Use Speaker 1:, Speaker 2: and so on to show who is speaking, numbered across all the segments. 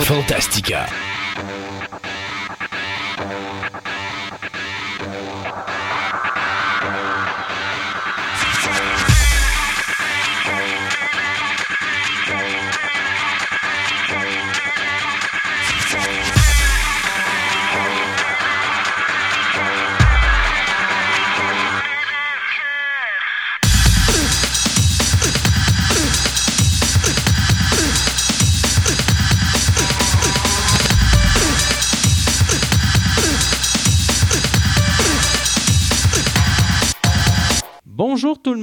Speaker 1: Fantastica.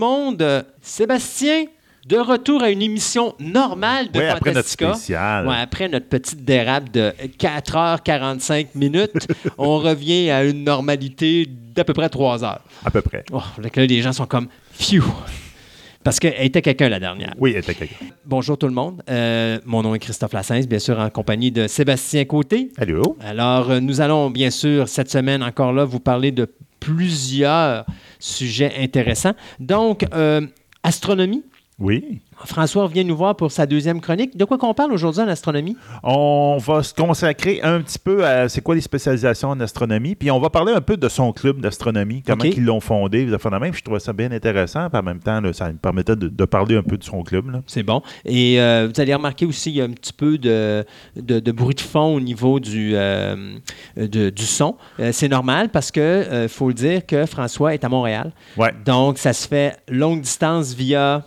Speaker 2: Monde. Euh, Sébastien, de retour à une émission normale de
Speaker 3: Oui, après notre
Speaker 2: Fantastica.
Speaker 3: spécial.
Speaker 2: Ouais, après notre petite dérape de 4h45 minutes, on revient à une normalité d'à peu près 3 heures.
Speaker 3: À peu près.
Speaker 2: Oh, donc là, les gens sont comme « phew ». Parce qu'elle était quelqu'un la dernière.
Speaker 3: Oui, elle était quelqu'un.
Speaker 2: Bonjour tout le monde. Euh, mon nom est Christophe Lassens, bien sûr en compagnie de Sébastien Côté.
Speaker 3: Allô?
Speaker 2: Alors, euh, nous allons bien sûr cette semaine encore là vous parler de plusieurs sujets intéressants. Donc, euh, astronomie.
Speaker 3: Oui.
Speaker 2: François vient nous voir pour sa deuxième chronique. De quoi qu'on parle aujourd'hui en astronomie?
Speaker 3: On va se consacrer un petit peu à c'est quoi les spécialisations en astronomie, puis on va parler un peu de son club d'astronomie, comment ils l'ont fondé, même. Puis je trouvais ça bien intéressant. Puis en même temps, là, ça me permettait de, de parler un peu de son club.
Speaker 2: C'est bon. Et euh, vous allez remarquer aussi il y a un petit peu de, de, de bruit de fond au niveau du, euh, de- du son. Euh, c'est normal parce que faut le dire que François est à Montréal.
Speaker 3: Ouais.
Speaker 2: Donc, ça se fait longue distance via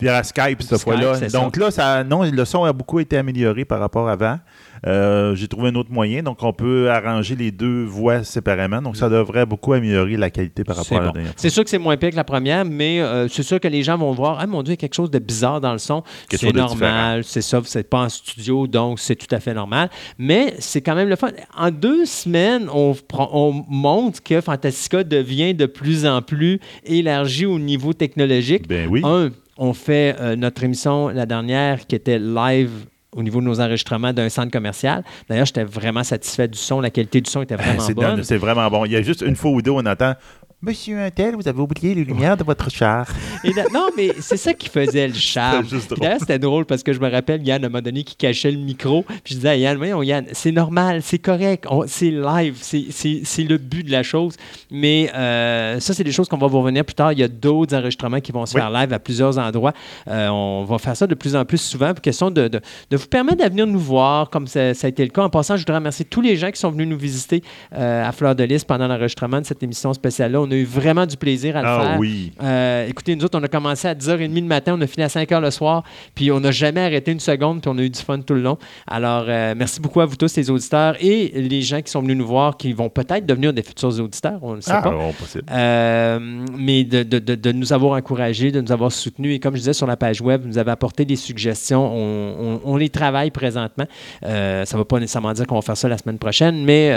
Speaker 3: Via Skype, cette fois-là.
Speaker 2: c'est
Speaker 3: Donc là, ça, non, le son a beaucoup été amélioré par rapport à avant. Euh, J'ai trouvé un autre moyen. Donc, on peut arranger les deux voix séparément. Donc, ça devrait beaucoup améliorer la qualité par
Speaker 2: C'est
Speaker 3: rapport à la
Speaker 2: bon.
Speaker 3: dernière.
Speaker 2: C'est sûr que c'est moins pire que la première, mais euh, c'est sûr que les gens vont voir Ah mon Dieu, il y a quelque chose de bizarre dans le son. C'est normal, c'est ça, vous n'êtes pas en studio, donc c'est tout à fait normal. Mais c'est quand même le fun. En deux semaines, on, on montre que Fantastica devient de plus en plus élargi au niveau technologique.
Speaker 3: Ben oui.
Speaker 2: Un, on fait euh, notre émission, la dernière, qui était live au niveau de nos enregistrements d'un centre commercial. D'ailleurs, j'étais vraiment satisfait du son. La qualité du son était vraiment bonne.
Speaker 3: c'est vraiment bon. Il y a juste une fois ou deux, on entend Monsieur Untel, vous avez oublié les lumières de votre char.
Speaker 2: Et là- non, mais c'est ça qui faisait le charme.
Speaker 3: C'était drôle.
Speaker 2: D'ailleurs, c'était drôle parce que je me rappelle, Yann, à un moment donné, qui cachait le micro. Puis je disais à Yann, voyons, Yann, c'est normal, c'est correct, c'est live, c'est- le but de la chose. Mais euh, ça, c'est des choses qu'on va vous revenir plus tard. Il y a d'autres enregistrements qui vont se
Speaker 3: Oui.
Speaker 2: faire live à plusieurs endroits. Euh, on va faire ça de plus en plus souvent pour question de, de, de vous permettre de venir nous voir, comme ça, ça a été le cas. En passant, je voudrais remercier tous les gens qui sont venus nous visiter euh, à Fleur de Lys pendant l'enregistrement de cette émission spéciale-là. On a eu vraiment du plaisir à le
Speaker 3: Ah
Speaker 2: faire.
Speaker 3: oui.
Speaker 2: Euh, écoutez, nous autres, on a commencé à 10h30 le matin, on a fini à 5h le soir, puis on n'a jamais arrêté une seconde, puis on a eu du fun tout le long. Alors, euh, merci beaucoup à vous tous, les auditeurs, et les gens qui sont venus nous voir, qui vont peut-être devenir des futurs auditeurs, on ne sait
Speaker 3: Ah,
Speaker 2: pas.
Speaker 3: possible.
Speaker 2: Euh, mais de, de- de- de nous avoir encouragés, de nous avoir soutenus. Et comme je disais sur la page web, vous nous avez apporté des suggestions. On, on- on les travaille présentement. Ça ne va pas nécessairement dire qu'on va faire ça la semaine prochaine, mais.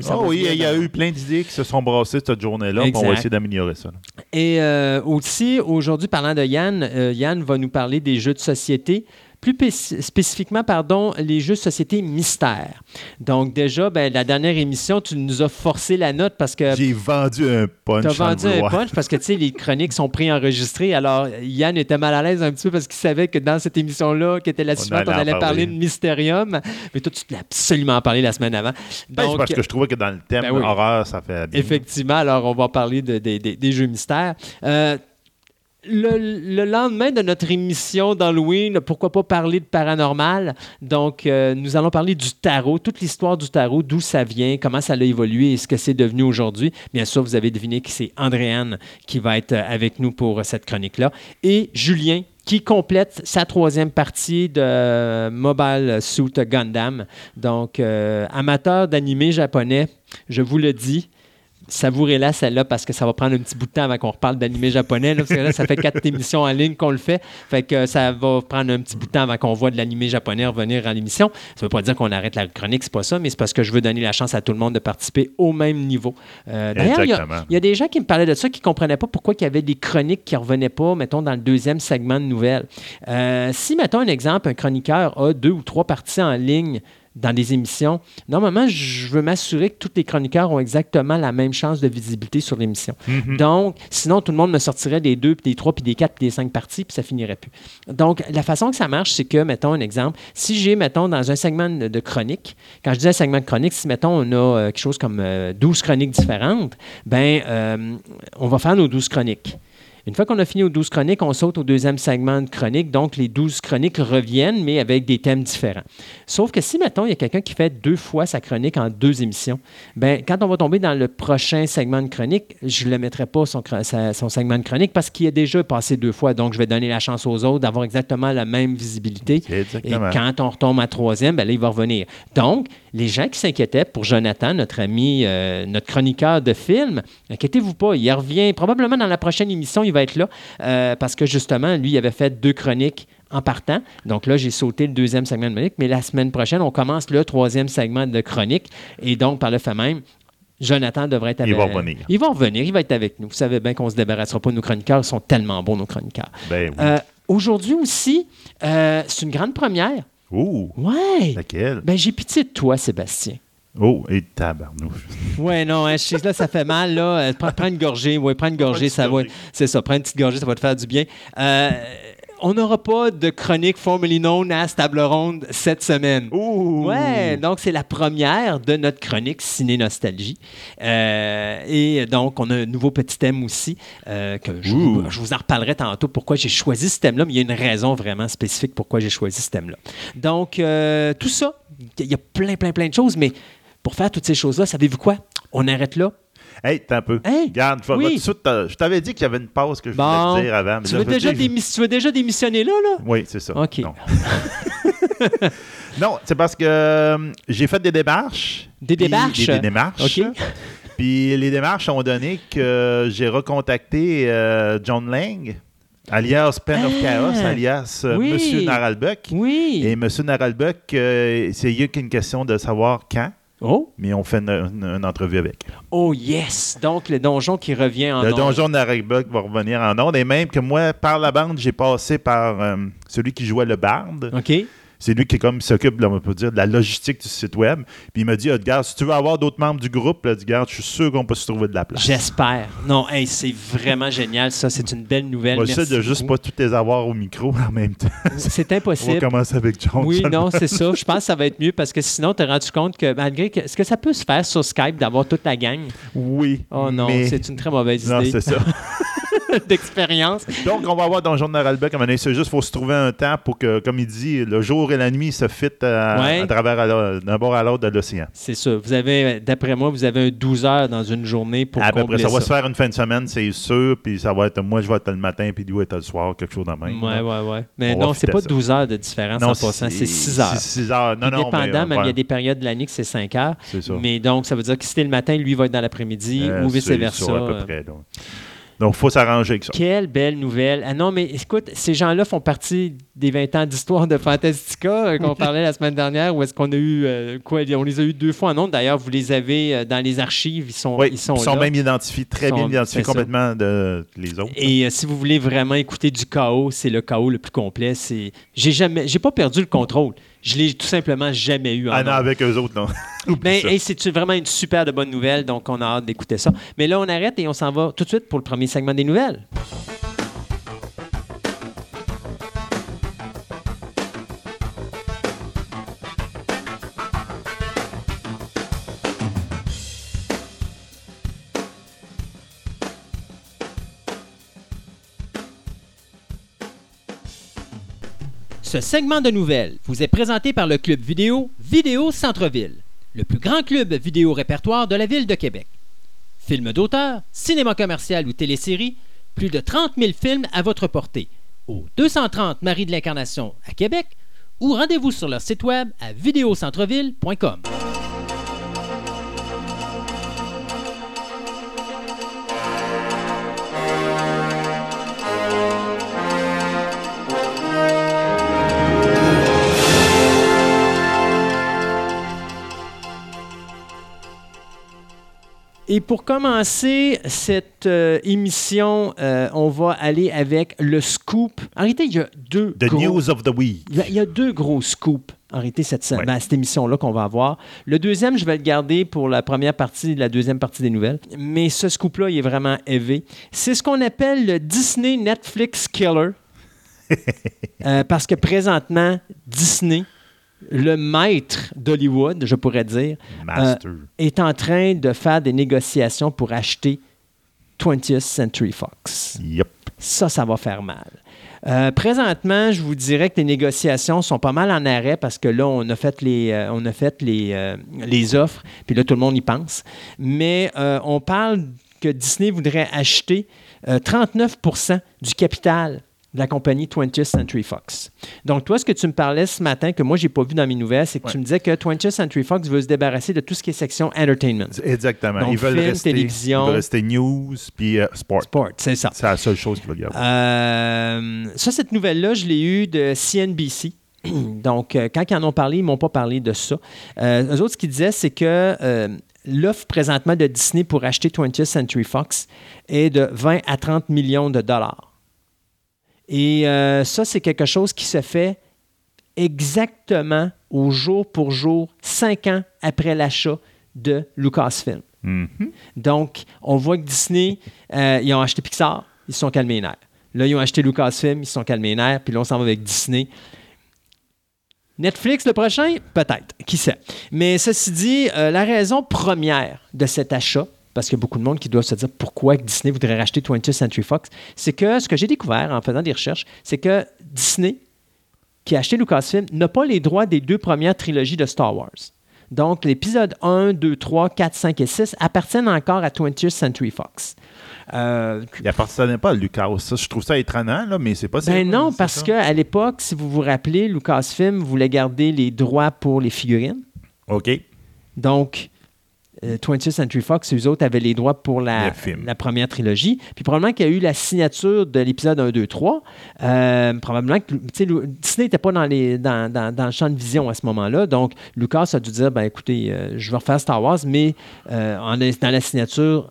Speaker 2: ça
Speaker 3: Oh
Speaker 2: va
Speaker 3: oui, il y a eu plein d'idées qui se sont brassées cette journée-là. On va essayer d'améliorer ça. là.
Speaker 2: Et euh, aussi, aujourd'hui, parlant de Yann, euh, Yann va nous parler des jeux de société. Plus pé- spécifiquement, pardon, les jeux société mystères. Donc, déjà, ben, la dernière émission, tu nous as forcé la note parce que
Speaker 3: J'ai vendu un punch.
Speaker 2: tu as vendu un punch parce que, tu sais, les chroniques sont préenregistrées. Alors, Yann était mal à l'aise un petit peu parce qu'il savait que dans cette émission-là, qui était la suivante, on
Speaker 3: allait
Speaker 2: parler
Speaker 3: parler.
Speaker 2: de Mystérium. Mais toi, tu voulais absolument en parler la semaine avant.
Speaker 3: Ben, c'est parce que je trouvais que dans le thème
Speaker 2: Ben oui.
Speaker 3: horreur, ça fait bien.
Speaker 2: Effectivement, alors on va parler de- de- de- des jeux mystères. Euh, le, le lendemain de notre émission d'Halloween, pourquoi pas parler de paranormal? Donc, euh, nous allons parler du tarot, toute l'histoire du tarot, d'où ça vient, comment ça a évolué et ce que c'est devenu aujourd'hui. Bien sûr, vous avez deviné que c'est Andréane qui va être euh, avec nous pour euh, cette chronique-là. Et Julien, qui complète sa troisième partie de Mobile Suit Gundam. Donc, amateur d'animé japonais, je vous le dis, savourez-la celle-là parce que ça va prendre un petit bout de temps avant qu'on reparle d'animé japonais. là, parce que là, ça fait quatre émissions en ligne qu'on le fait. Fait que ça va prendre un petit bout de temps avant qu'on voit de l'animé japonais revenir à l'émission. Ça veut pas dire qu'on arrête la chronique, c'est pas ça, mais c'est parce que je veux donner la chance à tout le monde de participer au même niveau. Euh, D'ailleurs, il y a- y, des gens qui me parlaient de ça qui comprenaient pas pourquoi il y avait des chroniques qui revenaient pas, mettons, dans le deuxième segment de nouvelles. Euh, si, mettons un exemple, un chroniqueur a deux ou trois parties en ligne dans des émissions, normalement, je veux m'assurer que tous les chroniqueurs ont exactement la même chance de visibilité sur l'émission.
Speaker 3: Mhm.
Speaker 2: Donc, sinon, tout le monde me sortirait des deux, puis des trois, puis des quatre, puis des cinq parties, puis ça finirait plus. Donc, la façon que ça marche, c'est que, mettons un exemple, si j'ai, mettons, dans un segment de, chronique, quand je dis un segment de chronique, si, mettons, on a euh, quelque chose comme euh, 12 chroniques différentes, ben, euh, on va faire nos 12 chroniques. Une fois qu'on a fini aux 12 chroniques, on saute au deuxième segment de chronique. Donc, les 12 chroniques reviennent, mais avec des thèmes différents. Sauf que si, mettons, il y a quelqu'un qui fait deux fois sa chronique en deux émissions, ben, quand on va tomber dans le prochain segment de chronique, je ne le mettrai pas son, segment de chronique parce qu'il a déjà passé deux fois. Donc, je vais donner la chance aux autres d'avoir exactement la même visibilité. Et
Speaker 3: Exactement.
Speaker 2: quand on retombe à troisième, ben là, il va revenir. Donc, les gens qui s'inquiétaient pour Jonathan, notre ami, euh, notre chroniqueur de film, inquiétez-vous pas, il revient probablement dans la prochaine émission, il va être là, euh, parce que justement, lui, il avait fait deux chroniques en partant. Donc là, j'ai sauté le deuxième segment de chronique, mais la semaine prochaine, on commence le troisième segment de chronique. Et donc, par le fait même, Jonathan devrait être avec
Speaker 3: Il va revenir.
Speaker 2: Il va revenir, il va être avec nous. Vous savez bien qu'on ne se débarrassera pas de nos chroniqueurs, ils sont tellement bons, nos chroniqueurs.
Speaker 3: Ben oui.
Speaker 2: Euh, Aujourd'hui aussi, euh, c'est une grande première.
Speaker 3: Oh,
Speaker 2: Ouais.
Speaker 3: laquelle?
Speaker 2: Ben, j'ai pitié de toi, Sébastien.
Speaker 3: Oh, et tabarnouche.
Speaker 2: Ouais, non, hein, je sais que là, ça fait mal, là. Euh, Prends, prends une gorgée, ouais, prends une gorgée, ça va. C'est ça, prends une petite gorgée, ça va te faire du bien. Euh, on n'aura pas de chronique formerly known as Table Ronde cette semaine. Ouais, donc c'est la première de notre chronique Ciné Nostalgie. Euh, et donc, on a un nouveau petit thème aussi, euh, que je, vous-
Speaker 3: Ouh.
Speaker 2: je vous en reparlerai tantôt pourquoi j'ai choisi ce thème-là, mais il y a une raison vraiment spécifique pourquoi j'ai choisi ce thème-là. Donc, euh, tout ça, il y a plein, plein, plein de choses, mais pour faire toutes ces choses-là, savez-vous quoi? On arrête là.
Speaker 3: Hey, t'as un peu.
Speaker 2: Hey,
Speaker 3: Regarde, je vais-
Speaker 2: oui.
Speaker 3: tout de suite, euh, je t'avais dit qu'il y avait une pause que je
Speaker 2: Bon.
Speaker 3: voulais te dire avant. mais
Speaker 2: Tu
Speaker 3: là,
Speaker 2: veux, déjà
Speaker 3: dire-
Speaker 2: démis- tu veux déjà démissionner là, là?
Speaker 3: Oui, c'est ça.
Speaker 2: OK.
Speaker 3: Non, Non, c'est parce que euh, j'ai fait des démarches.
Speaker 2: Des démarches?
Speaker 3: Des, des démarches.
Speaker 2: OK.
Speaker 3: Puis les démarches ont donné que j'ai recontacté euh, John Lang, alias Pen of
Speaker 2: Ah,
Speaker 3: Chaos, alias
Speaker 2: oui.
Speaker 3: Monsieur Naralbuck.
Speaker 2: Oui.
Speaker 3: Et Monsieur Naralbuck, euh, c'est juste qu'une question de savoir quand,
Speaker 2: Oh.
Speaker 3: mais on fait une, une- une entrevue avec.
Speaker 2: oh, yes! Donc, le donjon qui revient en
Speaker 3: Le donjon de Naralbuck va revenir en ondes. Et même que moi, par la bande, j'ai passé par euh, celui qui jouait le barde.
Speaker 2: OK.
Speaker 3: C'est lui qui comme s'occupe, on peut dire, de la logistique du site web. Puis il m'a dit, Edgar, si tu veux avoir d'autres membres du groupe, là, je suis sûr qu'on peut se trouver de la place.
Speaker 2: J'espère. Non, hey, c'est vraiment génial. Ça, c'est une belle nouvelle.
Speaker 3: Moi,
Speaker 2: Merci
Speaker 3: de juste pas tous les avoir au micro en même temps.
Speaker 2: C'est
Speaker 3: On va
Speaker 2: impossible.
Speaker 3: commencer avec John.
Speaker 2: Oui, non, c'est ça. Je pense que ça va être mieux parce que sinon, tu as rendu compte que malgré que. Est-ce que ça peut se faire sur Skype d'avoir toute la gang?
Speaker 3: Oui.
Speaker 2: Oh non,
Speaker 3: mais-
Speaker 2: c'est une très mauvaise
Speaker 3: Non,
Speaker 2: idée
Speaker 3: c'est ça.
Speaker 2: d'expérience.
Speaker 3: Donc, on va avoir Donjon de Naralbeck. À un c'est juste faut se trouver un temps pour que, comme il dit, le jour et la nuit se fit à,
Speaker 2: Ouais.
Speaker 3: à travers d'un bord à l'autre de l'océan.
Speaker 2: C'est ça. Vous avez, d'après moi, vous avez un 12 heures dans une journée pour
Speaker 3: À peu
Speaker 2: combler
Speaker 3: près, ça va
Speaker 2: ça.
Speaker 3: se faire une fin de semaine, c'est sûr. Puis ça va être, moi, je vais être le matin, puis lui va être le soir, quelque chose de même.
Speaker 2: Ouais,
Speaker 3: là.
Speaker 2: ouais, ouais. Mais
Speaker 3: On va
Speaker 2: non, c'est pas
Speaker 3: ça.
Speaker 2: 12 heures de différence en passant, c'est 6 heures.
Speaker 3: C'est 6 heures. Non, non, mais, euh,
Speaker 2: même il y a
Speaker 3: ouais,
Speaker 2: des périodes de l'année que c'est 5 heures.
Speaker 3: C'est ça.
Speaker 2: Mais donc, ça veut dire que si c'était le matin, lui va être dans l'après-midi
Speaker 3: Euh,
Speaker 2: ou
Speaker 3: c'est
Speaker 2: vice-versa.
Speaker 3: ça, à peu près. Donc, donc faut s'arranger avec ça.
Speaker 2: Quelle belle nouvelle. Ah non, mais écoute, ces gens-là font partie des 20 ans d'histoire de Fantastica euh, qu'on parlait la semaine dernière, où est-ce qu'on a eu, euh, quoi, on les a eu deux fois en ondes. D'ailleurs, vous les avez euh, dans les archives, ils sont,
Speaker 3: Oui,
Speaker 2: ils sont
Speaker 3: ils sont
Speaker 2: là.
Speaker 3: même identifiés, très bien identifiés
Speaker 2: ça.
Speaker 3: complètement de les autres.
Speaker 2: Et euh, si vous voulez vraiment écouter du chaos, c'est le chaos le plus complet. C'est, j'ai jamais, j'ai pas perdu le contrôle. Je l'ai tout simplement jamais eu. En
Speaker 3: Ah non, avec eux autres, non.
Speaker 2: Mais hey, c'est vraiment une super de bonne nouvelle, donc on a hâte d'écouter ça. Mais là, on arrête et on s'en va tout de suite pour le premier segment des nouvelles. Ce segment de nouvelles vous est présenté par le club vidéo Vidéo Centre-Ville, le plus grand club vidéo répertoire de la ville de Québec. Films d'auteur, cinéma commercial ou télésérie, plus de 30 000 films à votre portée au 230 Marie de l'Incarnation à Québec ou rendez-vous sur leur site web à vidéocentreville.com. Et pour commencer cette euh, émission, euh, on va aller avec le scoop. En réalité, il y a deux
Speaker 3: The
Speaker 2: gros...
Speaker 3: news of the week.
Speaker 2: Il y a- deux gros scoops en réalité cette,
Speaker 3: Ouais.
Speaker 2: ben, cette émission-là qu'on va avoir. Le deuxième, je vais le garder pour la première partie, la deuxième partie des nouvelles. Mais ce scoop-là, il est vraiment élevé. C'est ce qu'on appelle le Disney Netflix Killer. Euh, parce que présentement, Disney, le maître d'Hollywood, je pourrais dire,
Speaker 3: Master.
Speaker 2: est en train de faire des négociations pour acheter 20th Century Fox.
Speaker 3: Yep.
Speaker 2: Ça, ça va faire mal. Euh, présentement, je vous dirais que les négociations sont pas mal en arrêt parce que là, on a fait les, euh, on a fait les, euh, les offres, puis là, tout le monde y pense. Mais euh, on parle que Disney voudrait acheter euh, 39% du capital de la compagnie 20th Century Fox. Donc, toi, ce que tu me parlais ce matin, que moi, j'ai pas vu dans mes nouvelles, c'est que
Speaker 3: Ouais.
Speaker 2: tu me disais que 20th Century Fox veut se débarrasser de tout ce qui est section entertainment.
Speaker 3: Exactement.
Speaker 2: Donc,
Speaker 3: ils veulent
Speaker 2: film,
Speaker 3: rester,
Speaker 2: télévision.
Speaker 3: Ils veulent rester news puis euh, sport.
Speaker 2: Sport, c'est ça.
Speaker 3: C'est la seule chose qu'ils veulent garder.
Speaker 2: Euh, ça, cette nouvelle-là, je l'ai eue de CNBC. Donc, euh, quand ils en ont parlé, ils ne m'ont pas parlé de ça. Euh, eux autres, ce qu'ils disaient, c'est que l'offre présentement de Disney pour acheter 20th Century Fox est de 20 à 30 millions de dollars. Et euh, ça, c'est quelque chose qui se fait exactement au jour pour jour, cinq ans après l'achat de Lucasfilm.
Speaker 3: Mhm.
Speaker 2: Donc, on voit que Disney, euh, ils ont acheté Pixar, ils se sont calmés les nerfs. Là, ils ont acheté Lucasfilm, ils se sont calmés les nerfs. Puis là, on s'en va avec Disney. Netflix, le prochain? Peut-être. Qui sait? Mais ceci dit, euh, la raison première de cet achat, parce qu'il y a beaucoup de monde qui doit se dire pourquoi Disney voudrait racheter 20th Century Fox, c'est que ce que j'ai découvert en faisant des recherches, c'est que Disney, qui a acheté Lucasfilm, n'a pas les droits des deux premières trilogies de Star Wars. Donc, l'épisode 1, 2, 3, 4, 5 et 6 appartiennent encore à 20th Century Fox. Euh,
Speaker 3: Il appartenait pas à Lucas. Ça, je trouve ça étonnant, là, mais c'est pas
Speaker 2: ben non, parce qu'à l'époque, si vous vous rappelez, Lucasfilm voulait garder les droits pour les figurines.
Speaker 3: OK.
Speaker 2: Donc, 20th Century Fox, eux autres avaient les droits pour la, première trilogie. Puis probablement qu'il y a eu la signature de l'épisode 1, 2, 3. Euh, probablement que Disney n'était pas dans, les, dans, dans- dans le champ de vision à ce moment-là. Donc, Lucas a dû dire ben écoutez, euh, je vais refaire Star Wars, mais euh, en- dans la signature,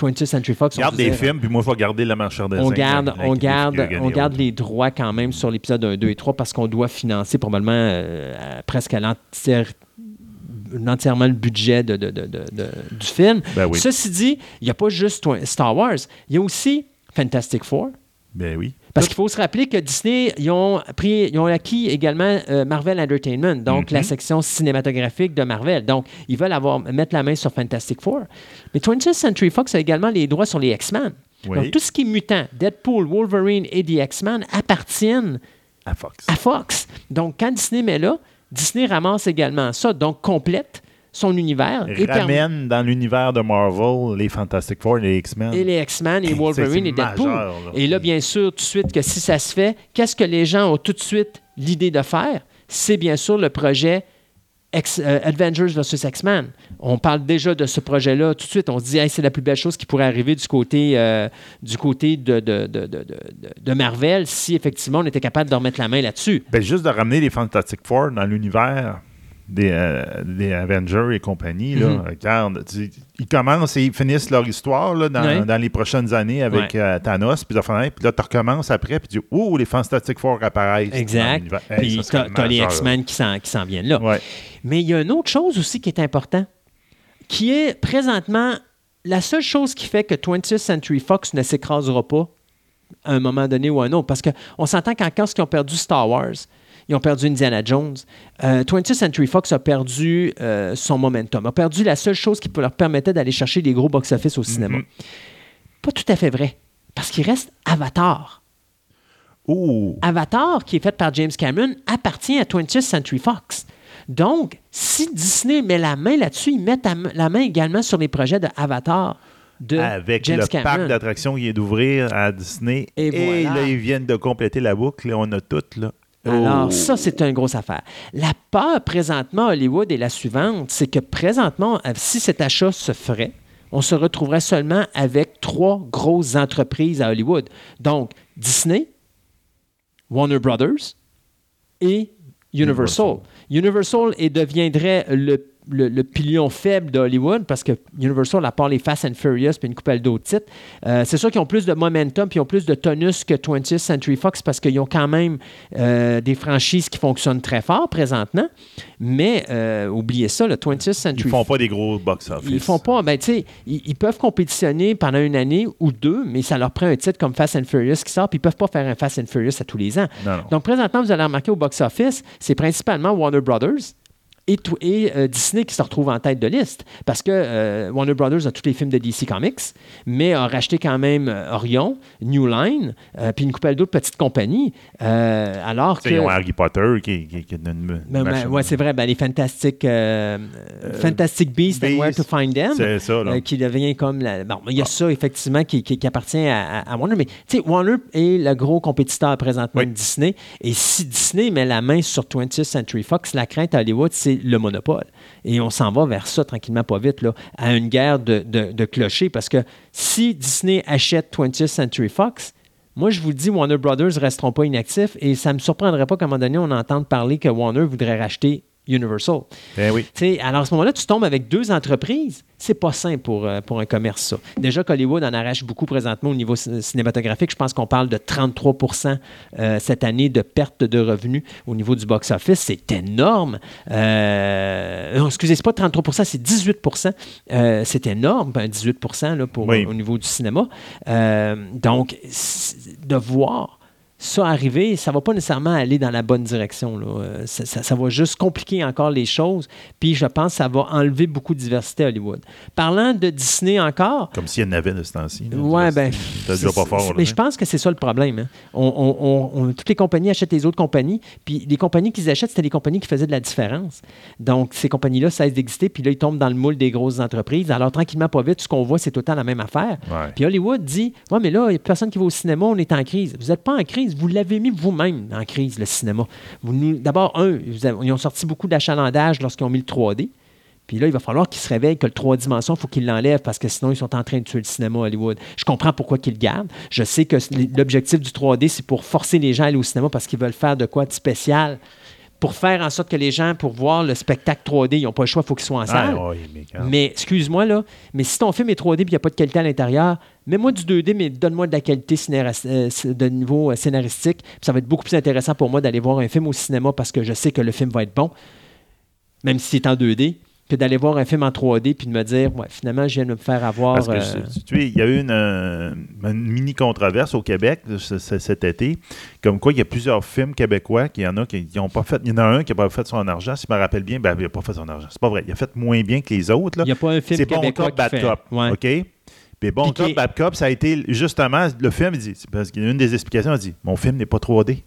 Speaker 2: 20th Century Fox. on
Speaker 3: Garde des films, puis moi, je vais garder la marchandise.
Speaker 2: on garde, on garde, on garde les droits quand même sur l'épisode 1, 2 et 3 parce qu'on doit financer probablement euh, presque à l'entière- entièrement le budget de- du film.
Speaker 3: Ben oui.
Speaker 2: Ceci dit, il n'y a pas juste Star Wars, il y a aussi Fantastic Four.
Speaker 3: Ben oui.
Speaker 2: Parce qu'il faut se rappeler que Disney, ils ont, pris, ils ont acquis également euh, Marvel Entertainment, donc
Speaker 3: Mhm.
Speaker 2: la section cinématographique de Marvel. Donc, ils veulent avoir, mettre la main sur Fantastic Four. Mais 20th Century Fox a également les droits sur les X-Men.
Speaker 3: Oui.
Speaker 2: Donc, tout ce qui est mutant, Deadpool, Wolverine et The X-Men appartiennent
Speaker 3: À Fox.
Speaker 2: à Fox. Donc, quand Disney met là, Disney ramasse également ça, donc complète son univers et,
Speaker 3: Ramène dans l'univers de Marvel les Fantastic Four et les X-Men.
Speaker 2: et les X-Men et Wolverine et Deadpool.
Speaker 3: majeur, là.
Speaker 2: Et là, bien sûr, tout de suite, que si ça se fait, qu'est-ce que les gens ont tout de suite l'idée de faire? C'est bien sûr le projet Euh, Avengers versus X-Men. On parle déjà de ce projet-là tout de suite. On se dit, c'est la plus belle chose qui pourrait arriver du côté, euh, de Marvel si effectivement on était capable de remettre la main là-dessus.
Speaker 3: Ben, juste de ramener les Fantastic Four dans l'univers des, euh, des Avengers et compagnie, là,
Speaker 2: Mhm.
Speaker 3: regarde, tu- ils commencent et ils finissent leur histoire là, dans,
Speaker 2: Ouais.
Speaker 3: dans les prochaines années avec
Speaker 2: Ouais.
Speaker 3: euh, Thanos, puis, enfin, puis là, tu recommences après, puis tu dis, ouh, les Fantastic Four apparaissent.
Speaker 2: Exact.
Speaker 3: Hey,
Speaker 2: Puis t'as, t'as les. X-Men qui s'en, qui s'en viennent là.
Speaker 3: Ouais.
Speaker 2: Mais il y a une autre chose aussi qui est important, qui est présentement la seule chose qui fait que 20th Century Fox ne s'écrasera pas à un moment donné ou à un autre. Parce qu'on s'entend qu'en quand ils ont perdu Star Wars, ils ont perdu Indiana Jones. Euh, 20th Century Fox a perdu euh, son momentum, a perdu la seule chose qui leur permettait d'aller chercher des gros box-office au cinéma.
Speaker 3: Mhm.
Speaker 2: Pas tout à fait vrai. Parce qu'il reste Avatar. Avatar, qui est fait par James Cameron, appartient à 20th Century Fox. Donc, si Disney met la main là-dessus, ils mettent la main- également sur les projets de Avatar de
Speaker 3: avec
Speaker 2: James
Speaker 3: le
Speaker 2: Cameron.
Speaker 3: parc d'attractions qui est d'ouvrir à Disney.
Speaker 2: Et voilà.
Speaker 3: là, ils viennent de compléter la boucle. On a tout, là.
Speaker 2: Alors,
Speaker 3: Oh.
Speaker 2: ça, c'est une grosse affaire. La peur présentement à Hollywood est la suivante, c'est que présentement, euh, si cet achat se ferait, on se retrouverait seulement avec trois grosses entreprises à Hollywood. Donc, Disney, Warner Brothers et Universal. Universal et deviendrait le, le, le pilion faible d'Hollywood parce que Universal, à part les Fast and Furious puis une couple d'autres titres, euh, c'est sûr qu'ils ont plus de momentum puis ils ont plus de tonus que 20th Century Fox parce qu'ils ont quand même euh, des franchises qui fonctionnent très fort présentement. Mais euh, oubliez ça, le 20th Century
Speaker 3: Ils font pas des gros box-office.
Speaker 2: ils font pas. Ben, tu sais, ils, ils peuvent compétitionner pendant une année ou deux, mais ça leur prend un titre comme Fast and Furious qui sort, puis ils peuvent pas faire un Fast and Furious à tous les ans.
Speaker 3: Non, non.
Speaker 2: Donc, présentement, vous allez remarquer au box-office, c'est principalement Warner Brothers et, euh, Disney qui se retrouvent en tête de liste. Parce que euh, Warner Brothers a tous les films de DC Comics, mais a racheté quand même euh, Orion, New Line, euh, puis une couple d'autres petites compagnies. Alors que.
Speaker 3: Ils ont Harry Potter qui, qui, qui est une
Speaker 2: Ben, ben, ouais, c'est vrai, ben, les Fantastic, Fantastic Beasts and Where to Find Them.
Speaker 3: C'est ça, là.
Speaker 2: Qui devient comme la. Bon, il y a ça, effectivement, qui, appartient à, à- à Warner. Mais, tu sais, Warner est le gros compétiteur présentement
Speaker 3: Oui.
Speaker 2: de Disney. Et si Disney met la main sur 20th Century Fox, la crainte à Hollywood, c'est le monopole. Et on s'en va vers ça tranquillement, pas vite, là, à une guerre de, de, clochers. Parce que si Disney achète 20th Century Fox, moi, je vous dis, Warner Brothers ne resteront pas inactifs et ça ne me surprendrait pas qu'à un moment donné, on entende parler que Warner voudrait racheter Universal.
Speaker 3: Ben oui.
Speaker 2: Alors à ce moment-là, tu tombes avec deux entreprises. C'est pas simple pour, euh, pour un commerce, ça. Déjà qu'Hollywood en arrache beaucoup présentement au niveau cin- cinématographique. Je pense qu'on parle de 33% euh, cette année de perte de revenus au niveau du box-office. C'est énorme. Euh, non, excusez, c'est pas 33% c'est 18% Euh, C'est énorme, ben, 18 là, pour,
Speaker 3: Oui.
Speaker 2: au niveau du cinéma. Donc, de voir ça arriver, ça va pas nécessairement aller dans la bonne direction. là. Euh, Ça, ça- ça va juste compliquer encore les choses. Puis je pense que ça va enlever beaucoup de diversité à Hollywood. Parlant de Disney encore,
Speaker 3: Comme s'il y en avait de ce temps-ci.
Speaker 2: Ouais, ben.
Speaker 3: T'as déjà
Speaker 2: c'est-
Speaker 3: pas fort.
Speaker 2: c'est-
Speaker 3: là,
Speaker 2: Mais
Speaker 3: hein.
Speaker 2: je pense que c'est ça le problème. hein. On, on- on- on- toutes les compagnies achètent les autres compagnies, puis les compagnies qu'ils achètent, c'était les compagnies qui faisaient de la différence. Donc, ces compagnies-là cessent d'exister, puis là, ils tombent dans le moule des grosses entreprises. Alors, tranquillement, pas vite, ce qu'on voit, c'est tout le temps la même affaire.
Speaker 3: Ouais.
Speaker 2: Puis Hollywood dit Ouais, mais là, il n'y a personne qui va au cinéma, on est en crise. Vous n'êtes pas en crise, vous l'avez mis vous-même en crise, le cinéma. D'abord, un, ils ont sorti beaucoup d'achalandage lorsqu'ils ont mis le 3D. Puis là, il va falloir qu'ils se réveillent que le 3 dimensions, il faut qu'ils l'enlèvent parce que sinon, ils sont en train de tuer le cinéma à Hollywood. Je comprends pourquoi qu'ils le gardent. Je sais que l'objectif du 3D, c'est pour forcer les gens à aller au cinéma parce qu'ils veulent faire de quoi de spécial. Pour faire en sorte que les gens, pour voir le spectacle 3D, ils n'ont pas le choix, il faut qu'ils soient en salle.
Speaker 3: Ah, ouais, mais
Speaker 2: excuse-moi, là, mais si ton film est 3D et il n'y a pas de qualité à l'intérieur, mets-moi du 2D, mais donne-moi de la qualité euh, de niveau euh, scénaristique. Puis ça va être beaucoup plus intéressant pour moi d'aller voir un film au cinéma parce que je sais que le film va être bon, même si c'est en 2D, que d'aller voir un film en 3D puis de me dire, ouais, finalement, je viens de me faire avoir.
Speaker 3: Parce que
Speaker 2: euh,
Speaker 3: tu- tu sais, il y a eu une, euh, une mini controverse au Québec de ce- ce- cet été, comme quoi il y a plusieurs films québécois qui y en a qui n'ont pas fait. Il y en a un qui n'a pas fait son argent, si je me rappelle bien, ben, il n'a pas fait son argent. C'est pas vrai. Il a fait moins bien que les autres. là.
Speaker 2: il n'y a pas un film
Speaker 3: C'est bon
Speaker 2: québécois
Speaker 3: cop,
Speaker 2: qui
Speaker 3: bad
Speaker 2: fait-
Speaker 3: cop.
Speaker 2: Ouais.
Speaker 3: OK? Puis bon cop, bad cop, ça a été justement le film. Il dit, parce qu'il y a une des explications, il dit Mon film n'est pas 3D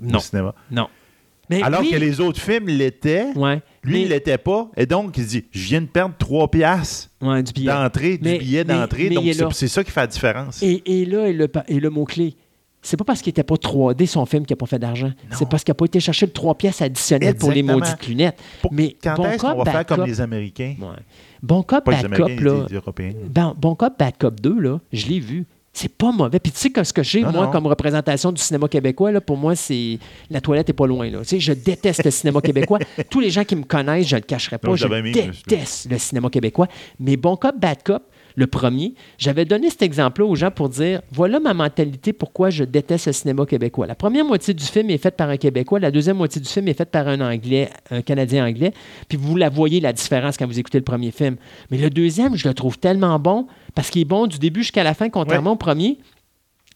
Speaker 2: Non,
Speaker 3: au cinéma.
Speaker 2: non. Mais
Speaker 3: Alors que les autres films l'étaient.
Speaker 2: ouais,
Speaker 3: Lui,
Speaker 2: mais-
Speaker 3: il l'était pas. Et donc, il dit Je viens de perdre 3 piastres
Speaker 2: ouais, du billet.
Speaker 3: d'entrée,
Speaker 2: Mais-
Speaker 3: du billet
Speaker 2: mais-
Speaker 3: d'entrée.
Speaker 2: mais
Speaker 3: Donc,
Speaker 2: il est
Speaker 3: c'est
Speaker 2: là.
Speaker 3: c'est ça qui fait la différence.
Speaker 2: Et, et là, et le, pa- et le mot-clé, c'est pas parce qu'il n'était pas 3D son film qu'il n'a pas fait d'argent. C'est parce qu'il n'a pas été chercher le 3 pièces additionnelles pour les
Speaker 3: Exactement.
Speaker 2: maudites lunettes.
Speaker 3: Pour-
Speaker 2: Mais
Speaker 3: Quand
Speaker 2: bon
Speaker 3: est-ce qu'on
Speaker 2: cop,
Speaker 3: va
Speaker 2: bad
Speaker 3: faire comme
Speaker 2: cop-
Speaker 3: les Américains?
Speaker 2: Ouais. Bon cop,
Speaker 3: Pas les
Speaker 2: bad
Speaker 3: Américains,
Speaker 2: cop, là.
Speaker 3: les, les Européens.
Speaker 2: Ben, bon cop, bad cop 2, là, je l'ai vu. C'est pas mauvais. Puis tu sais que ce que j'ai, moi,
Speaker 3: non.
Speaker 2: comme représentation du cinéma québécois, là, pour moi, c'est. La toilette est pas loin. Là. Tu sais, je déteste le cinéma québécois. Tous les gens qui me connaissent, je le cacherai pas.
Speaker 3: Non,
Speaker 2: je- déteste le cinéma québécois. Mais bon cop, bad cop, le premier, j'avais donné cet exemple-là aux gens pour dire voilà ma mentalité pourquoi je déteste le cinéma québécois. La première moitié du film est faite par un Québécois, la deuxième moitié du film est faite par un Anglais, un Canadien anglais. Puis vous la voyez la différence quand vous écoutez le premier film. Mais le deuxième, je le trouve tellement bon parce qu'il est bon du début jusqu'à la fin, contrairement au premier.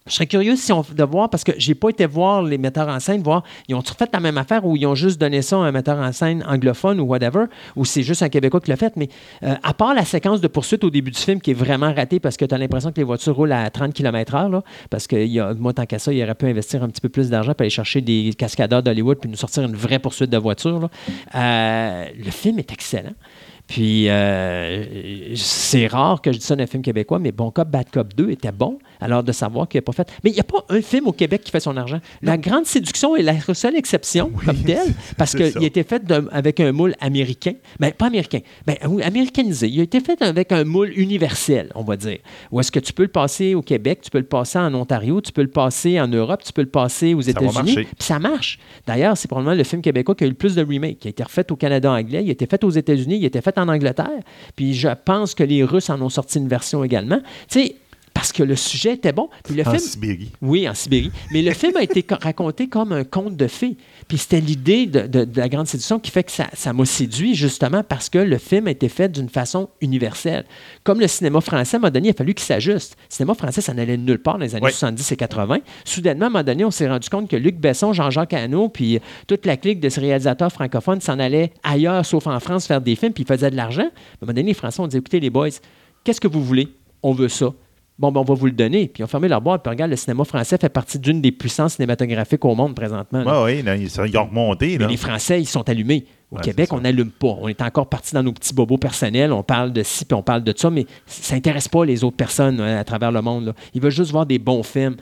Speaker 2: Je serais curieux si on, de voir, parce que j'ai pas été voir les metteurs en scène, voir, ils ont fait la même affaire ou ils ont juste donné ça à un metteur en scène anglophone ou whatever, ou c'est juste un Québécois qui l'a fait. Mais euh, à part la séquence de poursuite au début du film qui est vraiment ratée parce que tu as l'impression que les voitures roulent à 30 km/h, parce que il y a, moi, tant qu'à ça, il aurait pu investir un petit peu plus d'argent pour aller chercher des cascadeurs d'Hollywood puis nous sortir une vraie poursuite de voiture. là. Euh, le film est excellent. Puis, euh, c'est rare que je dise ça d'un film québécois, mais Bon Cop, Bad Cop 2 était bon. Alors, de savoir qu'il n'a pas fait. Mais il n'y a pas un film au Québec qui fait son argent. La Grande Séduction est la seule exception, comme telle, parce qu'il a été fait avec un moule américain. Ben, pas américain. Ben, américanisé. Il a été fait avec un moule universel, on va dire. Où est-ce que tu peux le passer au Québec, tu peux le passer en Ontario, tu peux le passer en Europe, tu peux le passer aux États-Unis. Puis ça marche. D'ailleurs, c'est probablement le film québécois qui a eu le plus de remakes, qui a été refait au Canada anglais, il a été fait aux États-Unis, il a été fait en Angleterre. Puis je pense que les Russes en ont sorti une version également. Tu sais, parce que le sujet était bon. Puis le
Speaker 3: En
Speaker 2: film,
Speaker 3: Sibérie.
Speaker 2: oui, en Sibérie. Mais le film a été co- raconté comme un conte de fées. Puis c'était l'idée de, de- de la grande séduction qui fait que ça ça m'a séduit justement parce que le film a été fait d'une façon universelle. Comme le cinéma français, à un moment donné, il a fallu qu'il s'ajuste. Le cinéma français, ça n'allait nulle part dans les années
Speaker 3: Ouais.
Speaker 2: 70 et 80. Soudainement, à un moment donné, on s'est rendu compte que Luc Besson, Jean-Jacques Hano, puis euh, toute la clique de ces réalisateurs francophones s'en allaient ailleurs, sauf en France, faire des films, puis ils faisaient de l'argent. À un moment donné, les Français ont dit écoutez, les boys, qu'est-ce que vous voulez? On veut ça. Bon, ben, on va vous le donner. Puis ils ont fermé leur boîte. Puis regarde, le cinéma français fait partie d'une des puissances cinématographiques au monde présentement. là.
Speaker 3: Oui, oui, là, ils, sont- ils ont remonté.
Speaker 2: Mais
Speaker 3: Là.
Speaker 2: les Français, ils sont allumés. Au
Speaker 3: Ouais,
Speaker 2: Québec,
Speaker 3: ça.
Speaker 2: on n'allume pas. On est encore parti dans nos petits bobos personnels. On parle de ci, puis on parle de ça, mais ça n'intéresse pas les autres personnes euh, à travers le monde. là. Ils veulent juste voir des bons films.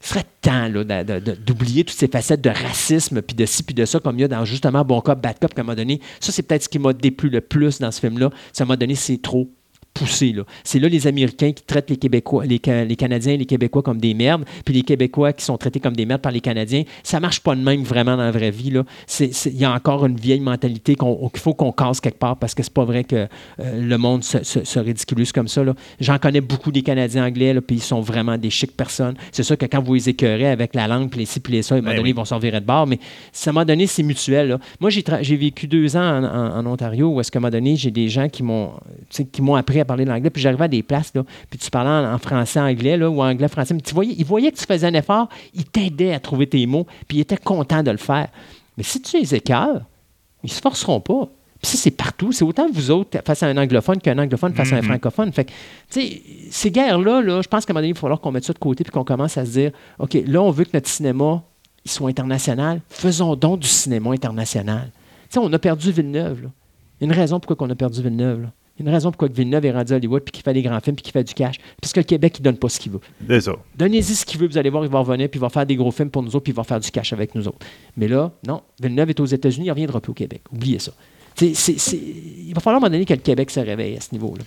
Speaker 2: Ce serait temps là, d'oublier toutes ces facettes de racisme, puis de ci, puis de ça, comme il y a dans justement Bon Cop, Bad Cop, qu'à un moment donné. Ça, c'est peut-être ce qui m'a déplu le plus dans ce film-là. Un moment donné, c'est trop poussé. là. C'est là les Américains qui traitent les Québécois, les, Ca- les Canadiens et les Québécois comme des merdes, puis les Québécois qui sont traités comme des merdes par les Canadiens. Ça marche pas de même vraiment dans la vraie vie. Il y a encore une vieille mentalité qu'on- qu'il faut qu'on casse quelque part parce que c'est pas vrai que euh, le monde se, se- comme ça. là. J'en connais beaucoup des Canadiens anglais, là, puis ils sont vraiment des chics personnes. C'est sûr que quand vous les écœurez avec la langue, puis les ci, puis les ça, à un moment
Speaker 3: Ben
Speaker 2: donné,
Speaker 3: oui.
Speaker 2: ils vont s'en virer de bord. Mais ça m'a donné, c'est mutuel. là. Moi, j'ai vécu deux ans en, en- en Ontario où est-ce qu'à un moment donné, j'ai des gens qui m'ont appris à parler l'anglais. Puis j'arrivais à des places, là, puis tu parlais en, en français, anglais, là, ou anglais-français. Mais tu voyais, ils voyaient que tu faisais un effort, ils t'aidaient à trouver tes mots, puis ils étaient contents de le faire. Mais si tu les écœures, ils se forceront pas. Puis ça, c'est partout. C'est autant vous autres face à un anglophone qu'un anglophone face à un
Speaker 3: Mhm.
Speaker 2: francophone. Fait que, tu sais, ces guerres-là, là, je pense qu'à un moment donné, il va falloir qu'on mette ça de côté puis qu'on commence à se dire, OK, là, on veut que notre cinéma il soit international. Faisons donc du cinéma international. Tu sais, on a perdu Villeneuve. là. Il y a une raison pourquoi on a perdu Villeneuve. là. Il y a une raison pourquoi Villeneuve est rendu à Hollywood puis qu'il fait des grands films puis qu'il fait du cash. Parce que le Québec, il donne pas ce qu'il veut.
Speaker 3: C'est ça.
Speaker 2: Donnez-y ce qu'il veut, vous allez voir, il va revenir, puis il va faire des gros films pour nous autres, puis il va faire du cash avec nous autres. Mais là, non, Villeneuve est aux États-Unis, il ne reviendra plus au Québec. Oubliez ça. C'est- c'est- c'est- Il va falloir à un moment donné que le Québec se réveille à ce niveau-là.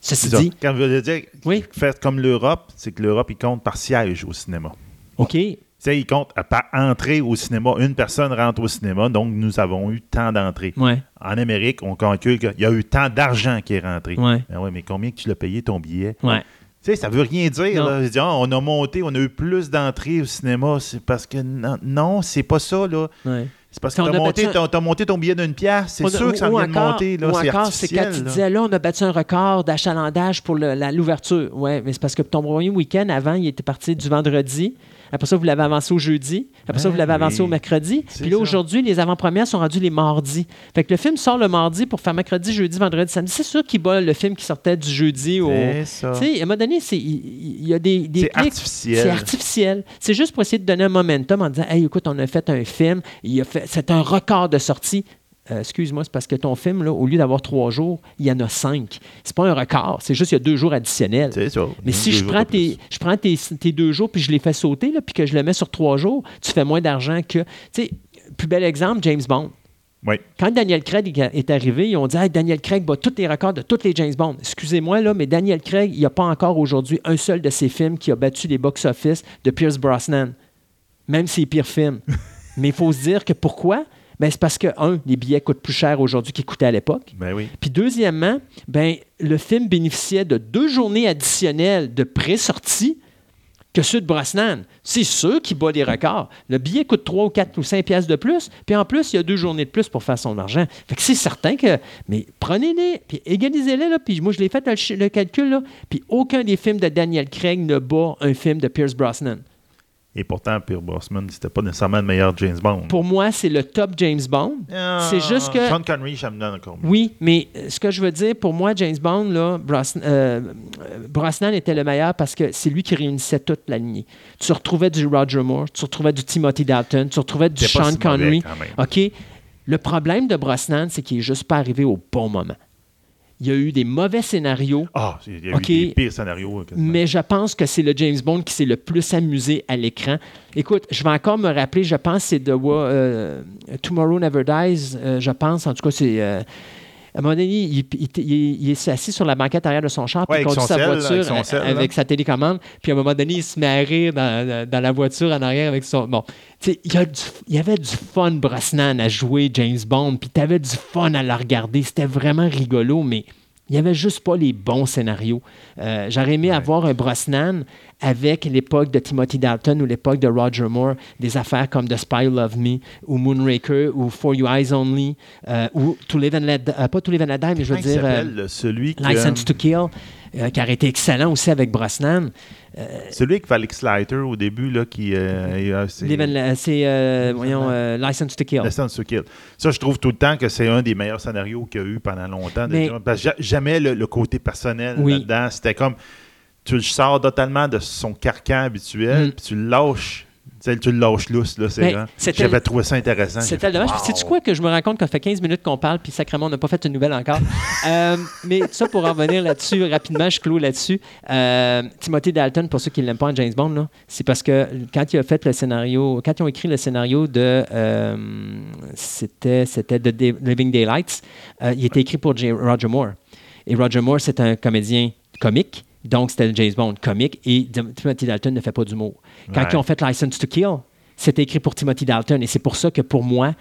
Speaker 2: Ceci
Speaker 3: C'est ça.
Speaker 2: dit,
Speaker 3: Quand je veux dire,
Speaker 2: Oui.
Speaker 3: faites comme l'Europe, c'est que l'Europe, il compte par siège au cinéma.
Speaker 2: OK,
Speaker 3: sais, il compte à par entrée au cinéma. Une personne rentre au cinéma, donc nous avons eu tant d'entrées.
Speaker 2: ouais,
Speaker 3: En Amérique, on calcule qu'il y a eu tant d'argent qui est rentré.
Speaker 2: ouais,
Speaker 3: Ben ouais, mais combien que tu l'as payé ton billet?
Speaker 2: ouais.
Speaker 3: Tu sais, ça veut rien dire. Là. Dis, ah, on a monté, on a eu plus d'entrées au cinéma. C'est parce que non, non, c'est pas ça. là. C'est parce que
Speaker 2: on
Speaker 3: tu
Speaker 2: a
Speaker 3: as, monté,
Speaker 2: un-
Speaker 3: t'as- t'as monté ton billet d'une pièce. C'est sûr que ça vient de monter. Là.
Speaker 2: ou
Speaker 3: C'est
Speaker 2: encore, c'est quand tu disais, là, on a battu un record d'achalandage pour l'ouverture. Oui, mais c'est parce que ton premier week-end, avant, il était parti du vendredi. Après ça, vous l'avez avancé au jeudi. Après ça, vous l'avez avancé
Speaker 3: oui.
Speaker 2: au mercredi. Puis là,
Speaker 3: ça.
Speaker 2: aujourd'hui, les avant-premières sont rendues les mardis. Fait que le film sort le mardi pour faire mercredi, jeudi, vendredi, samedi. C'est sûr qu'il bat le film qui sortait du jeudi au.
Speaker 3: C'est ça.
Speaker 2: Tu sais, à un moment donné, il y, a des, des
Speaker 3: C'est artificiel.
Speaker 2: C'est artificiel. C'est juste pour essayer de donner un momentum en disant Hey, écoute, on a fait un film, il a fait, c'est un record de sortie. Euh, excuse-moi, c'est parce que ton film, là, au lieu d'avoir trois jours, il y en a cinq. C'est pas un record, c'est juste qu'il y a deux jours additionnels.
Speaker 3: C'est ça.
Speaker 2: Mais si je prends, tes, je prends tes, tes deux jours puis je les fais sauter, là, puis que je le mets sur trois jours, tu fais moins d'argent que. Tu sais, plus bel exemple, James Bond.
Speaker 3: Oui.
Speaker 2: Quand Daniel Craig est arrivé, ils ont dit Hey, Daniel Craig bat tous les records de tous les James Bond. Excusez-moi, là, mais Daniel Craig, il n'y a pas encore aujourd'hui un seul de ses films qui a battu les box-office de Pierce Brosnan, même ses pires films. mais il faut se dire que pourquoi ben, C'est parce que, un, les billets coûtent plus cher aujourd'hui qu'ils coûtaient à l'époque.
Speaker 3: Ben oui.
Speaker 2: Puis deuxièmement, ben, le film bénéficiait de deux journées additionnelles de pré-sortie que ceux de Brosnan. C'est sûr qu'il bat les records. Le billet coûte 3 ou 4 ou 5 pièces de plus, puis en plus, il y a deux journées de plus pour faire son argent. Fait que c'est certain que... Mais prenez-les, puis égalisez-les, là, puis moi, je l'ai fait le, le calcul, là, puis aucun des films de Daniel Craig ne bat un film de Pierce Brosnan.
Speaker 3: Et pourtant, Pierre Brosnan, c'était pas nécessairement le meilleur James Bond.
Speaker 2: Pour moi, c'est le top James Bond.
Speaker 3: Ah,
Speaker 2: c'est juste que-
Speaker 3: Sean Connery, ça me donne encore mieux.
Speaker 2: Oui, mais euh, ce que je veux dire, pour moi, James Bond, là, Brosnan, euh, euh, Brosnan était le meilleur parce que c'est lui qui réunissait toute la lignée. Tu retrouvais du Roger Moore, tu retrouvais du Timothy Dalton, tu retrouvais du
Speaker 3: pas
Speaker 2: Sean
Speaker 3: mauvais,
Speaker 2: Connery.
Speaker 3: quand même.
Speaker 2: OK? Le problème de Brosnan, c'est qu'il est juste pas arrivé au bon moment. Il y a eu des mauvais scénarios.
Speaker 3: Ah, il y a
Speaker 2: Ok.
Speaker 3: eu des pires scénarios. quasiment.
Speaker 2: Mais je pense que c'est le James Bond qui s'est le plus amusé à l'écran. Écoute, je vais encore me rappeler, je pense que c'est de euh, Tomorrow Never Dies, euh, je pense, en tout cas, c'est... à un moment donné, il, il- il- il est assis sur la banquette arrière de son char, puis
Speaker 3: Ouais,
Speaker 2: il conduit sa
Speaker 3: sel,
Speaker 2: voiture
Speaker 3: avec sel, là.
Speaker 2: sa télécommande, puis à un moment donné, il se met à rire dans, dans la voiture en arrière avec son... Bon, tu sais, il y avait du fun, Brosnan, à jouer James Bond, puis tu avais du fun à la regarder. C'était vraiment rigolo, mais il n'y avait juste pas les bons scénarios. Euh, J'aurais aimé avoir un Brosnan avec l'époque de Timothy Dalton ou l'époque de Roger Moore, des affaires comme The Spy Who Loved Me ou Moonraker ou For Your Eyes Only euh, ou To Live and Let euh, pas To Live and Let Die, mais je veux dire euh,
Speaker 3: celui
Speaker 2: License to Kill, euh, qui aurait été excellent aussi avec Brosnan.
Speaker 3: celui qui fait Alex Leiter au début, là, qui euh, c'est-
Speaker 2: euh, voyons, euh, License to Kill.
Speaker 3: License to Kill. Ça, je trouve tout le temps que c'est un des meilleurs scénarios qu'il y a eu pendant longtemps. de
Speaker 2: Mais-
Speaker 3: parce que ja- jamais le, le côté personnel
Speaker 2: Oui.
Speaker 3: là-dedans. C'était comme tu le sors totalement de son carcan habituel,
Speaker 2: Mm.
Speaker 3: puis tu le lâches. Tu sais, tu le lâches lousse. Là, c'est grand.
Speaker 2: c'était-
Speaker 3: J'avais trouvé ça intéressant.
Speaker 2: Tellement dommage.
Speaker 3: fait,
Speaker 2: Puis Sais-tu
Speaker 3: wow.
Speaker 2: quoi que je me rends compte qu'on fait 15 minutes qu'on parle, puis sacrément, on n'a pas fait une nouvelle encore. Euh, mais ça, pour en revenir là-dessus, rapidement, je clôt là-dessus. Euh, Timothy Dalton, pour ceux qui ne l'aiment pas en James Bond, là, c'est parce que quand il a fait le scénario, quand ils ont écrit le scénario de. euh, c'était, c'était Day- Living Daylights, euh, il était écrit pour J- Roger Moore. Et Roger Moore, c'est un comédien comique. Donc, c'était James Bond comique. Et Timothy Dalton ne fait pas d'humour. Quand
Speaker 3: Ouais.
Speaker 2: ils ont fait License to Kill, c'était écrit pour Timothy Dalton. Et c'est pour ça que pour moi,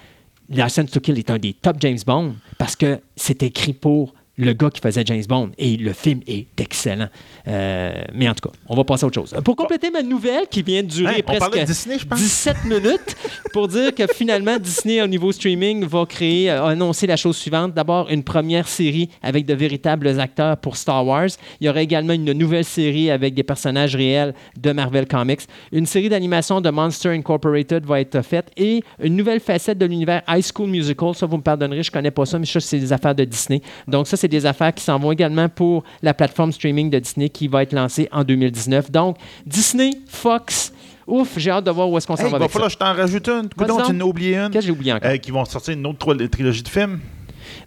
Speaker 2: License to Kill est un des top James Bond parce que c'est écrit pour le gars qui faisait James Bond. Et le film est excellent. Euh, mais en tout cas, on va passer à autre chose. Pour compléter ma nouvelle qui vient de durer
Speaker 3: parlait
Speaker 2: presque
Speaker 3: Disney, je pense.
Speaker 2: 17 minutes pour dire que finalement, Disney, au niveau streaming, va créer, euh, annoncer la chose suivante. D'abord, une première série avec de véritables acteurs pour Star Wars. Il y aura également une nouvelle série avec des personnages réels de Marvel Comics. Une série d'animation de Monster Incorporated va être faite et une nouvelle facette de l'univers High School Musical. Ça, vous me pardonnerez, je connais pas ça, mais ça, c'est des affaires de Disney. Donc, ça, c'est des affaires qui s'en vont également pour la plateforme streaming de Disney qui va être lancée en 2019. Donc, Disney, Fox, ouf, j'ai hâte de voir où est-ce qu'on s'en
Speaker 3: Hey,
Speaker 2: va
Speaker 3: il va falloir que je t'en rajoute une. Coudonc,
Speaker 2: donc.
Speaker 3: tu en as oublié une.
Speaker 2: Qu'est-ce que j'ai oublié encore?
Speaker 3: Euh, qui vont sortir une autre trilogie de films.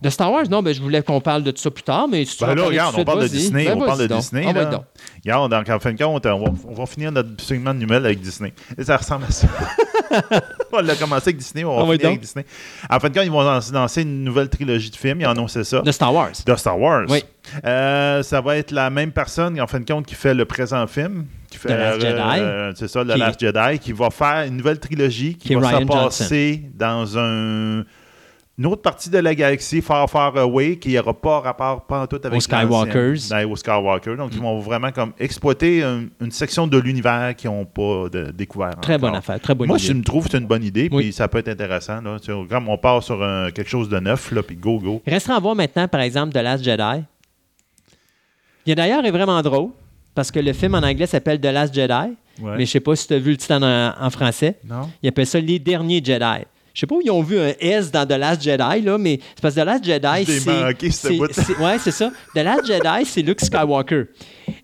Speaker 2: De Star Wars, non, ben, je voulais qu'on parle de tout ça plus tard, mais si tu
Speaker 3: Ben là, regarde, on parle de. Disney.
Speaker 2: Ben,
Speaker 3: on parle de. Disney. Regarde, donc, en fin de compte, on va, on va finir notre segment de nouvelles avec Disney. Et ça ressemble à ça. on l'a commencé avec Disney, on va finir avec. Disney. En fin de compte, ils vont lancer, une nouvelle trilogie de films. Ils ont annoncé ça.
Speaker 2: De Star Wars.
Speaker 3: De Star Wars.
Speaker 2: Oui.
Speaker 3: Euh, ça va être la même personne, en fin de compte, qui fait le présent film. Qui fait,
Speaker 2: The Last
Speaker 3: euh, c'est ça, The
Speaker 2: Qui-
Speaker 3: Last Jedi, qui va faire une nouvelle trilogie qui, va se passer dans un, une autre partie de la galaxie, Far Far Away, qui n'aura pas rapport pas en tout avec
Speaker 2: Aux Skywalkers.
Speaker 3: aux Skywalkers. Donc, ils vont vraiment comme exploiter un- une section de l'univers qu'ils n'ont pas de- découvert.
Speaker 2: Très bonne affaire, très bonne
Speaker 3: Moi,
Speaker 2: idée.
Speaker 3: je me trouve que c'est une bonne idée,
Speaker 2: Oui.
Speaker 3: puis ça peut être intéressant. Là. Comme on part sur un- quelque chose de neuf, là, puis go, go.
Speaker 2: Il restera à voir maintenant, par exemple, The Last Jedi. Il d'ailleurs est vraiment drôle, parce que le film en anglais s'appelle The Last Jedi,
Speaker 3: Ouais.
Speaker 2: mais je sais pas si tu as vu le titre en, en français.
Speaker 3: Non?
Speaker 2: Ils appellent ça Les Derniers Jedi. Je sais pas où ils ont vu un S dans The Last Jedi, là, mais c'est parce que The Last Jedi, c'est... c'est- c'est- Ouais, c'est ça. The Last Jedi, c'est Luke Skywalker.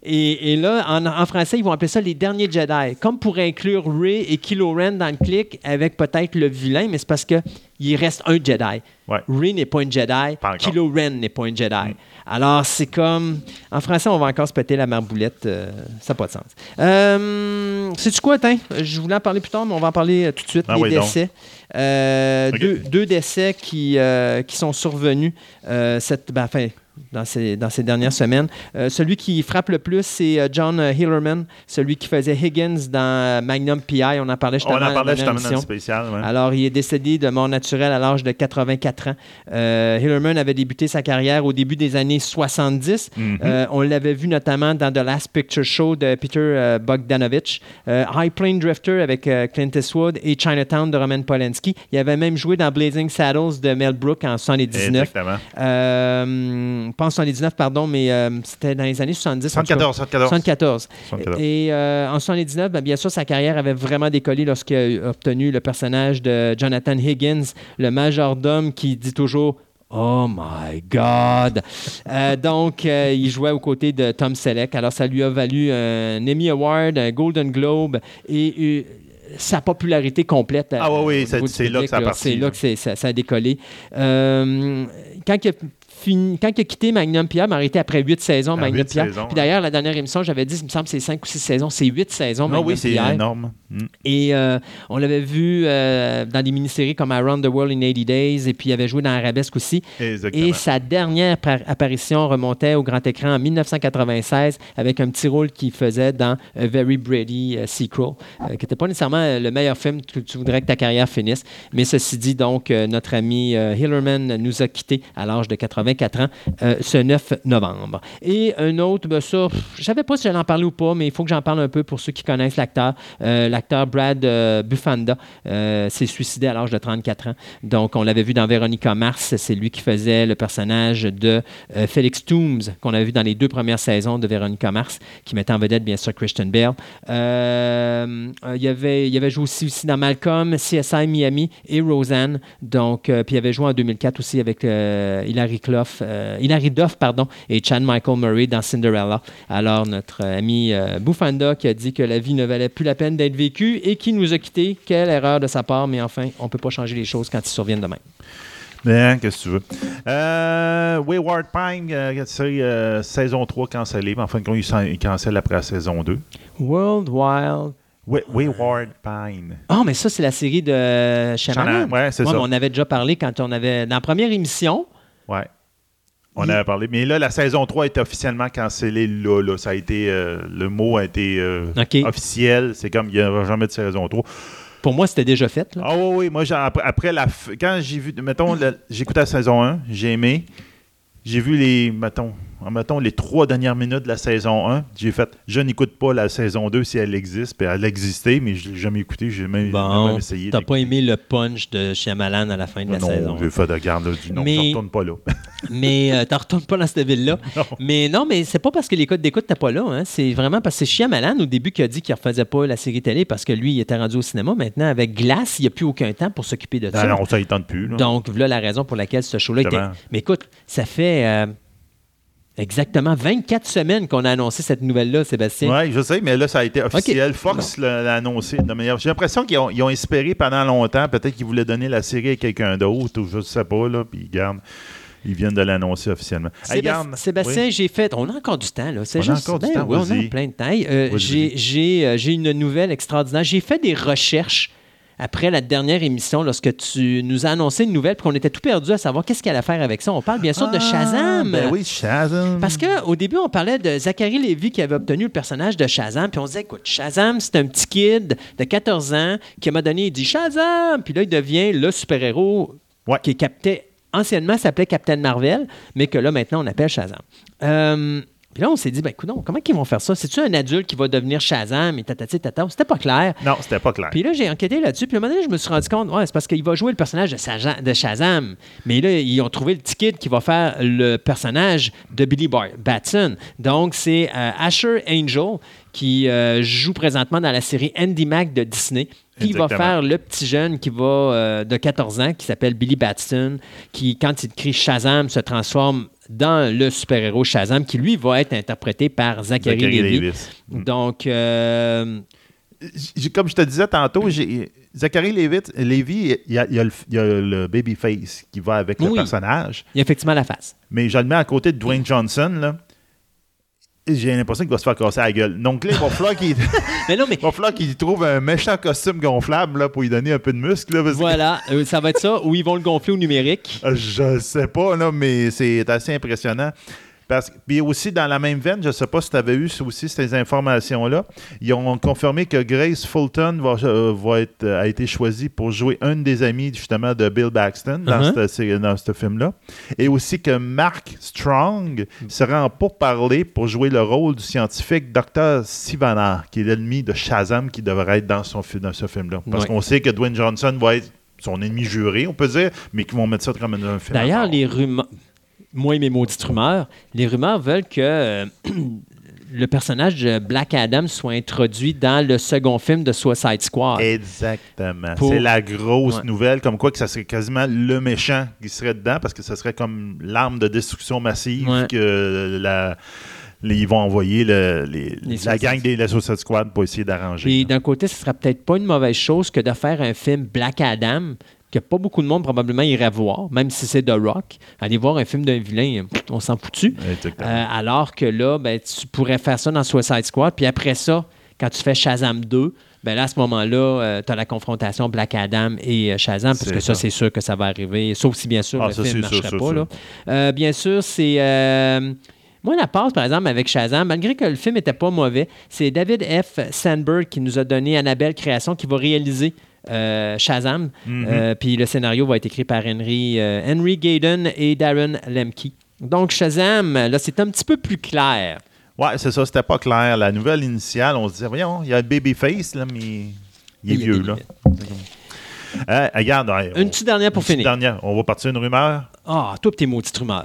Speaker 2: Et, et là, en, en français, ils vont appeler ça Les Derniers Jedi, comme pour inclure Rey et Kylo Ren dans le clic avec peut-être le vilain, mais c'est parce que il reste un Jedi.
Speaker 3: Ouais.
Speaker 2: Rey n'est pas une Jedi,
Speaker 3: Pas.
Speaker 2: Kylo Ren n'est pas une Jedi. Alors, c'est comme... En français, on va encore se péter la marboulette. euh, ça n'a pas de sens. Euh, Sais-tu quoi, Tin? Je voulais en parler plus tard, mais on va en parler euh, tout de suite.
Speaker 3: Ah
Speaker 2: les
Speaker 3: oui,
Speaker 2: décès.
Speaker 3: Ok.
Speaker 2: deux, deux décès qui, euh, qui sont survenus euh, cette, ben, enfin, dans, ces, dans ces dernières semaines. Euh, celui qui frappe le plus, c'est euh, John euh, Hillerman, celui qui faisait Higgins dans Magnum PI. On en parlait
Speaker 3: On
Speaker 2: justement
Speaker 3: en
Speaker 2: dans la
Speaker 3: parlait justement dans le spécial. ouais.
Speaker 2: Alors, il est décédé de mort naturelle à l'âge de 84 ans. Euh, Hillerman avait débuté sa carrière au début des années 70.
Speaker 3: Mhm.
Speaker 2: Euh, on l'avait vu notamment dans The Last Picture Show de Peter Bogdanovich, High Plane Drifter avec Clint Eastwood et Chinatown de Roman Polanski. Il avait même joué dans Blazing Saddles de Mel Brooks en 79.
Speaker 3: Exactement.
Speaker 2: Pas en 79, pardon, mais euh, c'était dans les années 70. en tout cas.
Speaker 3: 74, 74.
Speaker 2: 74.
Speaker 3: 74.
Speaker 2: Et euh, en 79, ben, bien sûr, sa carrière avait vraiment décollé lorsqu'il a obtenu le personnage de Jonathan Higgins, le majordome qui dit toujours Oh my God! Euh, donc, euh, il jouait aux côtés de Tom Selleck. Alors, ça lui a valu un Emmy Award, un Golden Globe et euh, sa popularité complète.
Speaker 3: Ah oui, oui, c'est- là que ça a
Speaker 2: C'est là que ça, ça a décollé. Quand il a fini- quand il a quitté Magnum PI, il m'a arrêté après huit saisons,
Speaker 3: À
Speaker 2: Magnum
Speaker 3: saisons,
Speaker 2: Puis d'ailleurs, la dernière émission, j'avais dit, il me semble que c'est cinq ou six saisons. C'est huit saisons,
Speaker 3: Non,
Speaker 2: Magnum
Speaker 3: oui, c'est énorme. Mm.
Speaker 2: Et euh, on l'avait vu euh, dans des mini-séries comme Around the World in 80 Days, et puis il avait joué dans Arabesque aussi.
Speaker 3: Exactement.
Speaker 2: Et sa dernière par- apparition remontait au grand écran en 1996 avec un petit rôle qu'il faisait dans A Very Brady euh, Sequel, euh, qui n'était pas nécessairement le meilleur film que tu voudrais que ta carrière finisse. Mais ceci dit, donc, notre ami Hillerman nous a quittés à l'âge de 84 ans euh, ce 9 novembre. Et un autre, ben je savais pas si j'allais en parler ou pas, mais il faut que j'en parle un peu pour ceux qui connaissent l'acteur. Euh, l'acteur Brad euh, Bufanda euh, s'est suicidé à l'âge de 34 ans. Donc, on l'avait vu dans Veronica Mars. C'est lui qui faisait le personnage de Felix Toombs, qu'on avait vu dans les deux premières saisons de Veronica Mars, qui mettait en vedette, bien sûr, Christian Bale. Il, avait, il avait joué aussi, dans Malcolm, CSI Miami et Roseanne. Donc, puis il avait joué en 2004 aussi avec Hilary Clough, euh, Hilary Duff, pardon, et Chan Michael Murray dans Cinderella. Alors, notre ami euh, Bufanda qui a dit que la vie ne valait plus la peine d'être vécue et qui nous a quittés. Quelle erreur de sa part, mais enfin, on ne peut pas changer les choses quand ils surviennent demain.
Speaker 3: Mais hein, qu'est-ce que tu veux? Euh, Wayward Pine, euh, série, euh, saison 3 cancellée. Mais en fin de compte, ils cancellent après la saison 2.
Speaker 2: World Wild.
Speaker 3: Wa- Wayward Pine.
Speaker 2: Ah, mais ça, c'est la série de Shyamalan.
Speaker 3: Shyamalan, ouais, c'est
Speaker 2: Ouais,
Speaker 3: ça.
Speaker 2: on avait déjà parlé quand on avait. Dans la première émission,
Speaker 3: Ouais. On avait parlé. Mais là, la saison 3 est officiellement cancellée là. là. Ça a été, euh, le mot a été euh, officiel. C'est comme il n'y aura jamais de saison 3.
Speaker 2: pour moi, c'était déjà fait. là.
Speaker 3: Ah oui, oui. Moi, après, après la f- quand j'ai vu, mettons, écouté la saison 1, j'ai aimé. J'ai vu les, mettons, mettons, les trois dernières minutes de la saison 1. J'ai fait, je n'écoute pas la saison 2 si elle existe. Puis elle existait, mais je ne l'ai jamais écouté. J'ai même,
Speaker 2: Bon,
Speaker 3: même essayé.
Speaker 2: t'as pas aimé le punch de Shyamalan à la fin de la
Speaker 3: non,
Speaker 2: saison.
Speaker 3: j'ai fait de garde là, du non,
Speaker 2: Mais-
Speaker 3: retourne pas là.
Speaker 2: Mais euh, t'en retournes pas dans cette ville-là.
Speaker 3: Non.
Speaker 2: Mais non, mais c'est pas parce que les codes d'écoute n'étaient pas là. hein. C'est vraiment parce que c'est Shyamalan au début qui a dit qu'il ne refaisait pas la série télé parce que lui, il était rendu au cinéma. Maintenant, avec Glace, il n'y a plus aucun temps pour s'occuper de ça.
Speaker 3: Ah non, ça, il tente plus. là.
Speaker 2: Donc, voilà la raison pour laquelle ce show-là était. Mais écoute, ça fait euh, exactement 24 semaines qu'on a annoncé cette nouvelle-là, Sébastien.
Speaker 3: Oui, je sais, mais là, ça a été officiel. Fox l'a annoncé de manière. J'ai l'impression qu'ils ont, espéré pendant longtemps. Peut-être qu'ils voulaient donner la série à quelqu'un d'autre, ou je ne sais pas, là, puis ils gardent. Ils viennent de l'annoncer officiellement. Garde.
Speaker 2: Sébastien,
Speaker 3: Oui.
Speaker 2: j'ai fait. On a encore du temps, là. C'est
Speaker 3: On a encore du
Speaker 2: ben
Speaker 3: temps,
Speaker 2: oui, on a plein de temps. Hey, euh, euh, j'ai une nouvelle extraordinaire. J'ai fait des recherches après la dernière émission lorsque tu nous as annoncé une nouvelle puis qu'on était tout perdu à savoir qu'est-ce qu'elle allait faire avec ça. On parle bien sûr de
Speaker 3: Ah,
Speaker 2: Shazam.
Speaker 3: Ben oui, Shazam.
Speaker 2: Parce qu'au début, on parlait de Zachary Lévy qui avait obtenu le personnage de Shazam. Puis on disait, écoute, Shazam, c'est un petit kid de 14 ans qui, moment donné, il dit Shazam! Puis là, il devient le super-héros
Speaker 3: Ouais.
Speaker 2: qui est capté, anciennement s'appelait Captain Marvel, mais que là, maintenant, on appelle Shazam. Euh, puis là, on s'est dit, ben, écoute, comment ils vont faire ça? C'est-tu un adulte qui va devenir Shazam et tatati tata? C'était pas clair.
Speaker 3: Non, c'était pas clair.
Speaker 2: Puis là, j'ai enquêté là-dessus. Puis à un moment donné, je me suis rendu compte, ouais, c'est parce qu'il va jouer le personnage de, Shazam. Mais là, ils ont trouvé le petit kid qui va faire le personnage de Billy Bar- Batson. Donc, c'est euh, Asher Angel qui euh, joue présentement dans la série Andy Mac de Disney. Qui va faire le petit jeune qui va euh, de 14 ans, qui s'appelle Billy Batson, qui, quand il crie Shazam, se transforme dans le super-héros Shazam, qui lui va être interprété par Zachary,
Speaker 3: Zachary
Speaker 2: Levi.
Speaker 3: Davis.
Speaker 2: Donc, euh,
Speaker 3: Comme je te disais tantôt, Zachary Levitt, Lévy, il y a, il y a le, babyface qui va avec le personnage.
Speaker 2: il y a effectivement la face.
Speaker 3: Mais je le mets à côté de Dwayne Johnson, là. J'ai l'impression qu'il va se faire casser la gueule. Donc là, il va falloir qu'il
Speaker 2: Mais non, mais
Speaker 3: il va falloir qu'il trouve un méchant costume gonflable là, pour lui donner un peu de muscle. Là, parce que-
Speaker 2: Voilà, euh, ça va être ça, ou ils vont le gonfler au numérique.
Speaker 3: Je sais pas, là, mais c'est assez impressionnant. Parce, puis aussi, dans la même veine, je ne sais pas si tu avais eu aussi ces informations-là, ils ont confirmé que Grace Fulton va, euh, va être, euh, a été choisie pour jouer une des amies justement de Bill Baxton dans
Speaker 2: Uh-huh.
Speaker 3: dans ce film-là. Et aussi que Mark Strong sera en pourparler pour jouer le rôle du scientifique Dr. Sivana, qui est l'ennemi de Shazam qui devrait être dans, son, fi- dans ce film-là. Parce
Speaker 2: Ouais.
Speaker 3: qu'on sait que Dwayne Johnson va être son ennemi juré, on peut dire, mais qu'ils vont mettre ça comme un film.
Speaker 2: D'ailleurs, les rumeurs, moi et mes maudites rumeurs, les rumeurs veulent que euh, le personnage de Black Adam soit introduit dans le second film de Suicide Squad.
Speaker 3: Exactement.
Speaker 2: Pour-
Speaker 3: C'est la grosse
Speaker 2: Ouais.
Speaker 3: nouvelle, comme quoi que ça serait quasiment le méchant qui serait dedans, parce que ça serait comme l'arme de destruction massive
Speaker 2: Ouais.
Speaker 3: que la, ils vont envoyer le- les-
Speaker 2: Les
Speaker 3: la gang des la Suicide Squad pour essayer d'arranger. Là.
Speaker 2: d'un côté, ce serait peut-être pas une mauvaise chose que de faire un film Black Adam que pas beaucoup de monde probablement irait voir, même si c'est The Rock. Aller voir un film d'un vilain, on s'en foutu. Euh, alors que là, ben, tu pourrais faire ça dans Suicide Squad. Puis après ça, quand tu fais Shazam 2, ben là, à ce moment-là, tu as la confrontation Black Adam et euh, Shazam, parce que ça,
Speaker 3: ça.
Speaker 2: c'est sûr que ça va arriver. Sauf si, bien sûr,
Speaker 3: Ah,
Speaker 2: le
Speaker 3: ça,
Speaker 2: film ne marcherait
Speaker 3: sûr,
Speaker 2: pas.
Speaker 3: sûr.
Speaker 2: là. Euh, bien sûr, c'est. euh, moi, la passe, par exemple, avec Shazam, malgré que le film n'était pas mauvais, c'est David F. Sandberg qui nous a donné Annabelle Création qui va réaliser euh, Shazam.
Speaker 3: Mhm.
Speaker 2: Euh, Puis le scénario va être écrit par Henry, euh, Henry Gayden et Darren Lemke. Donc, Shazam, là, c'est un petit peu plus clair.
Speaker 3: Ouais, c'est ça, c'était pas clair. La nouvelle initiale, on se disait, voyons, il y a le Babyface, là, mais il est
Speaker 2: Il
Speaker 3: vieux, là. Euh, regarde, ouais, on-
Speaker 2: Une petite dernière pour
Speaker 3: une petite
Speaker 2: finir.
Speaker 3: dernière. On va partir une rumeur.
Speaker 2: Ah, toi, pis tes maudites rumeurs.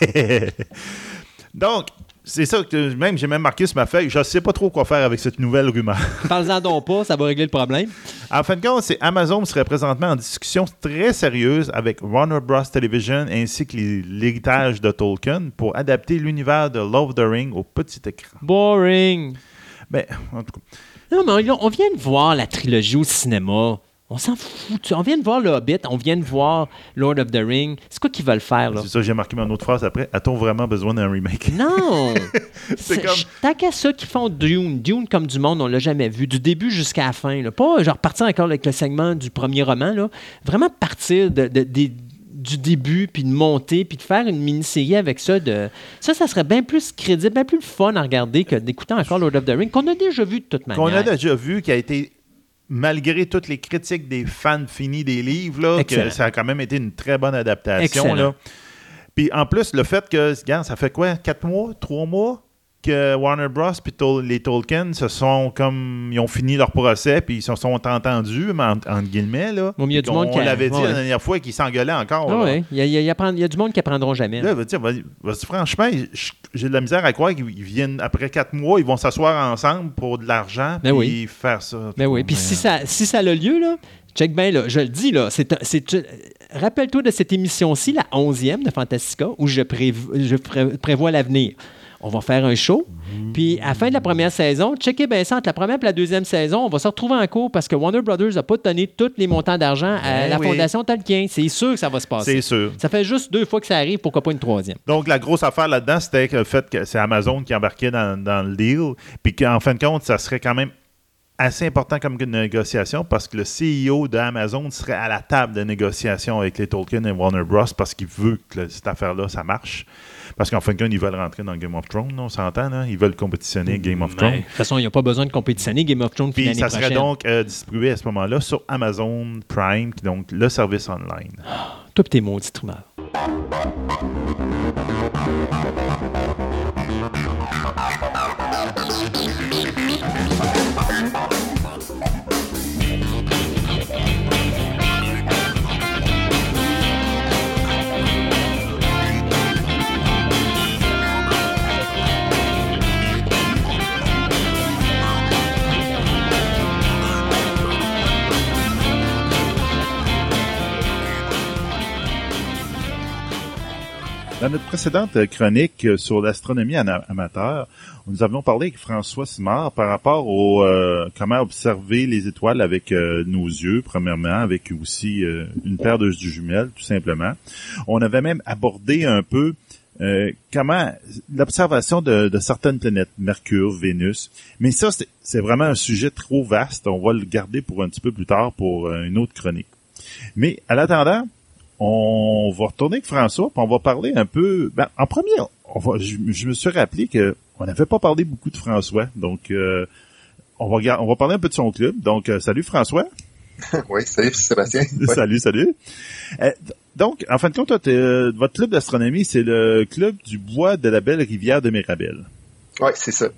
Speaker 3: Donc, c'est ça que même j'ai même marqué sur ma feuille. Je sais pas trop quoi faire avec cette nouvelle rumeur.
Speaker 2: Parle-en donc pas, ça va régler le problème.
Speaker 3: En fin de compte, c'est Amazon serait présentement en discussion très sérieuse avec Warner Bros. Television ainsi que l'héritage de Tolkien pour adapter l'univers de Love the Ring au petit écran.
Speaker 2: Boring.
Speaker 3: Ben, en tout cas,
Speaker 2: Non, mais on vient de voir la trilogie au cinéma. On s'en fout. On vient de voir Le Hobbit, on vient de voir Lord of the Ring. C'est quoi qu'ils veulent faire, là?
Speaker 3: c'est ça, j'ai marqué mon autre phrase après. A-t-on vraiment besoin d'un remake?
Speaker 2: Non!
Speaker 3: C'est comme-
Speaker 2: Tant qu'à ceux qui font Dune, Dune comme du monde, on l'a jamais vu, du début jusqu'à la fin. Là. Pas genre partir encore avec le segment du premier roman. Là. Vraiment partir de, du début, puis de monter, puis de faire une mini-série avec ça. De... Ça, ça serait bien plus crédible, bien plus fun à regarder que d'écouter encore Lord of the Rings, qu'on a déjà vu de toute manière.
Speaker 3: Qu'on a déjà vu, qui a été, malgré toutes les critiques des fans finis des livres, là, que ça a quand même été une très bonne adaptation.
Speaker 2: Excellent.
Speaker 3: Là. Puis en plus, le fait que, regarde, ça fait quoi, quatre mois, trois mois? Que Warner Bros. puis les Tolkien se sont comme ils ont fini leur procès puis ils se sont entendus mais en- entre guillemets là.
Speaker 2: Bon, mais il y a du monde
Speaker 3: on l'avait dit
Speaker 2: ouais.
Speaker 3: la dernière fois qu'ils s'engueulaient encore.
Speaker 2: Ah ouais. il, y a, il y a- il y a prendre- il y a du monde qui apprendront jamais.
Speaker 3: Là, franchement, j'ai de la misère à croire qu'ils ils viennent après quatre mois, ils vont s'asseoir ensemble pour de l'argent
Speaker 2: Ben
Speaker 3: puis
Speaker 2: oui.
Speaker 3: faire ça.
Speaker 2: Ben oui, puis si ça, si ça a lieu, là, check bien, là, je le dis, là, c'est, tu- rappelle-toi de cette émission-ci, la 11e de Fantastica, où je, je pré- prévois l'avenir. On va faire un show, puis à la fin de la première saison, checkez bien ça, entre la première et la deuxième saison, on va se retrouver en cours parce que Warner Brothers n'a pas donné tous les montants d'argent à
Speaker 3: Ben
Speaker 2: la
Speaker 3: oui.
Speaker 2: Fondation Tolkien. C'est sûr que ça va se
Speaker 3: C'est
Speaker 2: passer.
Speaker 3: sûr.
Speaker 2: Ça fait juste deux fois que ça arrive, pourquoi pas une troisième?
Speaker 3: Donc, la grosse affaire là-dedans, c'était le fait que c'est Amazon qui embarquait dans, dans le deal, puis qu'en fin de compte, ça serait quand même assez important comme une négociation parce que le CEO d'Amazon serait à la table de négociation avec les Tolkien et Warner Bros. parce qu'il veut que cette affaire-là, ça marche. Parce qu'en fin de compte, ils veulent rentrer dans Game of Thrones, on s'entend, là? Ils veulent compétitionner Game of Thrones.
Speaker 2: de toute façon, il n'y a pas besoin de compétitionner. Game of Thrones
Speaker 3: Puis ça serait
Speaker 2: prochaine.
Speaker 3: donc euh, distribué à ce moment-là sur Amazon Prime, donc le service online.
Speaker 2: Toi pis tes maudits rumeurs.
Speaker 3: Dans notre précédente chronique euh, sur l'astronomie amateur, nous avions parlé avec François Simard par rapport au euh, comment observer les étoiles avec euh, nos yeux, premièrement, avec aussi euh, une paire de jumelles, tout simplement. On avait même abordé un peu euh, comment l'observation de, de certaines planètes, Mercure, Vénus. Mais ça, c'est- vraiment un sujet trop vaste. On va le garder pour un petit peu plus tard pour euh, une autre chronique. Mais à l'attendant, on va retourner avec François, puis on va parler un peu. Ben, en premier, on va, je, je me suis rappelé que on n'avait pas parlé beaucoup de François, donc euh, on va regarder- on va parler un peu de son club. Donc, euh, salut François.
Speaker 1: Oui, salut Sébastien. Ouais.
Speaker 3: Salut, salut. Euh, donc, en fin de compte, votre club d'astronomie, c'est le club du bois de la belle rivière de Mirabel.
Speaker 1: Oui, c'est ça.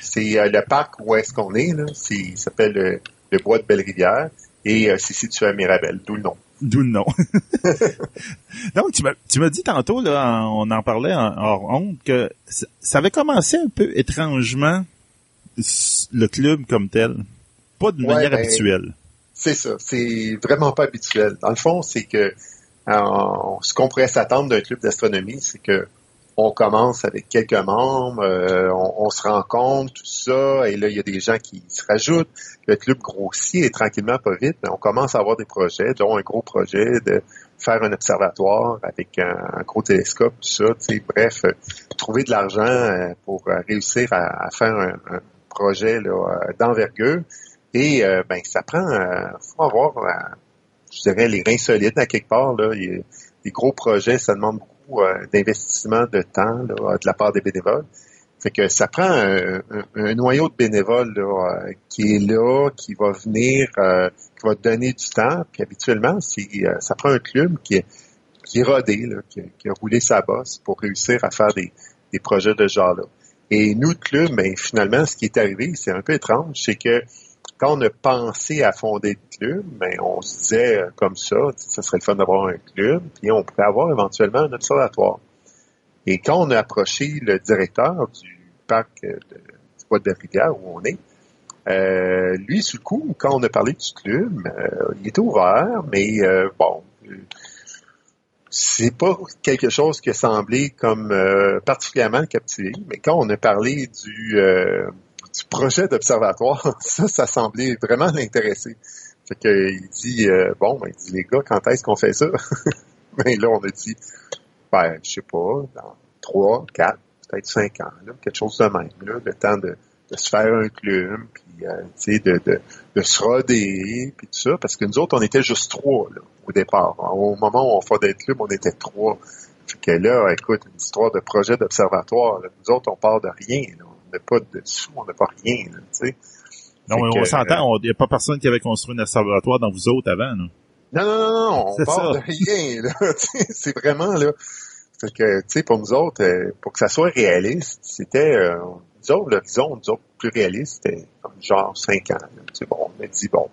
Speaker 1: C'est le parc où est-ce qu'on est, là. C'est, il s'appelle le, bois de Belle-Rivière et c'est situé à Mirabel, d'où le nom.
Speaker 3: D'où le nom. Donc, tu m'as, tu m'as dit tantôt, là, on en parlait en, hors honte, que ça avait commencé un peu étrangement, le club comme tel. Pas de
Speaker 1: Ouais,
Speaker 3: manière
Speaker 1: ben,
Speaker 3: habituelle.
Speaker 1: C'est ça. C'est vraiment pas habituel. Dans le fond, c'est que euh, ce qu'on pourrait s'attendre d'un club d'astronomie, c'est que on commence avec quelques membres, euh, on, se rencontre, tout ça, et là, il y a des gens qui se rajoutent. Le club grossit et tranquillement, pas vite, mais on commence à avoir des projets, dont un gros projet de faire un observatoire avec un, gros télescope, tout ça, bref, euh, trouver de l'argent euh, pour réussir à, faire un, projet d'envergure. Et ben, ça prend, faut avoir, je dirais, les reins solides à quelque part. Les gros projets, ça demande beaucoup euh, d'investissement de temps de la part des bénévoles. Fait que ça prend un, noyau de bénévoles euh, qui est là, qui va venir, euh, qui va donner du temps. Puis habituellement, ça prend un club qui est, qui est rodé, qui, a roulé sa bosse pour réussir à faire des, projets de ce genre-là. Et nous, le club, mais finalement, ce qui est arrivé, c'est un peu étrange, c'est que quand on a pensé à fonder le club, ben, on se disait euh, comme ça, ça serait le fun d'avoir un club, puis on pourrait avoir éventuellement un observatoire. Et quand on a approché le directeur du parc euh, du Bois de Rivière où on est, euh, lui, sous le coup, quand on a parlé du club, il était ouvert, mais bon, c'est pas quelque chose qui a semblé comme particulièrement captivé. Mais quand on a parlé du du projet d'observatoire, ça, ça semblait vraiment l'intéresser. Fait que, il dit, euh, bon, ben, il dit, les gars, quand est-ce qu'on fait ça? ben là, on a dit, ben, je sais pas, dans trois, quatre, peut-être cinq ans, là, quelque chose de même, là, le temps de, de se faire un club, puis, euh, tu sais, de, de, de, se roder, puis tout ça, parce que nous autres, on était juste trois, là, au départ. Au moment où on fait le club, on était trois. Fait que là, écoute, une histoire de projet d'observatoire, nous autres, on part de rien, là n'a pas de sous, on n'a pas rien, tu sais.
Speaker 3: Non, mais on s'entend, il n'y a pas personne qui avait construit un observatoire dans vous autres avant,
Speaker 1: non? Non, non, non, non, on part de rien, là. c'est vraiment, là. Fait que, tu sais, pour nous autres, euh, pour que ça soit réaliste, c'était, euh, nous autres, l'horizon, nous autres, plus réaliste, c'était comme genre 5 ans, bon, on a dit, bon,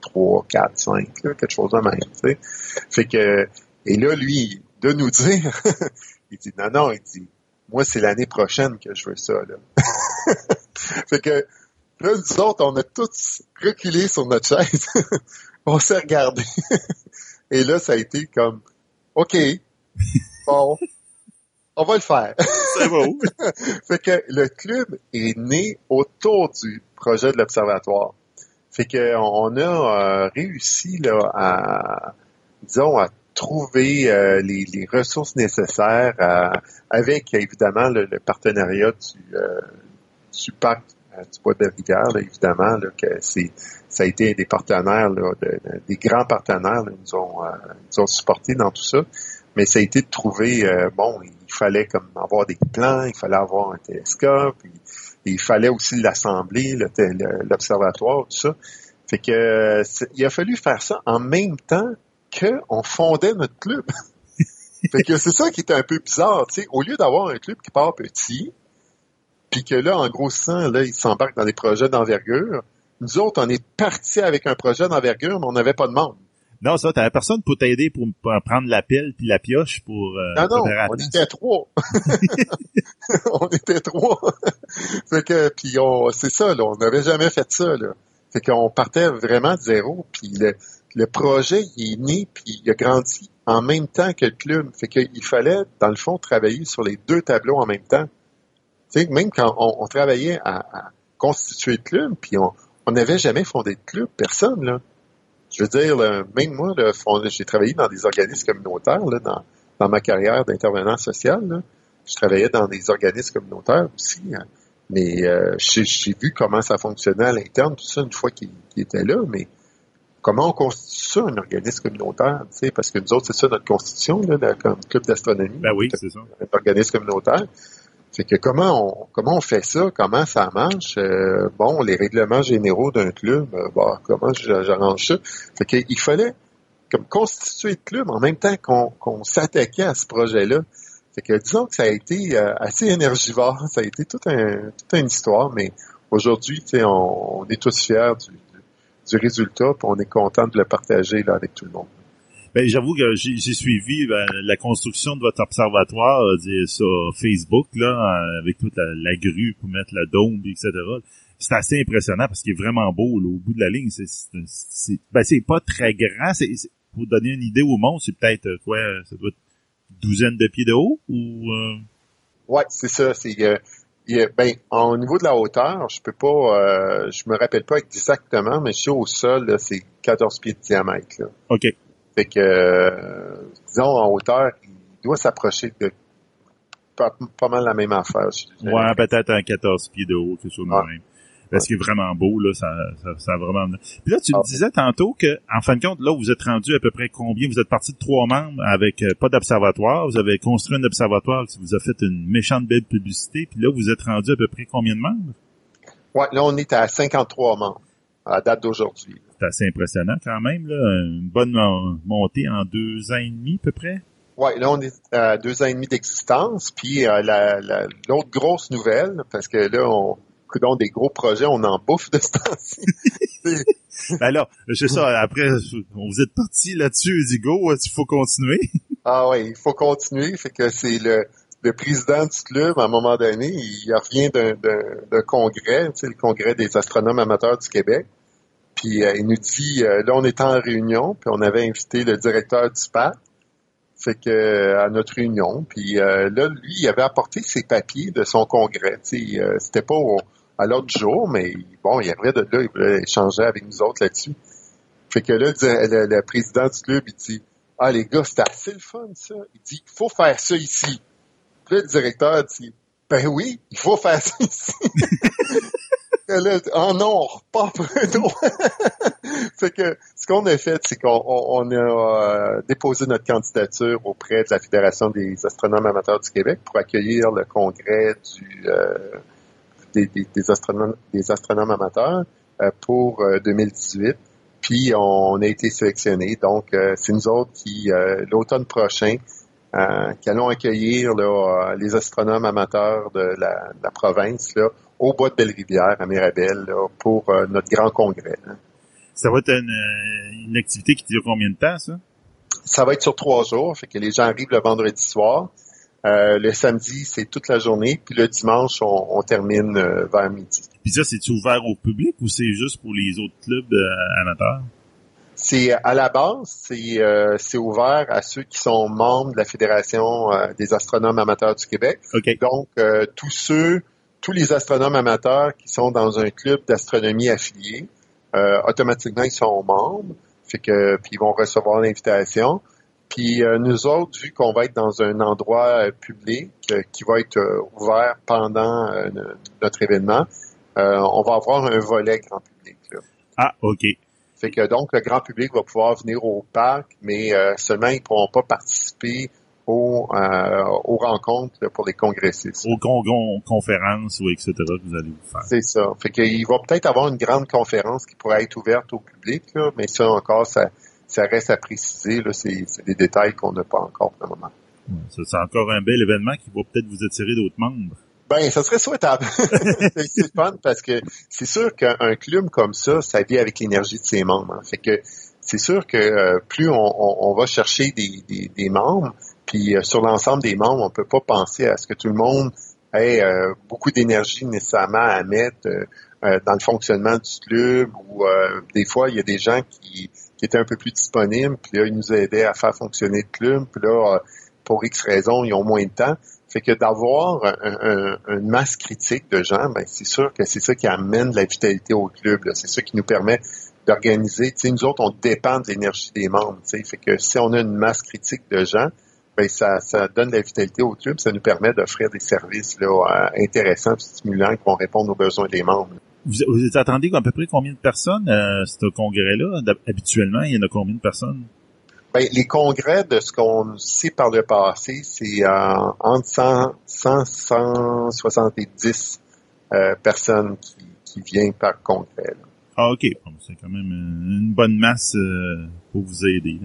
Speaker 1: 3, 4, 5, quelque chose de même, tu sais. Fait que, et là, lui, de nous dire, il dit, non, non, il dit, moi, c'est l'année prochaine que je veux ça. Là. fait que là, nous autres, on a tous reculé sur notre chaise. on s'est regardé. Et là, ça a été comme OK, bon, on va le faire.
Speaker 3: C'est beau.
Speaker 1: fait que le club est né autour du projet de l'observatoire. Fait que on a euh, réussi là à disons à trouver euh, les, ressources nécessaires avec évidemment le, partenariat du, euh, du parc euh, du bois de rivière, évidemment, que c'est ça a été des partenaires, des grands partenaires nous, ont, nous ont supportés dans tout ça. Mais ça a été de trouver, bon, il fallait comme avoir des plans, il fallait avoir un télescope, il fallait aussi l'assembler, l'observatoire, tout ça. Fait que il a fallu faire ça en même temps qu'on fondait notre club. fait que c'est ça qui était un peu bizarre, tu sais. Au lieu d'avoir un club qui part petit, puis que là, en gros sang, là, il s'embarque dans des projets d'envergure, nous autres, on est partis avec un projet d'envergure, mais on n'avait pas de monde.
Speaker 3: Non, ça, t'avais personne pour t'aider pour, prendre la pelle puis la pioche pour.
Speaker 1: Euh, non, non, on était trois. on était trois. fait que, puis on, c'est ça, là, on n'avait jamais fait ça, là. Fait qu'on partait vraiment de zéro, puis le, le projet il est né puis il a grandi en même temps que le club. Fait qu'il fallait, dans le fond, travailler sur les deux tableaux en même temps. Tu même quand on, travaillait à, constituer le club, puis on n'avait jamais fondé de club, personne, là. Je veux dire, même moi, j'ai travaillé dans des organismes communautaires, là, dans, ma carrière d'intervenant social. Je travaillais dans des organismes communautaires aussi. Hein. Mais euh, j'ai vu comment ça fonctionnait à l'interne, tout ça, une fois qu'il était là, mais comment on constitue ça, un organisme communautaire, tu sais, parce que nous autres, c'est ça notre constitution, là, comme club d'astronomie.
Speaker 3: Ben oui, c'est ça.
Speaker 1: Un organisme communautaire. C'est que comment on comment on fait ça, comment ça marche, euh, bon, les règlements généraux d'un club, euh, bon, comment j'arrange ça? Fait qu'il fallait comme constituer le club en même temps qu'on s'attaquait à ce projet-là. Fait que disons que ça a été euh, assez énergivore, ça a été toute, un, toute une histoire, mais aujourd'hui, on, on est tous fiers du, du résultat, puis on est content de le partager là, avec tout le monde.
Speaker 3: Ben, j'avoue que j'ai suivi ben, la construction de votre observatoire euh, sur Facebook, là, euh, avec toute la, grue pour mettre la dôme, etc. C'est assez impressionnant parce qu'il est vraiment beau au bout de la ligne. C'est ben, pas très grand. C'est pour donner une idée au monde, c'est peut-être euh, quoi, ça doit être une douzaine de pieds de haut ou
Speaker 1: Oui, c'est ça. C'est euh, ben, au niveau de la hauteur, je peux pas, euh, je me rappelle pas exactement, mais je suis au sol, c'est 14 pieds de diamètre. Là.
Speaker 3: OK.
Speaker 1: Fait que, euh, disons, en hauteur, il doit s'approcher de pas, mal la même affaire.
Speaker 3: Ouais, peut-être un 14 pieds de haut, quelque chose de même. Parce qu'il est vraiment beau, là, ça, ça, ça vraiment... Puis là, tu me ah. disais tantôt que, en fin de compte, là, vous êtes rendu à peu près combien? Vous êtes parti de trois membres avec euh, pas d'observatoire. Vous avez construit un observatoire qui vous a fait une méchante belle publicité. Puis là, vous êtes rendu à peu près combien de membres?
Speaker 1: Ouais, là, on est à 53 membres à date d'aujourd'hui.
Speaker 3: C'est assez impressionnant quand même, là. Une bonne montée en deux ans et demi, à peu près.
Speaker 1: Oui, là, on est à deux ans et demi d'existence. Puis euh, l'autre grosse nouvelle, parce que là, on, donc des gros projets, on en bouffe de ce temps-ci.
Speaker 3: ben alors, c'est ça, après, vous êtes parti là-dessus, dit go, il faut continuer?
Speaker 1: ah oui, il faut continuer, fait que c'est le, le président du club, à un moment donné, il revient d'un congrès, le congrès des astronomes amateurs du Québec. Puis euh, il nous dit, euh, là on était en réunion, puis on avait invité le directeur du SPAC, fait que euh, à notre réunion, puis là lui il avait apporté ses papiers de son congrès, sais, c'était pas au, à l'autre jour, mais bon, il arrivait de là, il voulait échanger avec nous autres là-dessus. Fait que là, le, président du club, il dit Ah les gars, c'était assez le fun, ça. Il dit Il faut faire ça ici. Puis là, le directeur dit Ben oui, il faut faire ça ici. là, oh non, on repart fait que ce qu'on a fait, c'est qu'on a euh, déposé notre candidature auprès de la Fédération des astronomes amateurs du Québec pour accueillir le congrès du euh, des, astronomes, des astronomes amateurs euh, pour 2018. Euh, Puis on a été sélectionnés. Donc, euh, c'est nous autres qui, l'automne prochain, qui allons accueillir les astronomes amateurs de la, province au bois de Belle-Rivière, à Mirabel, pour notre grand congrès.
Speaker 3: Ça va être une, une, activité qui dure combien de temps, ça?
Speaker 1: Ça va être sur trois jours, fait que les gens arrivent le vendredi soir. Euh, le samedi, c'est toute la journée, puis le dimanche, on, termine euh, vers midi.
Speaker 3: Puis ça, c'est ouvert au public ou c'est juste pour les autres clubs euh, amateurs?
Speaker 1: C'est à la base, c'est ouvert à ceux qui sont membres de la Fédération des astronomes amateurs du Québec. Donc tous ceux, tous les astronomes amateurs qui sont dans un club d'astronomie affilié, automatiquement ils sont membres, fait que puis ils vont recevoir l'invitation. Puis euh, nous autres, vu qu'on va être dans un endroit euh, public euh, qui va être ouvert pendant notre événement, on va avoir un volet grand public.
Speaker 3: Ah, OK.
Speaker 1: Fait que donc le grand public va pouvoir venir au parc, mais seulement ils ne pourront pas participer aux, aux rencontres pour les congressistes.
Speaker 3: Aux con conférences ou etc. que vous allez vous faire.
Speaker 1: C'est ça. Fait qu'il va peut-être avoir une grande conférence qui pourrait être ouverte au public, mais ça encore, ça ça reste à préciser. Là, c'est, des détails qu'on n'a pas encore pour le moment.
Speaker 3: c'est encore un bel événement qui va peut-être vous attirer d'autres membres.
Speaker 1: Ben, ça serait souhaitable. c'est fun parce que c'est sûr qu'un club comme ça, ça vit avec l'énergie de ses membres. Hein. Fait que c'est sûr que euh, plus on, va chercher des, membres, puis euh, sur l'ensemble des membres, on peut pas penser à ce que tout le monde ait euh, beaucoup d'énergie nécessairement à mettre dans le fonctionnement du club ou des fois il y a des gens qui qui était un peu plus disponible. Puis là, ils nous aidaient à faire fonctionner le club. Puis là, euh, pour X raisons, ils ont moins de temps. Fait que d'avoir une masse critique de gens, ben c'est sûr que c'est ça qui amène de la vitalité au club. C'est ça qui nous permet d'organiser. Nous autres, on dépend de l'énergie des membres. Tu sais, fait que si on a une masse critique de gens, ben ça, ça donne de la vitalité au club. Ça nous permet d'offrir des services là, euh, intéressants, stimulants, qui vont répondre aux besoins des membres.
Speaker 3: Vous, vous attendez à peu près combien de personnes à euh, ce congrès-là? Habituellement, il y en a combien de personnes?
Speaker 1: Ben, les congrès, de ce qu'on sait par le passé, c'est euh, entre 100, 170 euh, personnes qui, qui, viennent par congrès.
Speaker 3: Ah, OK. c'est quand même une bonne masse pour vous aider.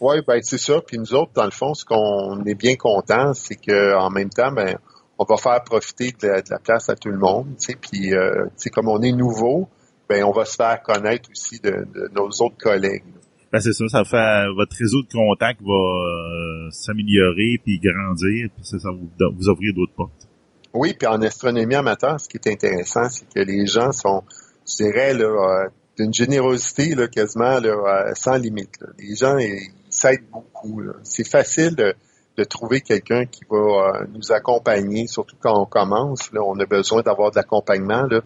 Speaker 1: Oui, ben c'est ça. Puis nous autres, dans le fond, ce qu'on est bien content, c'est qu'en même temps, ben on va faire profiter de la, place à tout le monde. Puis, euh, comme on est nouveau, ben on va se faire connaître aussi de, nos autres collègues.
Speaker 3: Ben c'est ça, ça fait votre réseau de contacts va euh, s'améliorer puis grandir, puis ça, va vous, vous ouvrir d'autres portes.
Speaker 1: Oui, puis en astronomie amateur, ce qui est intéressant, c'est que les gens sont, je dirais, là, euh, d'une générosité là, quasiment là, sans limite. Les gens, ils s'aident beaucoup. C'est facile de, de trouver quelqu'un qui va euh, nous accompagner, surtout quand on commence. Là, on a besoin d'avoir de l'accompagnement. Là.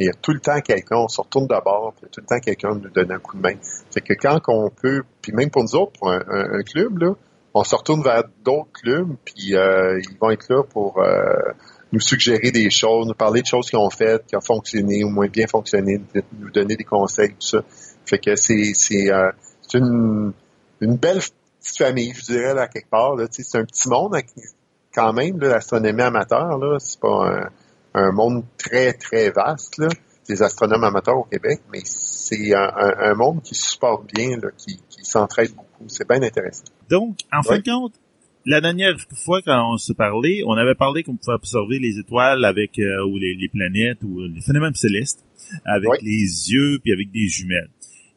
Speaker 1: Il y a tout le temps quelqu'un, on se retourne d'abord, il y a tout le temps quelqu'un nous donne un coup de main. Fait que quand on peut, puis même pour nous autres, pour un, club, là, on se retourne vers d'autres clubs, puis euh, ils vont être là pour euh, nous suggérer des choses, nous parler de choses qui ont fait, qui ont fonctionné ou moins bien fonctionné, nous donner des conseils, tout ça. Fait que c'est c'est une, une belle petite famille, je dirais, là, quelque part. C'est un petit monde quand même, l'astronomie amateur, là, c'est pas un, monde très, très vaste, là, des astronomes amateurs au Québec, mais c'est un, monde qui supporte bien, là, qui, qui s'entraide beaucoup. C'est bien intéressant.
Speaker 4: Donc, en fin de compte, la dernière fois quand on se parlait, on avait parlé qu'on pouvait observer les étoiles avec euh, ou les, planètes ou les phénomènes célestes avec les yeux puis avec des jumelles.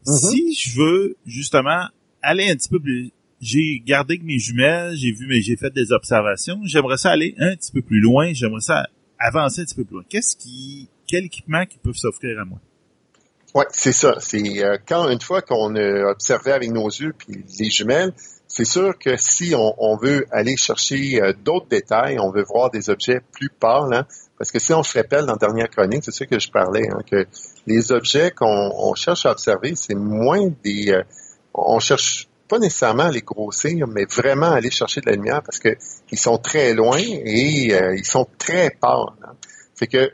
Speaker 4: Mm-hmm. Si je veux justement aller un petit peu plus j'ai gardé que mes jumelles, j'ai vu, mais j'ai fait des observations. J'aimerais ça aller un petit peu plus loin. J'aimerais ça avancer un petit peu plus loin. Qu'est-ce qui, quel équipement qui peut s'offrir à moi?
Speaker 1: Oui, c'est ça. C'est euh, quand une fois qu'on a observé avec nos yeux puis les jumelles, c'est sûr que si on, veut aller chercher euh, d'autres détails, on veut voir des objets plus pâles, hein, parce que si on se rappelle dans la dernière chronique, c'est ça que je parlais, hein, que les objets qu'on cherche à observer, c'est moins des, euh, on cherche pas nécessairement les grossir, mais vraiment aller chercher de la lumière parce que ils sont très loin et euh, ils sont très pâles. Hein. Que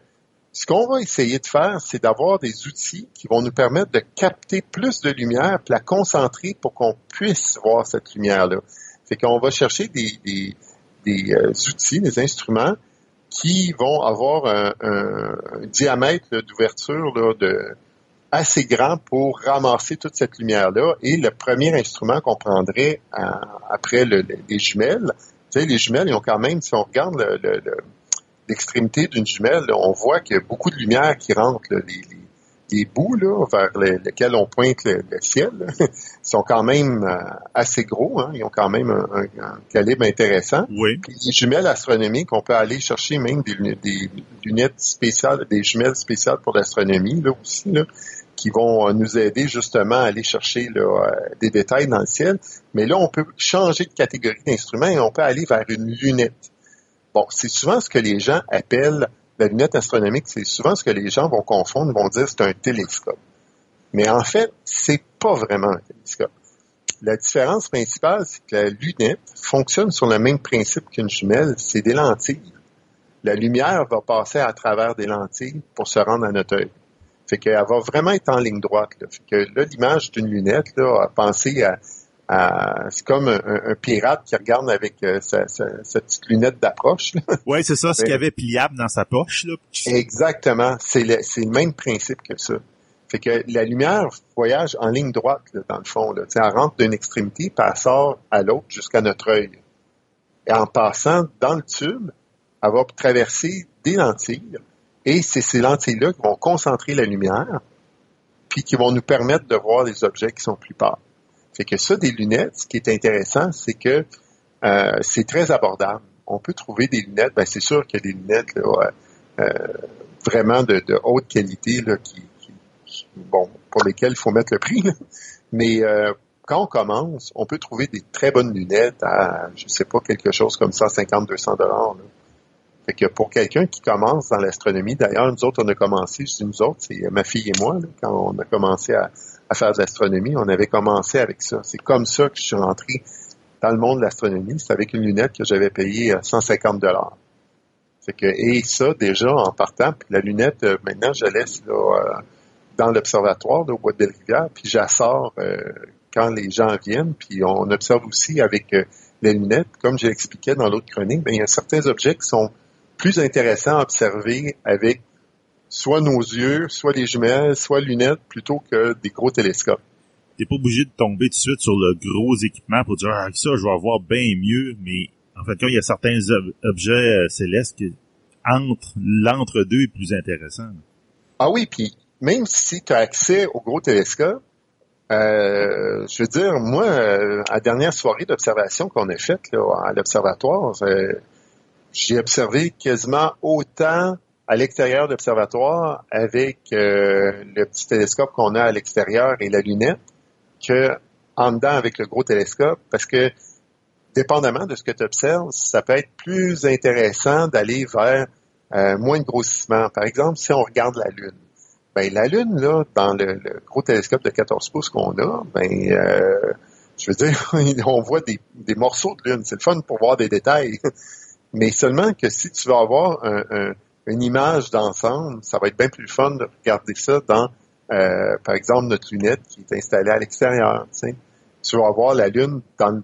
Speaker 1: ce qu'on va essayer de faire, c'est d'avoir des outils qui vont nous permettre de capter plus de lumière, puis la concentrer pour qu'on puisse voir cette lumière-là. Fait qu'on va chercher des, des, euh, outils, des instruments qui vont avoir un, un diamètre d'ouverture de assez grand pour ramasser toute cette lumière-là. Et le premier instrument qu'on prendrait euh, après les jumelles, tu sais, les jumelles, ils ont quand même, si on regarde l'extrémité d'une jumelle, on voit qu'il y a beaucoup de lumière qui rentre, les, les, bouts là, vers lesquels on pointe le, ciel, sont quand même euh, assez gros, hein, ils ont quand même un, calibre intéressant.
Speaker 4: Oui.
Speaker 1: Puis les jumelles astronomiques, on peut aller chercher même des, des lunettes spéciales, des jumelles spéciales pour l'astronomie, là aussi, là, qui vont euh, nous aider justement à aller chercher euh, des détails dans le ciel. Mais là, on peut changer de catégorie d'instrument et on peut aller vers une lunette. Bon, c'est souvent ce que les gens appellent la lunette astronomique, c'est souvent ce que les gens vont confondre, vont dire c'est un télescope. Mais en fait, c'est pas vraiment un télescope. La différence principale, c'est que la lunette fonctionne sur le même principe qu'une jumelle, c'est des lentilles. La lumière va passer à travers des lentilles pour se rendre à notre œil. Fait qu'elle va vraiment être en ligne droite. Là. Fait que là, l'image d'une lunette, là, à penser à, c'est comme un, pirate qui regarde avec euh, sa, petite lunette d'approche.
Speaker 4: Oui, c'est ça, ce qu'il y avait pliable dans sa poche. Là.
Speaker 1: Exactement. C'est le, c'est le même principe que ça. Fait que la lumière voyage en ligne droite, dans le fond. Là. elle rentre d'une extrémité, puis elle sort à l'autre jusqu'à notre œil. Et en passant dans le tube, elle va traverser des lentilles et c'est ces lentilles-là qui vont concentrer la lumière, puis qui vont nous permettre de voir des objets qui sont plus pâles. Fait que ça, des lunettes, ce qui est intéressant, c'est que euh, c'est très abordable. On peut trouver des lunettes, ben c'est sûr qu'il y a des lunettes euh, vraiment de, haute qualité là, qui, bon, pour lesquelles il faut mettre le prix. Mais euh, quand on commence, on peut trouver des très bonnes lunettes à, je sais pas, quelque chose comme ça, 50, 200 dollars. Fait que pour quelqu'un qui commence dans l'astronomie, d'ailleurs, nous autres, on a commencé, je dis nous autres, c'est ma fille et moi, quand on a commencé à, faire de l'astronomie, on avait commencé avec ça. C'est comme ça que je suis rentré dans le monde de l'astronomie. C'est avec une lunette que j'avais payée 150 euh, dollars. que et ça déjà en partant, puis la lunette euh, maintenant je la laisse euh, dans l'observatoire au bois de Belle-Rivière, puis j'assors quand les gens viennent, puis on observe aussi avec les lunettes, comme j'ai expliqué dans l'autre chronique, ben, il y a certains objets qui sont plus intéressant à observer avec soit nos yeux, soit les jumelles, soit lunettes, plutôt que des gros télescopes.
Speaker 4: T'es pas obligé de tomber tout de suite sur le gros équipement pour dire ah, ça, je vais avoir bien mieux, mais en fait, quand il y a certains objets euh, célestes qui entre l'entre-deux est plus intéressant.
Speaker 1: Ah oui, puis même si tu as accès au gros télescope, euh, je veux dire, moi, euh, à la dernière soirée d'observation qu'on a faite à l'observatoire, j'ai observé quasiment autant à l'extérieur de l'observatoire avec euh, le petit télescope qu'on a à l'extérieur et la lunette que en dedans avec le gros télescope parce que dépendamment de ce que tu observes, ça peut être plus intéressant d'aller vers euh, moins de grossissement. Par exemple, si on regarde la Lune, ben la Lune, là, dans le, gros télescope de 14 pouces qu'on a, ben euh, je veux dire, on voit des, morceaux de Lune. C'est le fun pour voir des détails. Mais seulement que si tu veux avoir une image d'ensemble, ça va être bien plus fun de regarder ça dans, euh, par exemple, notre lunette qui est installée à l'extérieur. Tu vas avoir la Lune dans,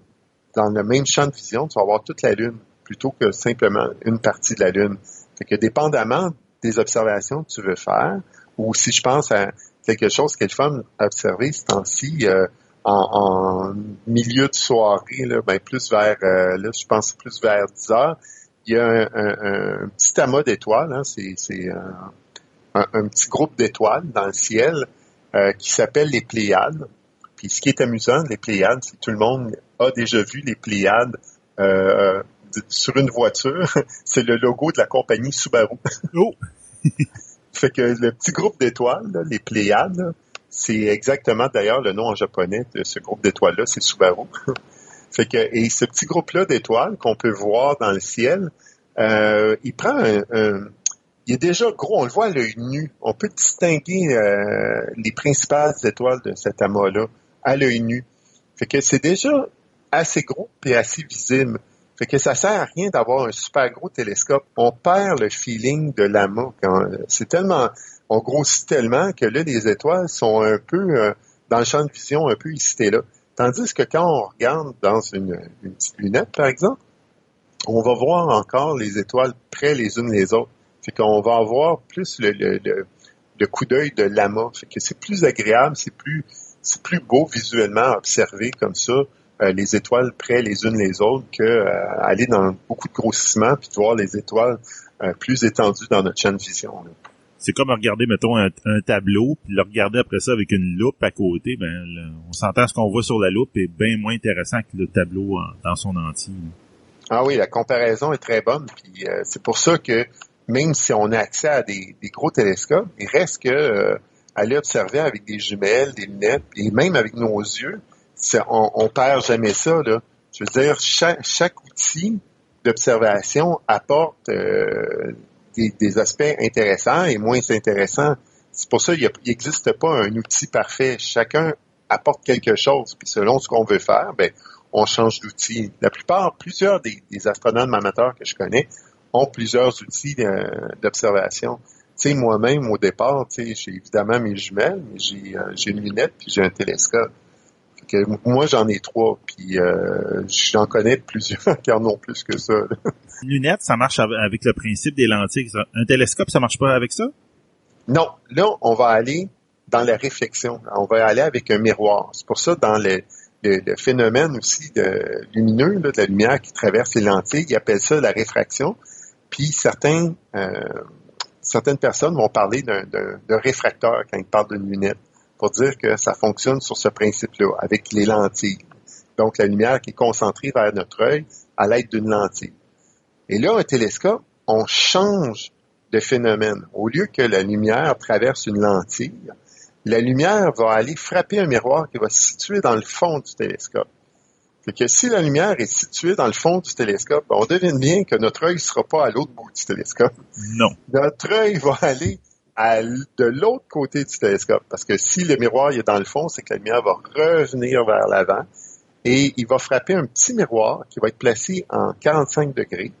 Speaker 1: dans le même champ de vision, tu vas avoir toute la Lune plutôt que simplement une partie de la Lune. Fait que dépendamment des observations que tu veux faire, ou si je pense à quelque chose qui est le fun observer ce temps-ci, euh, en, milieu de soirée, là, ben plus vers, euh, là, je pense plus vers 10 heures, il y a un, petit amas d'étoiles, hein, c'est un, petit groupe d'étoiles dans le ciel euh, qui s'appelle les Pléiades. Puis ce qui est amusant, les Pléiades, c'est que tout le monde a déjà vu les Pléiades euh, sur une voiture. c'est le logo de la compagnie Subaru. oh! fait que le petit groupe d'étoiles, les Pléiades, c'est exactement d'ailleurs le nom en japonais de ce groupe d'étoiles-là, c'est Subaru. fait que, et ce petit groupe-là d'étoiles qu'on peut voir dans le ciel, euh, il prend un, il est déjà gros, on le voit à l'œil nu. On peut distinguer euh, les principales étoiles de cet amas-là à l'œil nu. Fait que c'est déjà assez gros et assez visible. Fait que ça sert à rien d'avoir un super gros télescope. On perd le feeling de l'amas. C'est tellement, on grossit tellement que là, les étoiles sont un peu euh, dans le champ de vision, un peu ici là. Tandis que quand on regarde dans une, petite lunette, par exemple, on va voir encore les étoiles près les unes les autres. Fait qu'on va avoir plus le, coup d'œil de l'amas. Fait que c'est plus agréable, c'est plus, c'est plus beau visuellement observer comme ça. Euh, les étoiles près les unes les autres que euh, aller dans beaucoup de grossissement puis de voir les étoiles plus étendues dans notre champ de vision.
Speaker 4: C'est comme regarder, mettons, un, tableau, puis le regarder après ça avec une loupe à côté. Ben, on s'entend ce qu'on voit sur la loupe est bien moins intéressant que le tableau dans son entier.
Speaker 1: Ah oui, la comparaison est très bonne. Puis c'est pour ça que même si on a accès à des, gros télescopes, il reste que aller observer avec des jumelles, des lunettes, et même avec nos yeux, on, on perd jamais ça. Là. Je veux dire, chaque, outil d'observation apporte euh, des, aspects intéressants et moins intéressants. C'est pour ça qu'il n'existe pas un outil parfait. Chacun apporte quelque chose. Puis selon ce qu'on veut faire, ben, on change d'outil. La plupart, plusieurs des, astronomes amateurs que je connais ont plusieurs outils d'observation. Moi-même, au départ, j'ai évidemment mes jumelles, mais j'ai euh, une lunette puis j'ai un télescope moi, j'en ai trois, puis euh, j'en connais plusieurs qui en ont plus que ça.
Speaker 4: Une lunette, ça marche avec le principe des lentilles. Un télescope, ça marche pas avec ça?
Speaker 1: Non. Là, on va aller dans la réflexion. On va aller avec un miroir. C'est pour ça, dans le, phénomène aussi de lumineux, de la lumière qui traverse les lentilles, ils appellent ça la réfraction. Puis certains, euh, certaines personnes vont parler d'un réfracteur quand ils parlent d'une lunette pour dire que ça fonctionne sur ce principe-là, avec les lentilles. Donc, la lumière qui est concentrée vers notre œil à l'aide d'une lentille. Et là, un télescope, on change de phénomène. Au lieu que la lumière traverse une lentille, la lumière va aller frapper un miroir qui va se situer dans le fond du télescope. Fait que si la lumière est située dans le fond du télescope, on devine bien que notre œil ne sera pas à l'autre bout du télescope.
Speaker 4: Non.
Speaker 1: Notre œil va aller de l'autre côté du télescope. Parce que si le miroir est dans le fond, c'est que la lumière va revenir vers l'avant et il va frapper un petit miroir qui va être placé en 45 degrés.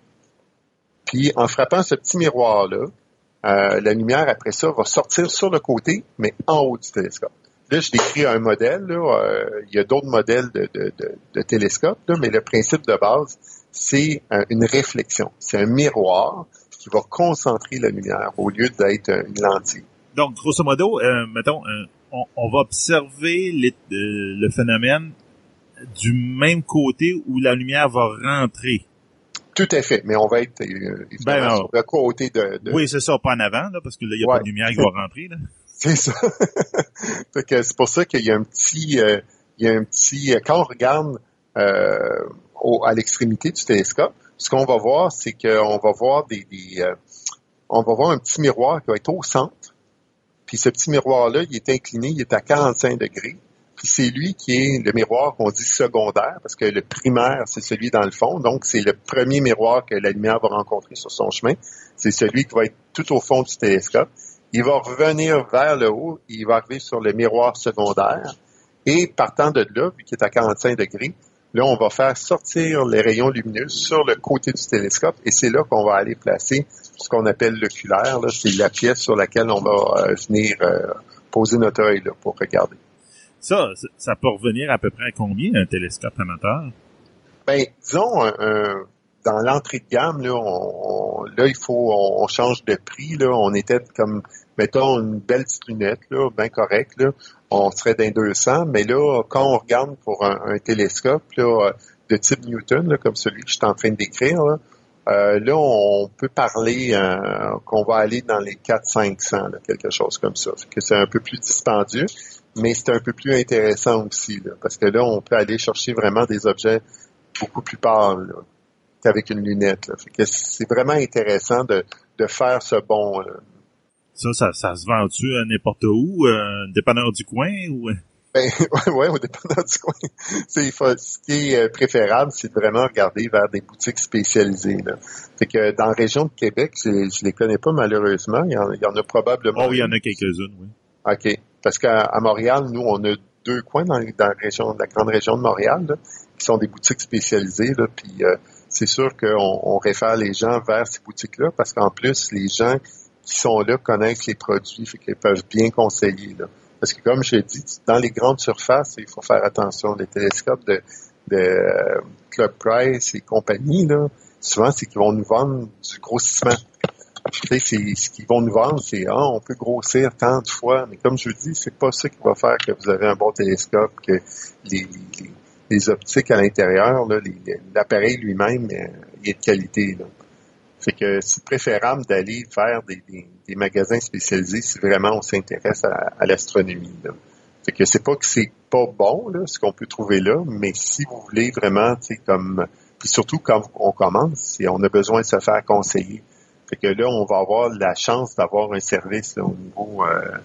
Speaker 1: Puis en frappant ce petit miroir-là, euh, la lumière après ça va sortir sur le côté, mais en haut du télescope. Là, je décris un modèle. Euh, il y a d'autres modèles de, de, télescopes, mais le principe de base, c'est euh, une réflexion. C'est un miroir qui va concentrer la lumière au lieu d'être une lentille.
Speaker 4: Donc, grosso modo, euh, mettons, euh, on, va observer euh, le phénomène du même côté où la lumière va rentrer.
Speaker 1: Tout à fait, mais on va être ben, sur le côté de,
Speaker 4: Oui, c'est ça, pas en avant, là, parce que là, il n'y a pas de lumière qui va rentrer.
Speaker 1: c'est ça. c'est pour ça qu'il y a un petit, il y a un petit, quand on regarde à l'extrémité du télescope, ce qu'on va voir, c'est qu'on va voir des, euh, on va voir un petit miroir qui va être au centre. Puis ce petit miroir-là, il est incliné, il est à 45 degrés. Puis c'est lui qui est le miroir qu'on dit secondaire, parce que le primaire, c'est celui dans le fond. Donc, c'est le premier miroir que la lumière va rencontrer sur son chemin. C'est celui qui va être tout au fond du télescope. Il va revenir vers le haut, il va arriver sur le miroir secondaire. Et partant de là, vu qu'il est à 45 degrés, là, on va faire sortir les rayons lumineux sur le côté du télescope. Et c'est là qu'on va aller placer ce qu'on appelle l'oculaire. C'est la pièce sur laquelle on va euh, venir euh, poser notre œil là, pour regarder.
Speaker 4: Ça, ça peut revenir à peu près à combien un télescope amateur?
Speaker 1: Ben, disons, dans l'entrée de gamme, là, on, là, il faut, on, change de prix. Là, on était comme, mettons, une belle petite lunette, là, bien correcte. Là, on serait d'un 200, mais là, quand on regarde pour un, télescope là, de type Newton, là, comme celui que je suis en train de décrire, là, euh, là, on peut parler euh, qu'on va aller dans les 400-500, quelque chose comme ça. que c'est un peu plus dispendieux mais c'est un peu plus intéressant aussi, parce que là, on peut aller chercher vraiment des objets beaucoup plus pâles qu'avec une lunette. que c'est vraiment intéressant de, de faire ce bond. Là.
Speaker 4: Ça, ça, ça se vend-tu n'importe où, euh, dépanneur du coin ou?
Speaker 1: Ben, ouais, au dépanneur du coin. C'est, ce qui est euh, préférable, c'est de vraiment regarder vers des boutiques spécialisées. Là. Fait que dans la région de Québec, je, je les connais pas malheureusement. Il y en, il y en a probablement.
Speaker 4: Oh, il y en a quelques-unes, oui.
Speaker 1: OK. Parce qu'à Montréal, nous, on a deux coins dans, la région, la grande région de Montréal, qui sont des boutiques spécialisées. Là, puis euh, c'est sûr qu'on on réfère les gens vers ces boutiques-là, parce qu'en plus, les gens qui sont là connaissent les produits, fait qu'ils peuvent bien conseiller. Là. Parce que comme je l'ai dit, dans les grandes surfaces, il faut faire attention. Les télescopes de, euh, Club Price et compagnie, là, souvent, c'est qu'ils vont nous vendre du grossissement c'est ce qu'ils vont nous vendre, c'est ah, on peut grossir tant de fois, mais comme je vous dis, c'est pas ça qui va faire que vous avez un bon télescope, que les, optiques à l'intérieur, l'appareil lui-même, euh, il est de qualité. Là. Fait que c'est préférable d'aller faire des, magasins spécialisés si vraiment on s'intéresse à, l'astronomie. Fait que c'est pas que c'est pas bon là, ce qu'on peut trouver là, mais si vous voulez vraiment, tu sais, comme puis surtout quand on commence, on a besoin de se faire conseiller. Fait que là, on va avoir la chance d'avoir un service au niveau, euh,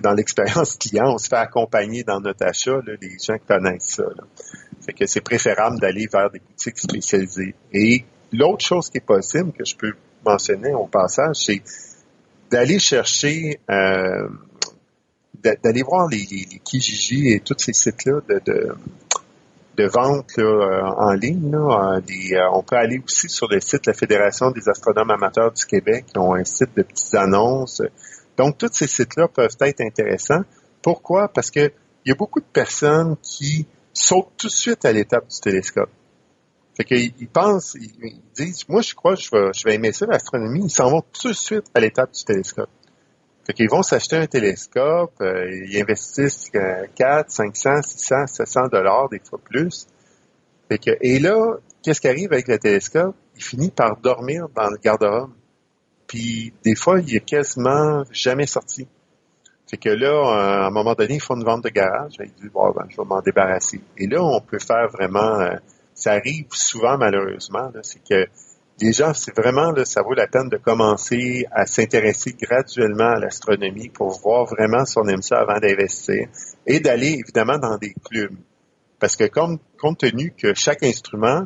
Speaker 1: dans l'expérience client, on se fait accompagner dans notre achat, là, les gens connaissent ça. Là. Fait que c'est préférable d'aller vers des boutiques spécialisées. Et l'autre chose qui est possible, que je peux mentionner au passage, c'est d'aller chercher, euh, d'aller voir les, les, Kijiji et tous ces sites-là de, de de vente euh, en ligne. Euh, euh, on peut aller aussi sur le site de la Fédération des astronomes amateurs du Québec, qui ont un site de petites annonces. Donc, tous ces sites-là peuvent être intéressants. Pourquoi? Parce que il y a beaucoup de personnes qui sautent tout de suite à l'étape du télescope. Fait qu'ils pensent, ils, disent, moi je crois que je vais, aimer ça l'astronomie, ils s'en vont tout de suite à l'étape du télescope. Fait qu'ils vont s'acheter un télescope, euh, ils investissent 4, 500, 600, 700 dollars, des fois plus. Fait que, et là, qu'est-ce qui arrive avec le télescope? Il finit par dormir dans le garde-robe. Puis des fois, il est quasiment jamais sorti. Fait que là, à un moment donné, ils font une vente de garage. Ils disent, bon, ben, je vais m'en débarrasser. Et là, on peut faire vraiment... Ça arrive souvent, malheureusement, c'est que les gens, c'est vraiment, là, ça vaut la peine de commencer à s'intéresser graduellement à l'astronomie pour voir vraiment si on aime ça avant d'investir et d'aller évidemment dans des clubs. Parce que comme, compte tenu que chaque instrument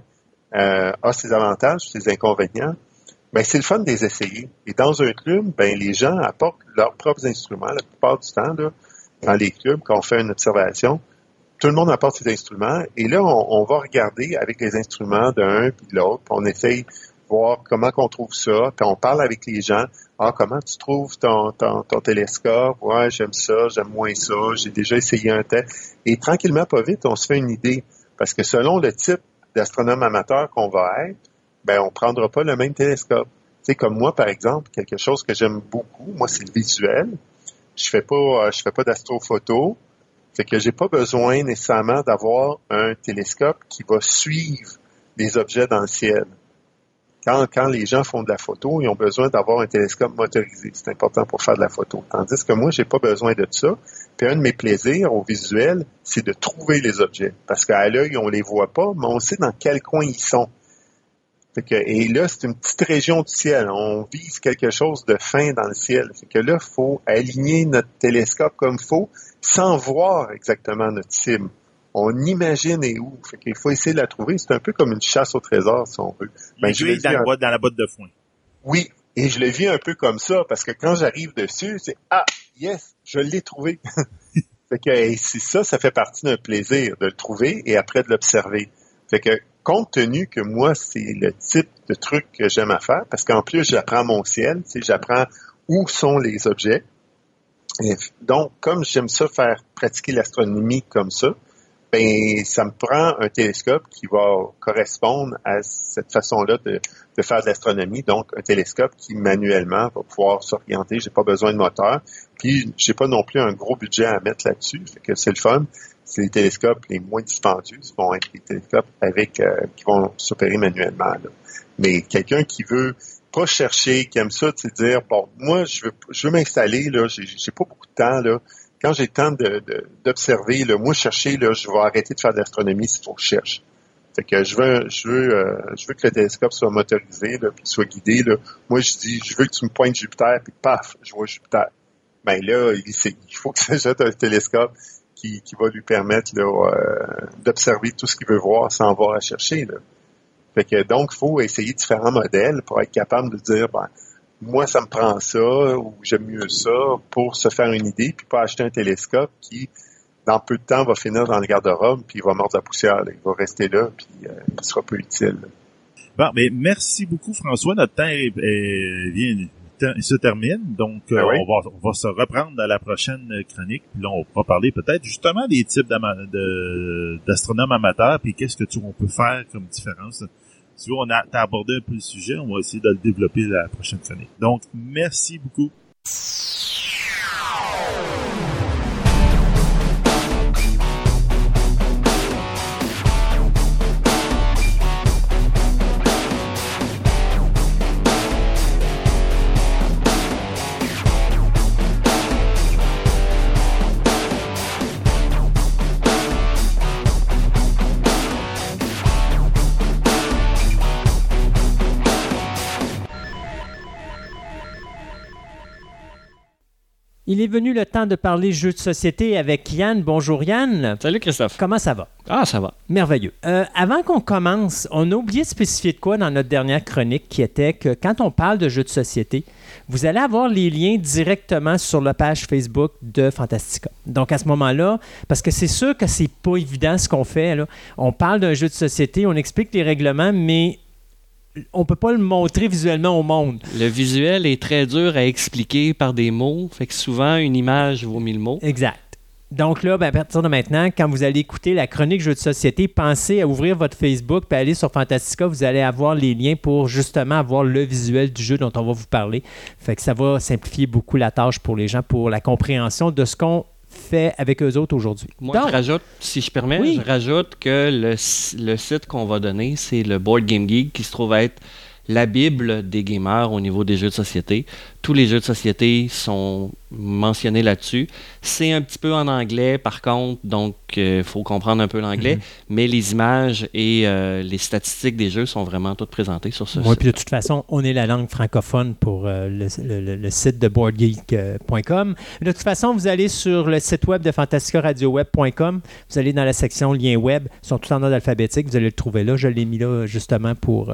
Speaker 1: euh, a ses avantages, ses inconvénients, ben c'est le fun de les essayer. Et dans un club, ben les gens apportent leurs propres instruments la plupart du temps là, dans les clubs quand on fait une observation. Tout le monde apporte ses instruments et là on, va regarder avec les instruments d'un puis de l'autre. On essaye voir comment qu'on trouve ça, puis on parle avec les gens. Ah, comment tu trouves ton, ton, télescope? Ouais, j'aime ça, j'aime moins ça, j'ai déjà essayé un test. Et tranquillement, pas vite, on se fait une idée. Parce que selon le type d'astronome amateur qu'on va être, ben, on prendra pas le même télescope. Tu sais, comme moi, par exemple, quelque chose que j'aime beaucoup, moi, c'est le visuel. Je fais pas, euh, je fais pas d'astrophoto. Fait que j'ai pas besoin nécessairement d'avoir un télescope qui va suivre les objets dans le ciel. Quand, quand les gens font de la photo, ils ont besoin d'avoir un télescope motorisé. C'est important pour faire de la photo. Tandis que moi, j'ai pas besoin de ça. Puis un de mes plaisirs au visuel, c'est de trouver les objets. Parce qu'à l'œil, on les voit pas, mais on sait dans quel coin ils sont. Et là, c'est une petite région du ciel. On vise quelque chose de fin dans le ciel. Fait que là, il faut aligner notre télescope comme il faut sans voir exactement notre cible. On imagine et où. Fait qu'il faut essayer de la trouver. C'est un peu comme une chasse au trésor, si on veut.
Speaker 4: Ben, je dans, boîte, dans la boîte de foin.
Speaker 1: Oui, et je le vis un peu comme ça, parce que quand j'arrive dessus, c'est Ah, yes, je l'ai trouvé. fait que c'est ça, ça fait partie d'un plaisir de le trouver et après de l'observer. Fait que compte tenu que moi, c'est le type de truc que j'aime à faire, parce qu'en plus, j'apprends mon ciel, j'apprends où sont les objets. donc, comme j'aime ça faire pratiquer l'astronomie comme ça, ben ça me prend un télescope qui va correspondre à cette façon-là de, faire de l'astronomie. Donc, un télescope qui manuellement va pouvoir s'orienter. J'ai pas besoin de moteur. Puis, j'ai pas non plus un gros budget à mettre là-dessus. Fait que c'est le fun. C'est les télescopes les moins dispendieux vont être les télescopes avec euh, qui vont s'opérer manuellement. Mais quelqu'un qui veut pas chercher, qui aime ça, tu dire bon, moi je veux je veux m'installer là, j'ai pas beaucoup de temps là quand j'ai le temps d'observer, moi chercher, je vais arrêter de faire de l'astronomie s'il faut que je cherche. Fait que je veux, je veux, euh, je veux que le télescope soit motorisé, là, puis soit guidé. Moi, je dis, je veux que tu me pointes Jupiter, puis paf, je vois Jupiter. Ben là, il, il faut que ça jette un télescope qui, qui va lui permettre euh, d'observer tout ce qu'il veut voir sans avoir à chercher. Là. Fait que donc, il faut essayer différents modèles pour être capable de dire, ben, moi, ça me prend ça ou j'aime mieux ça pour se faire une idée, puis pas acheter un télescope qui, dans peu de temps, va finir dans le garde-robe, puis il va mordre la poussière. Il va rester là, puis euh, il sera peu utile.
Speaker 4: Bon, mais merci beaucoup, François. Notre temps est, vient, il se termine, donc ben euh, on, va, on va se reprendre à la prochaine chronique. Puis là, on va parler peut-être justement des types d'astronomes amateurs, puis qu'est-ce que tu, on peut faire comme différence tu vois, on a abordé un peu le sujet, on va essayer de le développer la prochaine chronique. Donc, merci beaucoup.
Speaker 2: Il est venu le temps de parler jeux de société avec Yann. Bonjour Yann.
Speaker 5: Salut Christophe.
Speaker 2: Comment ça va?
Speaker 5: Ah, ça va.
Speaker 2: Merveilleux. Euh, avant qu'on commence, on a oublié de spécifier de quoi dans notre dernière chronique qui était que quand on parle de jeux de société, vous allez avoir les liens directement sur la page Facebook de Fantastica. Donc à ce moment-là, parce que c'est sûr que c'est pas évident ce qu'on fait, là. on parle d'un jeu de société, on explique les règlements, mais on peut pas le montrer visuellement au monde.
Speaker 5: Le visuel est très dur à expliquer par des mots, fait que souvent une image vaut mille mots.
Speaker 2: Exact. Donc là, ben, à partir de maintenant, quand vous allez écouter la chronique jeux de société, pensez à ouvrir votre Facebook puis aller sur Fantastica. Vous allez avoir les liens pour justement avoir le visuel du jeu dont on va vous parler. Fait que ça va simplifier beaucoup la tâche pour les gens pour la compréhension de ce qu'on fait avec eux autres aujourd'hui.
Speaker 5: Moi, je rajoute, si je permets, je rajoute que le, le site qu'on va donner, c'est le Board Game Geek qui se trouve être la Bible des gamers au niveau des jeux de société. Tous les jeux de société sont mentionnés là-dessus. C'est un petit peu en anglais, par contre, donc il euh, faut comprendre un peu l'anglais. Mhm. Mais les images et euh, les statistiques des jeux sont vraiment toutes présentées sur ce
Speaker 2: site. Oui, puis de toute façon, on est la langue francophone pour euh, le, site de boardgeek.com. De toute façon, vous allez sur le site web de fantascaradioweb.com. Vous allez dans la section lien web. Ils sont tous en ordre alphabétique. Vous allez le trouver là. Je l'ai mis là justement pour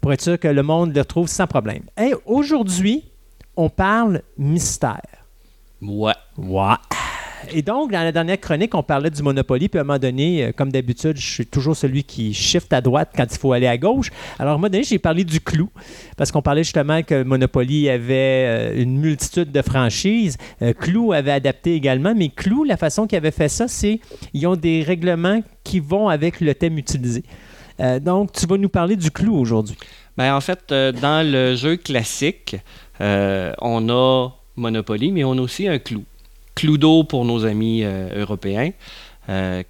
Speaker 2: pour être sûr que le monde le retrouve sans problème. Et aujourd'hui, on parle mystère.
Speaker 5: Ouais.
Speaker 2: Ouais. Et donc, dans la dernière chronique, on parlait du Monopoly, puis à un moment donné, euh, comme d'habitude, je suis toujours celui qui shift à droite quand il faut aller à gauche. Alors, à un moment donné, j'ai parlé du clou, parce qu'on parlait justement que Monopoly avait euh, une multitude de franchises. Euh, clou avait adapté également, mais Clou, la façon qu'il avait fait ça, c'est ils ont des règlements qui vont avec le thème utilisé. Euh, donc, tu vas nous parler du clou aujourd'hui.
Speaker 5: Ben, en fait, euh, dans le jeu classique, euh, on a Monopoly, mais on a aussi un clou. Cluedo pour nos amis européens.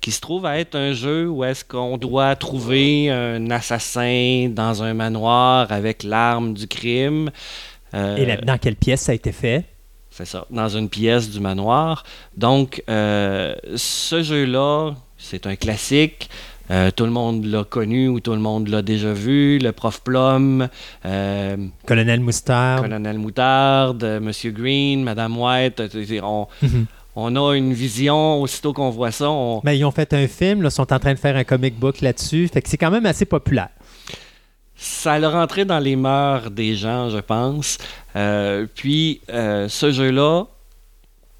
Speaker 5: qui se trouve à être un jeu où est-ce qu'on doit trouver un assassin dans un manoir avec l'arme du crime.
Speaker 2: Et dans quelle pièce ça a été fait?
Speaker 5: C'est ça, dans une pièce du manoir. Donc, ce jeu-là, c'est un classique. Euh, tout le monde l'a connu ou tout le monde l'a déjà vu. Le prof Plum,
Speaker 2: euh, Colonel Moutarde,
Speaker 5: Colonel Moutarde, Monsieur Green, Madame White. On, mhm. on a une vision aussitôt qu'on voit ça.
Speaker 2: Mais ils ont fait un film, ils sont en train de faire un comic book là-dessus. Fait que c'est quand même assez populaire.
Speaker 5: Ça a rentré dans les mœurs des gens, je pense. puis ce jeu-là,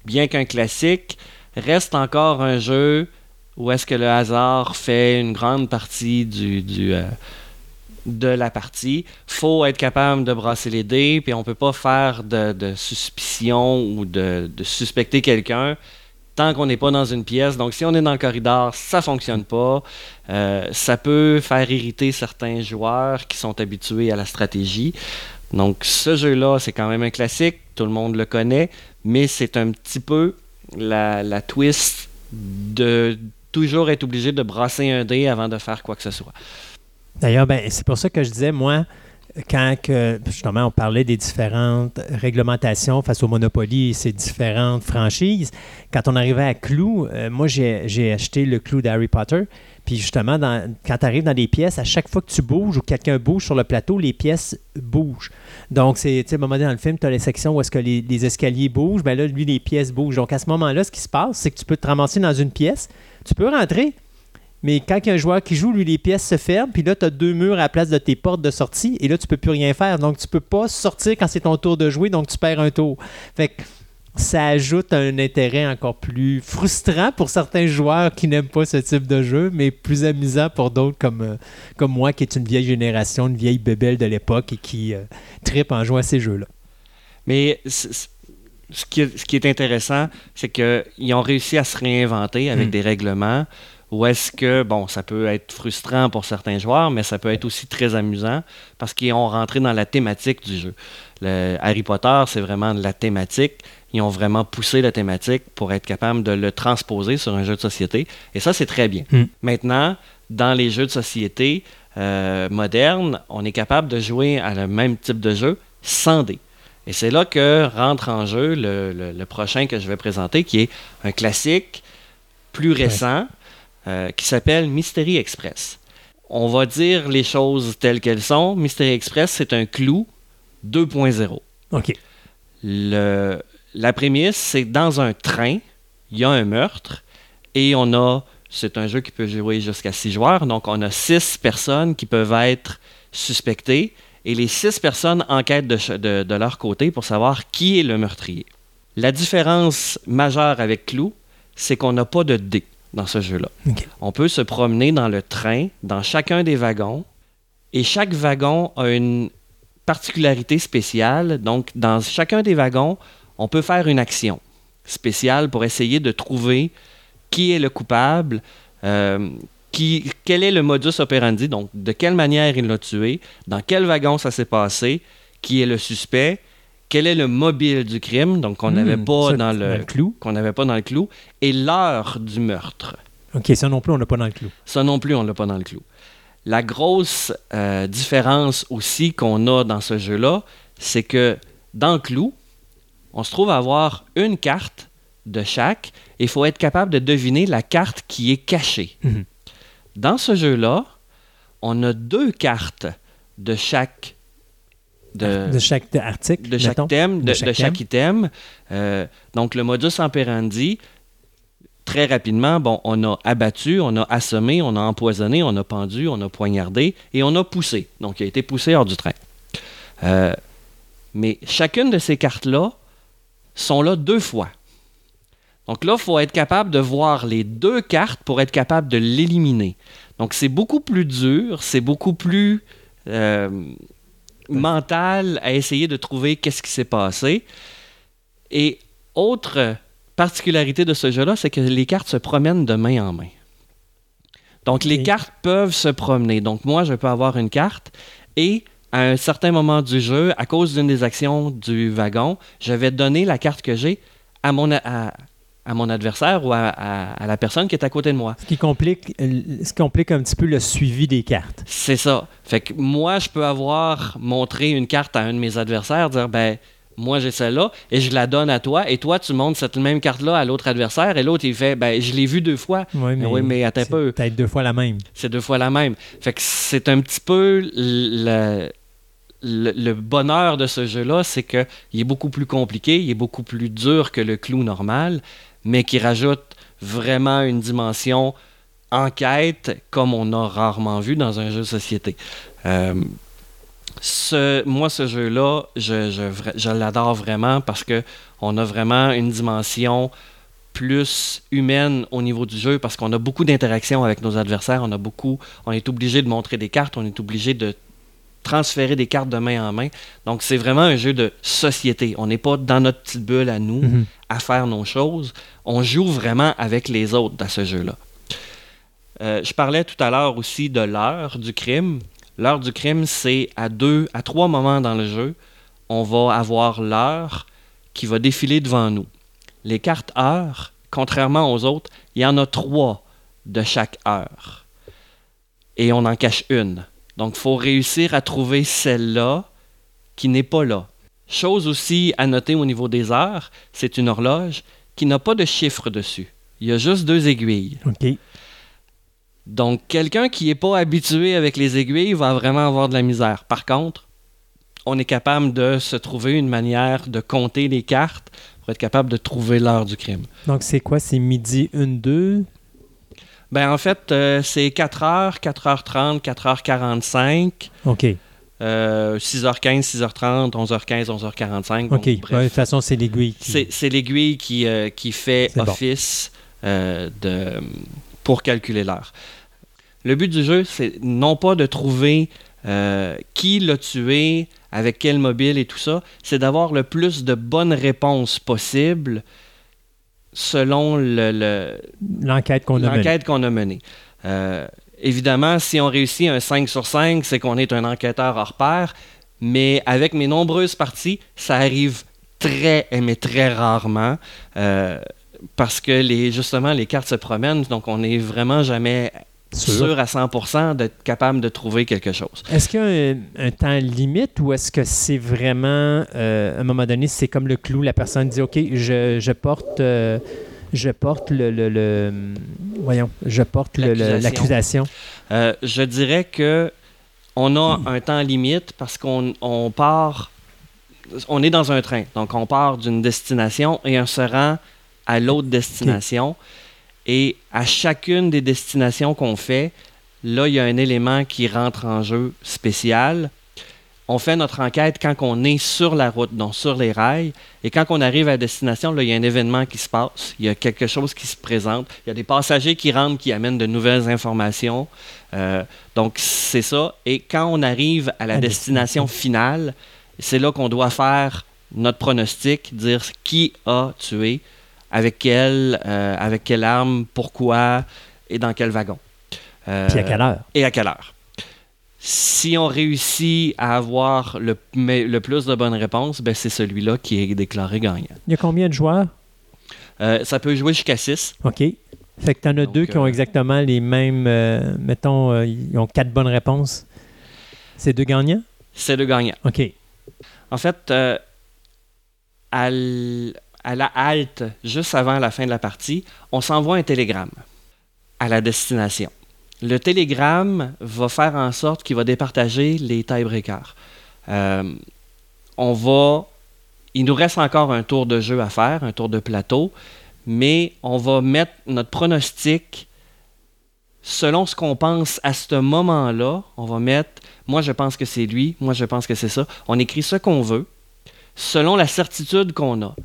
Speaker 5: bien qu'un classique, reste encore un jeu où est-ce que le hasard fait une grande partie du, du euh, de la partie? faut être capable de brasser les dés, puis on peut pas faire de, suspicion ou de, suspecter quelqu'un tant qu'on n'est pas dans une pièce. Donc, si on est dans le corridor, ça fonctionne pas. Euh, ça peut faire irriter certains joueurs qui sont habitués à la stratégie. Donc, ce jeu-là, c'est quand même un classique. Tout le monde le connaît, mais c'est un petit peu la, la twist de toujours être obligé de brasser un dé avant de faire quoi que ce soit.
Speaker 2: D'ailleurs, ben, c'est pour ça que je disais, moi, quand justement on parlait des différentes réglementations face au Monopoly et ses différentes franchises, quand on arrivait à Clou, euh, moi j'ai acheté le Clou d'Harry Potter. Puis justement, quand tu arrives dans des pièces, à chaque fois que tu bouges ou quelqu'un bouge sur le plateau, les pièces bougent. Donc, c'est, à un moment donné dans le film, tu as les sections où est-ce que les, escaliers bougent. Ben là, lui, les pièces bougent. Donc, à ce moment-là, ce qui se passe, c'est que tu peux te ramasser dans une pièce. Tu peux rentrer, mais quand il y a un joueur qui joue, lui, les pièces se ferment, puis là, tu as deux murs à la place de tes portes de sortie, et là, tu peux plus rien faire. Donc, tu peux pas sortir quand c'est ton tour de jouer, donc tu perds un tour. Fait que ça ajoute un intérêt encore plus frustrant pour certains joueurs qui n'aiment pas ce type de jeu, mais plus amusant pour d'autres comme, euh, comme moi, qui est une vieille génération, une vieille bébelle de l'époque et qui euh, tripe en jouant à ces jeux-là.
Speaker 5: Mais ce qui, est, ce qui est intéressant, c'est qu'ils ont réussi à se réinventer avec hmm. des règlements ou est-ce que, bon, ça peut être frustrant pour certains joueurs, mais ça peut être aussi très amusant parce qu'ils ont rentré dans la thématique du jeu. Le Harry Potter, c'est vraiment de la thématique ils ont vraiment poussé la thématique pour être capable de le transposer sur un jeu de société. Et ça, c'est très bien. Hmm. Maintenant, dans les jeux de société euh, modernes, on est capable de jouer à le même type de jeu sans dés. Et c'est là que rentre en jeu le, prochain que je vais présenter, qui est un classique plus récent, euh, qui s'appelle Mystery Express. On va dire les choses telles qu'elles sont. Mystery Express, c'est un clou 2.0.
Speaker 2: OK.
Speaker 5: Le, la prémisse, c'est dans un train, il y a un meurtre et on a. C'est un jeu qui peut jouer jusqu'à six joueurs, donc on a six personnes qui peuvent être suspectées et les six personnes enquêtent de, leur côté pour savoir qui est le meurtrier. La différence majeure avec Clou, c'est qu'on n'a pas de dés dans ce jeu-là. On peut se promener dans le train, dans chacun des wagons, et chaque wagon a une particularité spéciale. Donc, dans chacun des wagons, on peut faire une action spéciale pour essayer de trouver qui est le coupable, euh, qui, quel est le modus operandi, donc de quelle manière il l'a tué, dans quel wagon ça s'est passé, qui est le suspect, quel est le mobile du crime, donc qu'on n'avait hmm, pas dans le, clou, qu'on n'avait pas dans le clou, et l'heure du meurtre.
Speaker 2: Ok, ça non plus on l'a pas dans le clou.
Speaker 5: Ça non plus on l'a pas dans le clou. La grosse euh, différence aussi qu'on a dans ce jeu-là, c'est que dans le clou, on se trouve à avoir une carte de chaque et il faut être capable de deviner la carte qui est cachée. Mhm. Dans ce jeu-là, on a deux cartes de chaque
Speaker 2: de, chaque article,
Speaker 5: de chaque thème, de, chaque, item. Euh, donc le modus operandi, très rapidement, bon, on a abattu, on a assommé, on a empoisonné, on a pendu, on a poignardé et on a poussé. Donc il a été poussé hors du train. Euh, mais chacune de ces cartes-là sont là deux fois. Donc là, il faut être capable de voir les deux cartes pour être capable de l'éliminer. Donc c'est beaucoup plus dur, c'est beaucoup plus euh, mental à essayer de trouver qu'est-ce qui s'est passé. Et autre particularité de ce jeu-là, c'est que les cartes se promènent de main en main. Donc les cartes peuvent se promener. Donc moi, je peux avoir une carte et à un certain moment du jeu, à cause d'une des actions du wagon, je vais donner la carte que j'ai à mon, à, mon adversaire ou à, la personne qui est à côté de moi.
Speaker 2: Ce qui complique, euh, ce complique un petit peu le suivi des cartes.
Speaker 5: C'est ça. Fait que moi, je peux avoir montré une carte à un de mes adversaires, dire ben moi j'ai celle-là et je la donne à toi et toi tu montres cette même carte-là à l'autre adversaire et l'autre il fait ben je l'ai vu deux fois.
Speaker 2: Oui, mais,
Speaker 5: oui, mais attends peu.
Speaker 2: Peut-être deux fois la même.
Speaker 5: C'est deux fois la même. Fait que c'est un petit peu le, le, le bonheur de ce jeu-là, c'est qu'il est beaucoup plus compliqué, il est beaucoup plus dur que le clou normal, mais qui rajoute vraiment une dimension enquête comme on a rarement vu dans un jeu de société. Euh, ce, moi, ce jeu-là, je, je, je l'adore vraiment parce que on a vraiment une dimension plus humaine au niveau du jeu parce qu'on a beaucoup d'interactions avec nos adversaires, on a beaucoup, on est obligé de montrer des cartes, on est obligé de transférer des cartes de main en main. Donc c'est vraiment un jeu de société. On n'est pas dans notre petite bulle à nous
Speaker 2: Mhm.
Speaker 5: à faire nos choses. On joue vraiment avec les autres dans ce jeu-là. Euh, je parlais tout à l'heure aussi de l'heure du crime. L'heure du crime, c'est à deux, à trois moments dans le jeu, on va avoir l'heure qui va défiler devant nous. Les cartes heures, contrairement aux autres, il y en a trois de chaque heure. Et on en cache une. Donc, il faut réussir à trouver celle-là qui n'est pas là. Chose aussi à noter au niveau des heures, c'est une horloge qui n'a pas de chiffre dessus. Il y a juste deux aiguilles.
Speaker 2: OK.
Speaker 5: Donc, quelqu'un qui n'est pas habitué avec les aiguilles va vraiment avoir de la misère. Par contre, on est capable de se trouver une manière de compter les cartes pour être capable de trouver l'heure du crime.
Speaker 2: Donc, c'est quoi? C'est midi 1, 2?
Speaker 5: Ben, en fait, euh, c'est 4h, 4h30, 4h45,
Speaker 2: OK.
Speaker 5: Euh, 6h15, 6h30, 11h15, 11h45. Donc,
Speaker 2: OK. Ouais, de toute façon, c'est l'aiguille. qui-
Speaker 5: c'est l'aiguille qui, euh, qui fait
Speaker 2: bon.
Speaker 5: office euh, de, pour calculer l'heure. Le but du jeu, c'est non pas de trouver euh, qui l'a tué, avec quel mobile et tout ça, c'est d'avoir le plus de bonnes réponses possibles selon le- le,
Speaker 2: L'enquête qu'on a menée.
Speaker 5: l'enquête qu'on a menée. Évidemment, si on réussit un 5 sur 5, c'est qu'on est un enquêteur hors pair, mais avec mes nombreuses parties, ça arrive très, mais très rarement, euh, parce que les, justement, les cartes se promènent, donc on n'est vraiment jamais
Speaker 2: Sûr.
Speaker 5: sûr à 100% d'être capable de trouver quelque chose.
Speaker 2: Est-ce qu'il y a un, un temps limite ou est-ce que c'est vraiment, euh, à un moment donné, c'est comme le clou, la personne dit, OK, je, je porte, euh, je porte le, le- le- voyons, je porte
Speaker 5: l'accusation. Euh, je dirais que on a un temps limite parce qu'on on part, on est dans un train, donc on part d'une destination et on se rend à l'autre destination. Et à chacune des destinations qu'on fait, là, il y a un élément qui rentre en jeu spécial. On fait notre enquête quand on est sur la route, donc sur les rails. Et quand on arrive à destination, là, il y a un événement qui se passe. Il y a quelque chose qui se présente. Il y a des passagers qui rentrent, qui amènent de nouvelles informations. Euh, donc, c'est ça. Et quand on arrive à la destination finale, c'est là qu'on doit faire notre pronostic, dire qui a tué, avec quelle, euh, avec quelle arme, pourquoi et dans quel wagon. Euh,
Speaker 2: Puis à quelle heure?
Speaker 5: et à quelle heure. Si on réussit à avoir le, plus de bonnes réponses, ben c'est celui-là qui est déclaré gagnant.
Speaker 2: Il y a combien de joueurs?
Speaker 5: Euh, ça peut jouer jusqu'à 6.
Speaker 2: OK. Fait que tu en as
Speaker 5: Donc,
Speaker 2: deux qui ont
Speaker 5: euh,
Speaker 2: exactement les mêmes, euh, mettons, euh, ils ont quatre bonnes réponses. C'est deux gagnants?
Speaker 5: C'est deux gagnants.
Speaker 2: OK.
Speaker 5: En fait, à, à la halte, juste avant la fin de la partie, on s'envoie un télégramme à la destination. Le télégramme va faire en sorte qu'il va départager les tiebreakers. Euh, on va. Il nous reste encore un tour de jeu à faire, un tour de plateau, mais on va mettre notre pronostic selon ce qu'on pense à ce moment-là. On va mettre moi je pense que c'est lui, moi je pense que c'est ça. On écrit ce qu'on veut, selon la certitude qu'on a.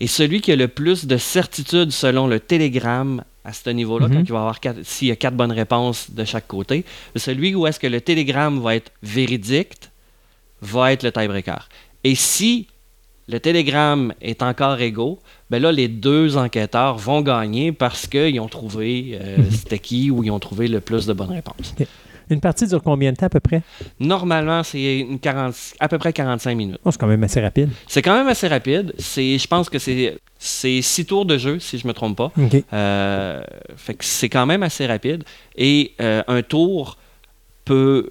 Speaker 5: Et celui qui a le plus de certitude selon le télégramme à ce niveau-là,
Speaker 2: Mhm.
Speaker 5: quand il va avoir quatre- s'il y a quatre bonnes réponses de chaque côté, celui où est-ce que le télégramme va être véridique va être le tiebreaker. Et si le télégramme est encore égaux, ben là, les deux enquêteurs vont gagner parce qu'ils ont trouvé euh,
Speaker 2: Mhm.
Speaker 5: c'était qui ou ils ont trouvé le plus de bonnes réponses.
Speaker 2: Une partie dure combien de temps à peu près?
Speaker 5: Normalement, c'est une 40 à peu près 45 minutes.
Speaker 2: Oh, c'est quand même assez rapide.
Speaker 5: C'est quand même assez rapide. C'est, je pense que c'est, c'est six tours de jeu, si je me trompe pas. Euh, fait que c'est quand même assez rapide. Et euh, un tour peut.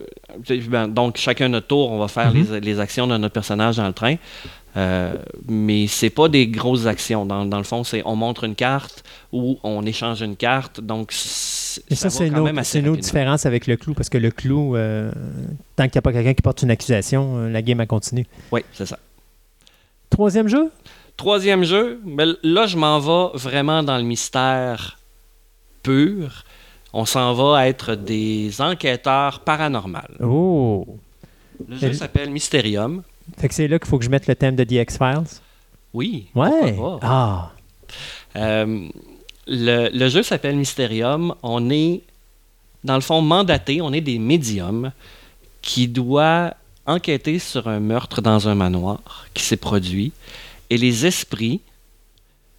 Speaker 5: ben, donc, chacun notre tour, on va faire
Speaker 2: Mhm.
Speaker 5: les, les actions de notre personnage dans le train. Euh, mais c'est pas des grosses actions. Dans, dans le fond, c'est on montre une carte ou on échange une carte. Donc,
Speaker 2: et ça, c'est une, autre différence avec le clou, parce que le clou, euh, tant qu'il n'y a pas quelqu'un qui porte une accusation, euh, la game a continué.
Speaker 5: Oui, c'est ça.
Speaker 2: Troisième jeu?
Speaker 5: Troisième jeu, ben, là, je m'en vais vraiment dans le mystère pur. On s'en va être des enquêteurs paranormaux.
Speaker 2: Oh!
Speaker 5: Le jeu s'appelle Mysterium.
Speaker 2: Fait que c'est là qu'il faut que je mette le thème de The X-Files?
Speaker 5: Oui.
Speaker 2: Ouais. Ah!
Speaker 5: Euh, le, jeu s'appelle Mysterium. On est, dans le fond, mandaté. On est des médiums qui doivent enquêter sur un meurtre dans un manoir qui s'est produit. Et les esprits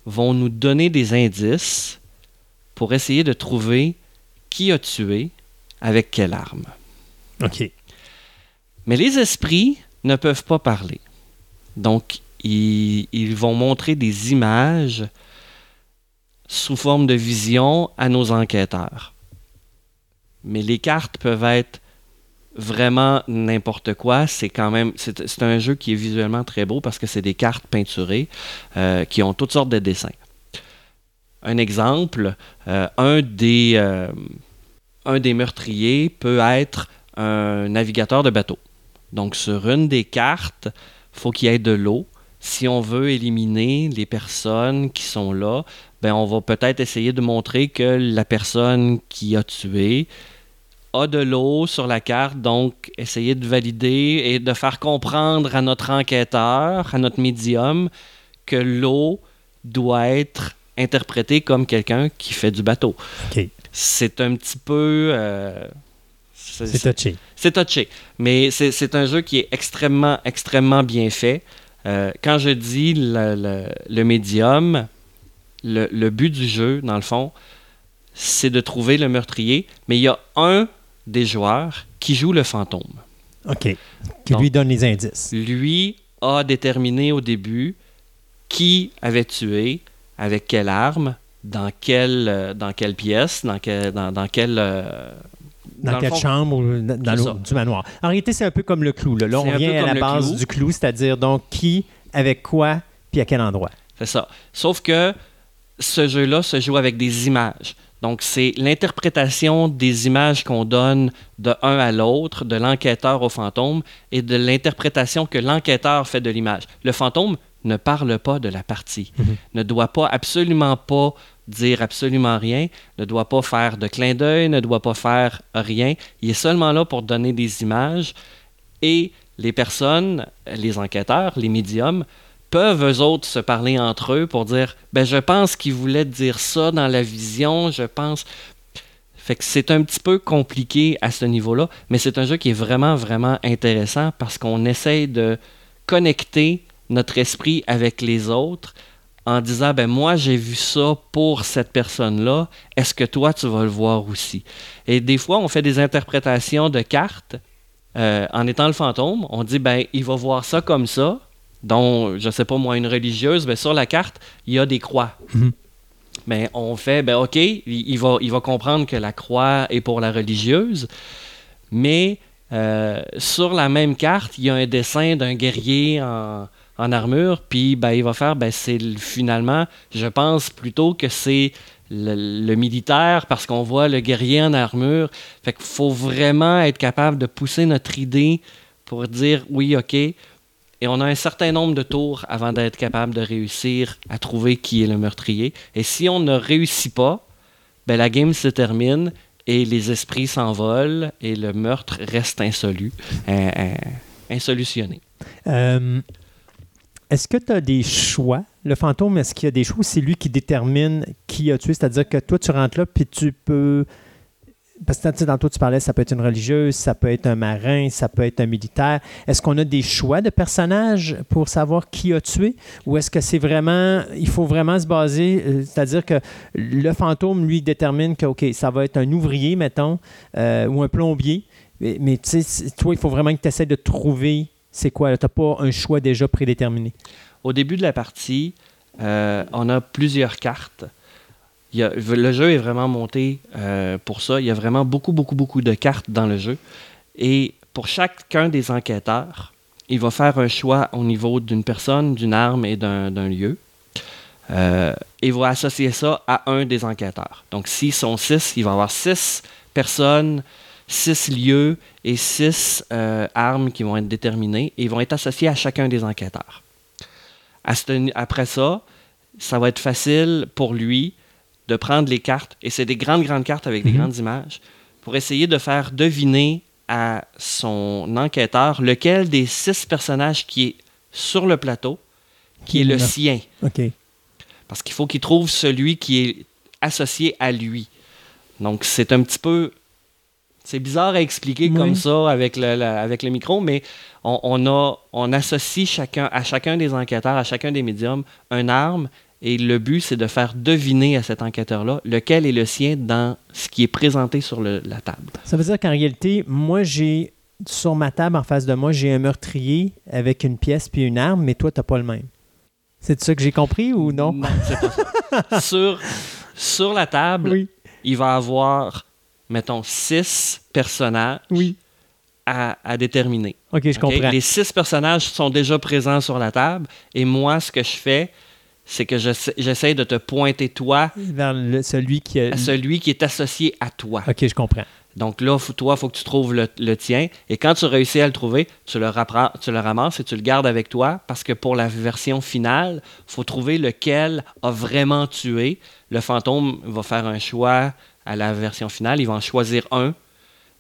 Speaker 5: vont nous donner des indices pour essayer de trouver qui a tué avec quelle arme.
Speaker 2: OK.
Speaker 5: Mais les esprits ne peuvent pas parler. Donc, ils, ils vont montrer des images sous forme de vision à nos enquêteurs. Mais les cartes peuvent être vraiment n'importe quoi. C'est quand même c'est un jeu qui est visuellement très beau parce que c'est des cartes peinturées euh, qui ont toutes sortes de dessins. Un exemple, euh, un, des, euh, un des meurtriers peut être un navigateur de bateau. Donc sur une des cartes, faut qu'il y ait de l'eau. Si on veut éliminer les personnes qui sont là, ben on va peut-être essayer de montrer que la personne qui a tué a de l'eau sur la carte, donc essayer de valider et de faire comprendre à notre enquêteur, à notre médium, que l'eau doit être interprétée comme quelqu'un qui fait du bateau. C'est un petit peu... Euh,
Speaker 2: c'est touché.
Speaker 5: C'est touché. Mais c'est un jeu qui est extrêmement, extrêmement bien fait. Euh, quand je dis le médium, le, but du jeu, dans le fond, c'est de trouver le meurtrier, mais il y a un des joueurs qui joue le fantôme.
Speaker 2: OK. Qui lui donne les indices.
Speaker 5: Lui a déterminé au début qui avait tué, avec quelle arme, dans quelle, euh, dans quelle pièce, dans, quel, dans, dans quelle. Euh,
Speaker 2: dans, quelle chambre ou dans du manoir. En réalité, c'est un peu comme le clou. Là, on revient à la base du clou, c'est-à-dire donc qui, avec quoi, puis à quel endroit.
Speaker 5: C'est ça. Sauf que ce jeu-là se joue avec des images. Donc, c'est l'interprétation des images qu'on donne de un à l'autre, de l'enquêteur au fantôme, et de l'interprétation que l'enquêteur fait de l'image. Le fantôme ne parle pas de la partie, mhm. ne doit pas absolument pas dire absolument rien, ne doit pas faire de clin d'œil, ne doit pas faire rien. Il est seulement là pour donner des images et les personnes, les enquêteurs, les médiums, peuvent eux autres se parler entre eux pour dire ben je pense qu'il voulait dire ça dans la vision, je pense. Fait que c'est un petit peu compliqué à ce niveau-là, mais c'est un jeu qui est vraiment vraiment intéressant parce qu'on essaye de connecter notre esprit avec les autres en disant ben moi j'ai vu ça pour cette personne-là, est-ce que toi tu vas le voir aussi? Et des fois on fait des interprétations de cartes euh, en étant le fantôme, on dit ben il va voir ça comme ça, dont, je sais pas moi, une religieuse, ben, sur la carte, il y a des croix. Mhm. Mais on fait, ben OK, il, va, il va comprendre que la croix est pour la religieuse, mais euh, sur la même carte, il y a un dessin d'un guerrier en, armure, puis ben, il va faire, ben, c'est finalement, je pense plutôt que c'est le, militaire parce qu'on voit le guerrier en armure. Fait qu'il faut vraiment être capable de pousser notre idée pour dire, oui, OK, et on a un certain nombre de tours avant d'être capable de réussir à trouver qui est le meurtrier. Et si on ne réussit pas, ben la game se termine et les esprits s'envolent et le meurtre reste insolu, insolutionné.
Speaker 2: Euh, est-ce que tu as des choix? Le fantôme, est-ce qu'il y a des choix c'est lui qui détermine qui a tué? C'est-à-dire que toi, tu rentres là puis tu peux parce que dans toi, tu parlais, ça peut être une religieuse, ça peut être un marin, ça peut être un militaire. Est-ce qu'on a des choix de personnages pour savoir qui a tué? Ou est-ce que c'est vraiment, il faut vraiment se baser, euh, c'est-à-dire que le fantôme, lui, détermine que, OK, ça va être un ouvrier, mettons, euh, ou un plombier. Mais, tu sais, toi, il faut vraiment que tu essaies de trouver c'est quoi. Tu n'as pas un choix déjà prédéterminé.
Speaker 5: Au début de la partie, euh, on a plusieurs cartes le jeu est vraiment monté euh, pour ça. Il y a vraiment beaucoup, beaucoup, beaucoup de cartes dans le jeu. Et pour chacun des enquêteurs il va faire un choix au niveau d'une personne, d'une arme et d'un lieu. Euh, et va associer ça à un des enquêteurs. Donc, s'ils sont six, il va avoir six personnes, six lieux et six euh, armes qui vont être déterminées et vont être associées à chacun des enquêteurs. après ça, ça va être facile pour lui de prendre les cartes, et c'est des grandes, grandes cartes avec des mhm. grandes images, pour essayer de faire deviner à son enquêteur lequel des six personnages qui est sur le plateau, qui est le sien. Parce qu'il faut qu'il trouve celui qui est associé à lui. Donc, c'est un petit peu. C'est bizarre à expliquer comme ça avec le, avec le micro, mais on, a, on associe chacun, à chacun des enquêteurs, à chacun des médiums, une arme et le but, c'est de faire deviner à cet enquêteur-là lequel est le sien dans ce qui est présenté sur la table.
Speaker 2: Ça veut dire qu'en réalité, moi, j'ai sur ma table en face de moi, j'ai un meurtrier avec une pièce puis une arme, mais toi, tu n'as pas le même. C'est ça que j'ai compris ou non?
Speaker 5: Non, c'est pas ça. sur, sur la table, il va avoir, mettons, six personnages
Speaker 2: oui.
Speaker 5: à, à, déterminer.
Speaker 2: OK, je comprends.
Speaker 5: Les six personnages sont déjà présents sur la table et moi, ce que je fais, c'est que j'essaie de te pointer toi
Speaker 2: vers celui qui
Speaker 5: est... celui qui est associé à toi.
Speaker 2: OK, je comprends.
Speaker 5: Donc là, toi, il faut que tu trouves le, tien. Et quand tu réussis à le trouver, tu le, tu le ramasses et tu le gardes avec toi parce que pour la version finale, il faut trouver lequel a vraiment tué. Le fantôme va faire un choix à la version finale. Il va en choisir un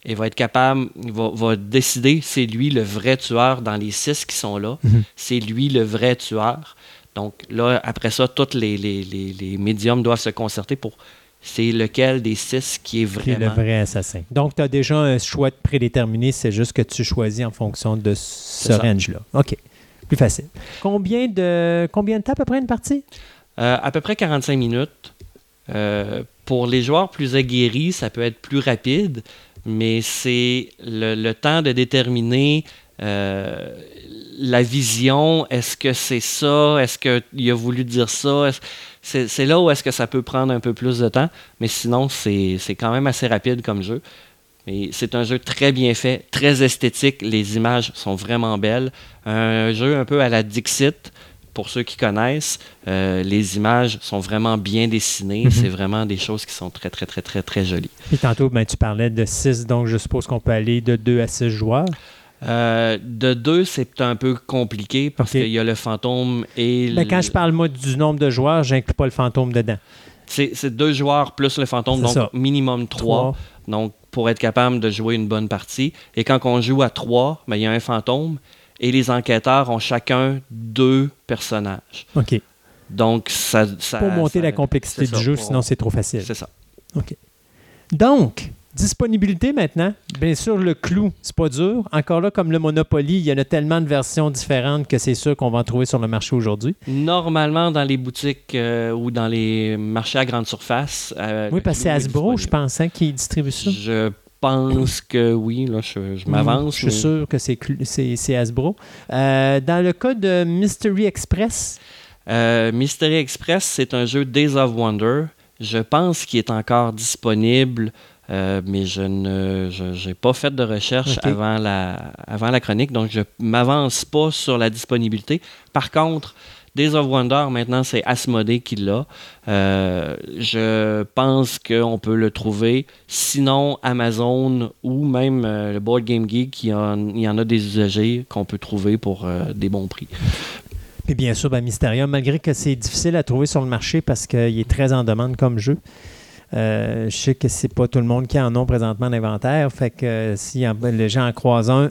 Speaker 5: et va être capable, il va, décider c'est lui le vrai tueur dans les six qui sont là. Mhm. C'est lui le vrai tueur. Donc là, après ça, tous les, médiums doivent se concerter pour c'est lequel des six qui est vraiment...
Speaker 2: le vrai assassin. Donc, tu as déjà un choix prédéterminé, c'est juste que tu choisis en fonction de ce range-là. OK. Plus facile. Combien de, combien de temps à peu près une partie?
Speaker 5: Euh, à peu près 45 minutes. Euh, pour les joueurs plus aguerris, ça peut être plus rapide, mais c'est le, temps de déterminer euh, la vision, est-ce que c'est ça? Est-ce qu'il a voulu dire ça? C'est là où est-ce que ça peut prendre un peu plus de temps, mais sinon, c'est quand même assez rapide comme jeu. C'est un jeu très bien fait, très esthétique. Les images sont vraiment belles. Un jeu un peu à la Dixit, pour ceux qui connaissent. Euh, les images sont vraiment bien dessinées. Mhm. C'est vraiment des choses qui sont très, très, très, très, très jolies.
Speaker 2: Et tantôt, ben, tu parlais de 6, donc je suppose qu'on peut aller de 2 à 6 joueurs.
Speaker 5: Euh, de deux, c'est un peu compliqué parce qu'il y a le fantôme et.
Speaker 2: Ben, quand je parle moi du nombre de joueurs, j'inclus pas le fantôme dedans.
Speaker 5: C'est deux joueurs plus le fantôme, donc minimum trois. Donc pour être capable de jouer une bonne partie. Et quand on joue à trois, ben, il y a un fantôme et les enquêteurs ont chacun deux personnages.
Speaker 2: OK.
Speaker 5: Donc ça.
Speaker 2: pour monter la complexité du jeu, sinon c'est trop facile.
Speaker 5: C'est ça.
Speaker 2: OK. Donc, Disponibilité maintenant, bien sûr, le clou, c'est pas dur. Encore là, comme le Monopoly, il y en a tellement de versions différentes que c'est sûr qu'on va en trouver sur le marché aujourd'hui.
Speaker 5: Normalement, dans les boutiques euh, ou dans les marchés à grande surface.
Speaker 2: Euh, oui, parce que c'est Hasbro, je pense, hein, qui distribue ça.
Speaker 5: Je pense que oui, là, je, m'avance.
Speaker 2: Je suis sûr que c'est Hasbro. Euh, dans le cas de Mystery Express?
Speaker 5: Mystery Express, c'est un jeu Days of Wonder. Je pense qu'il est encore disponible euh, mais je n'ai pas fait de recherche avant, la, avant la chronique, donc je m'avance pas sur la disponibilité. Par contre, Days of Wonder, maintenant, c'est Asmodee qui l'a. Euh, je pense qu'on peut le trouver. Sinon, Amazon ou même euh, le Board Game Geek, il y, en, il y en a des usagers qu'on peut trouver pour des bons prix.
Speaker 2: Et bien sûr, ben, Mysterium, malgré que c'est difficile à trouver sur le marché parce qu'il est très en demande comme jeu. Euh, je sais que c'est pas tout le monde qui en a présentement d'inventaire. Fait que euh, si les gens en croisent un,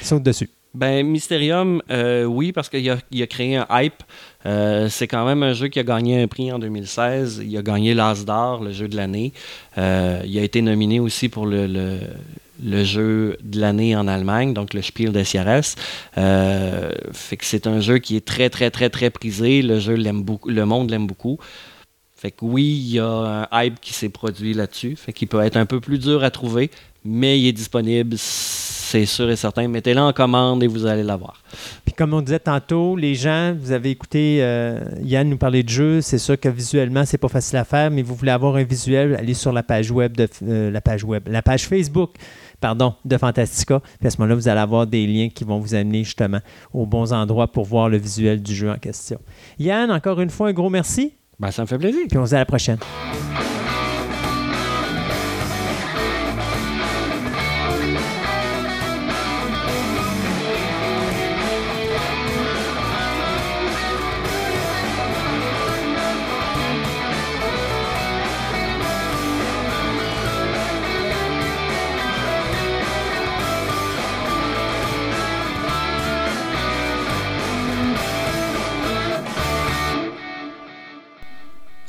Speaker 2: ils sautent dessus.
Speaker 5: Ben, Mysterium, euh, oui, parce qu'il a, a, créé un hype. c'est quand même un jeu qui a gagné un prix en 2016. Il a gagné l'As d'or, le jeu de l'année. il a été nominé aussi pour le, jeu de l'année en Allemagne, donc le Spiel des Jahres. fait que c'est un jeu qui est très, très, très, très prisé. Le jeu l'aime beaucoup, le monde l'aime beaucoup. Fait que oui, il y a un hype qui s'est produit là-dessus. Fait qu'il peut être un peu plus dur à trouver, mais il est disponible, c'est sûr et certain. Mettez-le en commande et vous allez l'avoir.
Speaker 2: Puis comme on disait tantôt, les gens, vous avez écouté euh, Yann nous parler de jeu, c'est sûr que visuellement, c'est pas facile à faire, mais vous voulez avoir un visuel, allez sur la page web de euh, la page web, la page Facebook pardon, de Fantastica. Puis à ce moment-là, vous allez avoir des liens qui vont vous amener justement aux bons endroits pour voir le visuel du jeu en question. Yann, encore une fois, un gros merci.
Speaker 5: Ben, ça me fait plaisir.
Speaker 2: Puis on se dit à la prochaine.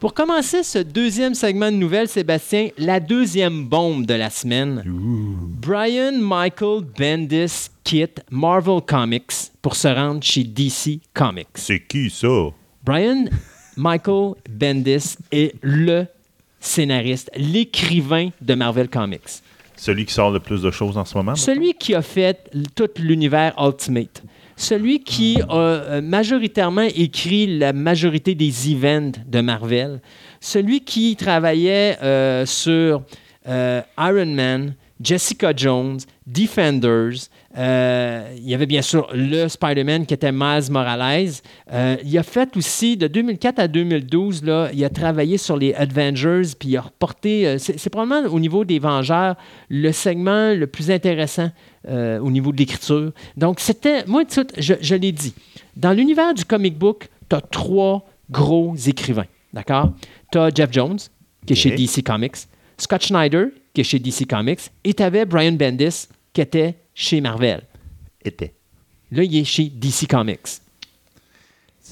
Speaker 2: Pour commencer ce deuxième segment de nouvelles, Sébastien, la deuxième bombe de la semaine. Brian Michael Bendis quitte Marvel Comics pour se rendre chez DC Comics.
Speaker 3: C'est qui ça?
Speaker 2: Brian Michael Bendis est le scénariste, l'écrivain de Marvel Comics.
Speaker 3: Celui qui sort le plus de choses en ce moment?
Speaker 2: Celui qui a fait tout l'univers Ultimate. Celui qui a euh, majoritairement écrit la majorité des events de Marvel. Celui qui travaillait euh, sur euh, Iron Man, Jessica Jones, Defenders. Il y avait bien sûr le Spider-Man qui était Miles Morales. Il a fait aussi, de 2004 à 2012, là, il a travaillé sur les Avengers, puis il a reporté, c'est probablement au niveau des Vengeurs, le segment le plus intéressant euh, au niveau de l'écriture. Donc, c'était, moi, je, je l'ai dit, dans l'univers du comic book, tu as trois gros écrivains, d'accord? Tu as Jeff Jones, qui est chez. DC Comics, Scott Schneider, qui est chez DC Comics, et tu avais Brian Bendis, qui était chez Marvel.
Speaker 3: Était.
Speaker 2: Là, il est chez DC Comics.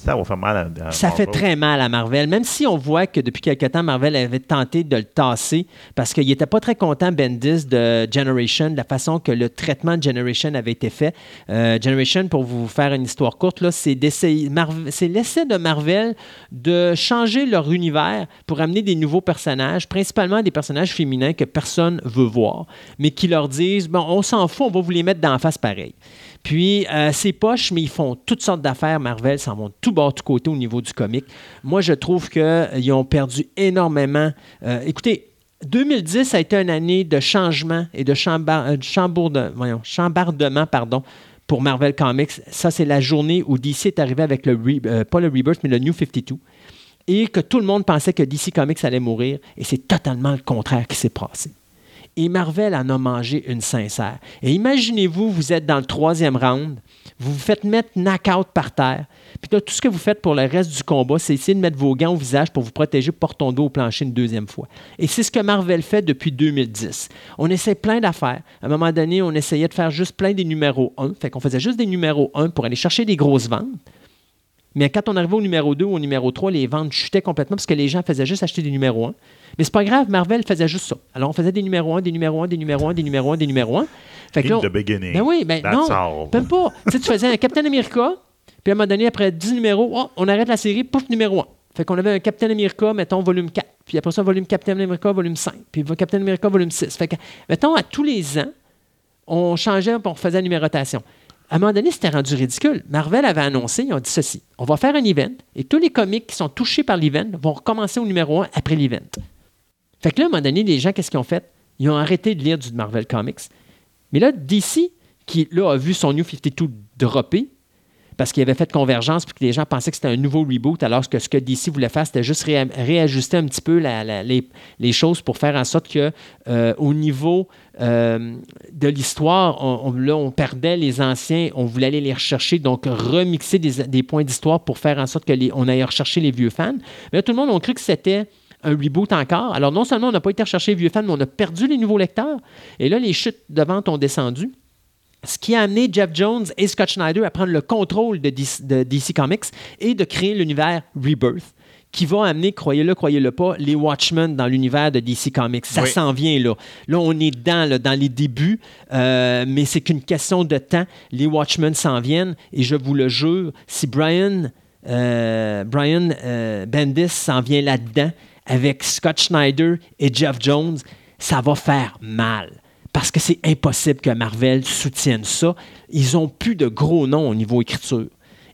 Speaker 3: Ça va faire mal à, à
Speaker 2: Ça fait très mal à Marvel, même si on voit que depuis quelque temps, Marvel avait tenté de le tasser parce qu'il n'était pas très content, Bendis, de Generation, de la façon que le traitement de Generation avait été fait. Euh, Generation, pour vous faire une histoire courte, c'est, l'essai de Marvel de changer leur univers pour amener des nouveaux personnages, principalement des personnages féminins que personne veut voir, mais qui leur disent, bon, on s'en fout, on va vous les mettre d'en face pareil. Puis, euh, c'est poche, mais ils font toutes sortes d'affaires. Marvel s'en vont tout bas, tout côté au niveau du comic. Moi, je trouve qu'ils ont perdu énormément. Euh, écoutez, 2010 a été une année de changement et de euh, chambardement pardon, pour Marvel Comics. Ça, c'est la journée où DC est arrivé avec le, re- euh, le Rebirth, mais le New 52 et que tout le monde pensait que DC Comics allait mourir, et c'est totalement le contraire qui s'est passé. Et Marvel en a mangé une sincère. Et imaginez-vous, vous êtes dans le troisième round, vous vous faites mettre knock-out par terre, puis tout ce que vous faites pour le reste du combat, c'est essayer de mettre vos gants au visage pour vous protéger, pour tomber au plancher une deuxième fois. Et c'est ce que Marvel fait depuis 2010. On essaie plein d'affaires. À un moment donné, on essayait de faire juste plein des numéros 1, fait qu'on faisait juste des numéros 1 pour aller chercher des grosses ventes. Mais quand on arrivait au numéro 2 ou au numéro 3, les ventes chutaient complètement parce que les gens faisaient juste acheter des numéros 1. Mais c'est pas grave, Marvel faisait juste ça. Alors on faisait des numéros 1, des numéros 1, des numéros 1, des numéros 1, des numéros 1. Fait que là,
Speaker 3: the beginning.
Speaker 2: ben oui, ben
Speaker 3: That's
Speaker 2: non,
Speaker 3: all.
Speaker 2: même pas. tu sais, tu faisais un Captain America, puis à un moment donné, après 10 numéros, oh, on arrête la série, pouf, numéro 1. Fait qu'on avait un Captain America, mettons, volume 4. Puis après ça, volume Captain America, volume 5. Puis Captain America, volume 6. Fait que, mettons, à tous les ans, on changeait, puis on faisait la numérotation. À un moment donné, c'était rendu ridicule. Marvel avait annoncé, ils ont dit ceci. On va faire un event et tous les comics qui sont touchés par l'event vont recommencer au numéro 1 après l'event. Fait que là, à un moment donné, les gens, qu'est-ce qu'ils ont fait? Ils ont arrêté de lire du Marvel Comics. Mais là, DC, qui là a vu son New 52 dropper, parce qu'il avait fait convergence puis que les gens pensaient que c'était un nouveau reboot, alors que ce que DC voulait faire, c'était juste ré- réajuster un petit peu les, choses pour faire en sorte que euh, au niveau euh, de l'histoire, on, on- là, on perdait les anciens, on voulait aller les rechercher, donc remixer des, points d'histoire pour faire en sorte que les, on aille rechercher les vieux fans. Mais là, tout le monde a cru que c'était un reboot encore. Alors, non seulement on n'a pas été rechercher les vieux fans, mais on a perdu les nouveaux lecteurs. Et là, les chutes de vente ont descendu. Ce qui a amené Jeff Jones et Scott Schneider à prendre le contrôle de DC, Comics et de créer l'univers Rebirth qui va amener, croyez-le, croyez-le pas, les Watchmen dans l'univers de DC Comics. Ça s'en vient là. Là, on est dans, dans les débuts, euh, mais c'est qu'une question de temps. Les Watchmen s'en viennent et je vous le jure, si Brian, euh, Brian euh, Bendis s'en vient là-dedans avec Scott Schneider et Jeff Jones, ça va faire mal parce que c'est impossible que Marvel soutienne ça. Ils ont plus de gros noms au niveau écriture.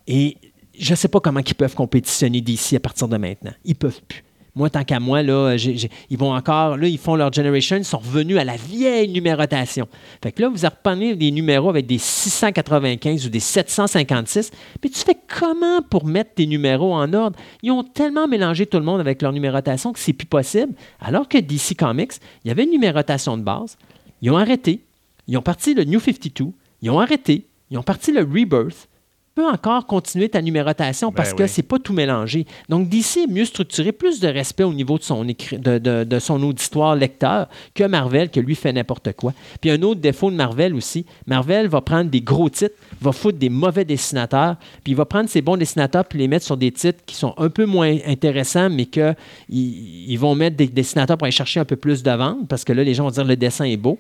Speaker 2: Et je ne sais pas comment ils peuvent compétitionner d'ici à partir de maintenant. Ils peuvent plus. Moi, tant qu'à moi, là, ils vont encore, là, ils font leur generation, ils sont revenus à la vieille numérotation. Fait que là, vous reprenez des numéros avec des 695 ou des 756, puis tu fais comment pour mettre tes numéros en ordre? Ils ont tellement mélangé tout le monde avec leur numérotation que c'est plus possible. Alors que DC Comics, il y avait une numérotation de base. Ils ont arrêté. Ils ont parti le New 52. Ils ont arrêté. Ils ont parti le Rebirth peux encore continuer ta numérotation parce ben que c'est pas tout mélangé. Donc, DC est mieux structuré, plus de respect au niveau de son, de, son auditoire lecteur que Marvel, que lui fait n'importe quoi. Puis un autre défaut de Marvel aussi, Marvel va prendre des gros titres, va foutre des mauvais dessinateurs, puis il va prendre ses bons dessinateurs puis les mettre sur des titres qui sont un peu moins intéressants, mais qu'ils ils vont mettre des dessinateurs pour aller chercher un peu plus de ventes, parce que là, les gens vont dire le dessin est beau.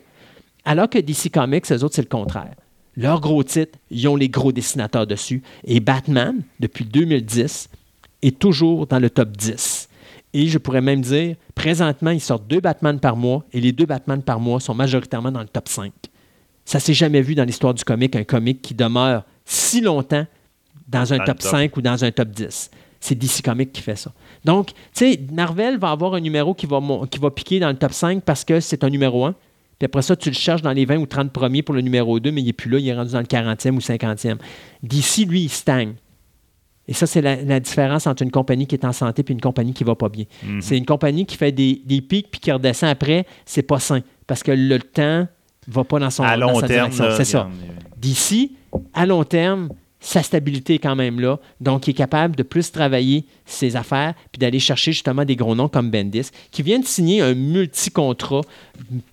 Speaker 2: Alors que DC Comics, eux autres, c'est le contraire. Leurs gros titres, ils ont les gros dessinateurs dessus. Et Batman, depuis 2010, est toujours dans le top 10. Et je pourrais même dire, présentement, ils sortent deux Batman par mois et les deux Batman par mois sont majoritairement dans le top 5. Ça s'est jamais vu dans l'histoire du comic, un comic qui demeure si longtemps dans un top, 5 ou dans un top 10. C'est DC Comics qui fait ça. Donc, tu sais, Marvel va avoir un numéro qui va, qui va piquer dans le top 5 parce que c'est un numéro 1. Puis après ça, tu le cherches dans les 20 ou 30 premiers pour le numéro 2, mais il n'est plus là, il est rendu dans le 40e ou 50e. D'ici, lui, il stagne. Et ça, c'est la, différence entre une compagnie qui est en santé et une compagnie qui ne va pas bien. Mhm. C'est une compagnie qui fait des, pics puis qui redescend après, c'est pas sain. Parce que le temps ne va pas dans son
Speaker 3: à long terme.
Speaker 2: C'est ça. D'ici, à long terme, sa stabilité est quand même là. Donc, il est capable de plus travailler ses affaires puis d'aller chercher justement des gros noms comme Bendis qui viennent de signer un multi-contrat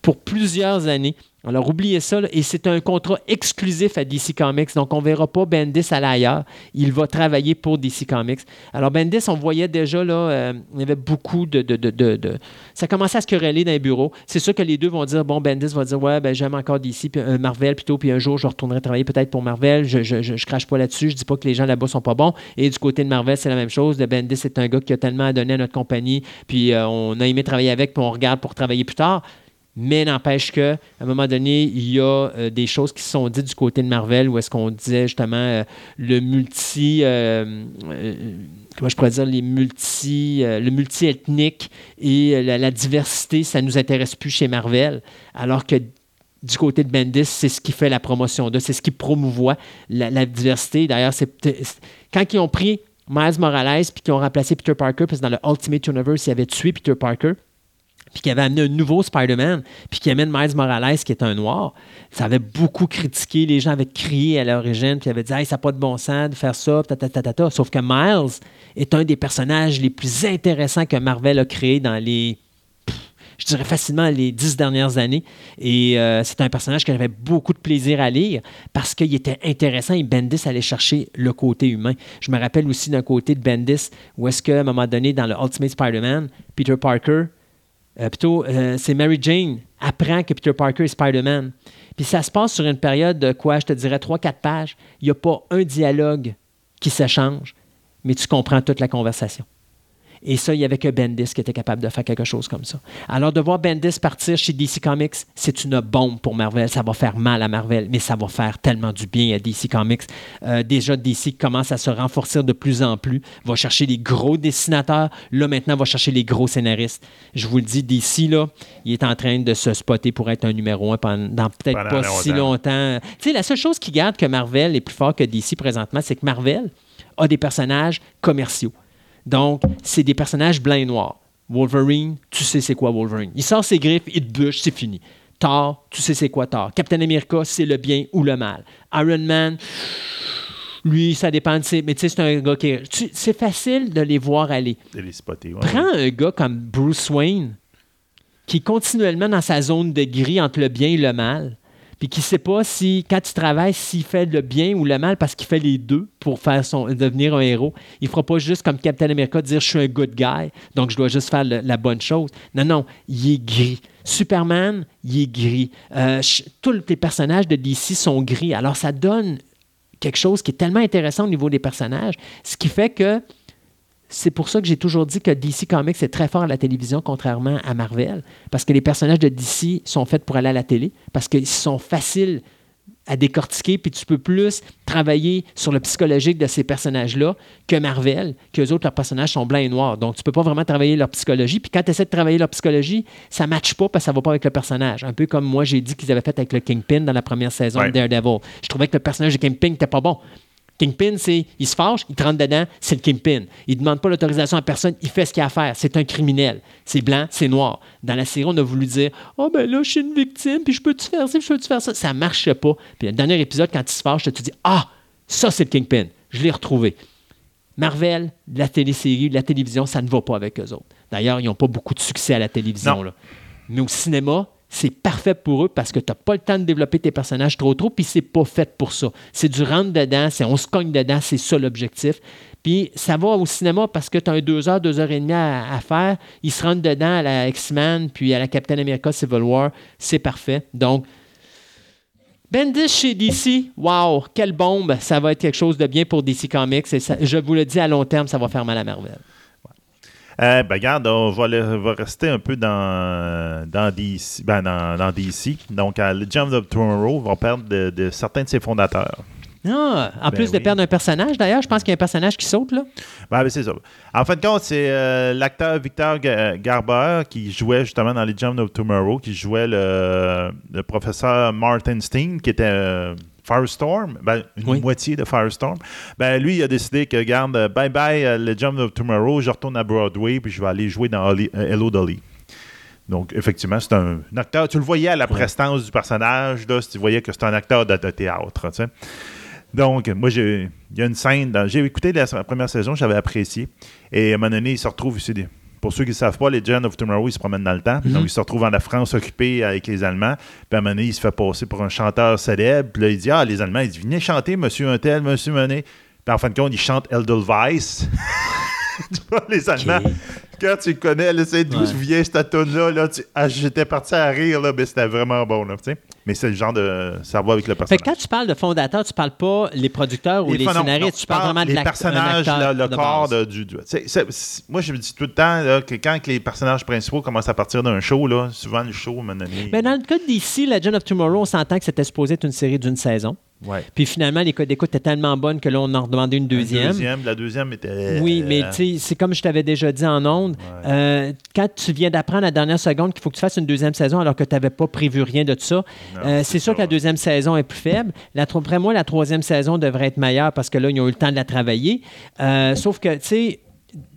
Speaker 2: pour plusieurs années alors, oubliez ça, et c'est un contrat exclusif à DC Comics, donc on ne verra pas Bendis à l'ailleurs. Il va travailler pour DC Comics. Alors, Bendis, on voyait déjà, là, euh, il y avait beaucoup de, de, Ça commençait à se quereller dans les bureaux. C'est sûr que les deux vont dire, bon, Bendis va dire, ouais, ben, j'aime encore DC, puis un Marvel plutôt, puis un jour, je retournerai travailler peut-être pour Marvel. Je, je, crache pas là-dessus, je dis pas que les gens là-bas sont pas bons. Et du côté de Marvel, c'est la même chose. De Bendis, c'est un gars qui a tellement à donner à notre compagnie, puis euh, on a aimé travailler avec, puis on regarde pour travailler plus tard. Mais n'empêche qu'à un moment donné, il y a euh, des choses qui se sont dites du côté de Marvel où est-ce qu'on disait justement euh, le multi. Euh, comment je pourrais dire, les multi, le multi-ethnique et la, diversité, ça ne nous intéresse plus chez Marvel. Alors que du côté de Bendis, c'est ce qui fait la promotion de, c'est ce qui promouvoit la, diversité. D'ailleurs, c'est, quand ils ont pris Miles Morales puis qu'ils ont remplacé Peter Parker, parce que dans le Ultimate Universe, ils avaient tué Peter Parker puis qui avait amené un nouveau Spider-Man, puis qui amène Miles Morales, qui est un noir, ça avait beaucoup critiqué. Les gens avaient crié à l'origine, puis avaient dit hey, ça n'a pas de bon sens de faire ça, ta, ta, ta, Sauf que Miles est un des personnages les plus intéressants que Marvel a créé dans les je dirais facilement les dix dernières années. Et euh, c'est un personnage que j'avais beaucoup de plaisir à lire parce qu'il était intéressant et Bendis allait chercher le côté humain. Je me rappelle aussi d'un côté de Bendis où est-ce qu'à un moment donné, dans le Ultimate Spider-Man, Peter Parker euh, plutôt, euh, c'est Mary Jane apprend que Peter Parker est Spider-Man. Puis ça se passe sur une période de quoi, je te dirais, 3-4 pages. Il n'y a pas un dialogue qui s'échange, mais tu comprends toute la conversation. Et ça, il n'y avait que Bendis qui était capable de faire quelque chose comme ça. Alors, de voir Bendis partir chez DC Comics, c'est une bombe pour Marvel. Ça va faire mal à Marvel, mais ça va faire tellement du bien à DC Comics. Euh, déjà, DC commence à se renforcer de plus en plus, va chercher les gros dessinateurs. Là, maintenant, va chercher les gros scénaristes. Je vous le dis, DC, là, il est en train de se spotter pour être un numéro un pendant peut-être pas si longtemps. Tu sais, la seule chose qui garde que Marvel est plus fort que DC présentement, c'est que Marvel a des personnages commerciaux. Donc, c'est des personnages blancs et noirs. Wolverine, tu sais c'est quoi Wolverine. Il sort ses griffes, il te bûche, c'est fini. Thor, tu sais c'est quoi Thor. Captain America, c'est le bien ou le mal. Iron Man, lui, ça dépend de ses. Mais tu sais, c'est un gars qui. C'est facile de les voir aller.
Speaker 3: De les spotter,
Speaker 2: Prends un gars comme Bruce Wayne, qui est continuellement dans sa zone de gris entre le bien et le mal puis qui ne sait pas si, quand il travaille, s'il fait le bien ou le mal parce qu'il fait les deux pour faire son, devenir un héros. Il ne fera pas juste comme Captain America dire je suis un good guy, donc je dois juste faire la bonne chose. Non, non, il est gris. Superman, il est gris. Euh, tous les personnages de DC sont gris. Alors, ça donne quelque chose qui est tellement intéressant au niveau des personnages, ce qui fait que c'est pour ça que j'ai toujours dit que DC Comics est très fort à la télévision, contrairement à Marvel, parce que les personnages de DC sont faits pour aller à la télé, parce qu'ils sont faciles à décortiquer, puis tu peux plus travailler sur le psychologique de ces personnages-là que Marvel, que les autres, leurs personnages sont blancs et noirs. Donc, tu ne peux pas vraiment travailler leur psychologie. Puis quand tu essaies de travailler leur psychologie, ça ne matche pas parce que ça ne va pas avec le personnage. Un peu comme moi, j'ai dit qu'ils avaient fait avec le Kingpin dans la première saison de Daredevil. Je trouvais que le personnage de Kingpin n'était pas bon. Kingpin, c'est il se fâche, il te rentre dedans, c'est le Kingpin. Il ne demande pas l'autorisation à personne, il fait ce qu'il a à faire. C'est un criminel. C'est blanc, c'est noir. Dans la série, on a voulu dire Oh, ben là, je suis une victime, puis je peux-tu faire ça, je peux-tu faire ça. Ça ne marche pas. Puis le dernier épisode, quand il se fâche, tu te dis Ah, ça, c'est le Kingpin. Je l'ai retrouvé. Marvel, la télésérie, la télévision, ça ne va pas avec eux autres. D'ailleurs, ils n'ont pas beaucoup de succès à la télévision. Là. Mais au cinéma, c'est parfait pour eux parce que tu n'as pas le temps de développer tes personnages trop trop, puis c'est pas fait pour ça. C'est du rentre dedans, c'est on se cogne dedans, c'est ça l'objectif. Puis ça va au cinéma parce que tu as un deux heures, deux heures et demie à, faire. Ils se rentrent dedans à la X-Men, puis à la Captain America Civil War. C'est parfait. Donc, Bendis chez DC, wow, quelle bombe! Ça va être quelque chose de bien pour DC Comics. Et je vous le dis, à long terme, ça va faire mal à Marvel.
Speaker 3: Euh, ben, regarde, on va, rester un peu dans, dans, DC, ben, dans, DC. Donc, à Legend of Tomorrow, va perdre de, certains de ses fondateurs.
Speaker 2: Ah, en ben plus de perdre un personnage, d'ailleurs, je pense qu'il y a un personnage qui saute, là.
Speaker 3: Ben, ben c'est ça. En fin de compte, c'est euh, l'acteur Victor Garber qui jouait justement dans Legend of Tomorrow, qui jouait le, le professeur Martin Steen, qui était euh, Firestorm, ben, une moitié de Firestorm, ben, lui, il a décidé que, garde, bye bye, euh, Legend of Tomorrow, je retourne à Broadway, puis je vais aller jouer dans euh, Hello Dolly. Donc, effectivement, c'est un, acteur. Tu le voyais à la prestance du personnage, là, si tu voyais que c'est un acteur de, théâtre. Tu sais. Donc, moi, il y a une scène. J'ai écouté la, première saison, j'avais apprécié. Et à un moment donné, il se retrouve ici pour ceux qui ne savent pas, les Legend of Tomorrow, ils se promènent dans le temps. Mhm. Donc, ils se retrouvent en la France occupée avec les Allemands. Puis à un moment donné, il se fait passer pour un chanteur célèbre. Puis là, il dit Ah, les Allemands, ils disent Venez chanter, monsieur un tel, monsieur Menet. Puis en fin de compte, il chante Edelweiss. tu vois, les Allemands. Quand tu connais, c'est d'où ouais. vient cette tune-là, là, ah, j'étais parti à rire, là, mais c'était vraiment bon. Là, mais c'est le genre de. Ça va avec le personnage.
Speaker 2: Fait quand tu parles de fondateur, tu parles pas les producteurs ou les, scénaristes, tu parles vraiment de
Speaker 3: Les personnages, le corps du. moi, je me dis tout le temps que quand les personnages principaux commencent à partir d'un show, là, souvent le show donné.
Speaker 2: Mais dans le cas d'ici, Legend of Tomorrow, on s'entend que c'était supposé être une série d'une saison. Puis finalement, les codes d'écoute étaient tellement bonnes que là, on en redemandait une deuxième.
Speaker 3: la deuxième était.
Speaker 2: Oui, mais tu sais, c'est comme je t'avais déjà dit en ondes. Euh, quand tu viens d'apprendre à la dernière seconde qu'il faut que tu fasses une deuxième saison alors que tu n'avais pas prévu rien de tout ça, euh, c'est sûr que la deuxième saison est plus faible. Après moi, la troisième saison devrait être meilleure parce que là, ils ont eu le temps de la travailler. Euh, sauf que, tu sais,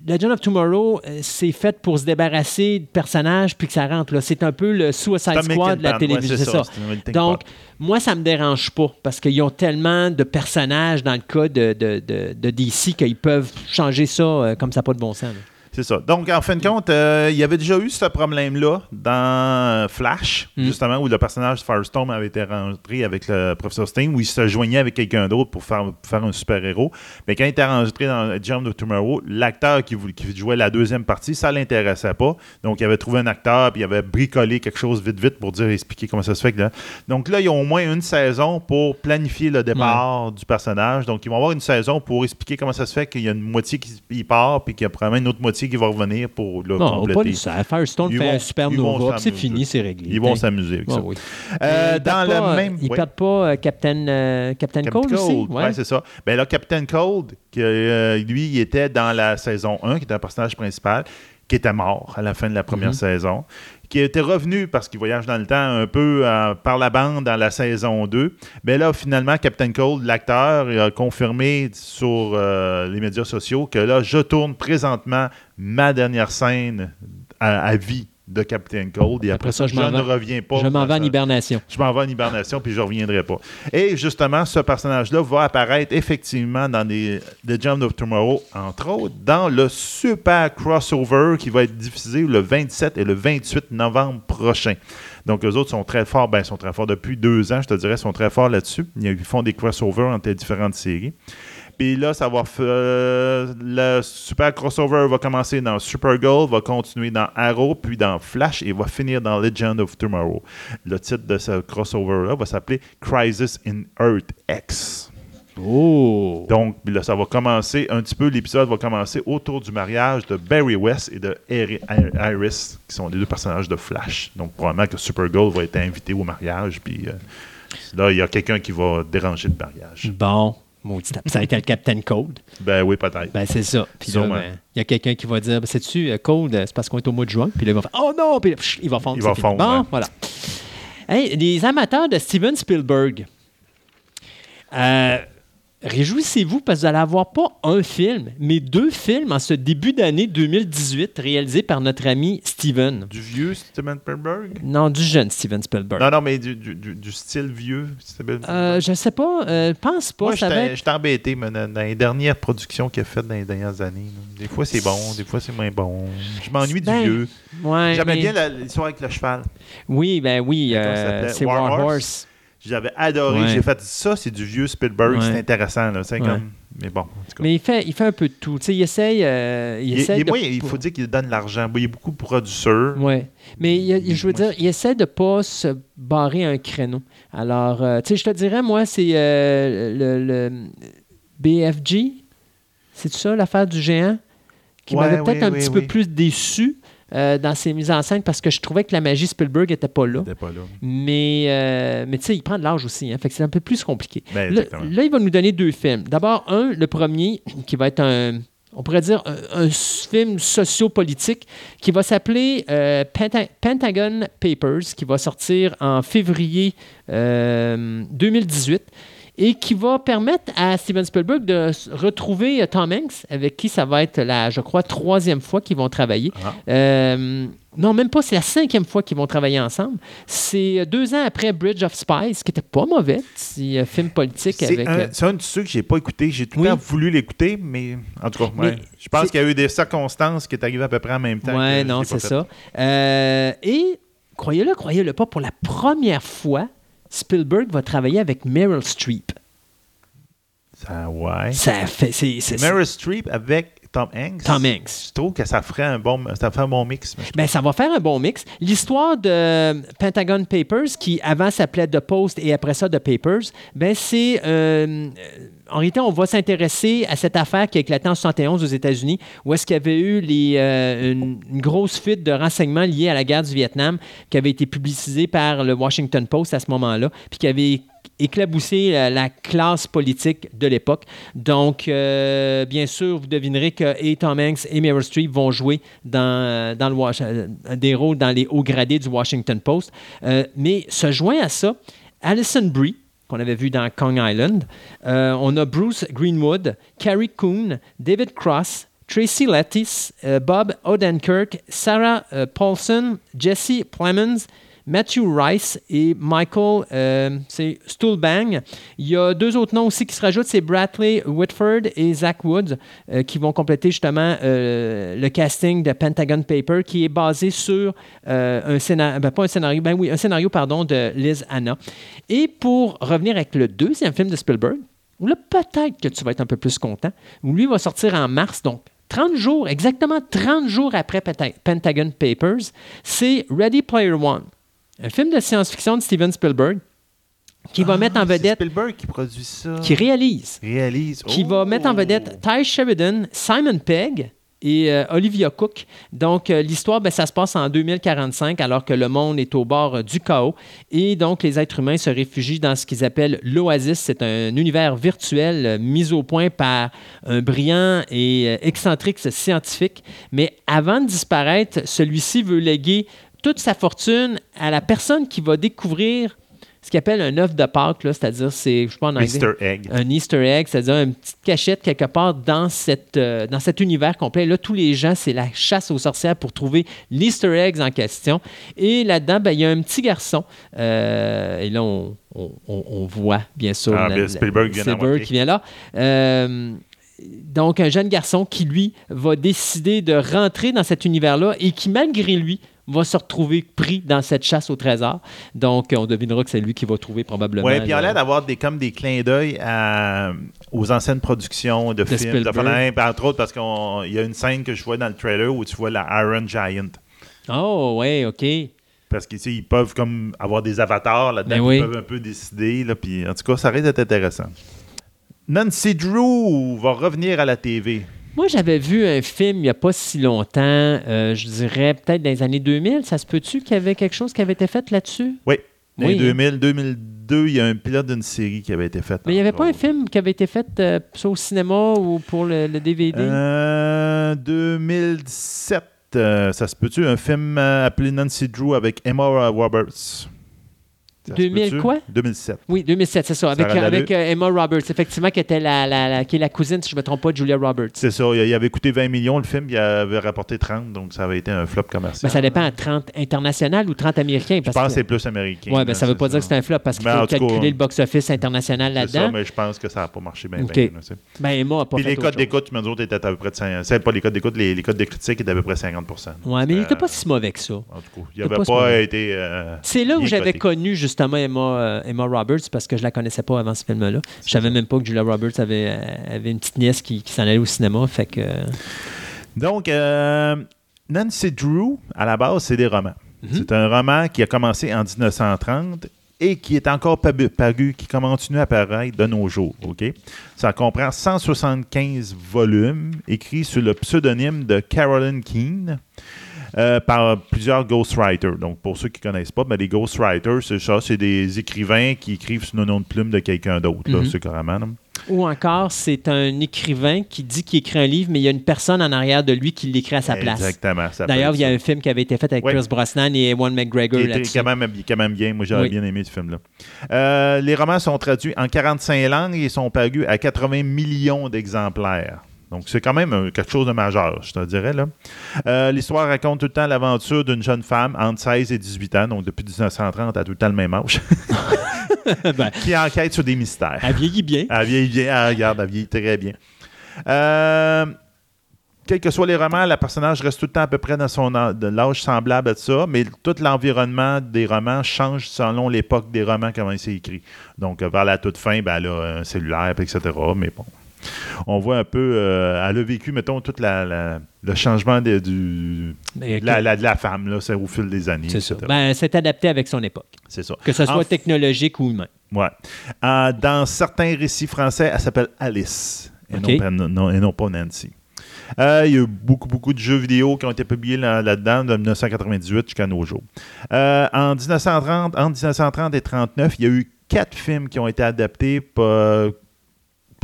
Speaker 2: Legend of Tomorrow, euh, c'est fait pour se débarrasser de personnages puis que ça rentre. C'est un peu le Suicide Squad de la télévision. c'est ça. Donc, moi, ça me dérange pas parce qu'ils ont tellement de personnages dans le cas de, de, de, DC qu'ils peuvent changer ça comme ça, pas de bon sens.
Speaker 3: C'est ça. Donc, en fin de compte, euh, il y avait déjà eu ce problème-là dans Flash, hmm. justement, où le personnage de Firestorm avait été rentré avec le professeur Sting, où il se joignait avec quelqu'un d'autre pour faire, faire un super-héros. Mais quand il était rentré dans Jump of Tomorrow, l'acteur qui, qui, jouait la deuxième partie, ça l'intéressait pas. Donc, il avait trouvé un acteur, puis il avait bricolé quelque chose vite, vite pour dire, expliquer comment ça se fait. Que là. Donc là, il y a au moins une saison pour planifier le départ du personnage. Donc, ils vont avoir une saison pour expliquer comment ça se fait qu'il y a une moitié qui part, puis qu'il y a probablement une autre moitié qui va revenir pour le non, compléter.
Speaker 2: Pas ça. Firestone fait un supernova, c'est fini, c'est réglé.
Speaker 3: Ils vont s'amuser avec ça.
Speaker 2: Oui. Euh, dans le même... Ils ne perdent pas euh, Captain, euh, Captain, Cold, aussi?
Speaker 3: Oui, c'est ça. Ben là, Captain Cold, lui, il était dans la saison 1, qui était un personnage principal, qui était mort à la fin de la première mm-hmm. saison qui était revenu parce qu'il voyage dans le temps un peu euh, par la bande dans la saison 2. Mais là, finalement, Captain Cold, l'acteur, a confirmé sur euh, les médias sociaux que là, je tourne présentement ma dernière scène à, vie de Captain Cold. Et après,
Speaker 2: Après ça, je m'en
Speaker 3: ne reviens pas.
Speaker 2: Je m'en vais en hibernation.
Speaker 3: je m'en vais en hibernation puis je reviendrai pas. Et justement, ce personnage-là va apparaître effectivement dans les Legends of Tomorrow, entre autres, dans le super crossover qui va être diffusé le 27 et le 28 novembre prochain. Donc, eux autres sont très forts, ben, ils sont très forts depuis deux ans, je te dirais, ils sont très forts là-dessus. Ils font des crossovers entre les différentes séries. Puis là, ça va f- euh, le super crossover va commencer dans Supergirl, va continuer dans Arrow, puis dans Flash et va finir dans Legend of Tomorrow. Le titre de ce crossover-là va s'appeler Crisis in Earth X.
Speaker 2: Oh!
Speaker 3: Donc, là, ça va commencer un petit peu, l'épisode va commencer autour du mariage de Barry West et de Iris, qui sont les deux personnages de Flash. Donc, probablement que Supergirl va être invité au mariage, puis euh, là, il y a quelqu'un qui va déranger le mariage.
Speaker 2: Bon, maudit. Ça a été le Captain Code.
Speaker 3: Ben oui, peut-être.
Speaker 2: Ben, c'est ça. Puis là, ben, il y a quelqu'un qui va dire ben, Sais-tu, euh, Code, euh, c'est parce qu'on est au mois de juin? Puis là, il va faire Oh non! Puis pff, il va fondre.
Speaker 3: Il va fondre,
Speaker 2: Bon,
Speaker 3: ouais.
Speaker 2: voilà. Hey, les amateurs de Steven Spielberg, euh, réjouissez-vous parce que vous allez avoir pas un film, mais deux films en ce début d'année 2018 réalisés par notre ami Steven.
Speaker 3: Du vieux Steven Spielberg?
Speaker 2: Non, du jeune Steven Spielberg.
Speaker 3: Non, non, mais du, du- du- style vieux Steven
Speaker 2: Euh, je sais pas, euh, pense pas.
Speaker 3: Moi,
Speaker 2: ça
Speaker 3: j'étais
Speaker 2: être-
Speaker 3: embêté mais dans, les dernières productions qu'il a faites dans les dernières années. Des fois, c'est bon, des fois, c'est moins bon. Je m'ennuie du
Speaker 2: Ben,
Speaker 3: vieux.
Speaker 2: Ouais,
Speaker 3: J'aimais
Speaker 2: mais-
Speaker 3: bien l'histoire avec le cheval.
Speaker 2: Oui, ben oui, euh, c'est
Speaker 3: War
Speaker 2: War
Speaker 3: Horse?
Speaker 2: Horse.
Speaker 3: J'avais adoré.
Speaker 2: Ouais.
Speaker 3: J'ai fait ça, c'est du vieux Spielberg.
Speaker 2: Ouais.
Speaker 3: C'est intéressant. Là. C'est
Speaker 2: Ouais.
Speaker 3: comme... Mais bon, en tout cas.
Speaker 2: Mais il fait, il fait un peu de tout. Tu sais, il essaye. euh, il
Speaker 3: Il,
Speaker 2: essaye
Speaker 3: il-
Speaker 2: de
Speaker 3: moi, il faut dire qu'il donne l'argent. Il y a beaucoup de producteurs.
Speaker 2: Ouais. Mais il, il- je veux
Speaker 3: Moi,
Speaker 2: dire, il essaie de pas se barrer un créneau. Alors, euh, tu sais, je te dirais, moi, c'est euh, le, le BFG. C'est ça, l'affaire du géant? Qui
Speaker 3: Ouais,
Speaker 2: m'avait peut-être
Speaker 3: oui,
Speaker 2: un
Speaker 3: oui,
Speaker 2: petit
Speaker 3: oui.
Speaker 2: peu plus déçu euh, dans ses mises en scène parce que je trouvais que la magie Spielberg était pas là.
Speaker 3: Était pas là.
Speaker 2: Mais, euh, mais tu sais, il prend de l'âge aussi. Hein, fait que c'est un peu plus compliqué.
Speaker 3: Ben,
Speaker 2: Là, il va nous donner deux films. D'abord, un, le premier, qui va être un, on pourrait dire, un, un film sociopolitique qui va s'appeler euh, Penta- Pentagon Papers, qui va sortir en février euh, 2018 et qui va permettre à Steven Spielberg de retrouver euh, Tom Hanks, avec qui ça va être la, je crois, troisième fois qu'ils vont travailler.
Speaker 3: Ah.
Speaker 2: Euh, non, même pas, c'est la cinquième fois qu'ils vont travailler ensemble. C'est deux ans après Bridge of Spies, qui était pas mauvais, petit euh, film politique
Speaker 3: C'est
Speaker 2: avec...
Speaker 3: un,
Speaker 2: euh,
Speaker 3: c'est un de ceux que j'ai pas écouté. J'ai tout
Speaker 2: Oui.
Speaker 3: le temps voulu l'écouter, mais en tout cas, ouais. je pense qu'il y a eu des circonstances qui est arrivé à peu près en même temps. Je
Speaker 2: non, c'est ça. Euh, et croyez-le, croyez-le pas, pour la première fois, Spielberg va travailler avec Meryl Streep.
Speaker 3: Ça, ouais.
Speaker 2: Ça fait, c'est, c'est-
Speaker 3: Meryl Streep avec Tom Hanks?
Speaker 2: Tom Hanks.
Speaker 3: Je trouve que ça ferait un bon, ça ferait un bon mix.
Speaker 2: Ben, ça va faire un bon mix. L'histoire de Pentagon Papers, qui avant s'appelait The Post et après ça The Papers, ben c'est euh, en réalité, on va s'intéresser à cette affaire qui a éclaté en 71 aux États-Unis, où est-ce qu'il y avait eu euh, une, grosse fuite de renseignements liés à la guerre du Vietnam, qui avait été publicisée par le Washington Post à ce moment-là, puis qui avait éclaboussé la, la classe politique de l'époque. Donc, euh, bien sûr, vous devinerez que et Tom Hanks et Meryl Streep vont jouer dans, euh, des rôles dans les hauts gradés du Washington Post. Mais se joint à ça, Alison Brie, qu'on avait vu dans Kong Island. Euh, on a Bruce Greenwood, Carrie Coon, David Cross, Tracy Lettis, euh, Bob Odenkirk, Sarah euh, Paulson, Jesse Plemons, Matthew Rice et Michael euh, c'est Stuhlbang. Il y a deux autres noms aussi qui se rajoutent, c'est Bradley Whitford et Zach Woods, euh, qui vont compléter justement euh, le casting de Pentagon Paper, qui est basé sur un scénario, ben, pas un scénario, ben oui, un scénario pardon de Liz Anna. Et pour revenir avec le deuxième film de Spielberg, là peut-être que tu vas être un peu plus content, où lui va sortir en mars, donc 30 jours, exactement 30 jours après Penta- Pentagon Papers, c'est Ready Player One, un film de science-fiction de Steven Spielberg qui va
Speaker 3: Ah,
Speaker 2: mettre en vedette,
Speaker 3: Spielberg qui produit ça.
Speaker 2: qui réalise,
Speaker 3: réalise.
Speaker 2: qui
Speaker 3: Oh!
Speaker 2: va mettre en vedette Ty Sheridan, Simon Pegg et euh, Olivia Cook. Donc, euh, l'histoire, ben, ça se passe en 2045, alors que le monde est au bord euh, du chaos. Et donc, les êtres humains se réfugient dans ce qu'ils appellent l'Oasis. C'est un univers virtuel mis au point par un brillant et excentrique scientifique. Mais avant de disparaître, celui-ci veut léguer toute sa fortune à la personne qui va découvrir ce qu'ils appellent un œuf de Pâques, c'est-à-dire, c'est, je sais pas en anglais.
Speaker 3: Easter egg.
Speaker 2: Un Easter egg, c'est-à-dire une petite cachette quelque part dans, cette, euh, dans cet univers complet. Là, tous les gens, c'est la chasse aux sorcières pour trouver l'Easter egg en question. Et là-dedans, ben, il y a un petit garçon. euh, et là, on, on- voit, bien sûr,
Speaker 3: Ah,
Speaker 2: la-
Speaker 3: bien,
Speaker 2: la-
Speaker 3: Spielberg vient d'en
Speaker 2: Spielberg
Speaker 3: montrer.
Speaker 2: qui vient là. Euh, donc, un jeune garçon qui, lui, va décider de rentrer dans cet univers-là et qui, malgré lui, va se retrouver pris dans cette chasse au trésor. Donc, on devinera que c'est lui qui va trouver probablement.
Speaker 3: Oui, puis il a
Speaker 2: le-
Speaker 3: l'air d'avoir des, comme des clins d'œil aux anciennes productions de, films.
Speaker 2: Spielberg.
Speaker 3: de entre autres, parce qu'il y a une scène que je vois dans le trailer où tu vois la Iron Giant.
Speaker 2: Oh, ouais, OK.
Speaker 3: Parce qu'ils ils peuvent comme avoir des avatars là-dedans,
Speaker 2: Ben oui.
Speaker 3: ils peuvent un peu décider. Là, puis, en tout cas, ça risque d'être intéressant. Nancy Drew va revenir à la TV.
Speaker 2: Moi, j'avais vu un film il n'y a pas si longtemps, euh, je dirais peut-être dans les années 2000. Ça se peut-tu qu'il y avait quelque chose qui avait été fait là-dessus?
Speaker 3: Oui. Dans
Speaker 2: Oui,
Speaker 3: les
Speaker 2: hein.
Speaker 3: 2000, 2002, il y a un pilote d'une série qui avait été fait.
Speaker 2: Mais il n'y avait pas un film qui avait été fait euh, soit au cinéma ou pour le, le DVD?
Speaker 3: Euh, 2017, euh, ça se peut-tu? Un film euh, appelé Nancy Drew avec Emma Roberts? Ça se
Speaker 2: 2000
Speaker 3: peut-tu?
Speaker 2: quoi?
Speaker 3: 2007.
Speaker 2: Oui, 2007, c'est ça. Avec, euh, Emma Roberts, effectivement, qui, était la, la- la- qui est la cousine, si je ne me trompe pas, de Julia Roberts.
Speaker 3: C'est ça. Il avait coûté 20 millions le film, il avait rapporté 30, donc ça avait été un flop commercial.
Speaker 2: Ben, ça dépend à 30 international ou 30 américains?
Speaker 3: Je
Speaker 2: Parce
Speaker 3: pense que c'est plus américain.
Speaker 2: ouais, ben, ça ne veut pas dire que c'est un flop parce qu'il faut
Speaker 3: tout cas,
Speaker 2: calculer le box-office international
Speaker 3: C'est ça,
Speaker 2: là-dedans.
Speaker 3: mais je pense que ça n'a pas marché bien.
Speaker 2: OK.
Speaker 3: bien, là, tu.
Speaker 2: Ben, Emma n'a pas
Speaker 3: Puis
Speaker 2: fait
Speaker 3: les codes d'écoute, nous autres, étaient à peu près de 5 C'est pas les codes d'écoute, les, les codes de critique étaient à peu près 50
Speaker 2: Ouais, mais il
Speaker 3: Euh,
Speaker 2: n'était pas si mauvais que ça.
Speaker 3: En tout cas, il n'avait
Speaker 2: pas
Speaker 3: été. euh,
Speaker 2: C'est là où j'avais connu justement Emma, euh, Emma Roberts parce que je la connaissais pas avant ce film-là. Je savais même pas que Julia Roberts avait, euh, avait une petite nièce qui, qui s'en allait au cinéma. Fait que, euh,
Speaker 3: Donc, euh, Nancy Drew, à la base, c'est des romans.
Speaker 2: Mhm.
Speaker 3: C'est un roman qui a commencé en 1930 et qui est encore paru, paru, qui continue à paraître de nos jours. Ça comprend 175 volumes écrits sous le pseudonyme de Carolyn Keene. Euh, par plusieurs ghostwriters. Donc, pour ceux qui ne connaissent pas, ben, les ghostwriters, c'est ça, c'est des écrivains qui écrivent sous le nom de plume de quelqu'un d'autre,
Speaker 2: Mhm.
Speaker 3: c'est carrément. là.
Speaker 2: Ou encore, c'est un écrivain qui dit qu'il écrit un livre, mais il y a une personne en arrière de lui qui l'écrit à sa place.
Speaker 3: Exactement.
Speaker 2: D'ailleurs, il y a un film qui avait été fait avec
Speaker 3: Ouais.
Speaker 2: Chris Brosnan et Ewan McGregor
Speaker 3: Il était quand même, quand même bien. Moi, j'aurais
Speaker 2: Oui.
Speaker 3: bien aimé ce film-là. Euh, les romans sont traduits en 45 langues et sont parus à 80 millions d'exemplaires. Donc, c'est quand même euh, quelque chose de majeur, je te dirais. là. Euh, L'histoire raconte tout le temps l'aventure d'une jeune femme entre 16 et 18 ans, donc depuis 1930, elle a tout le temps le même âge,
Speaker 2: Ben,
Speaker 3: qui enquête sur des mystères.
Speaker 2: elle vieillit bien.
Speaker 3: Elle vieillit bien, elle regarde, elle vieillit très bien. Euh, quels que soient les romans, le personnage reste tout le temps à peu près dans son l'âge semblable à ça, mais tout l'environnement des romans change selon l'époque des romans, comment il s'est écrit. Donc, vers la toute fin, ben, elle a un cellulaire, etc. Mais bon, on voit un peu, euh, elle a vécu, mettons, tout la, la- le changement de, du,
Speaker 2: Mais,
Speaker 3: de la, la- de la femme, là, au fil des années.
Speaker 2: C'est ça. Ben, c'est adapté avec son époque.
Speaker 3: c'est ça.
Speaker 2: Que ce soit
Speaker 3: En
Speaker 2: technologique ou humain.
Speaker 3: Ouais. Euh, dans certains récits français, elle s'appelle Alice et, non, pas- non- et non pas Nancy. Euh, il y a eu beaucoup, beaucoup de jeux vidéo qui ont été publiés là- là-dedans de 1998 jusqu'à nos jours. Euh, en 1930, entre 1930 et 1939, il y a eu quatre films qui ont été adaptés pas-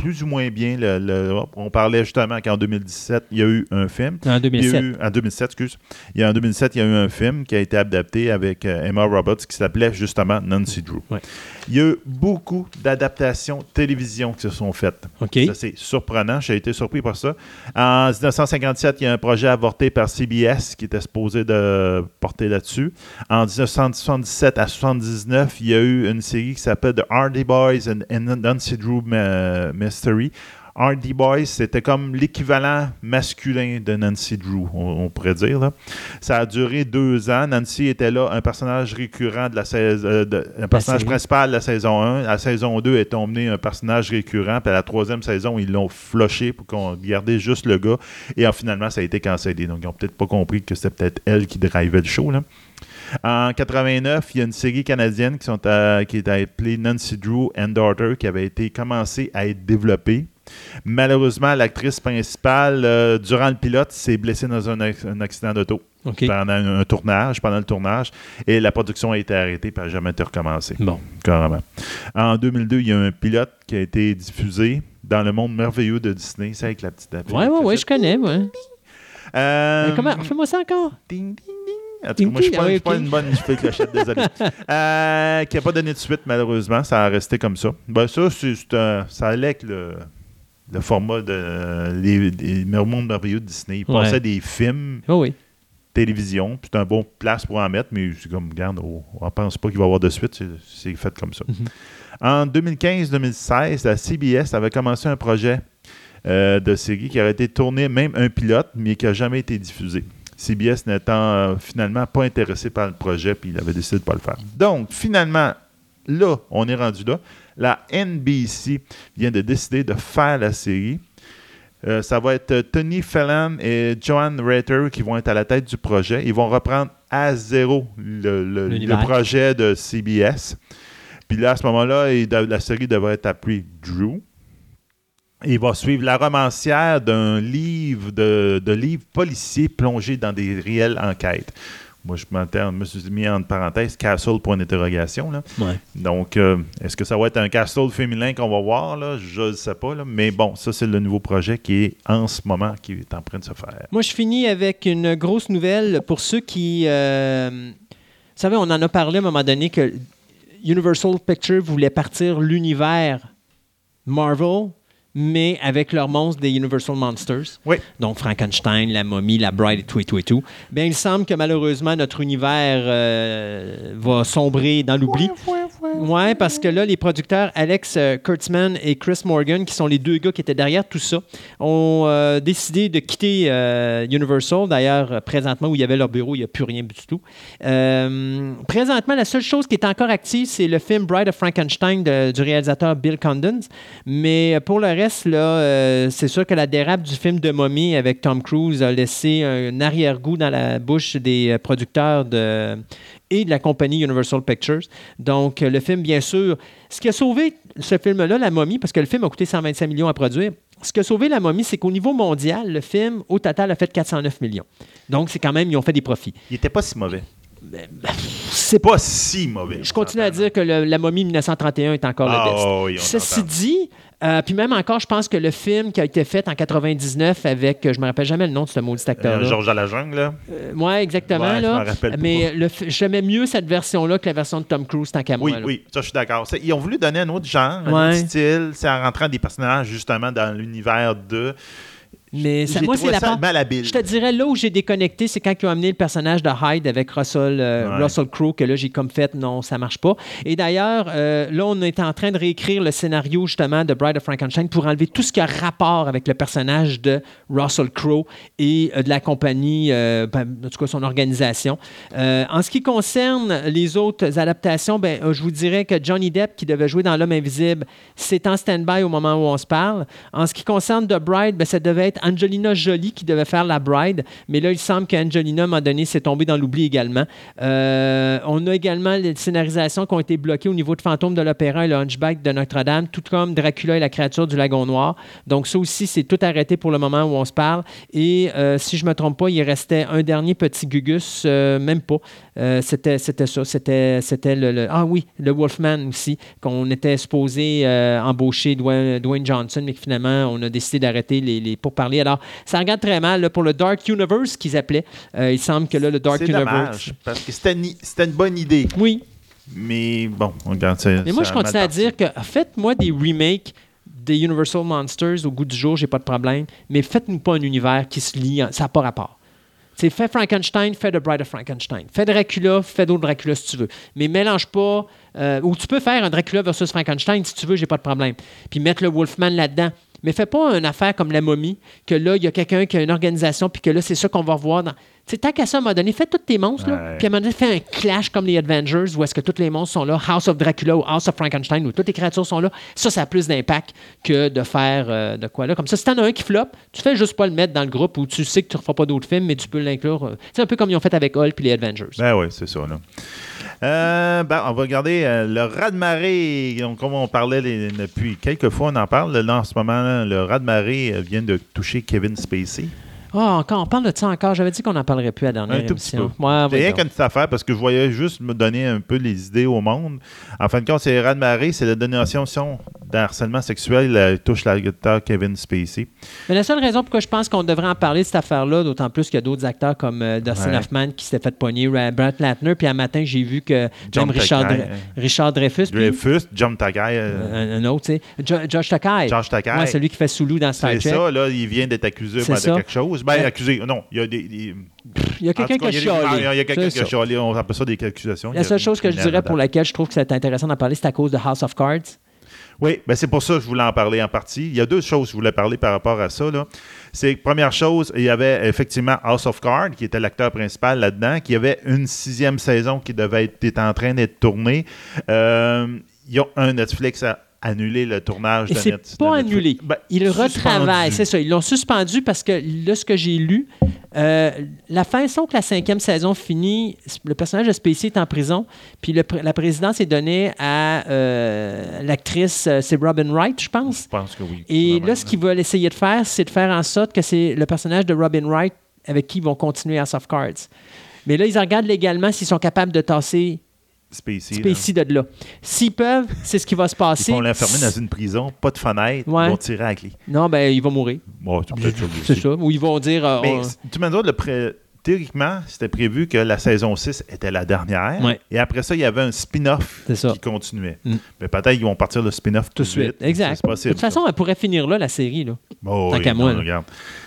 Speaker 3: plus ou moins bien. le- le- on parlait justement qu'en 2017, il y a eu un film.
Speaker 2: En
Speaker 3: Il y a
Speaker 2: 2007.
Speaker 3: eu- en 2007, excuse. Il y a, en 2007, il y a eu un film qui a été adapté avec euh, Emma Roberts qui s'appelait justement Nancy Drew.
Speaker 2: Ouais.
Speaker 3: Il y a eu beaucoup d'adaptations télévision qui se sont faites.
Speaker 2: OK.
Speaker 3: Ça, c'est surprenant. J'ai été surpris par ça. En 1957, il y a un projet avorté par CBS qui était supposé de porter là-dessus. En 1977 à 79, il y a eu une série qui s'appelle The Hardy Boys and, and Nancy Drew Ma- Mystery. Hardy Boys, c'était comme l'équivalent masculin de Nancy Drew, on, on pourrait dire. là. Ça a duré deux ans. Nancy était là, un personnage récurrent de la saison, euh, de- un personnage principal de la saison 1. À la saison 2 est tombé un personnage récurrent. Puis à la troisième saison, ils l'ont flushé pour qu'on gardait juste le gars. Et euh, finalement, ça a été cancellé. Donc, ils n'ont peut-être pas compris que c'était peut-être elle qui drivait le show. Là. En 89, il y a une série canadienne qui, sont à- qui est appelée Nancy Drew and Daughter qui avait été commencée à être développée. Malheureusement, l'actrice principale, euh, durant le pilote, s'est blessée dans un, ac- un accident d'auto pendant un, un tournage, pendant le tournage, et la production a été arrêtée et n'a jamais été recommencée.
Speaker 2: Bon.
Speaker 3: Carrément. En 2002, il y a un pilote qui a été diffusé dans le monde merveilleux de Disney. C'est avec la petite
Speaker 2: Ouais, ouais, ouais, je connais.
Speaker 3: Euh,
Speaker 2: Mais comment? Fais-moi ça encore.
Speaker 3: Ding, ding, ding, En tout cas, moi, je suis pas,
Speaker 2: Tinky,
Speaker 3: je suis pas une bonne fée clochette, désolé. Euh, qui n'a pas donné de suite, malheureusement. Ça a resté comme ça. Ben, ça, c'est un- ça allait avec le, le format de les, mondes merveilleux de Disney. Ils
Speaker 2: Ouais.
Speaker 3: passaient des films,
Speaker 2: Oh oui.
Speaker 3: télévision, puis c'est un bon place pour en mettre, mais c'est comme, regarde, on ne pense pas qu'il va y avoir de suite. C'est- C'est fait comme ça.
Speaker 2: Mhm.
Speaker 3: En 2015-2016, la CBS avait commencé un projet euh, de série qui aurait été tourné, même un pilote, mais qui n'a jamais été diffusé. CBS n'étant euh, finalement pas intéressé par le projet, puis il avait décidé de ne pas le faire. Donc, finalement, là, on est rendu là. La NBC vient de décider de faire la série. Euh, ça va être Tony Fallon et Joan Rater qui vont être à la tête du projet. Ils vont reprendre à zéro le, le- projet de CBS. Puis là, à ce moment-là, la série devrait être appelée Drew. Il va suivre la romancière d'un livre de, de livres policiers plongés dans des réelles enquêtes. Moi, je m'interne- me suis mis en parenthèse Castle point d'interrogation. là.
Speaker 2: Ouais.
Speaker 3: Donc, euh, est-ce que ça va être un Castle féminin qu'on va voir? Là? Je ne sais pas. là. Mais bon, ça, c'est le nouveau projet qui est en ce moment, qui est en train de se faire.
Speaker 2: Moi, je finis avec une grosse nouvelle pour ceux qui. euh, vous savez, on en a parlé à un moment donné que Universal Pictures voulait partir l'univers Marvel, mais avec leurs monstres des Universal Monsters.
Speaker 3: Oui.
Speaker 2: Donc Frankenstein, la momie, la Bride et tout et tout et tout. Bien, il semble que malheureusement, notre univers euh, va sombrer dans l'oubli. Ouais, parce que là, les producteurs Alex euh, Kurtzman et Chris Morgan, qui sont les deux gars qui étaient derrière tout ça, ont euh, décidé de quitter euh, Universal. D'ailleurs, présentement, où il y avait leur bureau, il n'y a plus rien du tout. Présentement, la seule chose qui est encore active, c'est le film Bride of Frankenstein de- du réalisateur Bill Condon. Mais pour le reste, euh, c'est sûr que la dérape du film de momie avec Tom Cruise a laissé un arrière-goût dans la bouche des euh, producteurs et de la compagnie Universal Pictures. Donc, euh, le film, bien sûr, ce qui a sauvé ce film-là, La momie, parce que le film a coûté 125 millions à produire, ce qui a sauvé La momie, c'est qu'au niveau mondial, le film, au total, a fait 409 millions. Donc, c'est quand même, ils ont fait des profits.
Speaker 3: Il n'était pas si mauvais.
Speaker 2: C'est pas.
Speaker 3: Si mauvais.
Speaker 2: Je continue à dire que le- La momie 1931 est encore
Speaker 3: Ah,
Speaker 2: le best.
Speaker 3: oui,
Speaker 2: Ceci dit, euh, puis même encore, je pense que le film qui a été fait en 99 avec, je me rappelle jamais le nom de ce maudit
Speaker 3: Euh,
Speaker 2: acteur-là.
Speaker 3: Georges à la jungle, là.
Speaker 2: Euh, ouais, exactement.
Speaker 3: Ouais,
Speaker 2: là. Mais le j'aimais mieux cette version-là que la version de Tom Cruise, tant qu'à moi.
Speaker 3: Oui, oui, ça, je suis d'accord. C'est- Ils ont voulu donner un autre genre, un autre style, c'est en rentrant des personnages, justement, dans l'univers de.
Speaker 2: Mais ça- moi, c'est la part. Je te dirais, là où j'ai déconnecté, c'est quand ils ont amené le personnage de Hyde avec Russell, euh,
Speaker 3: Ouais.
Speaker 2: Russell Crowe, que là, j'ai comme fait, non, ça marche pas. Et d'ailleurs, euh, là, on est en train de réécrire le scénario, justement, de Bride of Frankenstein pour enlever tout ce qui a rapport avec le personnage de Russell Crowe et euh, de la compagnie, ben, en tout cas, son organisation. En ce qui concerne les autres adaptations, ben, je vous dirais que Johnny Depp, qui devait jouer dans L'Homme Invisible, c'est en stand-by au moment où on se parle. En ce qui concerne The Bride, ben, ça devait être Angelina Jolie qui devait faire la Bride, mais là, il semble qu'Angelina, à un moment donné, s'est tombée dans l'oubli également. Euh, on a également les scénarisations qui ont été bloquées au niveau de Fantôme de l'Opéra et le Hunchback de Notre-Dame, tout comme Dracula et la créature du Lagon Noir. Donc, ça aussi, c'est tout arrêté pour le moment où on se parle. Et euh, si je ne me trompe pas, il restait un dernier petit Gugus, euh, même pas. Euh, c'était, c'était ça. C'était, c'était le, le- Ah oui, le Wolfman aussi, qu'on était supposé euh, embaucher Dwayne, Dwayne Johnson, mais que finalement, on a décidé d'arrêter les, les pourparlers. Alors, ça regarde très mal là, pour le Dark Universe qu'ils appelaient. Euh, il semble que là, le Dark
Speaker 3: C'est
Speaker 2: Universe.
Speaker 3: dommage, parce que c'était une bonne idée.
Speaker 2: Oui,
Speaker 3: Mais bon, on regarde ça.
Speaker 2: mais moi, je continue à dire que faites-moi des remakes des Universal Monsters au goût du jour, j'ai pas de problème, mais faites-nous pas un univers qui se lie, en- ça n'a pas rapport. C'est fais Frankenstein, fais The Bride of Frankenstein. Fais Dracula, fais d'autres Dracula si tu veux. Mais mélange pas. euh, ou tu peux faire un Dracula versus Frankenstein si tu veux, j'ai pas de problème. Puis mettre le Wolfman là-dedans. Mais fais pas une affaire comme la momie, que là, il y a quelqu'un qui a une organisation, puis que là, c'est ça qu'on va revoir. Dans... Tu tant qu'à ça, à un moment donné, fais tous tes monstres, là,
Speaker 3: Ouais.
Speaker 2: puis à un moment donné, fais un clash comme les Avengers, où est-ce que tous les monstres sont là, House of Dracula ou House of Frankenstein, où toutes les créatures sont là. Ça, ça a plus d'impact que de faire euh, de quoi là. Comme ça, si t'en as un qui floppe, tu fais juste pas le mettre dans le groupe où tu sais que tu ne referas pas d'autres films, mais tu peux l'inclure. euh, C'est un peu comme ils ont fait avec Hulk et les Avengers.
Speaker 3: Ben oui, c'est ça. Là. Euh, ben, on va regarder euh, le raz-de-marée. Donc, comme on parlait depuis quelques fois, on en parle. Là, en ce moment, le raz-de-marée euh, vient de toucher Kevin Spacey.
Speaker 2: Ah, encore, on parle de ça encore. J'avais dit qu'on n'en parlerait plus à la dernière
Speaker 3: Un tout petit
Speaker 2: émission.
Speaker 3: peu.
Speaker 2: Ouais,
Speaker 3: C'est rien qu'une petite affaire parce que je voyais juste me donner un peu les idées au monde. En fin de compte, c'est Raz Maré, c'est la dénonciation d'harcèlement sexuel euh, touche l'acteur Kevin Spacey.
Speaker 2: Mais la seule raison pourquoi je pense qu'on devrait en parler de cette affaire-là, d'autant plus qu'il y a d'autres acteurs comme euh, Dustin
Speaker 3: Ouais.
Speaker 2: Hoffman qui s'était fait pogner, Brad Latner, puis un matin, j'ai vu que
Speaker 3: John
Speaker 2: même Richard, Dreyfus, puis
Speaker 3: Dreyfus, John Takei, euh,
Speaker 2: un, autre, tu sais, Jo- Josh Takei.
Speaker 3: Josh Takei.
Speaker 2: Ouais, celui qui fait Soulou dans Star
Speaker 3: c'est
Speaker 2: Trek.
Speaker 3: ça, là, il vient d'être accusé
Speaker 2: C'est
Speaker 3: de quelque chose. Ben,
Speaker 2: Ouais.
Speaker 3: accusé, non, il y a des... des-
Speaker 2: Il y a quelqu'un qui a chialé.
Speaker 3: Il y a quelqu'un qui a chialé, on appelle ça des accusations.
Speaker 2: La seule chose que je dirais pour laquelle je trouve que c'est intéressant d'en parler, c'est à cause de House of Cards.
Speaker 3: Oui, ben c'est pour ça que je voulais en parler en partie. Il y a deux choses que je voulais parler par rapport à ça. C'est que, première chose, il y avait effectivement House of Cards, qui était l'acteur principal là-dedans, qui avait une sixième saison qui devait être était en train d'être tournée. Euh, il y a un Netflix a annulé le tournage de
Speaker 2: c'est pas annulé.
Speaker 3: Ben,
Speaker 2: Ils retravaillent, c'est ça. Ils l'ont suspendu parce que là, ce que j'ai lu, euh, la façon que la cinquième saison finit, le personnage de Spacey est en prison, puis le la présidence est donnée à euh, l'actrice, euh, c'est Robin Wright, je pense.
Speaker 3: Je pense que oui.
Speaker 2: Et là, ce qu'ils veulent essayer de faire, c'est de faire en sorte que c'est le personnage de Robin Wright avec qui ils vont continuer à Soft Cards. Mais là, ils regardent légalement s'ils sont capables de tasser
Speaker 3: Spacey.
Speaker 2: Spacey de là. S'ils peuvent, c'est ce qui va se
Speaker 3: Ils
Speaker 2: passer.
Speaker 3: vont l'enfermer dans une prison, pas de fenêtre,
Speaker 2: Ouais.
Speaker 3: ils vont tirer à la clé.
Speaker 2: Non, ben, il va mourir.
Speaker 3: Bon, c'est ça.
Speaker 2: Ou ils vont dire. euh,
Speaker 3: Mais tu m'as dit, le pré- théoriquement, c'était prévu que la saison 6 était la dernière.
Speaker 2: Ouais.
Speaker 3: Et après ça, il y avait un spin-off qui continuait.
Speaker 2: Mm.
Speaker 3: Mais peut-être qu'ils vont partir le spin-off tout,
Speaker 2: de suite. Exact.
Speaker 3: Possible.
Speaker 2: de toute façon, elle pourrait finir là, la série. Là.
Speaker 3: Oh,
Speaker 2: tant
Speaker 3: oui,
Speaker 2: qu'à moi.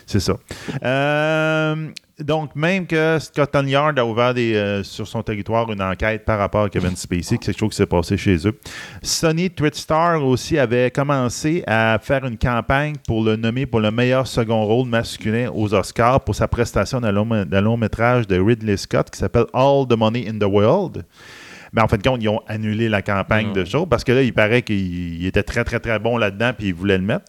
Speaker 3: C'est ça. Euh, donc, même que Scotland Yard a ouvert des, euh, sur son territoire une enquête par rapport à Kevin Spacey, quelque chose qui s'est passé chez eux. Sony Twitstar aussi avait commencé à faire une campagne pour le nommer pour le meilleur second rôle masculin aux Oscars pour sa prestation d'un long, d'un long métrage de Ridley Scott qui s'appelle All the Money in the World. Mais en fin de compte, ils ont annulé la campagne de show parce que là, il paraît qu'il il était très, très, très bon là-dedans puis ils voulaient le mettre.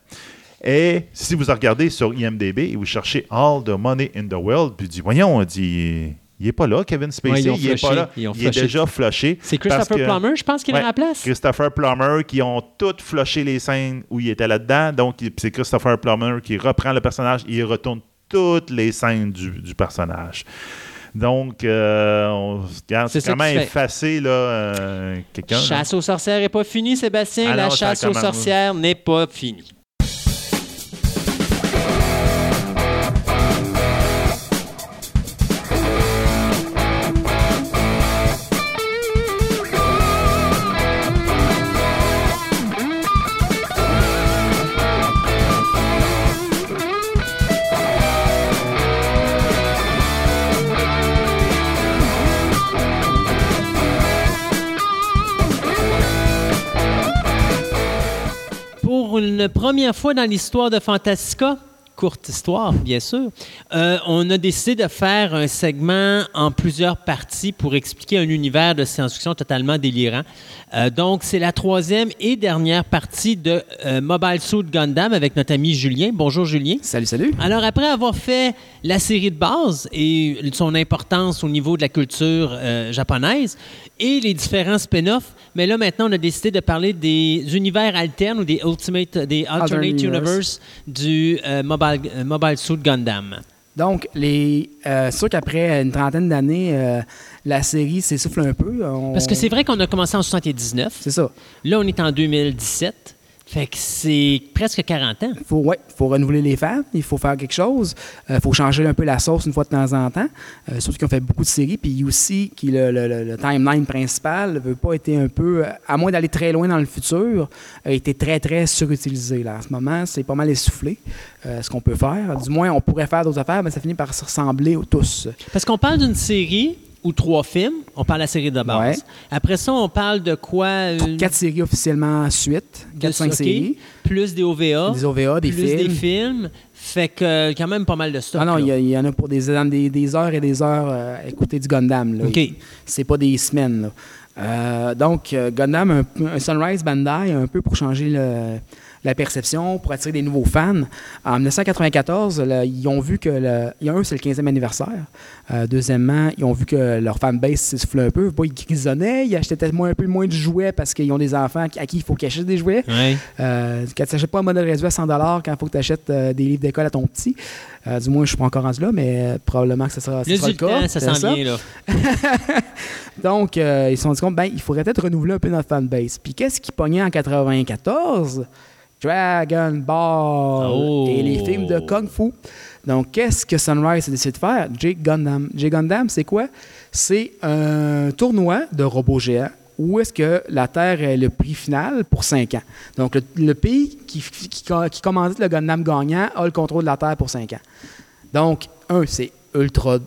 Speaker 3: Et si vous regardez sur IMDB et vous cherchez All the Money in the World, puis dit, voyons, on dit, il est pas là, Kevin Spacey,
Speaker 2: Ouais,
Speaker 3: il est
Speaker 2: flushé.
Speaker 3: pas là, il est déjà flushé.
Speaker 2: C'est Christopher
Speaker 3: que-
Speaker 2: Plummer, je pense, qui
Speaker 3: Ouais,
Speaker 2: le remplace.
Speaker 3: Christopher Plummer qui ont toutes flushé les scènes où il était là-dedans. Donc, c'est Christopher Plummer qui reprend le personnage et il retourne toutes les scènes du, du personnage. Donc, euh, on regarde,
Speaker 2: C'est fait.
Speaker 3: effacé, là, euh, quelqu'un. là.
Speaker 2: Chasse aux sorcières n'est pas finie, Sébastien.
Speaker 3: Ah
Speaker 2: la
Speaker 3: non,
Speaker 2: chasse aux
Speaker 3: commence.
Speaker 2: sorcières n'est pas finie. Une première fois dans l'histoire de Fantastica, courte histoire, bien sûr, euh, on a décidé de faire un segment en plusieurs parties pour expliquer un univers de science-fiction totalement délirant. Euh, donc, c'est la troisième et dernière partie de euh, Mobile Suit Gundam avec notre ami Julien. Bonjour, Julien.
Speaker 6: Salut, salut.
Speaker 2: Alors, après avoir fait la série de base et son importance au niveau de la culture euh, japonaise et les différents spin-offs, mais là, maintenant, on a décidé de parler des univers alternes ou des, ultimate, des alternate universe du euh, Mobile, euh, Mobile Suit Gundam.
Speaker 6: Donc, les, euh, c'est sûr qu'après une trentaine d'années, euh, la série s'essouffle un peu. On-
Speaker 2: Parce que c'est vrai qu'on a commencé en 79.
Speaker 6: C'est ça.
Speaker 2: Là, on est en 2017. Fait que c'est presque 40 ans.
Speaker 6: Il faut, ouais, faut renouveler les fans, il faut faire quelque chose. Il faut changer un peu la sauce une fois de temps en temps. Euh, surtout qu'ils ont fait beaucoup de séries. Puis aussi, qui le, le- le- timeline principal ne veut pas être un peu, euh, à moins d'aller très loin dans le futur, a été très, très surutilisé. Là. En ce moment, c'est pas mal essoufflé, euh, ce qu'on peut faire. Du moins, on pourrait faire d'autres affaires, mais ça finit par se ressembler aux tous.
Speaker 2: Parce qu'on parle d'une série ou trois films. On parle de la série de base.
Speaker 6: Ouais.
Speaker 2: Après ça, on parle de quoi? euh,
Speaker 6: Quatre séries officiellement en suite. Quatre, cinq séries.
Speaker 2: Plus des OVA.
Speaker 6: Des OVA, des
Speaker 2: plus
Speaker 6: films.
Speaker 2: des films. Fait que euh, quand même pas mal de stock.
Speaker 6: Ah non, il y, en a pour des, des, des heures et des heures euh, à écouter du Gundam. Là.
Speaker 2: OK.
Speaker 6: C'est pas des semaines. là. Euh, donc, Gundam, un Sunrise Bandai, un peu pour changer le, la perception, pour attirer des nouveaux fans. En 1994, là, ils ont vu que, le, il y a un, c'est le 15e anniversaire. Euh, deuxièmement, ils ont vu que leur fanbase s'essoufflait un peu. Ils grisonnaient, ils achetaient peut-être moins- un peu moins de jouets parce qu'ils ont des enfants à qui il faut qu'ils achètent des jouets. Euh, quand tu n'achètes pas un modèle réduit à 100 quand il faut que tu achètes euh, des livres d'école à ton petit. Du moins, je ne suis pas encore rendu là, mais probablement que ça sera, ça
Speaker 2: Le
Speaker 6: sera le cas.
Speaker 2: ça
Speaker 6: C'est
Speaker 2: s'en vient, là.
Speaker 6: Donc, ils se sont dit compte, ben, il faudrait peut-être renouveler un peu notre fanbase. Puis qu'est-ce qui pognait en 94? Dragon Ball
Speaker 2: Oh.
Speaker 6: et les films de Kung Fu. Donc, qu'est-ce que Sunrise a décidé de faire? J Gundam. J Gundam, c'est quoi? C'est un tournoi de robots géants où est-ce que la Terre est le prix final pour 5 ans. Donc, le, le pays qui, qui, qui commandite le Gundam gagnant a le contrôle de la Terre pour 5 ans. Donc, un, c'est ultra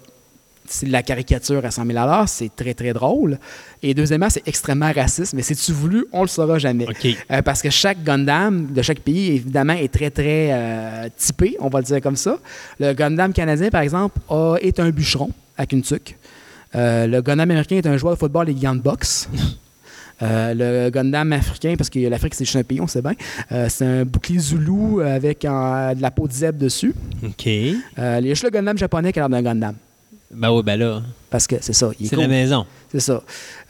Speaker 6: c'est de la caricature à 100 000 c'est très, très drôle. Et deuxièmement, c'est extrêmement raciste, mais si tu voulu, on le saura jamais. Euh, parce que chaque Gundam de chaque pays, évidemment, est très, très euh, typé, on va le dire comme ça. Le Gundam canadien, par exemple, a- est un bûcheron avec une tuque. Euh, le Gundam américain est un joueur de football et de gants de boxe. Euh, le Gundam africain, parce que l'Afrique, c'est juste un pays, on sait bien, euh, c'est un bouclier Zulu avec de la peau de zèbre dessus.
Speaker 2: OK.
Speaker 6: Euh, il y a juste le Gundam japonais qui a l'air d'un Gundam.
Speaker 2: Ben oui, ben là,
Speaker 6: Parce que c'est ça.
Speaker 2: c'est
Speaker 6: cool.
Speaker 2: la maison.
Speaker 6: C'est ça.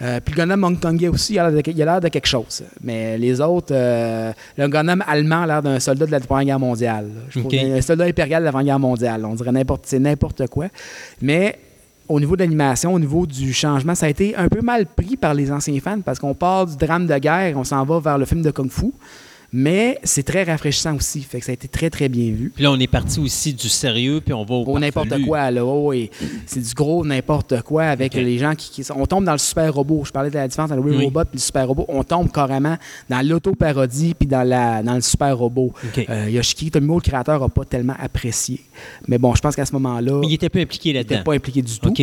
Speaker 6: Euh, puis le Gundam Hongkongais aussi, il a l'air de, quelque chose. Mais les autres, euh, le Gundam allemand a l'air d'un soldat de la Première Guerre mondiale. Je. Un soldat impérial de la Première Guerre mondiale. On dirait n'importe, c'est n'importe quoi. Mais au niveau de l'animation, au niveau du changement, ça a été un peu mal pris par les anciens fans parce qu'on part du drame de guerre, on s'en va vers le film de Kung Fu. Mais c'est très rafraîchissant aussi. Fait que ça a été très, très bien vu.
Speaker 2: Puis là, on est parti aussi du sérieux, puis on va au
Speaker 6: Gros n'importe quoi, là. Oh, oui. C'est du gros n'importe quoi avec les gens qui, qui- On tombe dans le super robot. Je parlais de la différence entre le
Speaker 2: Oui.
Speaker 6: robot et le super robot. On tombe carrément dans l'auto-parodie puis dans, la, dans le super robot.
Speaker 2: OK.
Speaker 6: Euh, Yoshiki Tomino, le créateur, n'a pas tellement apprécié. Mais bon, je pense qu'à ce moment-là,
Speaker 2: il était peu impliqué
Speaker 6: il n'était
Speaker 2: là-dedans.
Speaker 6: pas impliqué du tout.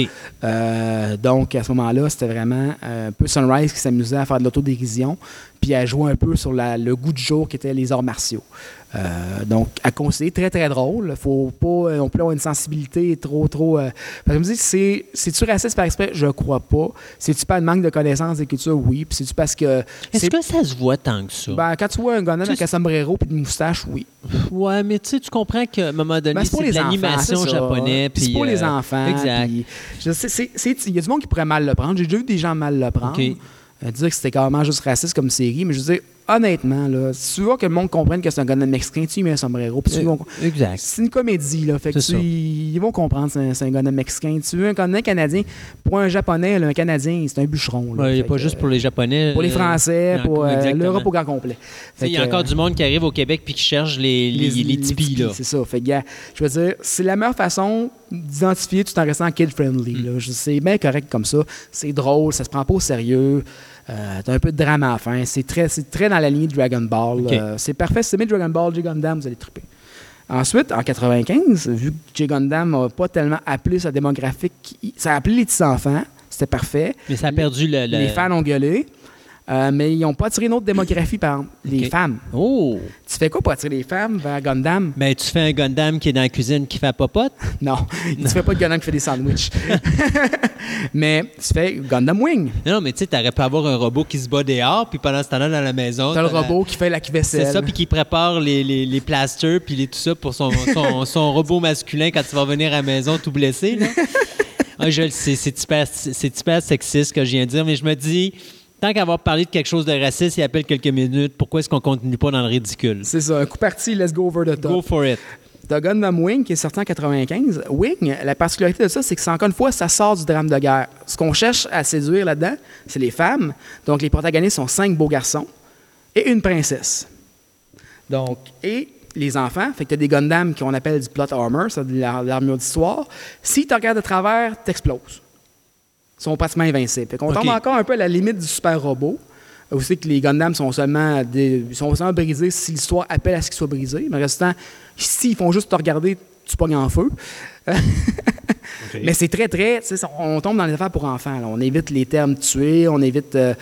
Speaker 6: Euh, donc, à ce moment-là, c'était vraiment euh, un peu Sunrise qui s'amusait à faire de l'autodérision, puis à jouer un peu sur la- le goût du jour qui était les arts martiaux. Euh, donc, à conseiller, très, très drôle. faut pas euh, non plus avoir une sensibilité trop, trop... euh, parce que je me dis, c'est- c'est-tu raciste par exprès? Je crois pas. C'est-tu pas un manque de connaissances des cultures? Oui. Puis c'est-tu parce que...
Speaker 2: Est-ce que ça se voit tant que ça?
Speaker 6: ben, quand tu vois un
Speaker 2: Tu
Speaker 6: avec un sombrero puis une moustache, oui.
Speaker 2: ouais, mais tu sais, tu comprends qu'à un moment donné,
Speaker 6: Ben,
Speaker 2: c'est
Speaker 6: pour
Speaker 2: de l'animation japonais.
Speaker 6: C'est pour les enfants.
Speaker 2: Exact.
Speaker 6: Il y a du monde qui pourrait mal le prendre. J'ai déjà vu des gens mal le prendre. Euh, dire que c'était carrément juste raciste comme série. Mais je veux dire, honnêtement, là, si tu veux que le monde comprenne que c'est un Gundam mexicain, tu y mets un sombrero. Puis tu
Speaker 2: Euh, Exact.
Speaker 6: c'est une comédie, là. Fait que tu- ils vont comprendre que c'est un, c'est un Gundam mexicain. Tu veux un Gundam canadien, pour un japonais, là, un canadien, c'est un bûcheron. là.
Speaker 2: Ouais, il a pas
Speaker 6: que,
Speaker 2: juste pour les Japonais.
Speaker 6: pour les
Speaker 2: euh,
Speaker 6: Français, pour euh, l'Europe au grand complet.
Speaker 2: Il y a encore du monde qui arrive au Québec puis qui cherche les, les, les, tipis, là.
Speaker 6: C'est ça. Fait que, gars, je veux dire, c'est la meilleure façon d'identifier tout en restant kid-friendly.
Speaker 2: Mm.
Speaker 6: C'est bien correct comme ça. C'est drôle, ça se prend pas au sérieux. Euh, T'as un peu de drame à la fin. C'est très, c'est très dans la lignée de Dragon Ball. Euh, c'est parfait. Si vous aimez Dragon Ball, J Gundam, vous allez triper. Ensuite, en 95, vu que J Gundam n'a pas tellement appelé sa démographique, il- ça a appelé les petits enfants. C'était parfait.
Speaker 2: Mais ça a perdu le. le-
Speaker 6: Les fans ont gueulé. Euh, mais ils n'ont pas attiré une autre démographie, par exemple, les femmes.
Speaker 2: Oh!
Speaker 6: Tu fais quoi pour attirer les femmes vers Gundam?
Speaker 2: Ben, tu fais un Gundam qui est dans la cuisine qui fait popote.
Speaker 6: Non, tu fais pas de Gundam qui fait des sandwichs. mais tu fais Gundam Wing.
Speaker 2: Non, non, mais tu sais, t'aurais pu avoir un robot qui se bat dehors, puis pendant ce temps-là, dans la maison.
Speaker 6: T'as le
Speaker 2: la-
Speaker 6: robot qui fait la vaisselle.
Speaker 2: C'est ça, puis qui prépare les, les, les plasters, puis les, tout ça pour son, son, son robot masculin quand tu vas venir à la maison tout blessé. Là. Ah, je le sais, c'est hyper, c'est hyper sexiste ce que je viens de dire, mais je me dis, tant qu'avoir parlé de quelque chose de raciste, il appelle quelques minutes, pourquoi est-ce qu'on continue pas dans le ridicule?
Speaker 6: C'est ça, un coup parti, let's go over the top.
Speaker 2: Go for it.
Speaker 6: T'as Gundam Wing qui est sorti en 95. Wing, la particularité de ça, c'est que c'est encore une fois, ça sort du drame de guerre. Ce qu'on cherche à séduire là-dedans, c'est les femmes. Donc les protagonistes sont cinq beaux garçons et une princesse. Donc, et les enfants, fait que t'as des Gundam qu'on appelle du plot armor, ça, de l'ar- l'armure d'histoire. Si tu regardes de travers, t'exploses. Ils sont pratiquement invincibles. Fait qu'on tombe encore un peu à la limite du super robot. Aussi que les Gundam sont seulement, des- sont seulement brisés si l'histoire appelle à ce qu'ils soient brisés. Mais restant, s'ils font juste te regarder, tu pognes en feu. Mais c'est très, très. On tombe dans les affaires pour enfants. là. On évite les termes tués, on évite. euh,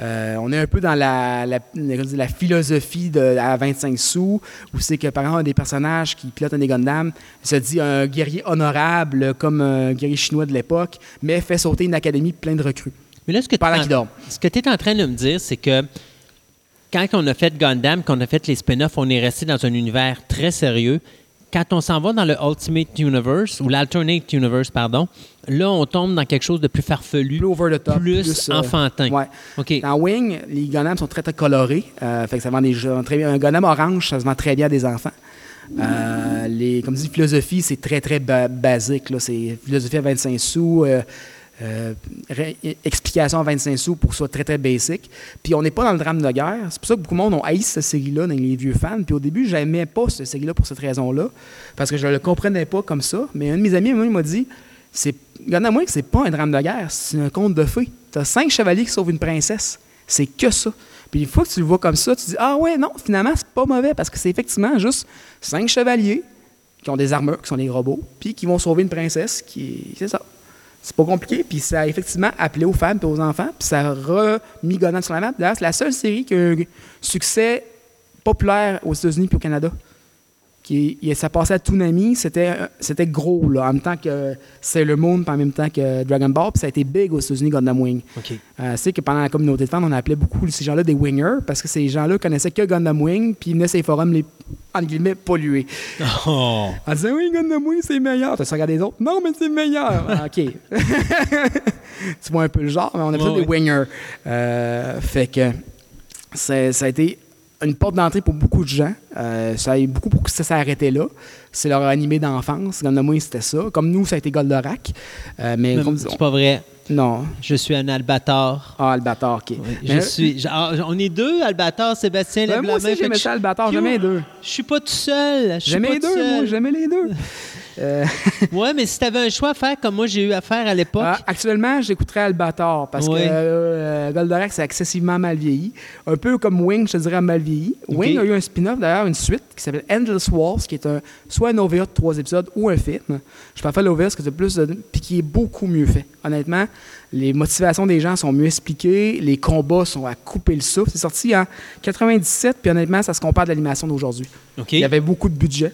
Speaker 6: euh, on est un peu dans la, la, la philosophie de, à 25 sous, où c'est que, par exemple, un des personnages qui pilote un des Gundam se dit un guerrier honorable, comme un guerrier chinois de l'époque, mais fait sauter une académie pleine de recrues.
Speaker 2: Mais là. Ce que tu es en train de me dire, c'est que quand on a fait Gundam, qu'on a fait les spin-offs, on est resté dans un univers très sérieux. Quand on s'en va dans le Ultimate Universe, ou l'Alternate Universe, pardon, là, on tombe dans quelque chose de plus farfelu,
Speaker 6: Plus over the top.
Speaker 2: plus
Speaker 6: euh,
Speaker 2: enfantin.
Speaker 6: ouais. Dans Wing, les Gundam sont très, très colorés. Euh, fait que ça vend des jeux très bien. Un Gundam orange, ça se vend très bien à des enfants. Euh, les, comme dit, philosophie, c'est très, très ba- basique. C'est philosophie à 25 sous, euh, explication à 25 sous pour que soit très, très basic. Puis on n'est pas dans le drame de guerre. C'est pour ça que beaucoup de monde ont haï cette série-là dans les vieux fans. Puis au début, j'aimais pas cette série-là pour cette raison-là, parce que je le comprenais pas comme ça. Mais un de mes amis, il m'a dit c'est Gundam Wing, c'est pas un drame de guerre, c'est un conte de fées. T'as cinq chevaliers qui sauvent une princesse. C'est que ça. Puis une fois que tu le vois comme ça, tu dis Ah ouais, non, finalement, c'est pas mauvais parce que c'est effectivement juste cinq chevaliers qui ont des armures, qui sont des robots, puis qui vont sauver une princesse qui. C'est ça. C'est pas compliqué, puis ça a effectivement appelé aux femmes et aux enfants, puis ça a remis Gundam sur la map. D'ailleurs, c'est la seule série qui a un succès populaire aux États-Unis puis au Canada. Qui, ça passait à Toonami, c'était c'était gros, là, en même temps que Sailor Moon, puis en même temps que Dragon Ball, puis ça a été big aux États-Unis, Gundam Wing. Euh, c'est que pendant la communauté de fans, on appelait beaucoup ces gens-là des wingers parce que ces gens-là connaissaient que Gundam Wing puis ils venaient sur les forums les entre guillemets pollués.
Speaker 2: Oh.
Speaker 6: On disait oui, Gundam Wing c'est meilleur. Tu regardes les autres, non mais c'est meilleur. Ah, ok. tu vois un peu le genre, mais on appelait ça
Speaker 2: Ouais,
Speaker 6: des wingers. Euh, fait que ça a été une porte d'entrée pour beaucoup de gens. Euh, ça a eu beaucoup pour que ça s'est arrêté là. C'est leur animé d'enfance. Gundam Wing c'était ça. Comme nous, ça a été Goldorak. Euh, mais comme
Speaker 2: C'est pas vrai.
Speaker 6: non.
Speaker 2: Je suis un albator.
Speaker 6: Ah, Albator, ok.
Speaker 2: Oui, Je
Speaker 6: Mais-
Speaker 2: suis. je- ah, on est deux, Albator, Sébastien,
Speaker 6: Ben,
Speaker 2: lève
Speaker 6: moi aussi, j'aimais ça,
Speaker 2: je-
Speaker 6: Albator. J'aimais les deux.
Speaker 2: Je suis pas tout seul.
Speaker 6: J'aimais les deux, moi. J'aimais les deux. Euh,
Speaker 2: Ouais, mais si t'avais un choix à faire comme moi j'ai eu à faire à l'époque.
Speaker 6: ah, actuellement, j'écouterais Albator parce
Speaker 2: Oui.
Speaker 6: que euh, Goldorak, c'est excessivement mal vieilli. Un peu comme Wing, je te dirais, mal vieilli. Wing a eu un spin-off, d'ailleurs, une suite qui s'appelle Endless Wars, qui est un, soit un OVA de trois épisodes ou un film. Je préfère l'OVA parce que c'est plus puis qui est beaucoup mieux fait. Honnêtement, les motivations des gens sont mieux expliquées, les combats sont à couper le souffle. C'est sorti en 97, puis honnêtement, ça se compare à l'animation d'aujourd'hui. Il y avait beaucoup de budget.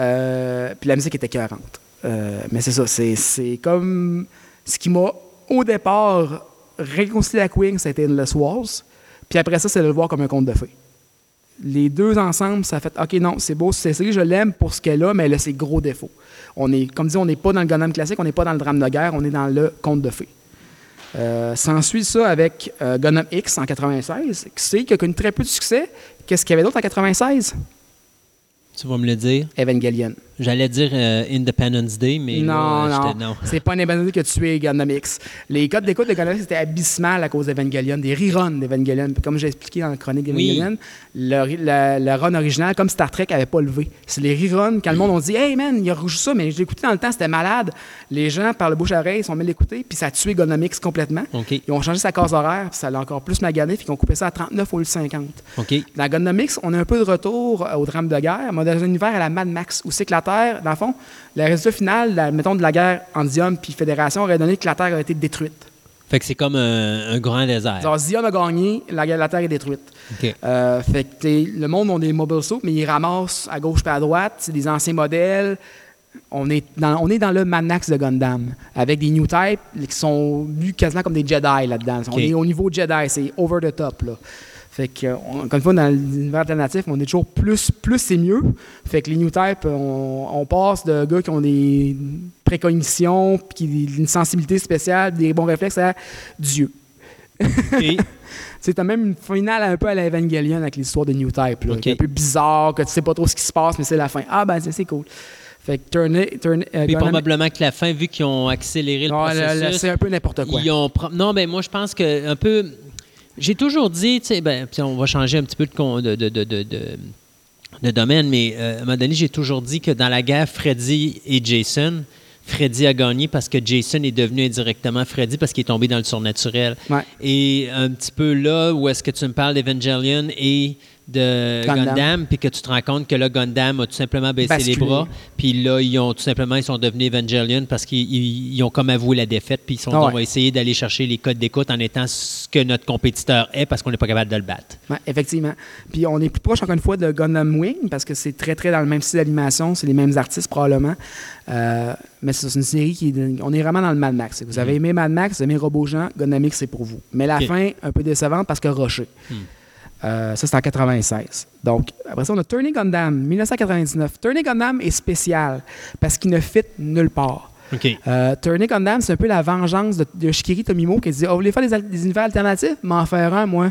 Speaker 6: Euh, puis la musique était cohérente. Euh, mais c'est ça, c'est, comme ce qui m'a, au départ, réconcilié avec Wing, c'était Endless Wars. Puis après ça, c'est de le voir comme un conte de fées. Les deux ensemble, ça fait OK, non, c'est beau, c'est série, je l'aime pour ce qu'elle a, mais elle a ses gros défauts. On est, comme dit, on n'est pas dans le Gundam classique, on n'est pas dans le drame de guerre, on est dans le conte de fées. Euh, S'ensuit ça avec euh, Gundam X en 96, qui qui a connu très peu de succès. Qu'est-ce qu'il y avait d'autre en 96?
Speaker 2: Tu vas me le dire.
Speaker 6: Evangelion.
Speaker 2: J'allais dire euh, Independence Day, mais
Speaker 6: Non,
Speaker 2: là,
Speaker 6: non.
Speaker 2: non.
Speaker 6: C'est pas un événement que tu es X. Les codes d'écoute de X étaient abysmales à cause d'Evangelion, des reruns d'Evangelion. Comme j'ai expliqué dans la chronique d'Evangelion, le, le- le run original, comme Star Trek, n'avait pas levé. C'est les reruns, quand le monde a dit Hey man, il a rouge ça, mais je écouté dans le temps, c'était malade. Les gens, par le bouche à oreille, ils sont mis l'écouter, puis ça a tué X complètement.
Speaker 2: OK.
Speaker 6: Ils ont changé sa case horaire, puis ça l'a encore plus magané, puis ils ont coupé ça à 39 au lieu de 50.
Speaker 2: OK.
Speaker 6: Dans X, on a un peu de retour euh, au drame de guerre, mais dans un univers à la Mad Max, où c'est que la Terre, dans le fond, le résultat final, la- mettons, de la guerre en Zion puis Fédération aurait donné que la Terre a été détruite.
Speaker 2: Fait que c'est comme un, un grand désert.
Speaker 6: Zion a gagné, la, guerre- la Terre est détruite. Euh, fait que le monde ont des mobile suits, mais ils ramassent à gauche et à droite, c'est des anciens modèles. On est, dans, on est dans le Mad Max de Gundam, avec des new types qui sont vus quasiment comme des Jedi là-dedans. On est au niveau Jedi, c'est over the top. Là. Fait que, euh, on- encore une fois, dans l'univers alternatif, on est toujours plus, plus c'est mieux. Fait que les new types, on, on passe de gars qui ont des précognitions, puis qui- une sensibilité spéciale, des bons réflexes à Dieu.
Speaker 2: OK.
Speaker 6: Tu as même une finale un peu à l'Evangelion avec l'histoire de New Type. Là,
Speaker 2: OK.
Speaker 6: qui est un peu bizarre, que tu sais pas trop ce qui se passe, mais c'est la fin. Ah, ben c'est- c'est cool. Fait que turn it- turn, euh,
Speaker 2: Puis probablement que la fin, vu qu'ils ont accéléré le
Speaker 6: le-
Speaker 2: processus,
Speaker 6: c'est un peu n'importe quoi.
Speaker 2: ils ont pro- non, ben moi je pense que un peu. J'ai toujours dit, tu sais, ben, puis on va changer un petit peu de de, de, de, de- de- de domaine, mais euh, à un moment donné, j'ai toujours dit que dans la guerre Freddy et Jason, Freddy a gagné parce que Jason est devenu indirectement Freddy parce qu'il est tombé dans le surnaturel.
Speaker 6: Ouais.
Speaker 2: Et un petit peu là où est-ce que tu me parles d'Evangelion et de
Speaker 6: Gundam.
Speaker 2: Puis que tu te rends compte que là, Gundam a tout simplement baissé
Speaker 6: Basculé.
Speaker 2: les bras, puis là, ils ont tout simplement, ils sont devenus Evangelion parce qu'ils ils- ils ont comme avoué la défaite, puis ils sont
Speaker 6: Ah
Speaker 2: dit,
Speaker 6: ouais.
Speaker 2: on va essayer d'aller chercher les codes d'écoute en étant ce que notre compétiteur est parce qu'on n'est pas capable de le battre.
Speaker 6: Ouais, effectivement. Puis on est plus proche, encore une fois, de Gundam Wing, parce que c'est très, très dans le même style d'animation. C'est les mêmes artistes, probablement. Euh, mais c'est une série qui. est on est vraiment dans le Mad Max. Vous avez aimé Mad Max, vous avez aimé Robojean, Gundam X, c'est pour vous. Mais la fin, un peu décevante parce que Rocher. Euh, ça, c'est en 96. Donc, après ça, on a Turning Gundam, 1999. Turning Gundam est spécial parce qu'il ne fit nulle part. Euh, Turning Gundam, c'est un peu la vengeance de, de Shikiri Tomimo qui dit Oh, vous voulez faire des, univers alternatifs? M'en faire un, moi.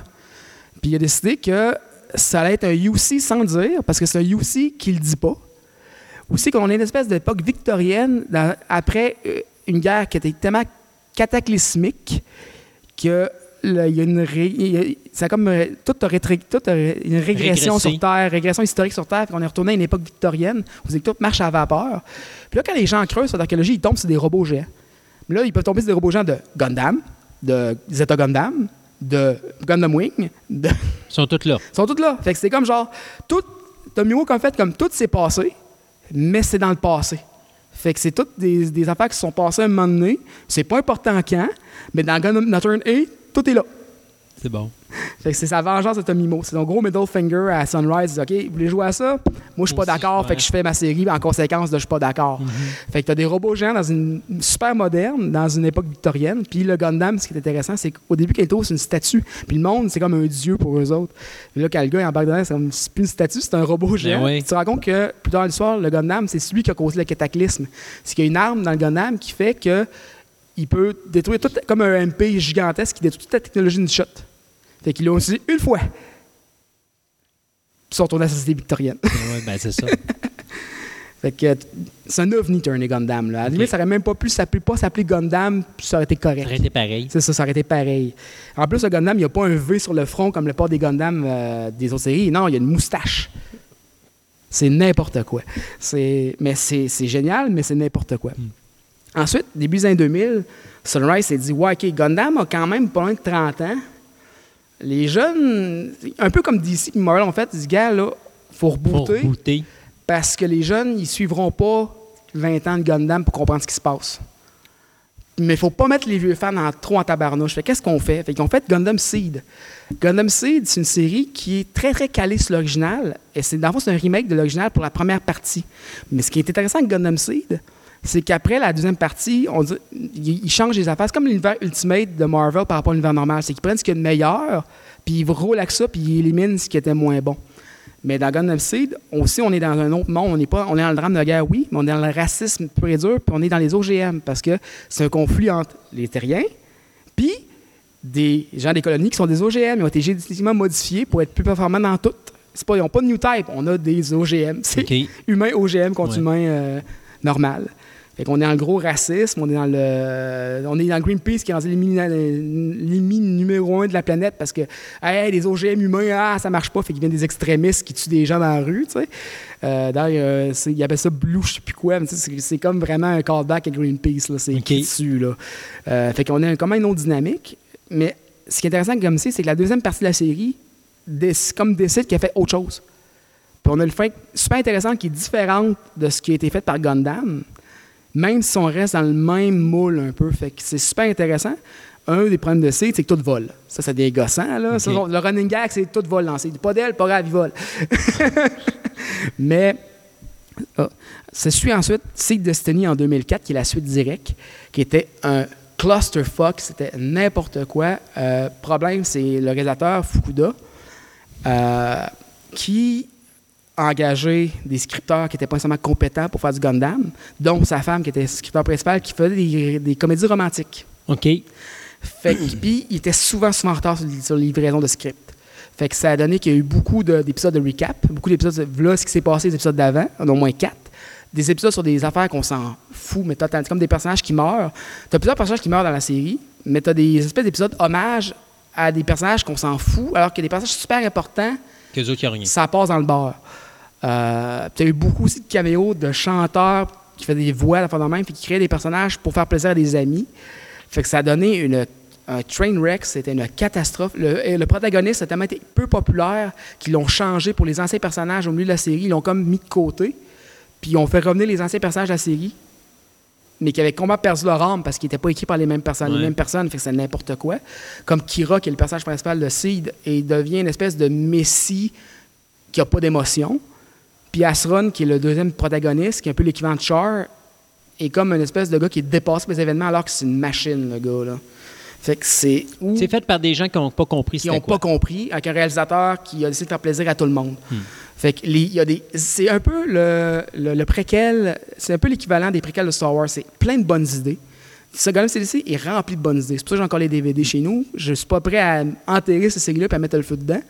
Speaker 6: Puis il a décidé que ça allait être un UC sans le dire, parce que c'est un UC qui le dit pas. Aussi qu'on est une espèce d'époque victorienne dans- après euh, une guerre qui était tellement cataclysmique que il y a une ré- il y a- ça a comme tout a rétré- tout a ré- une régression
Speaker 2: Régressé.
Speaker 6: sur Terre, régression historique sur Terre, puis on est retourné à une époque victorienne où tout marche à vapeur. Puis là, quand les gens creusent sur l'archéologie, ils tombent sur des robots géants. Mais là, ils peuvent tomber sur des robots géants de Gundam, de Zeta Gundam, de Gundam Wing, de
Speaker 2: Ils sont tous là.
Speaker 6: ils sont tous là. Fait que c'est comme genre, tout, Tomio comme fait, comme tout s'est passé, mais c'est dans le passé. Fait que c'est toutes des, des affaires qui se sont passées à un moment donné. C'est pas important quand, mais dans Gundam Northern A, tout est là.
Speaker 2: C'est bon.
Speaker 6: C'est sa vengeance de Tomimo. C'est son gros middle finger à Sunrise. Il dit, OK, vous voulez jouer à ça? Moi, je suis pas d'accord. Fait que je fais ma série en conséquence de je suis pas d'accord. Fait que t'as des robots géants dans une super moderne, dans une époque victorienne. Puis le Gundam, ce qui est intéressant, c'est qu'au début, Kaito, c'est une statue. Puis le monde, c'est comme un dieu pour eux autres. Puis là, quand le gars embarque dedans, c'est comme c'est plus une statue, c'est un robot géant.
Speaker 2: oui.
Speaker 6: Puis tu te rends compte que plus tard l'histoire, le Gundam, c'est celui qui a causé le cataclysme. C'est qu'il y a une arme dans le Gundam qui fait que il peut détruire tout, comme un MP gigantesque qui détruit toute la technologie d'une shot. Fait qu'ils l'ont utilisé une fois. Puis sont retournés à la société victorienne.
Speaker 2: Ouais, ben c'est ça.
Speaker 6: fait que euh, c'est un ovni, Turner Gundam. Là. À la limite, ça aurait même pas pu s'appeler, pas s'appeler Gundam, puis ça aurait été correct.
Speaker 2: Ça aurait été pareil.
Speaker 6: C'est ça, ça aurait été pareil. En plus, le Gundam, il n'y a pas un V sur le front comme le port des Gundam euh, des autres séries. Non, il y a une moustache. C'est n'importe quoi. C'est, mais c'est, c'est génial, mais c'est n'importe quoi. Ensuite, début des années 2000, Sunrise s'est dit Ouais, OK, Gundam a quand même pas loin de 30 ans. Les jeunes, un peu comme DC et Marvel, en fait, ils disent Gars, là, faut rebooter
Speaker 2: booter.
Speaker 6: parce que les jeunes, ils suivront pas 20 ans de Gundam pour comprendre ce qui se passe. Mais il faut pas mettre les vieux fans en, trop en tabarnouche. Fait qu'est-ce qu'on fait? Fait qu'ils ont fait Gundam Seed. Gundam Seed, c'est une série qui est très, très calée sur l'original. Et c'est, dans le fond, c'est un remake de l'original pour la première partie. Mais ce qui est intéressant avec Gundam Seed, c'est qu'après la deuxième partie, on dit, ils ils changent les affaires. C'est comme l'univers Ultimate de Marvel par rapport à l'univers normal. C'est qu'ils prennent ce qu'il y a de meilleur, puis ils roulent avec ça, puis ils éliminent ce qui était moins bon. Mais dans Gundam Seed, aussi, on est dans un autre monde. On est, pas, on est dans le drame de la guerre, oui, mais on est dans le racisme pur et dur, puis on est dans les OGM, parce que c'est un conflit entre les terriens, puis des gens des colonies qui sont des OGM. Ils ont été génétiquement modifiés pour être plus performants dans tout. C'est pas, ils n'ont pas de new type, on a des OGM. C'est humain OGM contre
Speaker 2: Ouais.
Speaker 6: humain euh, normal. Fait qu'on est dans le gros racisme, on est dans le on est dans Greenpeace qui est rendu l'ennemi numéro un de la planète parce que hey, les OGM humains, ah, ça marche pas, fait qu'ils viennent des extrémistes qui tuent des gens dans la rue, tu sais. Euh, d'ailleurs, c'est- ils appellent ça Blue, je sais plus quoi, mais c'est comme vraiment un callback à Greenpeace, là, c'est dessus, là. Euh, fait qu'on a comme une autre dynamique, mais ce qui est intéressant comme c'est, c'est que la deuxième partie de la série, comme décide qu'elle fait autre chose. Puis on a le fait super intéressant qui est différente de ce qui a été fait par Gundam, même si on reste dans le même moule un peu. Fait que c'est super intéressant. Un des problèmes de Seed, c'est que tout vole. Ça, c'est des gossants, là. Ça, le running gag, c'est tout vole dans Seed. Pas d'elle, pas grave, il vole. Mais ah, ça suit ensuite Seed Destiny en 2004, qui est la suite directe, qui était un clusterfuck, c'était n'importe quoi. Euh, problème, c'est le réalisateur Fukuda, euh, qui engagé des scripteurs qui n'étaient pas nécessairement compétents pour faire du Gundam, dont sa femme qui était scripteur principal, qui faisait des, des comédies romantiques.
Speaker 2: OK.
Speaker 6: Fait que, puis, il était souvent, souvent en retard sur, sur la livraison de script. Fait que ça a donné qu'il y a eu beaucoup de- d'épisodes de, recap, beaucoup d'épisodes, de- voilà ce qui s'est passé les épisodes d'avant, on en a au moins quatre. Des épisodes sur des affaires qu'on s'en fout, mais totalement. Comme des personnages qui meurent. Tu as plusieurs personnages qui meurent dans la série, mais tu as des espèces d'épisodes hommages à des personnages qu'on s'en fout, alors qu'il y a des personnages super importants
Speaker 2: Que
Speaker 6: ça passe dans le bar. Euh, tu as eu beaucoup aussi de caméos de chanteurs qui faisaient des voix à la fin de même, puis qui créaient des personnages pour faire plaisir à des amis. Fait que ça a donné une, un train wreck, c'était une catastrophe. Le, protagoniste a tellement été peu populaire qu'ils l'ont changé pour les anciens personnages au milieu de la série. Ils l'ont comme mis de côté, puis ils ont fait revenir les anciens personnages de la série, mais qui avaient complètement perdu leur âme parce qu'ils n'étaient pas écrits par les mêmes personnes.
Speaker 2: Ouais.
Speaker 6: Les mêmes personnes, fait que c'est n'importe quoi. Comme Kira, qui est le personnage principal de Seed, et il devient une espèce de messie qui n'a pas d'émotion. Puis Asron, qui est le deuxième protagoniste, qui est un peu l'équivalent de Char, est comme une espèce de gars qui par les événements alors que c'est une machine, le gars. Là. Fait que c'est
Speaker 2: C'est fait par des gens qui n'ont pas compris
Speaker 6: qui n'ont pas compris, avec un réalisateur qui a décidé de faire plaisir à tout le monde.
Speaker 2: Hmm.
Speaker 6: Fait que les- il y a des, c'est un peu le, le, le préquel, c'est un peu l'équivalent des préquels de Star Wars. C'est plein de bonnes idées. Ce gars-là, CDC est rempli de bonnes idées. C'est pour ça que j'ai encore les DVD chez nous. Je suis pas prêt à enterrer ces séries-là et à mettre le feu dedans.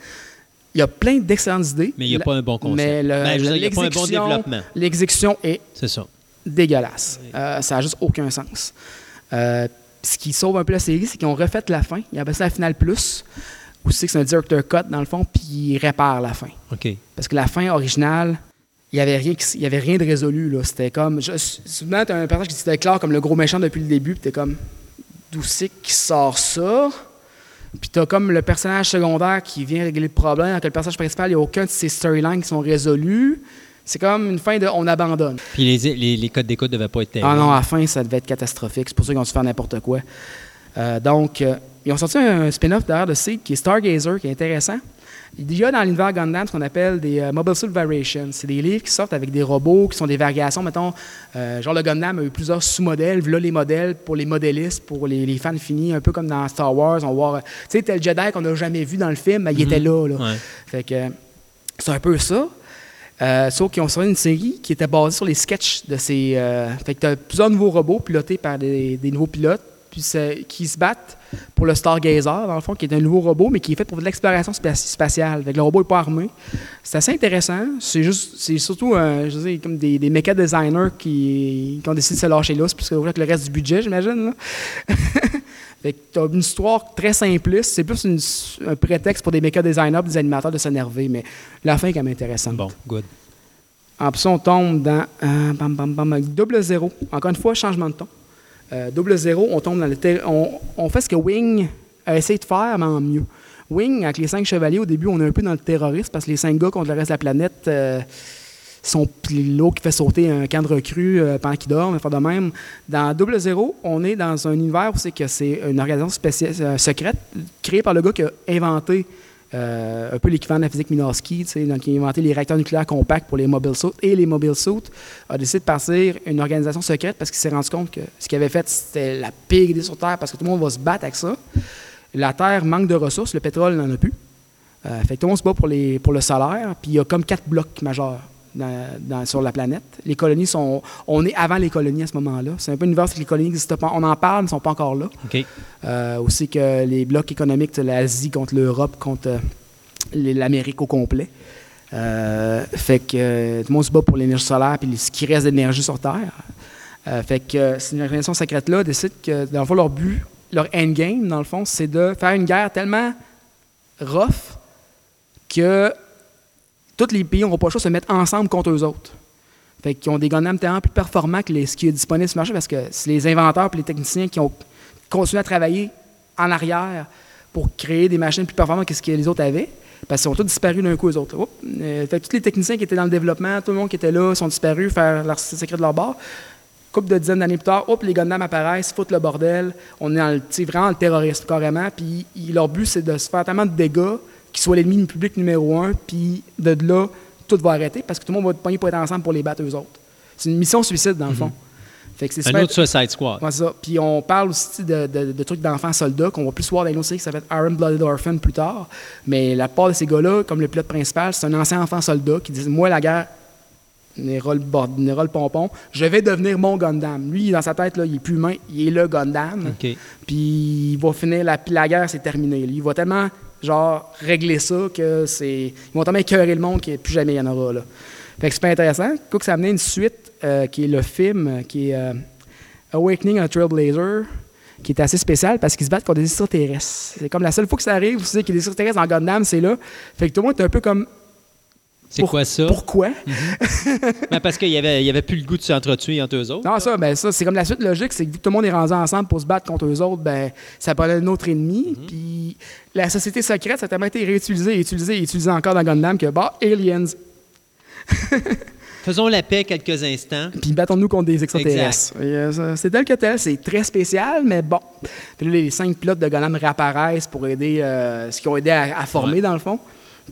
Speaker 6: Il y a plein d'excellentes idées.
Speaker 2: Mais il n'y a pas un bon concept.
Speaker 6: Mais le-
Speaker 2: Ben,
Speaker 6: l'exécution-
Speaker 2: développement.
Speaker 6: L'exécution est
Speaker 2: ça.
Speaker 6: dégueulasse. Euh, ça n'a juste aucun sens. Euh, ce qui sauve un peu la série, c'est qu'ils ont refait la fin. Ils appellent ça la finale plus. Ou c'est que c'est un director cut, dans le fond, puis ils réparent la fin.
Speaker 2: OK.
Speaker 6: Parce que la fin originale, il n'y avait, rien qui- il y avait rien de résolu. C'était comme. Je, souvent, tu as un personnage qui se déclare comme le gros méchant depuis le début, puis tu comme. D'où c'est qui sort ça? Puis tu as comme le personnage secondaire qui vient régler le problème, alors que le personnage principal, il n'y a aucun de ces storylines qui sont résolus. C'est comme une fin de on abandonne.
Speaker 2: Puis les, les, les codes d'écoute ne devaient pas être terribles.
Speaker 6: Ah non, à la fin, ça devait être catastrophique. C'est pour ça qu'ils ont dû faire n'importe quoi. Euh, donc, euh, ils ont sorti un spin-off derrière de Seed qui est Stargazer, qui est intéressant. Il y a dans l'univers Gundam ce qu'on appelle des euh, Mobile Suit Variations. C'est des livres qui sortent avec des robots qui sont des variations. Mettons, euh, genre le Gundam a eu plusieurs sous-modèles. Voilà les modèles pour les modélistes, pour les, les fans finis, un peu comme dans Star Wars. On euh, tu sais, tel Jedi qu'on n'a jamais vu dans le film, ben, il était là. là.
Speaker 2: Ouais.
Speaker 6: Fait que c'est un peu ça. Euh, sauf qu'ils ont sorti une série qui était basée sur les sketchs de ces. fait que tu as plusieurs nouveaux robots pilotés par des, des nouveaux pilotes puis qui se battent pour le Stargazer, dans le fond, qui est un nouveau robot, mais qui est fait pour de l'exploration spa- spatiale. Que le robot n'est pas armé. C'est assez intéressant. C'est juste, c'est surtout, euh, je dire, comme des, des méca designers qui, qui ont décidé de se lâcher là, parce que avec le reste du budget, j'imagine. là. Fait que t'as une histoire très simpliste. C'est plus une- un prétexte pour des méca designers, des animateurs de s'énerver, mais la fin est quand même intéressante.
Speaker 2: Bon, good.
Speaker 6: En plus, on tombe dans euh, bam, bam, bam, double zéro. Encore une fois, changement de ton. Euh, double zéro, on tombe dans le on, on fait ce que Wing a essayé de faire, mais en mieux. Wing, avec les cinq chevaliers, au début, on est un peu dans le terrorisme parce que les cinq gars contre le reste de la planète euh, sont l'eau qui fait sauter un camp de recrues euh, pendant qu'ils dorment, faire de même. Dans Double Zéro, on est dans un univers où c'est que c'est une organisation spéciale, euh, secrète créée par le gars qui a inventé euh, un peu l'équivalent de la physique sais, donc il a inventé les réacteurs nucléaires compacts pour les mobile suits et les mobile suits, a décidé de partir une organisation secrète parce qu'il s'est rendu compte que ce qu'il avait fait, c'était la pire idée sur Terre parce que tout le monde va se battre avec ça. La Terre manque de ressources, le pétrole n'en a plus. Euh, fait que tout le monde se bat pour, pour le solaire, puis il y a comme quatre blocs majeurs dans- dans- sur la planète. Les colonies sont. On est avant les colonies à ce moment-là. C'est un peu une univers que les colonies n'existent pas. On en parle, mais ne sont pas encore là.
Speaker 2: OK.
Speaker 6: Euh, aussi que les blocs économiques, sais, l'Asie contre l'Europe, contre euh, l'Amérique au complet. Euh, fait que euh, tout le monde se bat pour l'énergie solaire puis ce qui reste d'énergie sur Terre. Euh, fait que euh, cette organisation secrète-là décide que, dans le fond, leur but, leur endgame, dans le fond, c'est de faire une guerre tellement rough que tous les pays n'auront pas le choix de se mettre ensemble contre eux autres. Fait qu'ils ont des Gundam tellement plus performants que ce qui est disponible sur le marché parce que c'est les inventeurs et les techniciens qui ont continué à travailler en arrière pour créer des machines plus performantes que ce que les autres avaient. Parce qu'ils ont tous disparu d'un coup, les autres. Euh, fait que tous les techniciens qui étaient dans le développement, tout le monde qui était là, sont disparus, faire leur secret de leur bord. Couple de dizaines d'années plus tard, les Gundam apparaissent, foutent le bordel. On est dans le, vraiment le terrorisme, carrément. Puis leur but, c'est de se faire tellement de dégâts qu'ils soient l'ennemi public numéro un. Puis de là, tout va arrêter parce que tout le monde va être pogné pour être ensemble pour les battre eux autres. C'est une mission suicide, dans le fond. Fait que c'est
Speaker 2: Un autre Suicide Squad.
Speaker 6: Ouais, ça. Puis on parle aussi de, de- de trucs d'enfants soldats qu'on va plus voir dans une autre série qui s'appelle Iron Blooded Orphan plus tard. Mais la part de ces gars-là, comme le pilote principal, c'est un ancien enfant soldat qui dit Moi, la guerre, n'ira le pompon, je vais devenir mon Gundam. Lui, dans sa tête, là, il est plus humain, il est le Gundam. Puis il va finir, la, la guerre, c'est terminé. Il va tellement, genre, régler ça que c'est. Ils vont tellement écœurer le monde qu'il plus jamais il y en aura, là. Fait que c'est pas intéressant. Que ça a amené une suite euh, qui est le film, qui est euh, Awakening a Trailblazer, qui est assez spécial parce qu'ils se battent contre des extraterrestres. C'est comme la seule fois que ça arrive, vous savez qu'il y a des extraterrestres en Gundam, c'est là. Fait que tout le monde est un peu comme.
Speaker 2: C'est quoi ça?
Speaker 6: Pourquoi?
Speaker 2: Ben, parce qu'il y avait, il y avait plus le goût de s'entretuer entre eux autres.
Speaker 6: Non, ça, ben ça, c'est comme la suite logique, c'est que vu que tout le monde est rendu ensemble pour se battre contre eux autres, ben ça prenait un autre ennemi. Puis la société secrète, ça a tellement été réutilisé, utilisé utilisé encore dans Gundam que, bah, aliens.
Speaker 2: Faisons la paix quelques instants.
Speaker 6: Puis battons-nous contre des extraterrestres. Euh, c'est tel que tel, c'est très spécial, mais bon. Puis là, les cinq pilotes de Gundam réapparaissent pour aider, euh, ce qu'ils ont aidé à, à former,
Speaker 2: Ouais.
Speaker 6: dans le fond.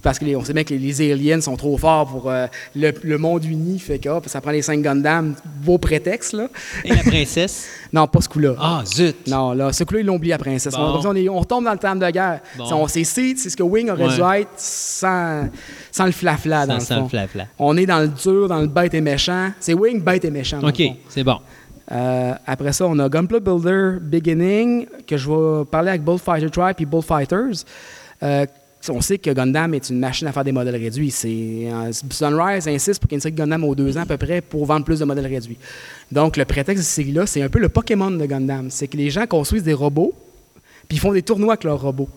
Speaker 6: Parce qu'on sait bien que les, les aliens sont trop forts pour euh, le, le monde uni. Fait que ça prend les cinq Gundam. Beau prétexte, là.
Speaker 2: Et la princesse?
Speaker 6: Non, pas ce coup-là.
Speaker 2: Ah, zut!
Speaker 6: Non, là, ce coup-là, ils l'ont oublié la princesse.
Speaker 2: Bon.
Speaker 6: On, est- on retombe dans le terme de guerre.
Speaker 2: Bon.
Speaker 6: C'est- on- Seed, c'est ce que Wing aurait
Speaker 2: Ouais.
Speaker 6: dû être sans, sans le flafla, dans
Speaker 2: Ça
Speaker 6: le fond.
Speaker 2: le flafla.
Speaker 6: On est dans le dur, dans le bête et méchant. C'est Wing, bête et méchant. dans
Speaker 2: OK, c'est bon.
Speaker 6: Euh, après ça, on a Gunpla Builder Beginning, que je vais parler avec Bullfighter Tribe et Bullfighters. Euh, on sait que Gundam est une machine à faire des modèles réduits. Euh, Sunrise insiste pour qu'il y ait une série de Gundam aux deux ans à peu près pour vendre plus de modèles réduits. Donc, le prétexte de cette série-là, c'est un peu le Pokémon de Gundam. C'est que les gens construisent des robots, puis ils font des tournois avec leurs robots.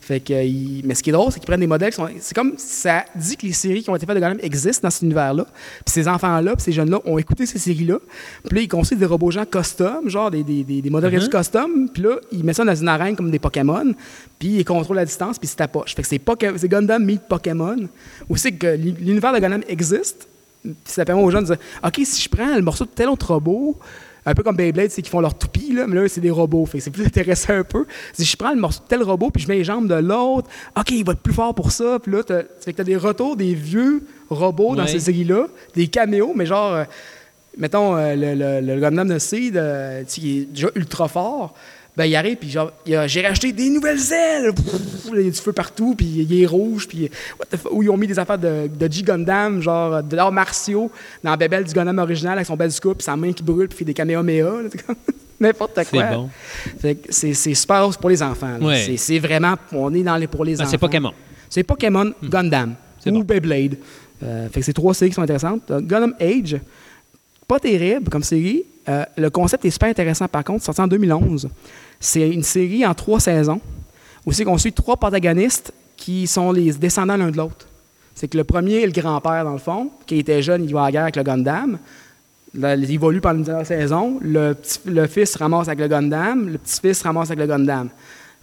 Speaker 6: Fait que, mais ce qui est drôle, c'est qu'ils prennent des modèles qui sont. C'est comme ça dit que les séries qui ont été faites de Gundam existent dans cet univers-là. Puis ces enfants-là, puis ces jeunes-là ont écouté ces séries-là. Puis là, ils construisent des robots gens custom, genre des, des, des, des modèles réduits custom. Puis là, ils mettent ça dans une arène comme des Pokémon. Puis ils contrôlent la distance, puis ils se tapochent. Fait que c'est, c'est Gundam meet Pokémon. Aussi que l'uni- l'univers de Gundam existe. Puis ça permet aux gens de dire OK, si je prends le morceau de tel autre robot, un peu comme Beyblade, c'est qu'ils font leur toupie, là, mais là, c'est des robots. Fait c'est plus intéressant un peu. Si je prends le morceau de tel robot, puis je mets les jambes de l'autre, OK, il va être plus fort pour ça. Puis là, t'as- fait que tu as des retours des vieux robots dans
Speaker 2: Ouais.
Speaker 6: ces séries-là, des caméos, mais genre, euh, mettons, euh, le, le, le Gundam de Seed, euh, il est déjà ultra fort. Ben, il arrive, puis genre, j'ai racheté des nouvelles ailes. Il y a du feu partout, puis il est rouge, puis what the fuck, où ils ont mis des affaires de, de G Gundam, genre de l'art martiaux, dans la bébelle du Gundam original avec son bel scoop, puis sa main qui brûle, puis fait des kamehameha. N'importe quoi.
Speaker 2: C'est bon.
Speaker 6: C'est super pour les enfants.
Speaker 2: Ouais.
Speaker 6: C'est- vraiment, on est dans les, pour les
Speaker 2: Ah,
Speaker 6: enfants.
Speaker 2: c'est Pokémon.
Speaker 6: C'est Pokémon, Gundam
Speaker 2: C'est
Speaker 6: ou
Speaker 2: bon.
Speaker 6: Beyblade. Euh, fait que c'est trois séries qui sont intéressantes. Euh, Gundam Age, pas terrible comme série. Euh, le concept est super intéressant par contre, sorti en 2011. C'est une série en trois saisons. Aussi qu'on suit trois protagonistes qui sont les descendants l'un de l'autre. C'est que le premier est le grand-père, dans le fond, qui était jeune, il va à la guerre avec le Gundam. Là, il évolue pendant une saison. Le, petit- le fils ramasse avec le Gundam. Le petit-fils ramasse avec le Gundam.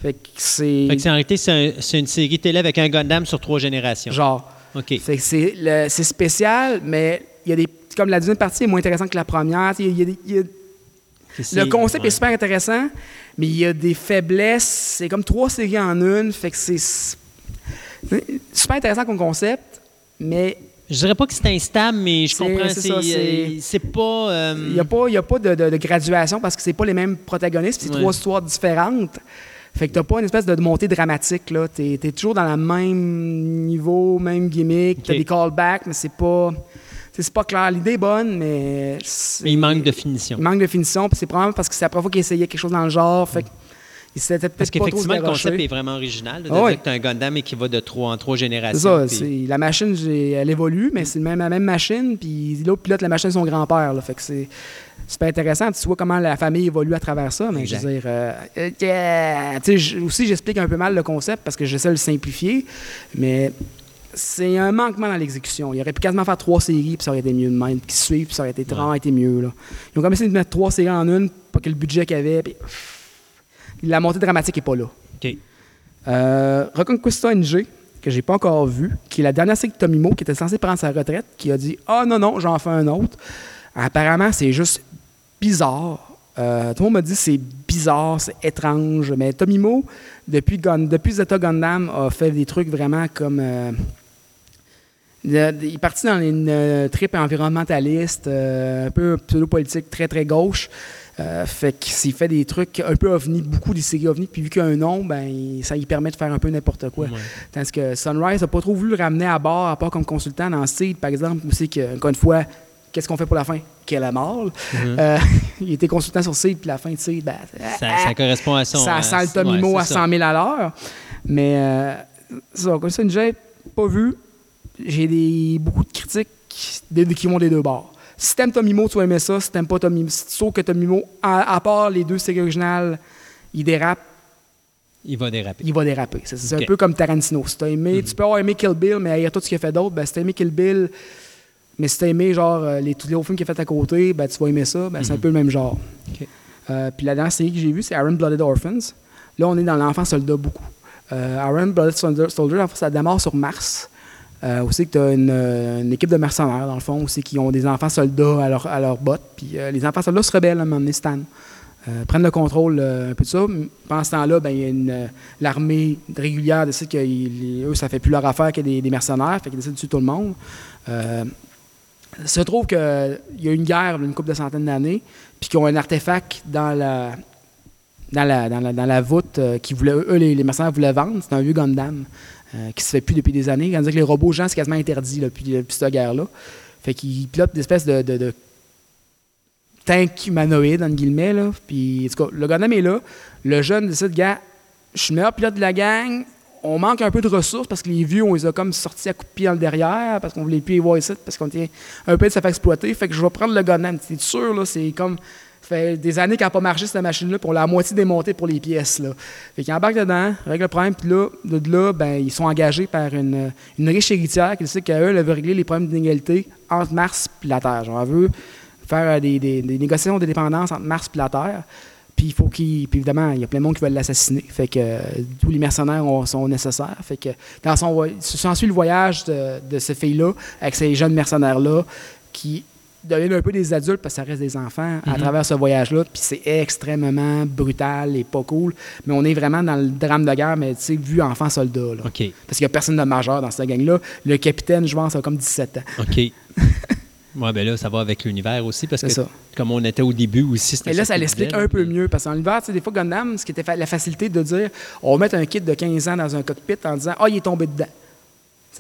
Speaker 6: Fait que c'est.
Speaker 2: Fait que c'est- en réalité, c'est un- c'est une série télé avec un Gundam sur trois générations.
Speaker 6: Genre.
Speaker 2: OK.
Speaker 6: Fait que c'est le- c'est spécial, mais il y a des. Comme la deuxième partie est moins intéressante que la première. tu sais, il y a des- il y a-
Speaker 2: C'est-
Speaker 6: le concept
Speaker 2: ouais.
Speaker 6: est super intéressant, mais il y a des faiblesses. C'est comme trois séries en une. Fait que c'est super intéressant comme concept, mais
Speaker 2: Je dirais pas que c'est instable, mais je comprends.
Speaker 6: c'est
Speaker 2: C'est
Speaker 6: ça, c'est-
Speaker 2: euh, c'est pas. euh,
Speaker 6: il n'y a pas, il y a pas de, de- de graduation parce que c'est pas les mêmes protagonistes, c'est
Speaker 2: Ouais.
Speaker 6: trois histoires différentes. Fait que t'as pas une espèce de montée dramatique. là. T'es es toujours dans le même niveau, même gimmick. T'as
Speaker 2: Ok.
Speaker 6: des callbacks, mais c'est pas. C'est- pas clair. L'idée est bonne, mais.
Speaker 2: mais il manque de finition.
Speaker 6: Il manque de finition, puis c'est probablement parce que c'est la première fois qu'il essayait quelque chose dans le genre. Fait que il s'était
Speaker 2: Parce
Speaker 6: peut-être trop
Speaker 2: qu'effectivement, le concept est vraiment original. là, de
Speaker 6: Ah
Speaker 2: que tu as un Gundam et qui va de trois en trois
Speaker 6: C'est
Speaker 2: générations.
Speaker 6: ça,
Speaker 2: puis-
Speaker 6: c'est- la machine, elle évolue, mais c'est même, la même machine, puis l'autre pilote la machine de son grand-père. Fait que c'est super intéressant. Tu vois comment la famille évolue à travers ça, mais
Speaker 2: Exact.
Speaker 6: je veux dire, euh, euh, yeah. Aussi j'explique un peu mal le concept parce que j'essaie de le simplifier, mais c'est un manquement dans l'exécution. Il aurait pu quasiment faire trois séries, puis ça aurait été mieux de même, qui suivent, puis ça aurait été vraiment été mieux. Là. Ils ont comme essayé de mettre trois séries en une, pas que le budget qu'il y avait, puis la montée dramatique n'est pas là.
Speaker 2: OK.
Speaker 6: Euh, Reconquista NG, que j'ai pas encore vu, qui est la dernière série de Tomimo, qui était censé prendre sa retraite, qui a dit Ah non, non, j'en fais un autre. Apparemment, c'est juste bizarre. Euh, tout le monde m'a dit c'est bizarre, c'est étrange. Mais Tomimo, depuis, Gun- depuis Zeta Gundam, a fait des trucs vraiment comme. euh, le- il est parti dans une euh, trip environnementaliste, euh, un peu pseudo-politique, très très gauche. Euh, fait qu'il fait des trucs un peu ovni, beaucoup des séries ovni, puis vu qu'il y a un nom, ben, il- ça lui permet de faire un peu n'importe quoi.
Speaker 2: Ouais.
Speaker 6: Tandis que Sunrise n'a pas trop voulu le ramener à bord, à part comme consultant dans Seed, par exemple, où c'est que, encore une fois, qu'est-ce qu'on fait pour la fin? Quelle est mort? Euh, il était consultant sur Seed, puis la fin de Seed, ben,
Speaker 2: Ça, ça correspond à son.
Speaker 6: ça sent le Tomimo
Speaker 2: ouais,
Speaker 6: à
Speaker 2: c'est
Speaker 6: 100 000 à l'heure. Mais euh, ça, comme ça, j'ai pas vu. J'ai des, beaucoup de critiques qui vont des deux bords. Si t'aimes Tomimo, tu vas aimer ça. Si t'aimes pas Tomimo, si tu que Tomimo, à, à part les deux séries originales, il dérape,
Speaker 2: Il va déraper.
Speaker 6: il va déraper. C'est un peu comme Tarantino. Si t'as aimé, tu peux avoir aimé Kill Bill, mais haïr tout ce qu'il a fait d'autre, ben, si t'as aimé Kill Bill, mais si t'as aimé genre euh, les, tous les autres films qu'il a fait à côté, ben, tu vas aimer ça. Ben, C'est un peu le même genre. Euh, puis la dernière série que j'ai vue, c'est Iron Blooded Orphans. Là, on est dans l'enfant soldat beaucoup. Euh, Iron Blooded Soldier, Soldier, en fait, ça démarre sur Mars. Euh, aussi que tu as une, euh, une équipe de mercenaires, dans le fond, aussi qui ont des enfants soldats à leur, à botte. Puis euh, les enfants soldats se rebellent à un moment donné, Stan. euh, prennent le contrôle un peu de ça. Pendant ce temps-là, ben, y l'armée régulière décide que eux, ça fait plus leur affaire que des, des mercenaires, fait qu'ils décident de tuer tout le monde. Il se trouve qu'il y a une guerre d'une couple de centaines d'années, puis qu'ils ont un artefact dans la, dans la, dans la, voûte euh, qui voulaient, eux, les, les mercenaires voulaient vendre. C'est un vieux Gundam euh, qui se fait plus depuis des années. On dit que les robots gens, c'est quasiment interdit depuis, cette guerre-là. Fait qu'ils pilotent des espèces de, de, de tank entre guillemets. Là. Puis, le Gundam est là. Le jeune décide, gars, je suis le meilleur pilote de la gang. On manque un peu de ressources parce que les vieux, on les a comme sortis à coups de pied dans le derrière parce qu'on voulait plus les voir ici parce qu'on était un peu de se faire exploiter. Fait que je vais prendre le Gundam. C'est sûr, là, c'est comme. Fait des années qu'elle n'a pas marché, cette machine-là, on l'a moitié démontée pour les pièces. Là. Fait qu'ils embarquent dedans, règle le problème, puis là, de là, ben, ils sont engagés par une, une riche héritière qui sait qu'elle elle veut régler les problèmes d'inégalité entre Mars et la Terre. Genre, elle veut faire euh, des, des- négociations de dépendance entre Mars et la Terre. Puis il faut qu'il. Puis évidemment, il y a plein de monde qui veulent l'assassiner. Fait que euh, tous les mercenaires ont- sont nécessaires. Fait que dans son s'ensuit le voyage de, de cette fille-là, avec ces jeunes mercenaires-là, qui deviennent un peu des adultes parce que ça reste des enfants à travers ce voyage-là. Puis c'est extrêmement brutal et pas cool. Mais on est vraiment dans le drame de guerre, mais tu sais, vu enfant-soldat. là.
Speaker 2: OK.
Speaker 6: Parce qu'il n'y a personne de majeur dans cette gang-là. Le capitaine, je pense, a comme 17 ans.
Speaker 2: OK. Ouais, ben là, ça va avec l'univers aussi, parce que
Speaker 6: ça.
Speaker 2: comme on était au début aussi, c'était
Speaker 6: Et là,
Speaker 2: ça
Speaker 6: l'explique un peu mieux. Parce qu'en l'hiver, tu sais, des fois, Gundam, ce qui était la facilité de dire on va mettre un kid de 15 ans dans un cockpit en disant Ah, il est tombé dedans.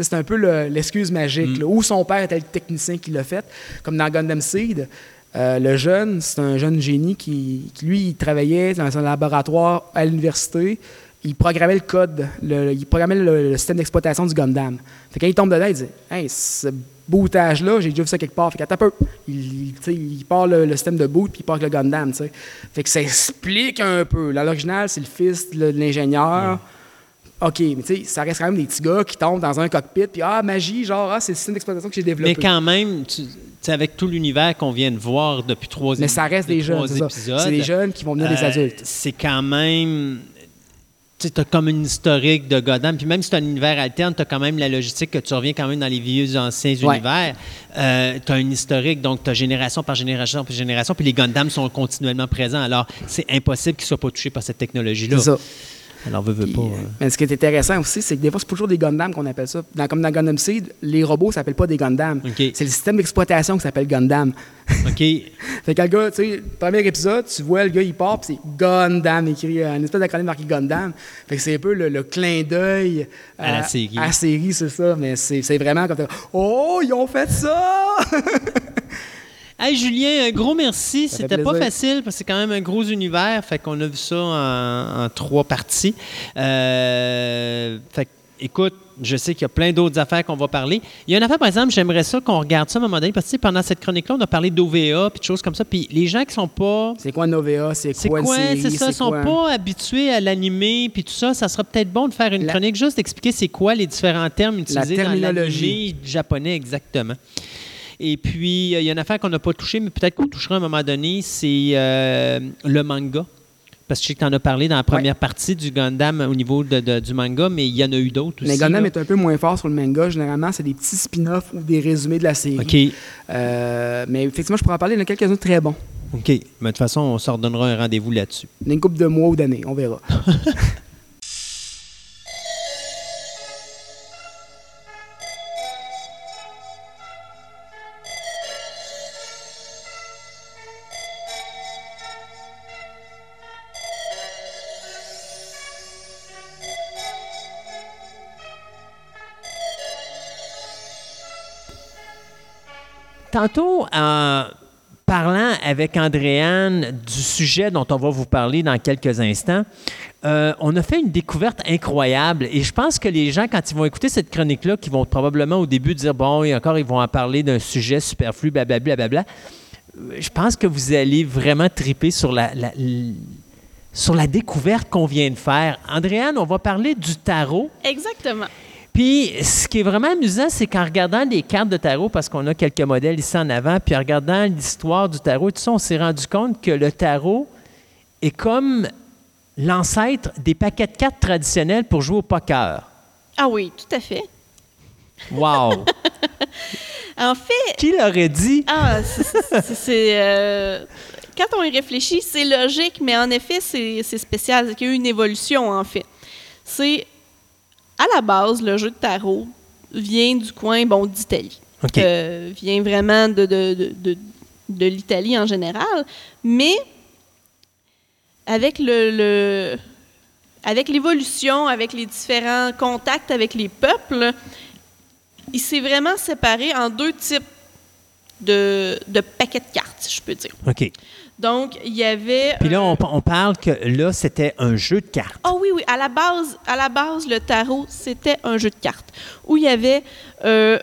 Speaker 6: C'est un peu le- l'excuse magique.
Speaker 2: Mm.
Speaker 6: Ou son père était le technicien qui l'a fait, comme dans Gundam Seed. euh, le jeune, c'est un jeune génie qui, qui, lui, il travaillait dans un laboratoire à l'université. Il programmait le code, le- il programmait le, le système d'exploitation du Gundam. Fait quand il tombe dedans, il dit Hey, ce bootage-là, j'ai déjà vu ça quelque part. Fait qu'à peu, il, il, part le, le système de boot puis il part avec le Gundam. Fait que ça explique un peu. L'original, c'est le fils de l'ingénieur. OK, mais tu sais, ça reste quand même des petits gars qui tombent dans un cockpit, puis ah, magie, genre, ah, c'est le système d'exploitation que j'ai développé.
Speaker 2: Mais quand même, tu sais, avec tout l'univers qu'on vient de voir depuis trois
Speaker 6: Mais ça reste
Speaker 2: de
Speaker 6: des jeunes, c'est
Speaker 2: épisodes,
Speaker 6: des jeunes qui vont venir des
Speaker 2: euh,
Speaker 6: adultes.
Speaker 2: C'est quand même. Tu as comme une historique de Goddam. Puis même si tu as un univers alterne, tu as quand même la logistique que tu reviens quand même dans les vieux anciens
Speaker 6: Ouais.
Speaker 2: univers. tu as un historique, donc tu as génération par génération par génération. Puis les Gundam sont continuellement présents. Alors, c'est impossible qu'ils ne soient pas touchés par cette technologie-là.
Speaker 6: C'est ça.
Speaker 2: Alors, veux
Speaker 6: Puis,
Speaker 2: pas.
Speaker 6: euh,
Speaker 2: euh,
Speaker 6: Mais ce qui est intéressant aussi, c'est que des fois, c'est toujours des Gundam qu'on appelle ça. Dans- comme dans Gundam Seed, les robots s'appellent pas des Gundam. C'est le système d'exploitation qui s'appelle Gundam.
Speaker 2: OK.
Speaker 6: Fait que le gars, tu sais, premier épisode, tu vois le gars, il part, puis c'est Gundam, écrit euh, une espèce d'acronyme marqué Gundam. Fait que c'est un peu le, le clin d'œil
Speaker 2: À la série.
Speaker 6: À la série, c'est ça. Mais c'est c'est vraiment comme Oh, ils ont fait ça!
Speaker 2: Hey Julien, un gros merci. C'était pas facile parce que c'est quand même un gros univers. Fait qu'on a vu ça en, en trois parties. Euh, fait que, écoute, je sais qu'il y a plein d'autres affaires qu'on va parler. Il y a une affaire, par exemple, j'aimerais ça qu'on regarde ça à un moment donné parce que tu sais, pendant cette chronique-là, on a parlé d'OVA puis de choses comme ça. Puis les gens qui sont pas.
Speaker 6: C'est quoi Novea? C'est
Speaker 2: C'est
Speaker 6: quoi,
Speaker 2: c'est ça, ils sont
Speaker 6: quoi?
Speaker 2: pas habitués à l'animer puis tout ça. Ça serait peut-être bon de faire une
Speaker 6: La-
Speaker 2: chronique juste d'expliquer c'est quoi les différents termes utilisés dans
Speaker 6: terminologie.
Speaker 2: l'animé japonais exactement. Et puis, euh, il y a une affaire qu'on n'a pas touchée, mais peut-être qu'on touchera à un moment donné, c'est euh, le manga. Parce que je sais que tu en as parlé dans la première partie du Gundam au niveau de- de- du manga, mais il y en a eu d'autres aussi.
Speaker 6: Mais Gundam
Speaker 2: là.
Speaker 6: est un peu moins fort sur le manga. Généralement, c'est des petits spin-offs ou des résumés de la série.
Speaker 2: OK.
Speaker 6: Euh, mais effectivement, je pourrais en parler. Il y en a quelques-uns très bons.
Speaker 2: OK. Mais de toute façon, on se redonnera un rendez-vous là-dessus.
Speaker 6: Dans une couple de mois ou d'années, on verra.
Speaker 2: Tantôt, en parlant avec Andréane du sujet dont on va vous parler dans quelques instants, euh, on a fait une découverte incroyable et je pense que les gens, quand ils vont écouter cette chronique-là, qui vont probablement au début dire, bon, et encore, ils vont en parler d'un sujet superflu, blablabla, blablabla, euh, je pense que vous allez vraiment triper sur la, sur la découverte qu'on vient de faire. Andréane, on va parler du tarot.
Speaker 7: Exactement.
Speaker 2: Puis, ce qui est vraiment amusant, c'est qu'en regardant des cartes de tarot, parce qu'on a quelques modèles ici en avant, puis en regardant l'histoire du tarot, tout ça, on s'est rendu compte que le tarot est comme l'ancêtre des paquets de cartes traditionnels pour jouer au poker.
Speaker 7: Ah oui, tout à fait.
Speaker 2: Wow!
Speaker 7: En fait,
Speaker 2: Qui l'aurait dit?
Speaker 7: ah, c'est- c'est- c'est. euh, quand on y réfléchit, c'est logique, mais en effet, c'est c'est spécial. Il y a eu une évolution, en fait. C'est, à la base, le jeu de tarot vient du coin, bon, d'Italie. Euh, vient vraiment de, de, de, de- de l'Italie en général. Mais avec le, le- avec l'évolution, avec les différents contacts avec les peuples, il s'est vraiment séparé en deux types de, de paquets de cartes, si je peux dire.
Speaker 2: OK.
Speaker 7: Donc, il y avait...
Speaker 2: Puis là,
Speaker 7: euh,
Speaker 2: on, on parle que là, c'était un jeu de cartes.
Speaker 7: ah oui, oui. À la base, à la base le tarot, c'était un jeu de cartes où il y avait euh,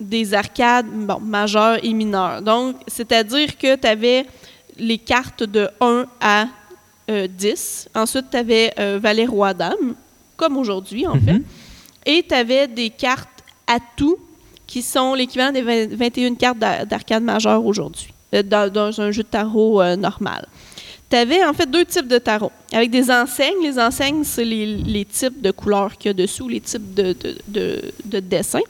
Speaker 7: des arcades bon, majeures et mineures. Donc, c'est-à-dire que tu avais les cartes de 1 à euh, 10. Ensuite, tu avais Valet Roi Dame, comme aujourd'hui, en fait. Et tu avais des cartes à tout qui sont l'équivalent des 20 21 cartes d'ar- d'arcade majeure aujourd'hui, euh, dans, dans un jeu de tarot euh, normal. Tu avais en fait deux types de tarot, avec des enseignes. Les enseignes, c'est les, les types de couleurs qu'il y a dessous, les types de, de, de- de dessins.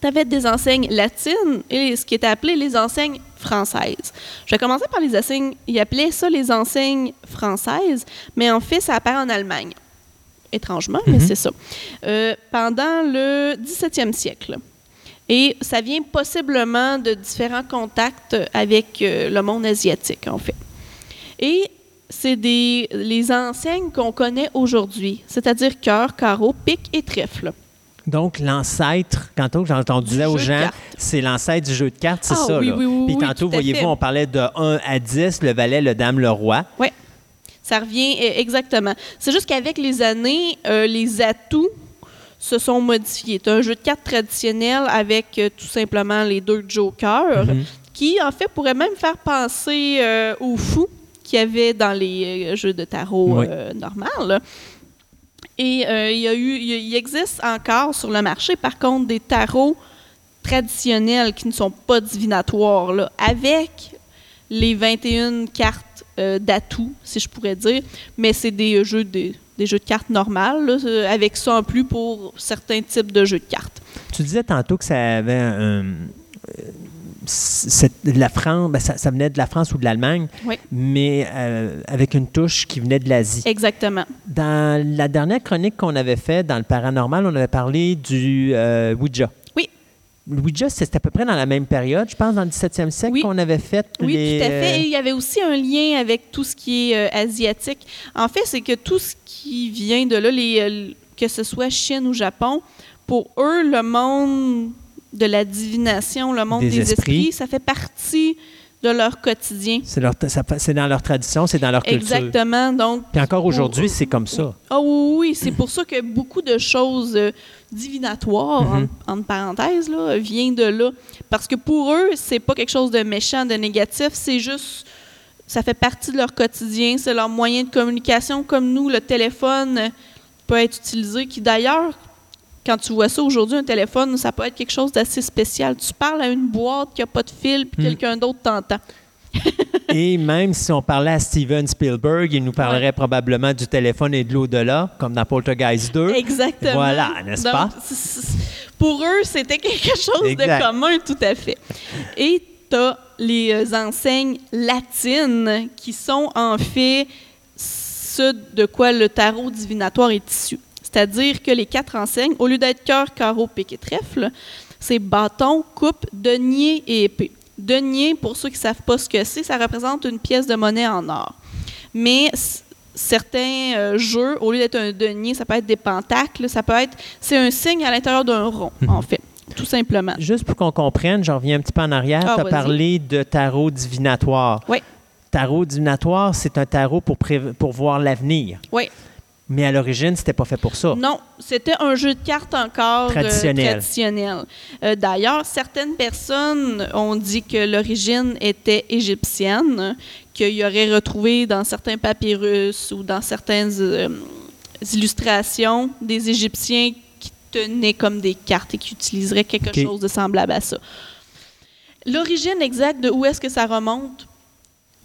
Speaker 7: Tu avais des enseignes latines et ce qui était appelé les enseignes françaises. Je vais commencer par les enseignes. Ils appelaient ça les enseignes françaises, mais en fait, ça apparaît en Allemagne. Étrangement, mais c'est ça. Euh, pendant le 17e siècle. Et ça vient possiblement de différents contacts avec euh, le monde asiatique, en fait. Et c'est des les enseignes qu'on connaît aujourd'hui, c'est-à-dire cœur, carreau, pique et trèfle.
Speaker 2: Donc, l'ancêtre, on disait
Speaker 7: Du
Speaker 2: aux gens, c'est l'ancêtre du jeu de cartes, c'est
Speaker 7: Ah
Speaker 2: ça.
Speaker 7: oui,
Speaker 2: là.
Speaker 7: oui, oui,
Speaker 2: Puis
Speaker 7: oui,
Speaker 2: tantôt, voyez-vous, on parlait de 1 à 10, le valet, le dame, le roi.
Speaker 7: Ça revient euh, exactement. C'est juste qu'avec les années, euh, les atouts se sont modifiés. As un jeu de cartes traditionnel avec euh, tout simplement les deux jokers,
Speaker 2: Mhm.
Speaker 7: qui en fait pourrait même faire penser euh, aux fous qu'il y avait dans les euh, jeux de tarot
Speaker 2: Oui.
Speaker 7: euh, normal. Et il y a eu, il existe encore sur le marché, par contre, des tarots traditionnels qui ne sont pas divinatoires, là, avec les 21 cartes d'atouts, si je pourrais dire, mais c'est des jeux de, des jeux de cartes normales, là, euh, avec ça en plus pour certains types de jeux de cartes.
Speaker 2: Tu disais tantôt que ça avait un. euh, la France, ben, ça, ça venait de la France ou de l'Allemagne,
Speaker 7: Oui.
Speaker 2: mais euh, avec une touche qui venait de l'Asie.
Speaker 7: Exactement.
Speaker 2: Dans la dernière chronique qu'on avait faite dans le paranormal, on avait parlé du euh, Ouija. Ouija, c'était à peu près dans la même période, je pense, dans le 17e siècle
Speaker 7: Oui.
Speaker 2: qu'on avait fait
Speaker 7: Oui,
Speaker 2: les...
Speaker 7: tout à fait. Et
Speaker 2: euh,
Speaker 7: il y avait aussi un lien avec tout ce qui est euh, asiatique. En fait, c'est que tout ce qui vient de là, les, euh, que ce soit Chine ou Japon, pour eux, le monde de la divination, le monde
Speaker 2: Des
Speaker 7: des,
Speaker 2: esprits.
Speaker 7: esprits. ça fait partie de leur quotidien.
Speaker 2: c'est, leur- ça fait- c'est dans leur tradition, c'est dans leur culture.
Speaker 7: Exactement. Donc,
Speaker 2: Puis encore aujourd'hui, c'est comme ça.
Speaker 7: Ah oui, oui, c'est pour ça que beaucoup de choses euh, divinatoires,
Speaker 2: Mhm.
Speaker 7: en- entre, parenthèses, là, viennent de là. Parce que pour eux, c'est pas quelque chose de méchant, de négatif, c'est juste, ça fait partie de leur quotidien, c'est leur moyen de communication. Comme nous, le téléphone euh, peut être utilisé, qui d'ailleurs, quand tu vois ça aujourd'hui, un téléphone, ça peut être quelque chose d'assez spécial. Tu parles à une boîte qui n'a pas de fil, puis
Speaker 2: Mhm.
Speaker 7: quelqu'un d'autre t'entend.
Speaker 2: Et même si on parlait à Steven Spielberg, il nous parlerait probablement du téléphone et de l'au-delà, comme dans Poltergeist 2.
Speaker 7: Exactement.
Speaker 2: Voilà, n'est-ce pas?
Speaker 7: Pour eux, c'était quelque chose
Speaker 2: Exact.
Speaker 7: de commun, tout à fait. Et tu as les euh, enseignes latines qui sont en fait ce de quoi le tarot divinatoire est issu. C'est-à-dire que les quatre enseignes, au lieu d'être cœur, carreau, pique et trèfle, c'est bâton, coupe, denier et épée. Denier, pour ceux qui ne savent pas ce que c'est, ça représente une pièce de monnaie en or. Mais certains euh, jeux, au lieu d'être un denier, ça peut être des pentacles, ça peut être. C'est un signe à l'intérieur d'un rond, en fait, tout simplement.
Speaker 2: Juste pour qu'on comprenne, je reviens un petit peu en arrière.
Speaker 7: Ah,
Speaker 2: tu as parlé de tarot divinatoire.
Speaker 7: Oui.
Speaker 2: Tarot divinatoire, c'est un tarot pour, pour voir l'avenir.
Speaker 7: Oui.
Speaker 2: Mais à l'origine, c'était pas fait pour ça.
Speaker 7: Non, c'était un jeu de cartes encore euh,
Speaker 2: Traditionnel.
Speaker 7: traditionnel. Euh, D'ailleurs, certaines personnes ont dit que l'origine était égyptienne, qu'il y aurait retrouvé dans certains papyrus ou dans certaines euh, illustrations des Égyptiens qui tenaient comme des cartes et qui utiliseraient quelque chose de semblable à ça. L'origine exacte de où est-ce que ça remonte,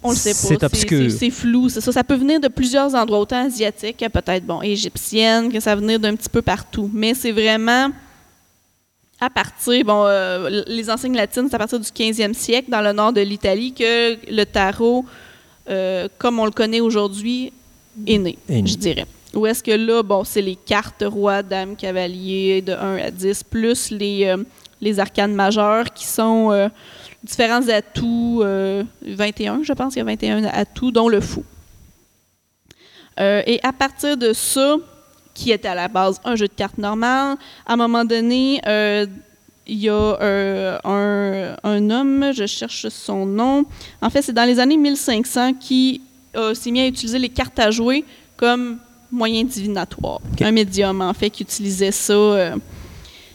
Speaker 7: on le sait pas.
Speaker 2: C'est obscur.
Speaker 7: C'est flou, c'est ça. Ça peut venir de plusieurs endroits, autant asiatiques que peut-être, bon, égyptienne, que ça venir d'un petit peu partout. Mais c'est vraiment à partir, bon, euh, les enseignes latines, c'est à partir du 15e siècle, dans le nord de l'Italie, que le tarot, euh, comme on le connaît aujourd'hui, est né, je dirais. Où est-ce que là, bon, c'est les cartes roi, dame, cavalier de 1 à 10, plus les, euh, les arcanes majeures qui sont différents atouts, euh, 21, je pense qu'il y a 21 atouts, dont le fou. Euh, et à partir de ça, qui était à la base un jeu de cartes normal, à un moment donné, euh, il y a euh, un, un homme, je cherche son nom. En fait, c'est dans les années 1500 qui euh, s'est mis à utiliser les cartes à jouer comme moyen divinatoire. Un médium, en fait, qui utilisait ça. euh,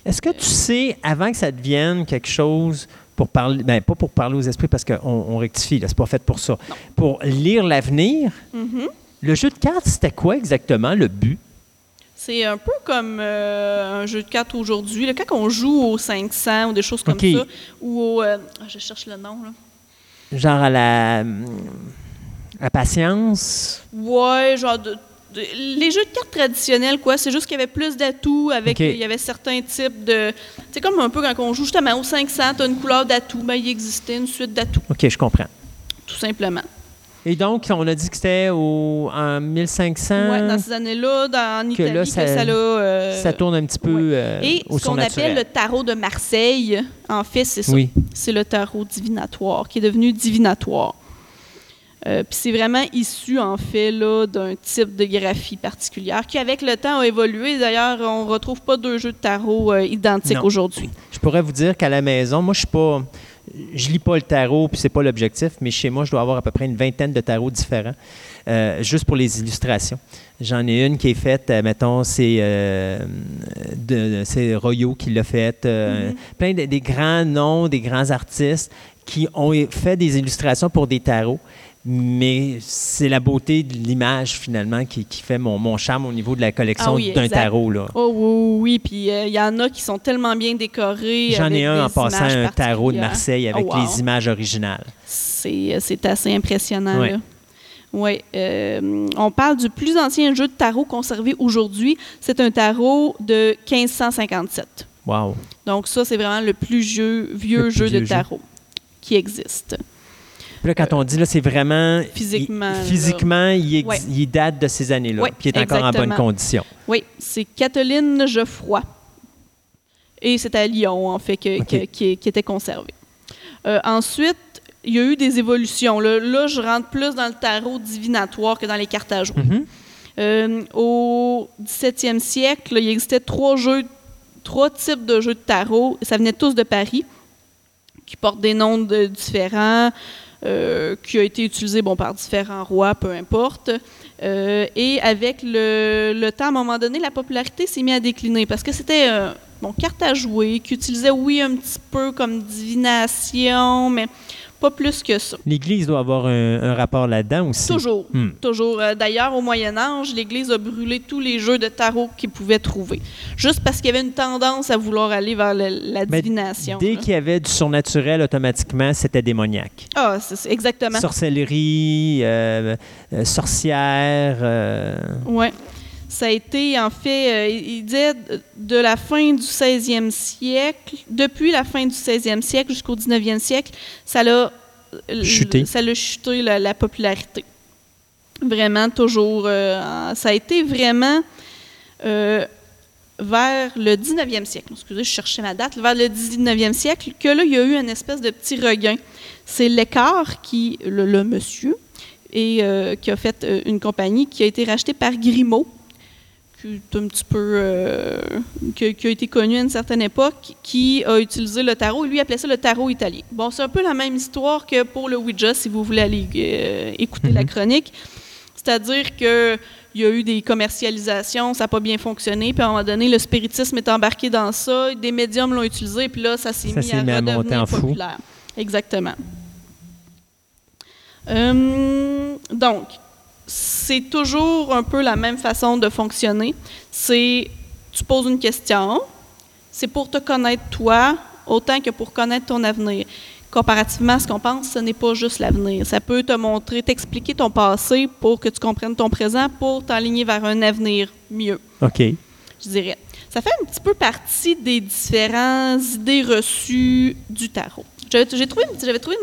Speaker 2: Est-ce que tu sais, avant que ça devienne quelque chose pour parler, ben pas pour parler aux esprits parce qu'on on rectifie, là, c'est pas fait pour ça, pour lire l'avenir,
Speaker 7: mhm.
Speaker 2: le jeu de cartes, c'était quoi exactement le but?
Speaker 7: C'est un peu comme euh, un jeu de cartes aujourd'hui. Quand on joue au 500 ou des choses comme ça, ou au... euh, ah, je cherche le nom, là.
Speaker 2: Genre à la, la patience?
Speaker 7: Ouais, genre de- les jeux de cartes traditionnels, quoi. C'est juste qu'il y avait plus d'atouts avec. Il y avait certains types de. C'est comme un peu quand on joue justement au 500, tu as une couleur d'atouts. Ben, il existait une suite d'atouts,
Speaker 2: OK, je comprends.
Speaker 7: tout simplement.
Speaker 2: Et donc, on a dit que c'était au, en 1500.
Speaker 7: Ouais, dans ces années-là, dans, en
Speaker 2: Que
Speaker 7: Italie,
Speaker 2: là,
Speaker 7: que
Speaker 2: ça-
Speaker 7: ça l'a. euh,
Speaker 2: ça tourne un petit peu
Speaker 7: ouais.
Speaker 2: euh,
Speaker 7: Et
Speaker 2: au
Speaker 7: ce qu'on appelle le tarot de Marseille, en fait, c'est ça.
Speaker 2: Oui.
Speaker 7: C'est le tarot divinatoire, qui est devenu divinatoire. Euh, Puis c'est vraiment issu, en fait, d'un type de graphie particulière qui, avec le temps, a évolué. D'ailleurs, on ne retrouve pas deux jeux de tarot euh, identiques aujourd'hui.
Speaker 2: Je pourrais vous dire qu'à la maison, moi, je suis pas. Je lis pas le tarot, puis c'est pas l'objectif, mais chez moi, je dois avoir à peu près une vingtaine de tarots différents, euh, juste pour les illustrations. J'en ai une qui est faite, euh, mettons, c'est euh, Royo qui l'a faite. euh, Plein de, des grands noms, des grands artistes qui ont fait des illustrations pour des tarots. Mais c'est la beauté de l'image, finalement, qui, qui fait mon, mon charme au niveau de la collection
Speaker 7: Ah oui,
Speaker 2: d'un tarot. Là.
Speaker 7: Oh oui, oui, puis euh, il y en a qui sont tellement bien décorés.
Speaker 2: J'en ai un en passant un tarot de. Marseille avec
Speaker 7: Oh, wow.
Speaker 2: les images originales.
Speaker 7: C'est euh, c'est assez impressionnant.
Speaker 2: Ouais.
Speaker 7: là. Ouais, euh, on parle du plus ancien jeu de tarot conservé aujourd'hui. C'est un tarot de 1557.
Speaker 2: Wow.
Speaker 7: Donc ça, c'est vraiment le plus vieux, vieux
Speaker 2: Le plus
Speaker 7: jeu
Speaker 2: vieux
Speaker 7: de
Speaker 2: jeu.
Speaker 7: tarot qui existe.
Speaker 2: Puis là, quand on dit là, c'est vraiment.
Speaker 7: Physiquement,
Speaker 2: il- physiquement, il, ex-
Speaker 7: Ouais.
Speaker 2: il date de ces années-là.
Speaker 7: Ouais,
Speaker 2: puis il est encore en bonne condition.
Speaker 7: Oui, c'est Catherine Geoffroy. Et c'est à Lyon, en fait, que-
Speaker 2: OK.
Speaker 7: que- qui, qui était conservé. Euh, ensuite, il y a eu des évolutions. Là, Là, je rentre plus dans le tarot divinatoire que dans les cartes à jouer. Euh, au 17e siècle, il existait trois jeux, trois types de jeux de tarot. Ça venait tous de Paris, qui portent des noms de- différents, euh, qui a été utilisé bon, par différents rois, peu importe. Euh, et avec le, temps, à un moment donné, la popularité s'est mise à décliner parce que c'était euh, bon, carte à jouer, qui utilisait, oui, un petit peu comme divination, mais pas plus que ça.
Speaker 2: L'Église doit avoir un, un rapport là-dedans aussi.
Speaker 7: Toujours.
Speaker 2: Hmm.
Speaker 7: Toujours. Euh, D'ailleurs, au Moyen Âge, l'Église a brûlé tous les jeux de tarot qu'ils pouvaient trouver. Juste parce qu'il y avait une tendance à vouloir aller vers le- la
Speaker 2: Mais
Speaker 7: divination.
Speaker 2: Dès qu'il y avait du surnaturel, automatiquement, c'était démoniaque.
Speaker 7: Ah, c'est c'est exactement.
Speaker 2: Sorcellerie, euh, euh, sorcière. euh,
Speaker 7: Ouais. Ça a été, en fait, euh, il disait de- la fin du 16e siècle, depuis la fin du 16e siècle jusqu'au 19e siècle, ça l'a euh,
Speaker 2: Chuté.
Speaker 7: Ça l'a chuté, la, la popularité. Vraiment, toujours. euh, ça a été vraiment euh, vers le 19e siècle. Excusez, je cherchais ma date. Vers le 19e siècle, que là, il y a eu une espèce de petit regain. C'est l'écart qui, le, le monsieur, et euh, qui a fait une compagnie qui a été rachetée par Grimaud, est un petit peu euh, qui, qui a été connu à une certaine époque, qui a utilisé le tarot. Lui appelait ça le tarot italien. Bon, c'est un peu la même histoire que pour le Ouija, si vous voulez aller euh, écouter la chronique. C'est-à-dire que il y a eu des commercialisations, ça n'a pas bien fonctionné, puis à un moment donné, le spiritisme est embarqué dans ça, des médiums l'ont utilisé, puis là, ça s'est mis à
Speaker 2: mis à
Speaker 7: redevenir
Speaker 2: en fou.
Speaker 7: populaire. Exactement. Euh, donc, c'est toujours un peu la même façon de fonctionner. C'est, tu poses une question, c'est pour te connaître toi autant que pour connaître ton avenir. Comparativement à ce qu'on pense, ce n'est pas juste l'avenir. Ça peut te montrer, t'expliquer ton passé pour que tu comprennes ton présent, pour t'aligner vers un avenir mieux,
Speaker 2: OK.
Speaker 7: je dirais. Ça fait un petit peu partie des différentes idées reçues du tarot. J'avais trouvé, trouvé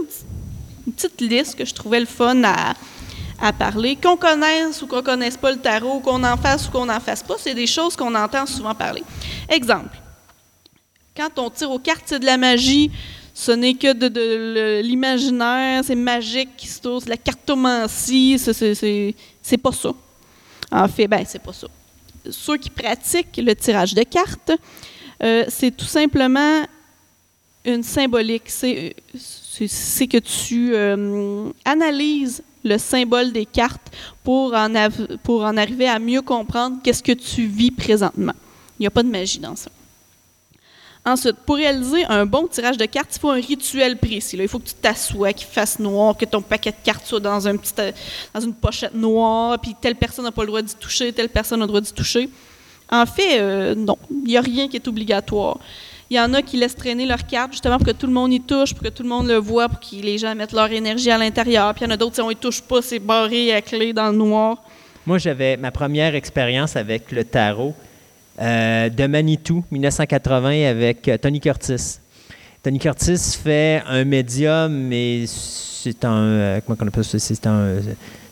Speaker 7: une petite liste que je trouvais le fun à, à parler. Qu'on connaisse ou qu'on connaisse pas le tarot, qu'on en fasse ou qu'on n'en fasse pas, c'est des choses qu'on entend souvent parler. Exemple, quand on tire aux cartes, c'est de la magie. Ce n'est que de, de l'imaginaire, c'est magique qui se tourne, la cartomancie, c'est, pas ça. En fait, ben, c'est pas ça. Ceux qui pratiquent le tirage de cartes, euh, c'est tout simplement une symbolique. C'est que tu euh, analyses le symbole des cartes pour en, arriver à mieux comprendre qu'est-ce que tu vis présentement. Il n'y a pas de magie dans ça. Ensuite, pour réaliser un bon tirage de cartes, il faut un rituel précis. Il faut que tu t'assoies, qu'il fasse noir, que ton paquet de cartes soit euh, dans une pochette noire, puis telle personne n'a pas le droit d'y toucher, telle personne a le droit d'y toucher. En fait, euh, non, il n'y a rien qui est obligatoire. Il y en a qui laissent traîner leurs cartes justement pour que tout le monde y touche, pour que tout le monde le voit, pour que les gens mettent leur énergie à l'intérieur. Puis il y en a d'autres, si on y touche pas, c'est barré à clé dans le noir.
Speaker 2: Moi, j'avais ma première expérience avec le tarot euh, de Manitou, 1980, avec euh, Tony Curtis. Tony Curtis fait un médium, mais c'est un. euh, comment on appelle ça? C'est un.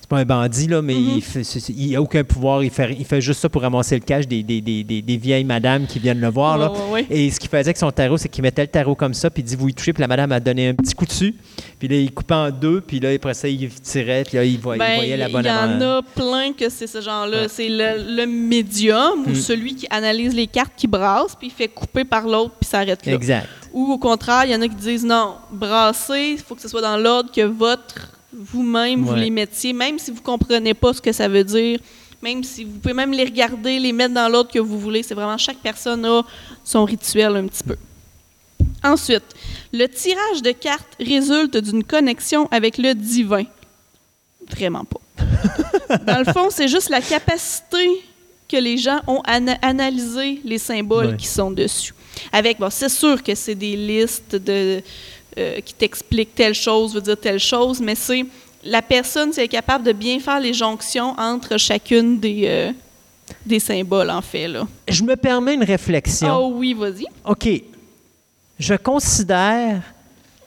Speaker 2: C'est pas un bandit, là, mais
Speaker 7: Mhm.
Speaker 2: il il n'a aucun pouvoir. Il fait, il fait juste ça pour ramasser le cash des, des, des, des- des vieilles madames qui viennent le voir. là. Et ce qu'il faisait avec son tarot, c'est qu'il mettait le tarot comme ça, puis il dit Vous y touchez, puis la madame a donné un petit coup dessus. Puis là, il coupait en deux, puis là, après ça, il tirait, puis là, il voyait, il
Speaker 7: Ben,
Speaker 2: voyait la
Speaker 7: il
Speaker 2: bonne
Speaker 7: y en a plein que c'est ce genre-là.
Speaker 2: Ouais.
Speaker 7: C'est le, le médium ou
Speaker 2: Mm.
Speaker 7: celui qui analyse les cartes, qui brasse, puis il fait couper par l'autre, puis s'arrête là.
Speaker 2: Exact.
Speaker 7: Ou au contraire, il y en a qui disent non, brasser, il faut que ce soit dans l'ordre que votre vous-même vous les mettiez, même si vous comprenez pas ce que ça veut dire, même si vous pouvez même les regarder, les mettre dans l'ordre que vous voulez. C'est vraiment chaque personne a son rituel un petit peu. Ensuite, le tirage de cartes résulte d'une connexion avec le divin. Vraiment pas. Dans le fond, c'est juste la capacité que les gens ont à ana- analyser les symboles
Speaker 2: Ouais.
Speaker 7: qui sont dessus. Avec, bon, c'est sûr que c'est des listes de, euh, qui t'expliquent telle chose, veut dire telle chose, mais c'est la personne, c'est capable de bien faire les jonctions entre chacune des, euh, des symboles, en fait. Là.
Speaker 2: Je me permets une réflexion.
Speaker 7: Oh oui, vas-y.
Speaker 2: OK. Je considère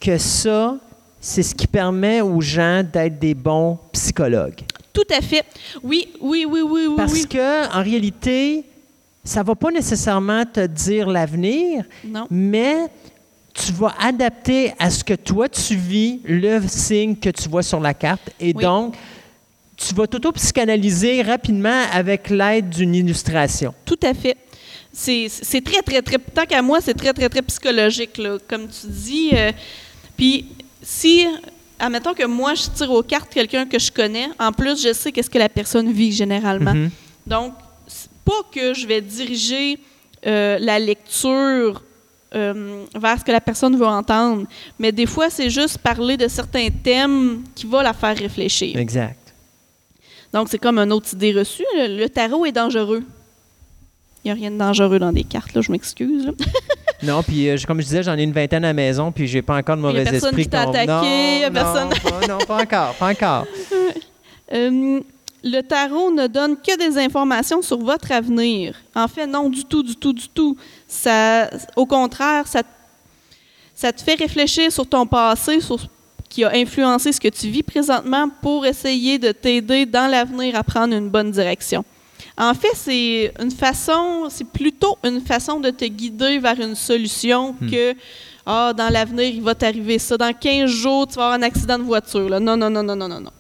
Speaker 2: que ça, c'est ce qui permet aux gens d'être des bons psychologues.
Speaker 7: Tout à fait. Oui, oui, oui, oui, oui.
Speaker 2: Parce
Speaker 7: oui.
Speaker 2: que, en réalité, ça va pas nécessairement te dire l'avenir, mais tu vas adapter à ce que toi tu vis le signe que tu vois sur la carte. Et
Speaker 7: Oui.
Speaker 2: donc, tu vas t'auto-psychanalyser rapidement avec l'aide d'une illustration.
Speaker 7: Tout à fait. C'est très, très, très. Tant qu'à moi, c'est très, très, très psychologique, là, comme tu dis. euh, Puis, si, admettons que moi, je tire aux cartes quelqu'un que je connais, en plus, je sais qu'est-ce que la personne vit généralement.
Speaker 2: Mhm.
Speaker 7: Donc, pas que je vais diriger euh, la lecture euh, vers ce que la personne veut entendre, mais des fois, c'est juste parler de certains thèmes qui va la faire réfléchir.
Speaker 2: Exact.
Speaker 7: Donc, c'est comme une autre idée reçue. Le, le tarot est dangereux. Il n'y a rien de dangereux dans des cartes, là, je m'excuse.
Speaker 2: Non, puis euh, comme je disais, j'en ai une vingtaine à la maison, puis j'ai pas encore de
Speaker 7: Il y a
Speaker 2: mauvais
Speaker 7: personne
Speaker 2: esprit.
Speaker 7: qui t'a attaqué,
Speaker 2: non,
Speaker 7: il
Speaker 2: pas- non, pas encore, pas encore.
Speaker 7: Euh, le tarot ne donne que des informations sur votre avenir. En fait, non, du tout, du tout, du tout. Ça, au contraire, ça, ça te fait réfléchir sur ton passé, sur ce qui a influencé ce que tu vis présentement pour essayer de t'aider dans l'avenir à prendre une bonne direction. En fait, c'est une façon, c'est plutôt une façon de te guider vers une solution que ah, dans l'avenir, il va t'arriver ça. Dans 15 jours, tu vas avoir un accident de voiture. Là. Non, non, non, non, non, non, non.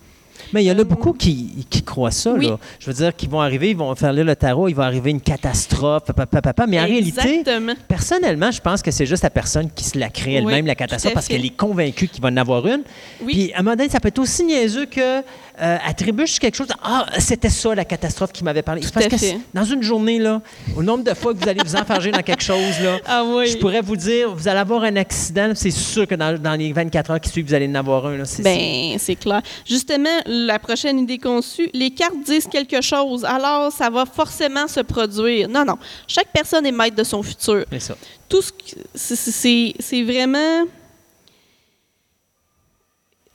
Speaker 2: Mais il y en a beaucoup qui, qui croient ça.
Speaker 7: Oui.
Speaker 2: Là. Je veux dire qu'ils vont arriver, ils vont faire lire le tarot, il va arriver une catastrophe, papa, papa, papa. Mais en réalité, personnellement, je pense que c'est juste la personne qui se la crée elle-même,
Speaker 7: Oui,
Speaker 2: la catastrophe, parce qu'elle est convaincue qu'il va en avoir une.
Speaker 7: Oui.
Speaker 2: Puis à un moment donné, ça peut être aussi niaiseux que euh, attribuer juste quelque chose. Ah, c'était ça la catastrophe qui m'avait parlé.
Speaker 7: Tout
Speaker 2: parce
Speaker 7: à
Speaker 2: que
Speaker 7: fait.
Speaker 2: dans une journée, là, au nombre de fois que vous allez vous enfarger dans quelque chose, là,
Speaker 7: Ah oui.
Speaker 2: je pourrais vous dire, vous allez avoir un accident, c'est sûr que dans, dans les 24 heures qui suivent, vous allez en avoir un. Là. C'est-
Speaker 7: Ben, c'est clair. Justement, la prochaine idée conçue, les cartes disent quelque chose, alors ça va forcément se produire. Non, non. Chaque personne est maître de son futur.
Speaker 2: c'est ça.
Speaker 7: Tout ce c'est vraiment.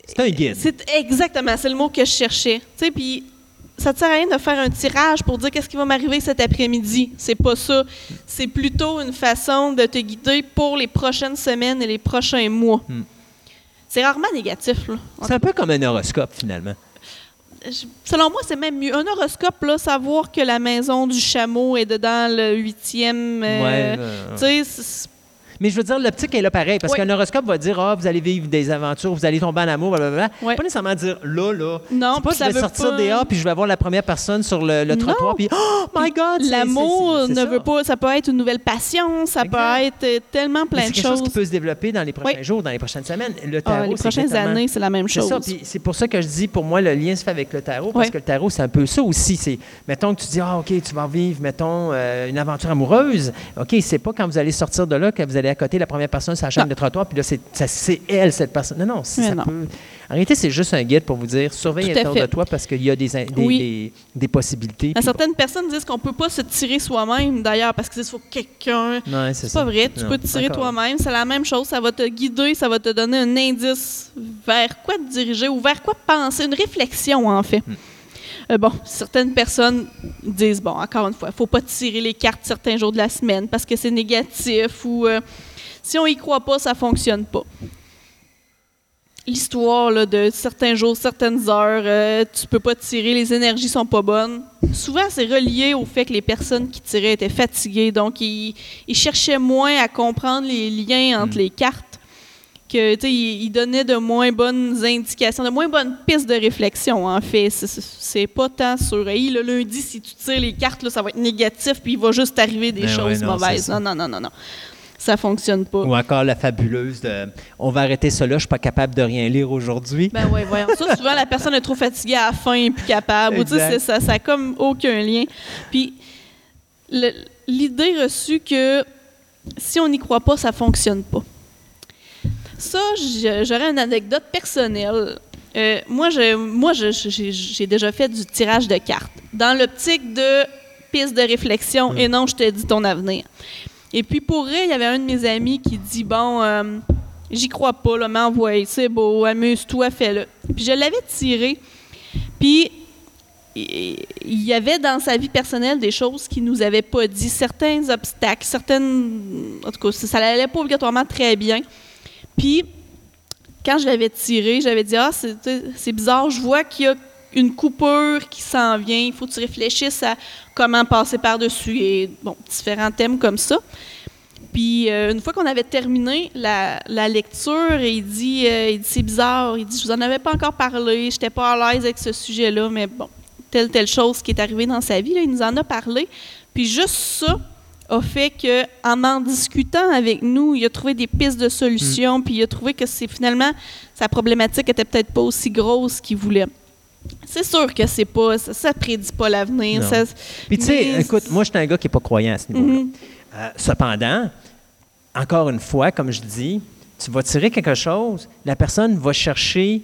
Speaker 2: C'est un guide.
Speaker 7: C'est exactement, c'est le mot que je cherchais. Tu sais, puis ça ne sert à rien de faire un tirage pour dire qu'est-ce qui va m'arriver cet après-midi. C'est pas ça. C'est plutôt une façon de te guider pour les prochaines semaines et les prochains mois.
Speaker 2: Hmm.
Speaker 7: C'est rarement négatif.
Speaker 2: C'est un peu comme un horoscope, finalement.
Speaker 7: Je- Selon moi, c'est même mieux. Un horoscope, là, savoir que la maison du chameau est dedans le huitième. euh,
Speaker 2: Ouais, euh,
Speaker 7: Tu sais, c'est-
Speaker 2: Mais je veux dire, l'optique est là pareil, parce
Speaker 7: Oui.
Speaker 2: qu'un horoscope va dire Ah, vous allez vivre des aventures, vous allez tomber en amour, blablabla.
Speaker 7: Ouais.
Speaker 2: Pas nécessairement dire là, là.
Speaker 7: Non,
Speaker 2: C'est pas
Speaker 7: ça
Speaker 2: je vais sortir
Speaker 7: pas-
Speaker 2: dehors puis je vais avoir la première personne sur le, le
Speaker 7: Non.
Speaker 2: trottoir, puis Oh my God! c'est-
Speaker 7: L'amour
Speaker 2: c'est- c'est- c'est
Speaker 7: ne
Speaker 2: ça.
Speaker 7: veut pas. Ça peut être une nouvelle passion, ça
Speaker 2: Exact.
Speaker 7: peut être euh, tellement plein
Speaker 2: c'est
Speaker 7: de
Speaker 2: quelque chose
Speaker 7: choses.
Speaker 2: qui peut se développer dans les prochains
Speaker 7: Oui.
Speaker 2: jours, dans les prochaines semaines. Le
Speaker 7: Ah,
Speaker 2: tarot,
Speaker 7: les
Speaker 2: c'est
Speaker 7: prochaines
Speaker 2: exactement-
Speaker 7: années, c'est la même
Speaker 2: C'est
Speaker 7: chose.
Speaker 2: ça, puis c'est pour ça que je dis, pour moi, le lien se fait avec le tarot, parce que le tarot, c'est un peu ça aussi. C'est, mettons que tu dis, ah, OK, tu vas vivre, mettons, euh, une aventure amoureuse. OK, c'est pas quand vous allez sortir de là que vous allez à côté la première personne sur la chaîne
Speaker 7: Non.
Speaker 2: de trottoir, puis là, c'est, c'est elle, cette personne. Non, non, c'est- ça
Speaker 7: non.
Speaker 2: peut. En réalité, c'est juste un guide pour vous dire, surveille autour
Speaker 7: fait.
Speaker 2: de toi parce qu'il y a des, des,
Speaker 7: Oui.
Speaker 2: des, des possibilités.
Speaker 7: À certaines personnes disent qu'on peut pas se tirer soi-même, d'ailleurs, parce qu'il faut quelqu'un.
Speaker 2: bon. Ouais, c'est,
Speaker 7: C'est pas vrai, tu
Speaker 2: Non,
Speaker 7: peux te tirer toi-même. C'est la même chose. Ça va te guider, ça va te donner un indice vers quoi te diriger ou vers quoi penser, une réflexion, en fait.
Speaker 2: Hmm.
Speaker 7: Euh, bon, certaines personnes disent, bon, encore une fois, faut pas tirer les cartes certains jours de la semaine parce que c'est négatif ou euh, si on y croit pas, ça fonctionne pas. L'histoire là, de certains jours, certaines heures, euh, tu peux pas tirer, les énergies sont pas bonnes. Souvent, c'est relié au fait que les personnes qui tiraient étaient fatiguées, donc ils, ils cherchaient moins à comprendre les liens entre les cartes, que tu sais, ils, ils donnaient de moins bonnes indications, de moins bonnes pistes de réflexion. En fait, C'est- pas tant sur hey, le lundi si tu tires les cartes, là, ça va être négatif, puis il va juste arriver des
Speaker 2: Ben
Speaker 7: choses
Speaker 2: ouais, non,
Speaker 7: mauvaises. Non, non, non, non, non, ça fonctionne pas.
Speaker 2: Ou encore la fabuleuse de On va arrêter ça là, je suis pas capable de rien lire aujourd'hui.
Speaker 7: Ben oui, voyons. Ça, souvent, la personne est trop fatiguée à la fin et plus capable. Ou, ça, ça a comme aucun lien. Puis, l'idée reçue que si on n'y croit pas, ça fonctionne pas. Ça, j'aurais une anecdote personnelle. Euh, moi, j'ai déjà fait du tirage de cartes dans l'optique de piste de réflexion et non, je te dis ton avenir. Et puis, pour elle, il y avait un de mes amis qui dit Bon, euh, j'y crois pas, là, mais envoie, c'est beau, amuse-toi, fais-le. Puis, je l'avais tiré. Puis, il il y avait dans sa vie personnelle des choses qu'il nous avait pas dit, certains obstacles, certaines. En tout cas, ça n'allait pas obligatoirement très bien. Puis, quand je l'avais tiré, j'avais dit Ah, c'est bizarre, je vois qu'il y a une coupure qui s'en vient, il faut que tu réfléchisses à comment passer par-dessus et bon, différents thèmes comme ça. Puis euh, une fois qu'on avait terminé la, la lecture, il dit, euh, il dit c'est bizarre, il dit je vous en avais pas encore parlé, j'étais pas à l'aise avec ce sujet-là, mais bon, telle telle chose qui est arrivée dans sa vie, là, il nous en a parlé. Puis juste ça a fait que en en discutant avec nous, il a trouvé des pistes de solutions, puis il a trouvé que c'est finalement sa problématique était peut-être pas aussi grosse qu'il voulait. C'est sûr que c'est pas ça, ça prédit pas l'avenir.
Speaker 2: Puis tu sais, écoute, moi, je suis un gars qui n'est pas croyant à ce niveau-là.
Speaker 7: Mhm.
Speaker 2: Euh, cependant, encore une fois, comme je dis, tu vas tirer quelque chose, la personne va chercher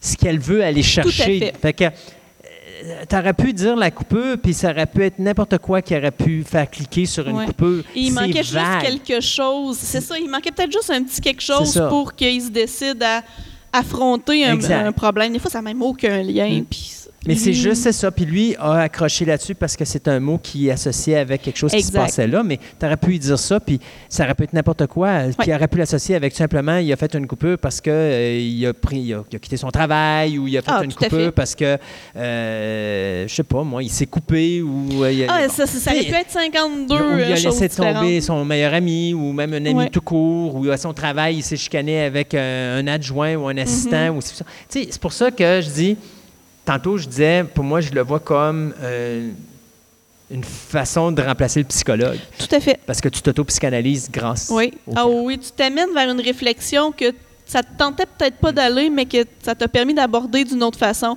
Speaker 2: ce qu'elle veut aller chercher.
Speaker 7: fait.
Speaker 2: que tu aurais pu dire la coupure, puis ça aurait pu être n'importe quoi qui aurait pu faire cliquer sur une
Speaker 7: Ouais.
Speaker 2: coupure.
Speaker 7: Et il manquait
Speaker 2: vague.
Speaker 7: juste quelque chose. C'est ça, il manquait peut-être juste un petit quelque chose pour qu'il se décide à affronter un, problème. Des fois, ça n'a même aucun lien.
Speaker 2: Mm.
Speaker 7: puis
Speaker 2: Mais c'est
Speaker 7: lui-
Speaker 2: juste ça. Puis lui a accroché là-dessus parce que c'est un mot qui est associé avec quelque chose qui se passait là. Mais tu aurais pu lui dire ça, puis ça aurait pu être n'importe quoi. euh, Qui aurait pu l'associer avec simplement, il a fait une coupure parce que euh, il, a pris, il, a, il a quitté son travail ou il a fait
Speaker 7: Ah,
Speaker 2: une coupure
Speaker 7: fait.
Speaker 2: parce que, euh, je sais pas, moi, il s'est coupé ou. euh, il a-
Speaker 7: Ah,
Speaker 2: bon.
Speaker 7: ça, ça, ça aurait
Speaker 2: Puis,
Speaker 7: pu être 52
Speaker 2: ou il a
Speaker 7: choses
Speaker 2: laissé tomber son meilleur ami ou même un ami
Speaker 7: Ouais.
Speaker 2: tout court ou à son travail, il s'est chicané avec un, adjoint ou un assistant.
Speaker 7: Mhm.
Speaker 2: ou c'est pour ça que je dis, tantôt je disais, pour moi, je le vois comme euh, une façon de remplacer le psychologue
Speaker 7: Tout à fait.
Speaker 2: parce que tu t'auto-psychanalyses grâce
Speaker 7: Oui.
Speaker 2: au
Speaker 7: Ah oui, tu t'amènes vers une réflexion que ça te tentait peut-être pas d'aller, mais que ça t'a permis d'aborder d'une autre façon,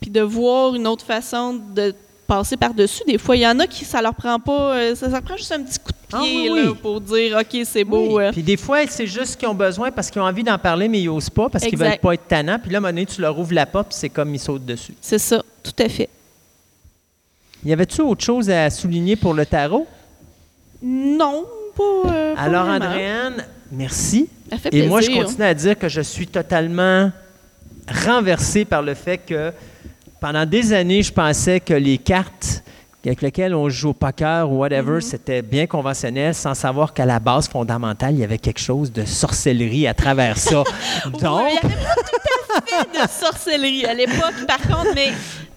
Speaker 7: puis de voir une autre façon de passer par-dessus. Des fois, il y en a qui, ça leur prend pas, euh, ça, ça leur prend juste un petit coup de
Speaker 2: Ah
Speaker 7: pied
Speaker 2: oui,
Speaker 7: là,
Speaker 2: oui.
Speaker 7: pour dire, OK, c'est beau.
Speaker 2: Oui.
Speaker 7: euh.
Speaker 2: Puis des fois, c'est juste qu'ils ont besoin parce qu'ils ont envie d'en parler, mais ils n'osent pas parce qu'ils
Speaker 7: Exact.
Speaker 2: veulent pas être tannants. Puis là, à un moment donné, tu leur ouvres la porte, puis c'est comme ils sautent dessus.
Speaker 7: C'est ça, tout à fait.
Speaker 2: Y avait-tu autre chose à souligner pour le tarot?
Speaker 7: Non, pas. euh, pas
Speaker 2: Alors. Andréane, merci.
Speaker 7: Ça fait
Speaker 2: Et moi, je
Speaker 7: plaisir.
Speaker 2: continue à dire que je suis totalement renversé par le fait que
Speaker 8: pendant des années, je pensais que les cartes avec lesquelles on joue au poker ou whatever,
Speaker 7: Mhm.
Speaker 8: c'était bien conventionnel, sans savoir qu'à la base fondamentale, il y avait quelque chose de sorcellerie à travers ça. Donc,
Speaker 7: il n'y avait pas tout à fait de sorcellerie à l'époque, par contre, mais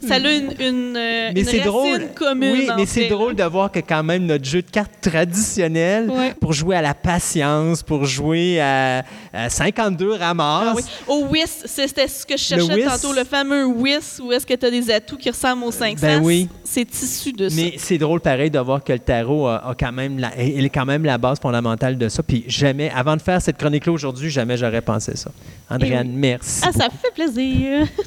Speaker 7: ça a une, une, euh,
Speaker 8: mais
Speaker 7: une racine
Speaker 8: drôle.
Speaker 7: commune.
Speaker 8: oui, mais c'est
Speaker 7: fait.
Speaker 8: drôle de voir que quand même notre jeu de cartes traditionnel,
Speaker 7: Ouais.
Speaker 8: pour jouer à la patience, pour jouer à, à 52 ramasses,
Speaker 7: Ah oui. Au WIS, c'était ce que je cherchais
Speaker 8: whist.
Speaker 7: tantôt, le fameux WIS, où est-ce que tu as des atouts qui ressemblent aux 500.
Speaker 8: Ben oui.
Speaker 7: C'est issu de ça.
Speaker 8: Mais c'est drôle pareil de voir que le tarot a, a quand même la, il est quand même la base fondamentale de ça. Puis jamais, avant de faire cette chronique-là aujourd'hui, jamais j'aurais pensé ça. Andréane,
Speaker 7: oui.
Speaker 8: merci.
Speaker 7: Ah, ça fait plaisir.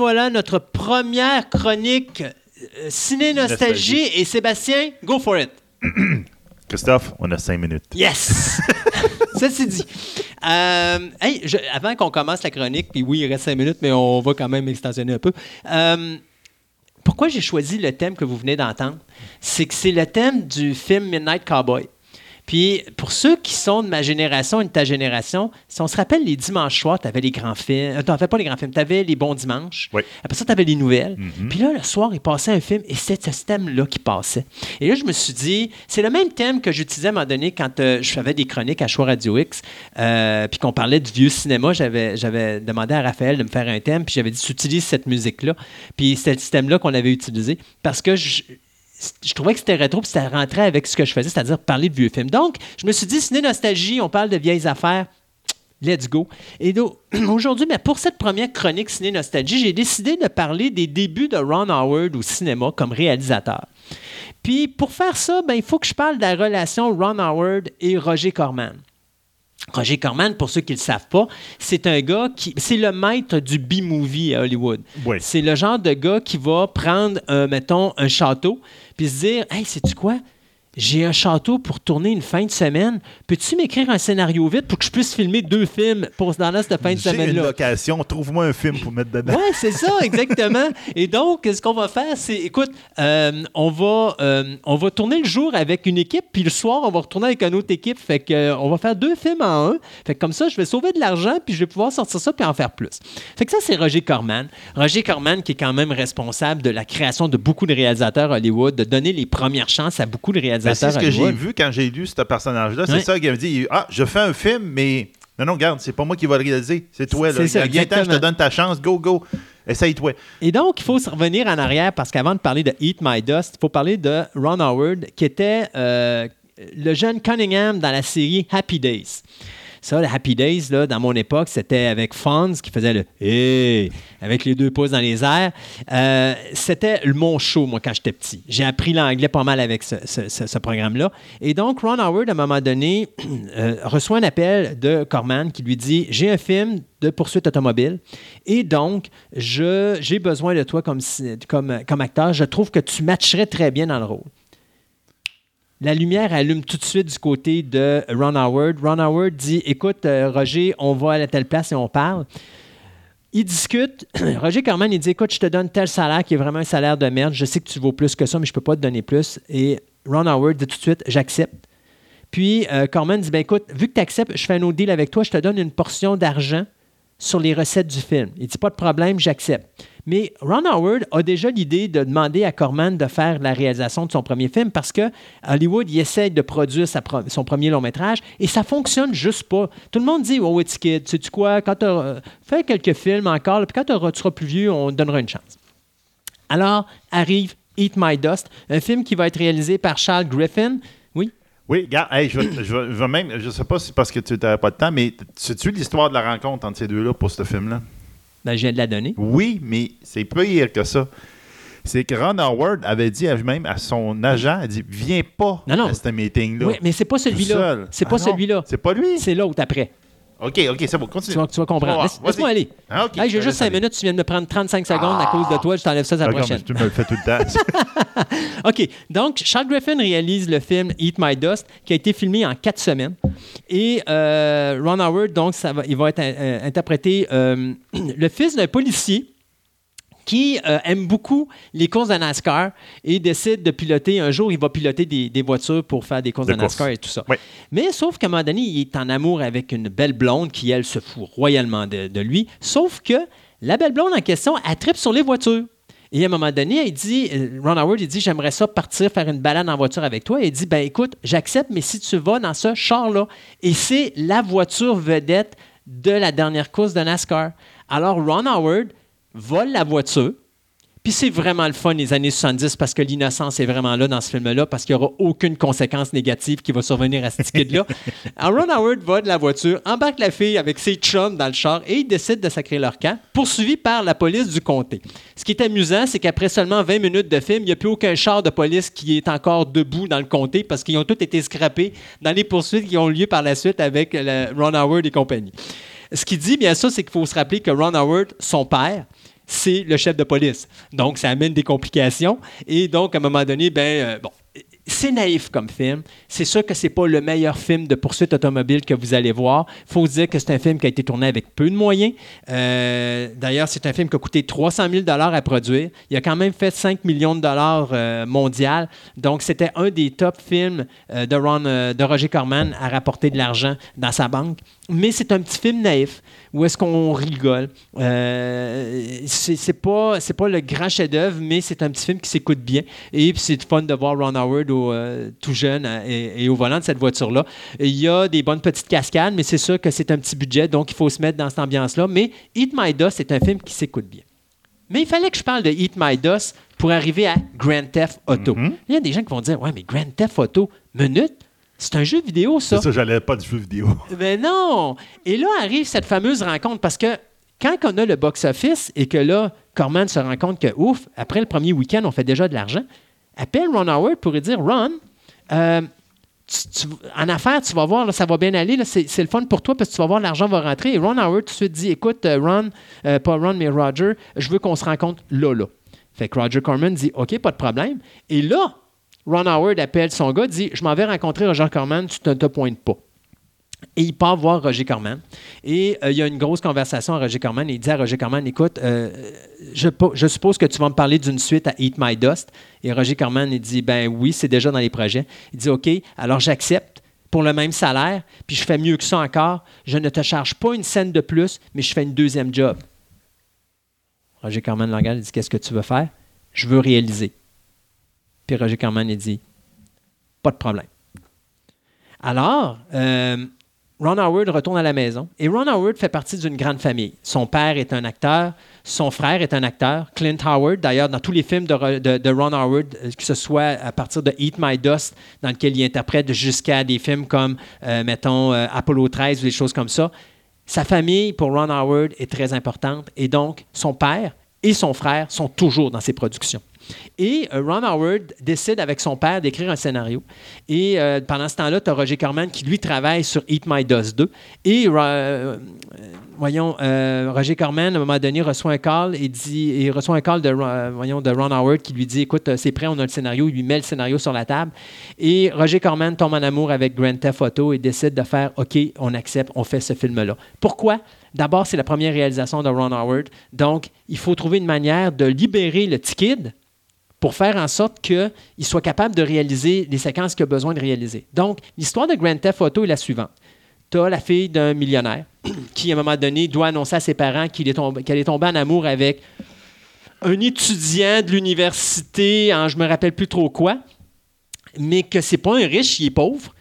Speaker 2: voilà notre première chronique euh, Ciné Nostalgie.
Speaker 3: Nostalgie.
Speaker 2: Et Sébastien, go for it.
Speaker 3: Christophe, on a cinq minutes.
Speaker 2: Yes! Ceci dit. Euh, hey, je- avant qu'on commence la chronique, puis oui, il reste cinq minutes, mais on va quand même extensionner un peu. Euh, pourquoi j'ai choisi le thème que vous venez d'entendre? C'est que c'est le thème du film Midnight Cowboy. Puis, pour ceux qui sont de ma génération et de ta génération, si on se rappelle les dimanches soirs, tu avais les grands films. Euh, t'en fais pas les grands films, tu avais les bons dimanches.
Speaker 3: Oui.
Speaker 2: Après ça, tu avais les nouvelles.
Speaker 3: Mhm.
Speaker 2: Puis là, le soir, il passait un film et c'était ce thème-là qui passait. Et là, je me suis dit, c'est le même thème que j'utilisais à un moment donné quand euh, je faisais des chroniques à Choix Radio X, euh, puis qu'on parlait du vieux cinéma. J'avais, demandé à Raphaël de me faire un thème, puis j'avais dit, tu utilises cette musique-là. Puis c'était ce thème-là qu'on avait utilisé parce que je, je trouvais que c'était rétro, puis ça rentrait avec ce que je faisais, c'est-à-dire parler de vieux films. Donc, je me suis dit, ciné nostalgie, on parle de vieilles affaires. Let's go. Et aujourd'hui, pour cette première chronique Ciné Nostalgie, j'ai décidé de parler des débuts de Ron Howard au cinéma comme réalisateur. Puis pour faire ça, ben, il faut que je parle de la relation Ron Howard et Roger Corman. Roger Corman, pour ceux qui ne le savent pas, c'est un gars qui. C'est le maître du B-movie à Hollywood.
Speaker 3: Oui.
Speaker 2: C'est le genre de gars qui va prendre, un, mettons, un château, puis se dire Hey, sais-tu quoi? J'ai un château pour tourner une fin de semaine. Peux-tu m'écrire un scénario vite pour que je puisse filmer deux films pour dans cette fin de
Speaker 3: J'ai une
Speaker 2: semaine-là?
Speaker 3: location, trouve-moi un film pour mettre dedans.
Speaker 2: Oui, c'est ça, exactement. Et donc, ce qu'on va faire, c'est, écoute, euh, on, va, euh, on va tourner le jour avec une équipe, puis le soir, on va retourner avec une autre équipe. Fait que, euh, on va faire deux films en un. Fait que comme ça, je vais sauver de l'argent, puis je vais pouvoir sortir ça, puis en faire plus. Fait que ça, c'est Roger Corman. Roger Corman, qui est quand même responsable de la création de beaucoup de réalisateurs à Hollywood, de donner les premières chances à beaucoup de
Speaker 3: Ben,
Speaker 2: réalisateurs
Speaker 3: c'est ce que j'ai vu quand j'ai lu ce personnage-là. C'est ça qu'il me dit. Ah, je fais un film, mais. Non, non, regarde, c'est pas moi qui va le réaliser. C'est toi. Là.
Speaker 2: ça,
Speaker 3: je te donne ta chance. Go, go. Essaye-toi.
Speaker 2: Et donc, il faut se revenir en arrière parce qu'avant de parler de Eat My Dust, il faut parler de Ron Howard, qui était euh, le jeune Cunningham dans la série Happy Days. Ça, le Happy Days, là, dans mon époque, c'était avec Fonz qui faisait le Hey avec les deux pouces dans les airs. Euh, c'était le mon show, moi, quand j'étais petit. J'ai appris l'anglais pas mal avec ce, programme-là. Et donc, Ron Howard, à un moment donné, euh, reçoit un appel de Corman qui lui dit J'ai un film de poursuite automobile et donc, j'ai besoin de toi comme, comme, comme acteur. Je trouve que tu matcherais très bien dans le rôle. La lumière allume tout de suite du côté de Ron Howard. Ron Howard dit Écoute, euh, Roger, on va à la telle place et on parle. Ils discutent. Roger Corman, il dit Écoute, je te donne tel salaire qui est vraiment un salaire de merde. Je sais que tu vaux plus que ça, mais je ne peux pas te donner plus. Et Ron Howard dit tout de suite J'accepte. Puis euh, Corman dit ben, Écoute, vu que tu acceptes, je fais un autre deal avec toi, je te donne une portion d'argent sur les recettes du film. Il dit Pas de problème, j'accepte. Mais Ron Howard a déjà l'idée de demander à Corman de faire la réalisation de son premier film parce que Hollywood, il essaie de produire son premier long métrage et ça fonctionne juste pas. Tout le monde dit Oh, it's kid, sais-tu quoi? Quand tu fais quelques films encore, puis quand tu seras plus vieux, on te donnera une chance. Alors arrive Eat My Dust, un film qui va être réalisé par Charles Griffin. Oui?
Speaker 3: Oui, regarde, hey, je, je, même, je sais pas si c'est parce que tu n'avais pas de temps, mais sais-tu l'histoire de la rencontre entre ces deux-là pour ce film-là?
Speaker 2: Ben, je viens de la donner.
Speaker 3: Oui, mais c'est pire que ça. c'est que Ron Howard avait dit à lui-même à son agent, elle dit Viens pas
Speaker 2: Non, non.
Speaker 3: à ce meeting-là.
Speaker 2: Oui, mais c'est pas celui-là. C'est pas
Speaker 3: Ah
Speaker 2: celui-là.
Speaker 3: C'est pas lui.
Speaker 2: C'est l'autre après.
Speaker 3: OK, OK, c'est bon,
Speaker 2: Tu
Speaker 3: continue.
Speaker 2: vas, tu vas comprendre. Laisse-
Speaker 3: voir.
Speaker 2: Laisse-moi aller.
Speaker 3: Ah.
Speaker 2: Hey, j'ai juste 5
Speaker 3: laisse aller.
Speaker 2: minutes, tu viens de me prendre 35 secondes à cause de toi, je t'enlève ça la
Speaker 3: D'accord,
Speaker 2: prochaine.
Speaker 3: tu me le fais tout le temps.
Speaker 2: OK. Donc, Charles Griffin réalise le film Eat My Dust, qui a été filmé en quatre semaines. Et euh, Ron Howard, donc, ça va, il va être euh, interprété euh, le fils d'un policier qui euh, aime beaucoup les courses de NASCAR et décide de piloter. Un jour, il va piloter des, des voitures pour faire des courses de,
Speaker 3: De course.
Speaker 2: NASCAR et tout ça.
Speaker 3: Oui.
Speaker 2: Mais sauf qu'à un moment donné, il est en amour avec une belle blonde qui, elle, se fout royalement de, de lui. Sauf que la belle blonde en question, elle tripe sur les voitures. Et à un moment donné, il dit, euh, Ron Howard, il dit, j'aimerais ça partir faire une balade en voiture avec toi. Et il dit, ben écoute, j'accepte, mais si tu vas dans ce char-là, et c'est la voiture vedette de la dernière course de NASCAR. Alors Ron Howard vole la voiture. Puis c'est vraiment le fun les années 70 parce que l'innocence est vraiment là dans ce film-là parce qu'il n'y aura aucune conséquence négative qui va survenir à ce kid-là. Alors Ron Howard va de la voiture, embarque la fille avec ses chums dans le char et ils décident de sacrer leur camp, poursuivi par la police du comté. Ce qui est amusant, c'est qu'après seulement 20 minutes de film, il n'y a plus aucun char de police qui est encore debout dans le comté parce qu'ils ont tous été scrappés dans les poursuites qui ont lieu par la suite avec Ron Howard et compagnie. Ce qu'il dit, bien sûr, c'est qu'il faut se rappeler que Ron Howard, son père, c'est le chef de police. Donc, ça amène des complications. Et donc, à un moment donné, ben, euh, bon, c'est naïf comme film. C'est sûr que c'est pas le meilleur film de poursuite automobile que vous allez voir. Faut dire que c'est un film qui a été tourné avec peu de moyens. Euh, D'ailleurs, c'est un film qui a coûté 300 000 à produire. Il a quand même fait 5 millions de dollars euh, mondial. Donc, c'était un des top films de, de Roger Corman à rapporter de l'argent dans sa banque. Mais c'est un petit film naïf où est-ce qu'on rigole. Euh, c'est pas, c'est pas le grand chef-d'œuvre, mais c'est un petit film qui s'écoute bien. Et puis c'est fun de voir Ron Howard au, euh, tout jeune euh, et, et au volant de cette voiture-là. Il y a des bonnes petites cascades, mais c'est sûr que c'est un petit budget, donc il faut se mettre dans cette ambiance-là. Mais Eat My Dust, c'est un film qui s'écoute bien. Mais il fallait que je parle de Eat My Dust pour arriver à Grand Theft Auto. Il y a des gens qui vont dire Ouais, mais Grand Theft Auto, minute, c'est un jeu vidéo, ça.
Speaker 3: C'est ça, j'allais pas du jeu vidéo.
Speaker 2: Mais non! Et là arrive cette fameuse rencontre parce que quand on a le box-office et que là, Corman se rend compte que, ouf, après le premier week-end, on fait déjà de l'argent, appelle Ron Howard pour lui dire Ron, euh, tu- tu- en affaires, tu vas voir, là, ça va bien aller, c'est le fun pour toi parce que tu vas voir, l'argent va rentrer. Et Ron Howard tout de suite dit Écoute, euh, Ron, euh, pas Ron, mais Roger, je veux qu'on se rencontre là, là. Fait que Roger Corman dit OK, pas de problème. Et là, Ron Howard appelle son gars, dit Je m'en vais rencontrer Roger Corman, tu ne te pointes pas. Et il part voir Roger Corman. Et euh, il y a une grosse conversation à Roger Corman. Il dit à Roger Corman Écoute, euh, je, po- je suppose que tu vas me parler d'une suite à Eat My Dust. Et Roger Corman, dit Ben oui, c'est déjà dans les projets. Il dit OK, alors j'accepte pour le même salaire. Puis je fais mieux que ça encore. Je ne te charge pas une scène de plus, mais je fais une deuxième job. Roger Corman il dit Qu'est-ce que tu veux faire? Je veux réaliser. Puis Roger Corman, dit Pas de problème. Alors, euh, Ron Howard retourne à la maison et Ron Howard fait partie d'une grande famille. Son père est un acteur, son frère est un acteur, Clint Howard. D'ailleurs, dans tous les films de, Ro- de- de Ron Howard, euh, que ce soit à partir de Eat My Dust, dans lequel il interprète, jusqu'à des films comme, euh, mettons, Apollo 13 ou des choses comme ça, sa famille, pour Ron Howard, est très importante et donc son père et son frère sont toujours dans ses productions. Et euh, Ron Howard décide avec son père d'écrire un scénario. Et euh, pendant ce temps-là, tu as Roger Corman qui, lui, travaille sur Eat My Dust 2. Et, euh, voyons, Roger Corman, à un moment donné, reçoit un call et dit, reçoit un call de, voyons, de Ron Howard qui lui dit Écoute, c'est prêt, on a le scénario. Il lui met le scénario sur la table. Et Roger Corman tombe en amour avec Grand Theft Auto et décide de faire OK, on accepte, on fait ce film-là. Pourquoi? D'abord, c'est la première réalisation de Ron Howard. Donc, il faut trouver une manière de libérer le petit kid pour faire en sorte qu'il soit capable de réaliser les séquences qu'il a besoin de réaliser. Donc, l'histoire de Grand Theft Auto est la suivante. Tu as la fille d'un millionnaire qui, à un moment donné, doit annoncer à ses parents qu'elle est tombée en amour avec un étudiant de l'université, en je me rappelle plus trop quoi, mais que c'est pas un riche, il est pauvre.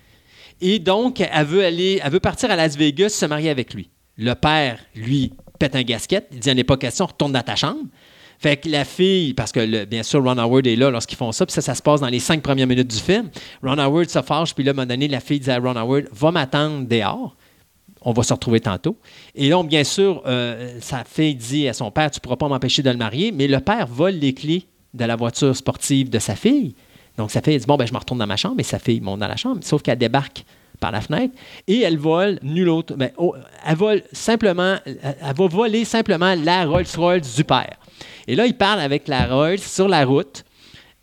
Speaker 2: Et donc, elle veut aller, elle veut partir à Las Vegas se marier avec lui. Le père, lui, pète un gasket. Il dit, n'est pas question, retourne dans ta chambre. Fait que la fille, parce que bien sûr, Ron Howard est là lorsqu'ils font ça, puis ça, ça se passe dans les cinq premières minutes du film. Ron Howard se fâche, puis là, à un moment donné, la fille dit à Ron Howard, va m'attendre dehors. On va se retrouver tantôt. Et donc, bien sûr, euh, sa fille dit à son père, tu ne pourras pas m'empêcher de le marier, mais le père vole les clés de la voiture sportive de sa fille. Donc, sa fille dit Bon, ben, je me retourne dans ma chambre, et sa fille monte dans la chambre. Sauf qu'elle débarque par la fenêtre et elle vole nul autre. Ben, oh, elle vole simplement, elle va voler simplement la Rolls-Royce du père. Et là, il parle avec la Rolls sur la route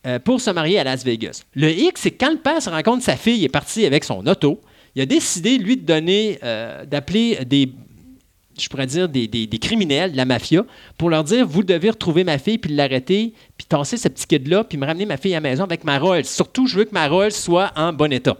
Speaker 2: euh, pour se marier à Las Vegas. Le X, c'est quand le père se rend sa fille est partie avec son auto, il a décidé, lui, de donner, euh, d'appeler des, je pourrais dire, des, criminels, de la mafia, pour leur dire Vous devez retrouver ma fille, puis l'arrêter, puis tasser ce petit kid-là, puis me ramener ma fille à la maison avec ma Rolls. Surtout, je veux que ma Rolls soit en bon état.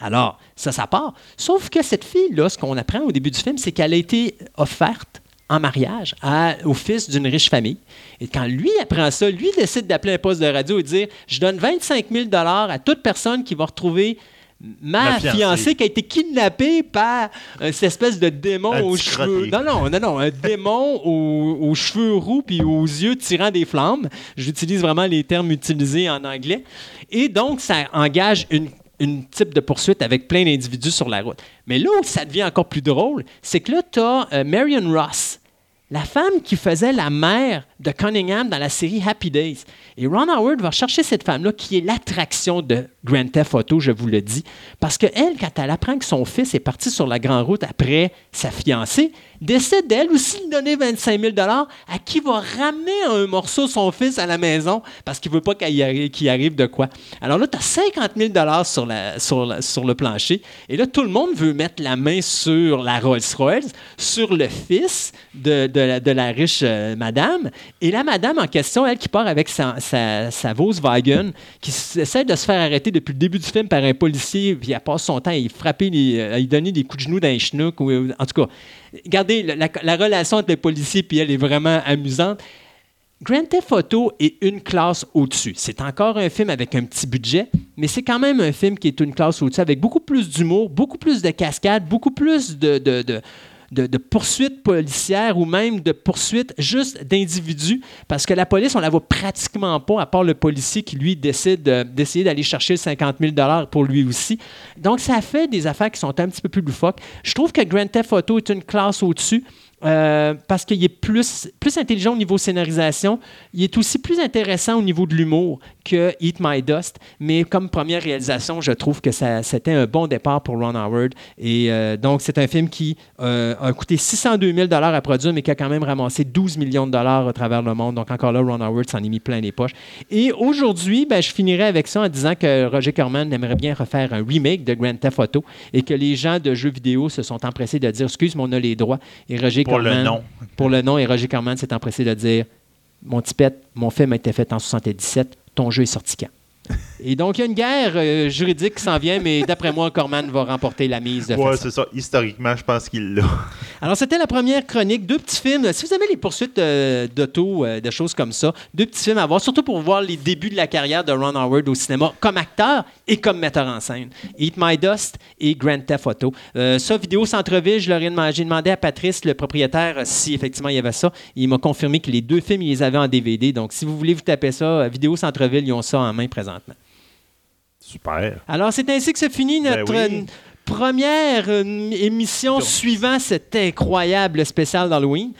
Speaker 2: Alors, ça, ça part. Sauf que cette fille-là, ce qu'on apprend au début du film, c'est qu'elle a été offerte en mariage à, au fils d'une riche famille. Et quand lui apprend ça, lui décide d'appeler un poste de radio et de dire Je donne 25 000 à toute personne qui va retrouver ma, fiancée. qui a été kidnappée par euh, cette espèce de démon aux cheveux. Non, non, non, non, un démon aux, aux, cheveux roux puis aux yeux tirant des flammes. J'utilise vraiment les termes utilisés en anglais. Et donc, ça engage une une type de poursuite avec plein d'individus sur la route. Mais là où ça devient encore plus drôle, c'est que là, tu as euh, Marion Ross, la femme qui faisait la mère de Cunningham dans la série Happy Days. Et Ron Howard va chercher cette femme-là qui est l'attraction de Grand Theft Auto, je vous le dis. Parce qu'elle, quand elle apprend que son fils est parti sur la grande route après sa fiancée, décide d'elle aussi de donner 25 000 à qui va ramener un morceau son fils à la maison parce qu'il ne veut pas qu'il arrive, arrive, de quoi. Alors là, tu as 50 000 sur, la, sur, le plancher. Et là, tout le monde veut mettre la main sur la Rolls-Royce, sur le fils de, de, la, de riche euh, madame. Et la madame en question, elle qui part avec sa, Volkswagen, qui essaie de se faire arrêter depuis le début du film par un policier, puis elle passe son temps à y frapper, donner des coups de genoux dans les chenouks. En tout cas, regardez, la, relation entre le policier et elle est vraiment amusante. Grand Theft Auto est une classe au-dessus. C'est encore un film avec un petit budget, mais c'est quand même un film qui est une classe au-dessus avec beaucoup plus d'humour, beaucoup plus de cascades, beaucoup plus de, de de, poursuites policières ou même de poursuites juste d'individus, parce que la police, on la voit pratiquement pas, à part le policier qui, lui, décide d'essayer d'aller chercher 50 000 pour lui aussi. Donc, ça fait des affaires qui sont un petit peu plus loufoques. Je trouve que Grand Theft Auto est une classe au-dessus. Euh, parce qu'il est plus, plus intelligent au niveau scénarisation. Il est aussi plus intéressant au niveau de l'humour que Eat My Dust. Mais comme première réalisation, je trouve que c'était un bon départ pour Ron Howard. Et euh, donc, c'est un film qui euh, a coûté 602 000 à produire, mais qui a quand même ramassé 12 millions de dollars à travers le monde. Donc, encore là, Ron Howard s'en est mis plein les poches. Et aujourd'hui, ben, je finirai avec ça en disant que Roger Corman aimerait bien refaire un remake de Grand Theft Auto et que les gens de jeux vidéo se sont empressés de dire Excuse, moi on a les droits. Et Roger
Speaker 3: pour le nom.
Speaker 2: Pour le nom. Et Roger Corman s'est empressé de dire Mon tipette, mon film a été fait en 77, ton jeu est sorti quand? Et donc, il y a une guerre euh, juridique qui s'en vient, mais d'après moi, Corman va remporter la mise.
Speaker 3: Oui, c'est ça. Historiquement, je pense qu'il l'a.
Speaker 2: Alors, c'était la première chronique. Deux petits films. Si vous avez les poursuites euh, d'auto, euh, de choses comme ça, deux petits films à voir, surtout pour voir les débuts de la carrière de Ron Howard au cinéma comme acteur et comme metteur en scène. Eat My Dust et Grand Theft Auto. ça, vidéo centre-ville, je leur ai demandé, j'ai demandé à Patrice, le propriétaire, si effectivement il y avait ça. Il m'a confirmé que les deux films, ils les avaient en DVD. Donc, si vous voulez vous taper ça, vidéo centre-ville, ils ont ça en main présentement.
Speaker 3: Super.
Speaker 2: Alors, c'est ainsi que se finit
Speaker 3: Ben
Speaker 2: notre
Speaker 3: oui.
Speaker 2: euh, première euh, émission suivant cet incroyable spécial d'Halloween.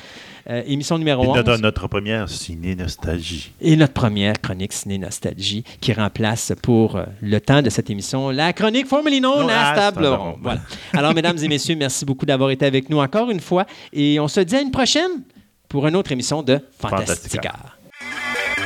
Speaker 2: Euh, émission numéro
Speaker 3: Puis
Speaker 2: 11.
Speaker 3: notre, notre première ciné nostalgie.
Speaker 2: Et notre première chronique Ciné Nostalgie qui remplace pour euh, le temps de cette émission la chronique formerly known
Speaker 3: Non,
Speaker 2: as Table.
Speaker 3: Ronde.
Speaker 2: Voilà. Alors, mesdames et messieurs, merci beaucoup d'avoir été avec nous encore une fois. Et on se dit à une prochaine pour une autre émission de Fantastica.
Speaker 3: Fantastica.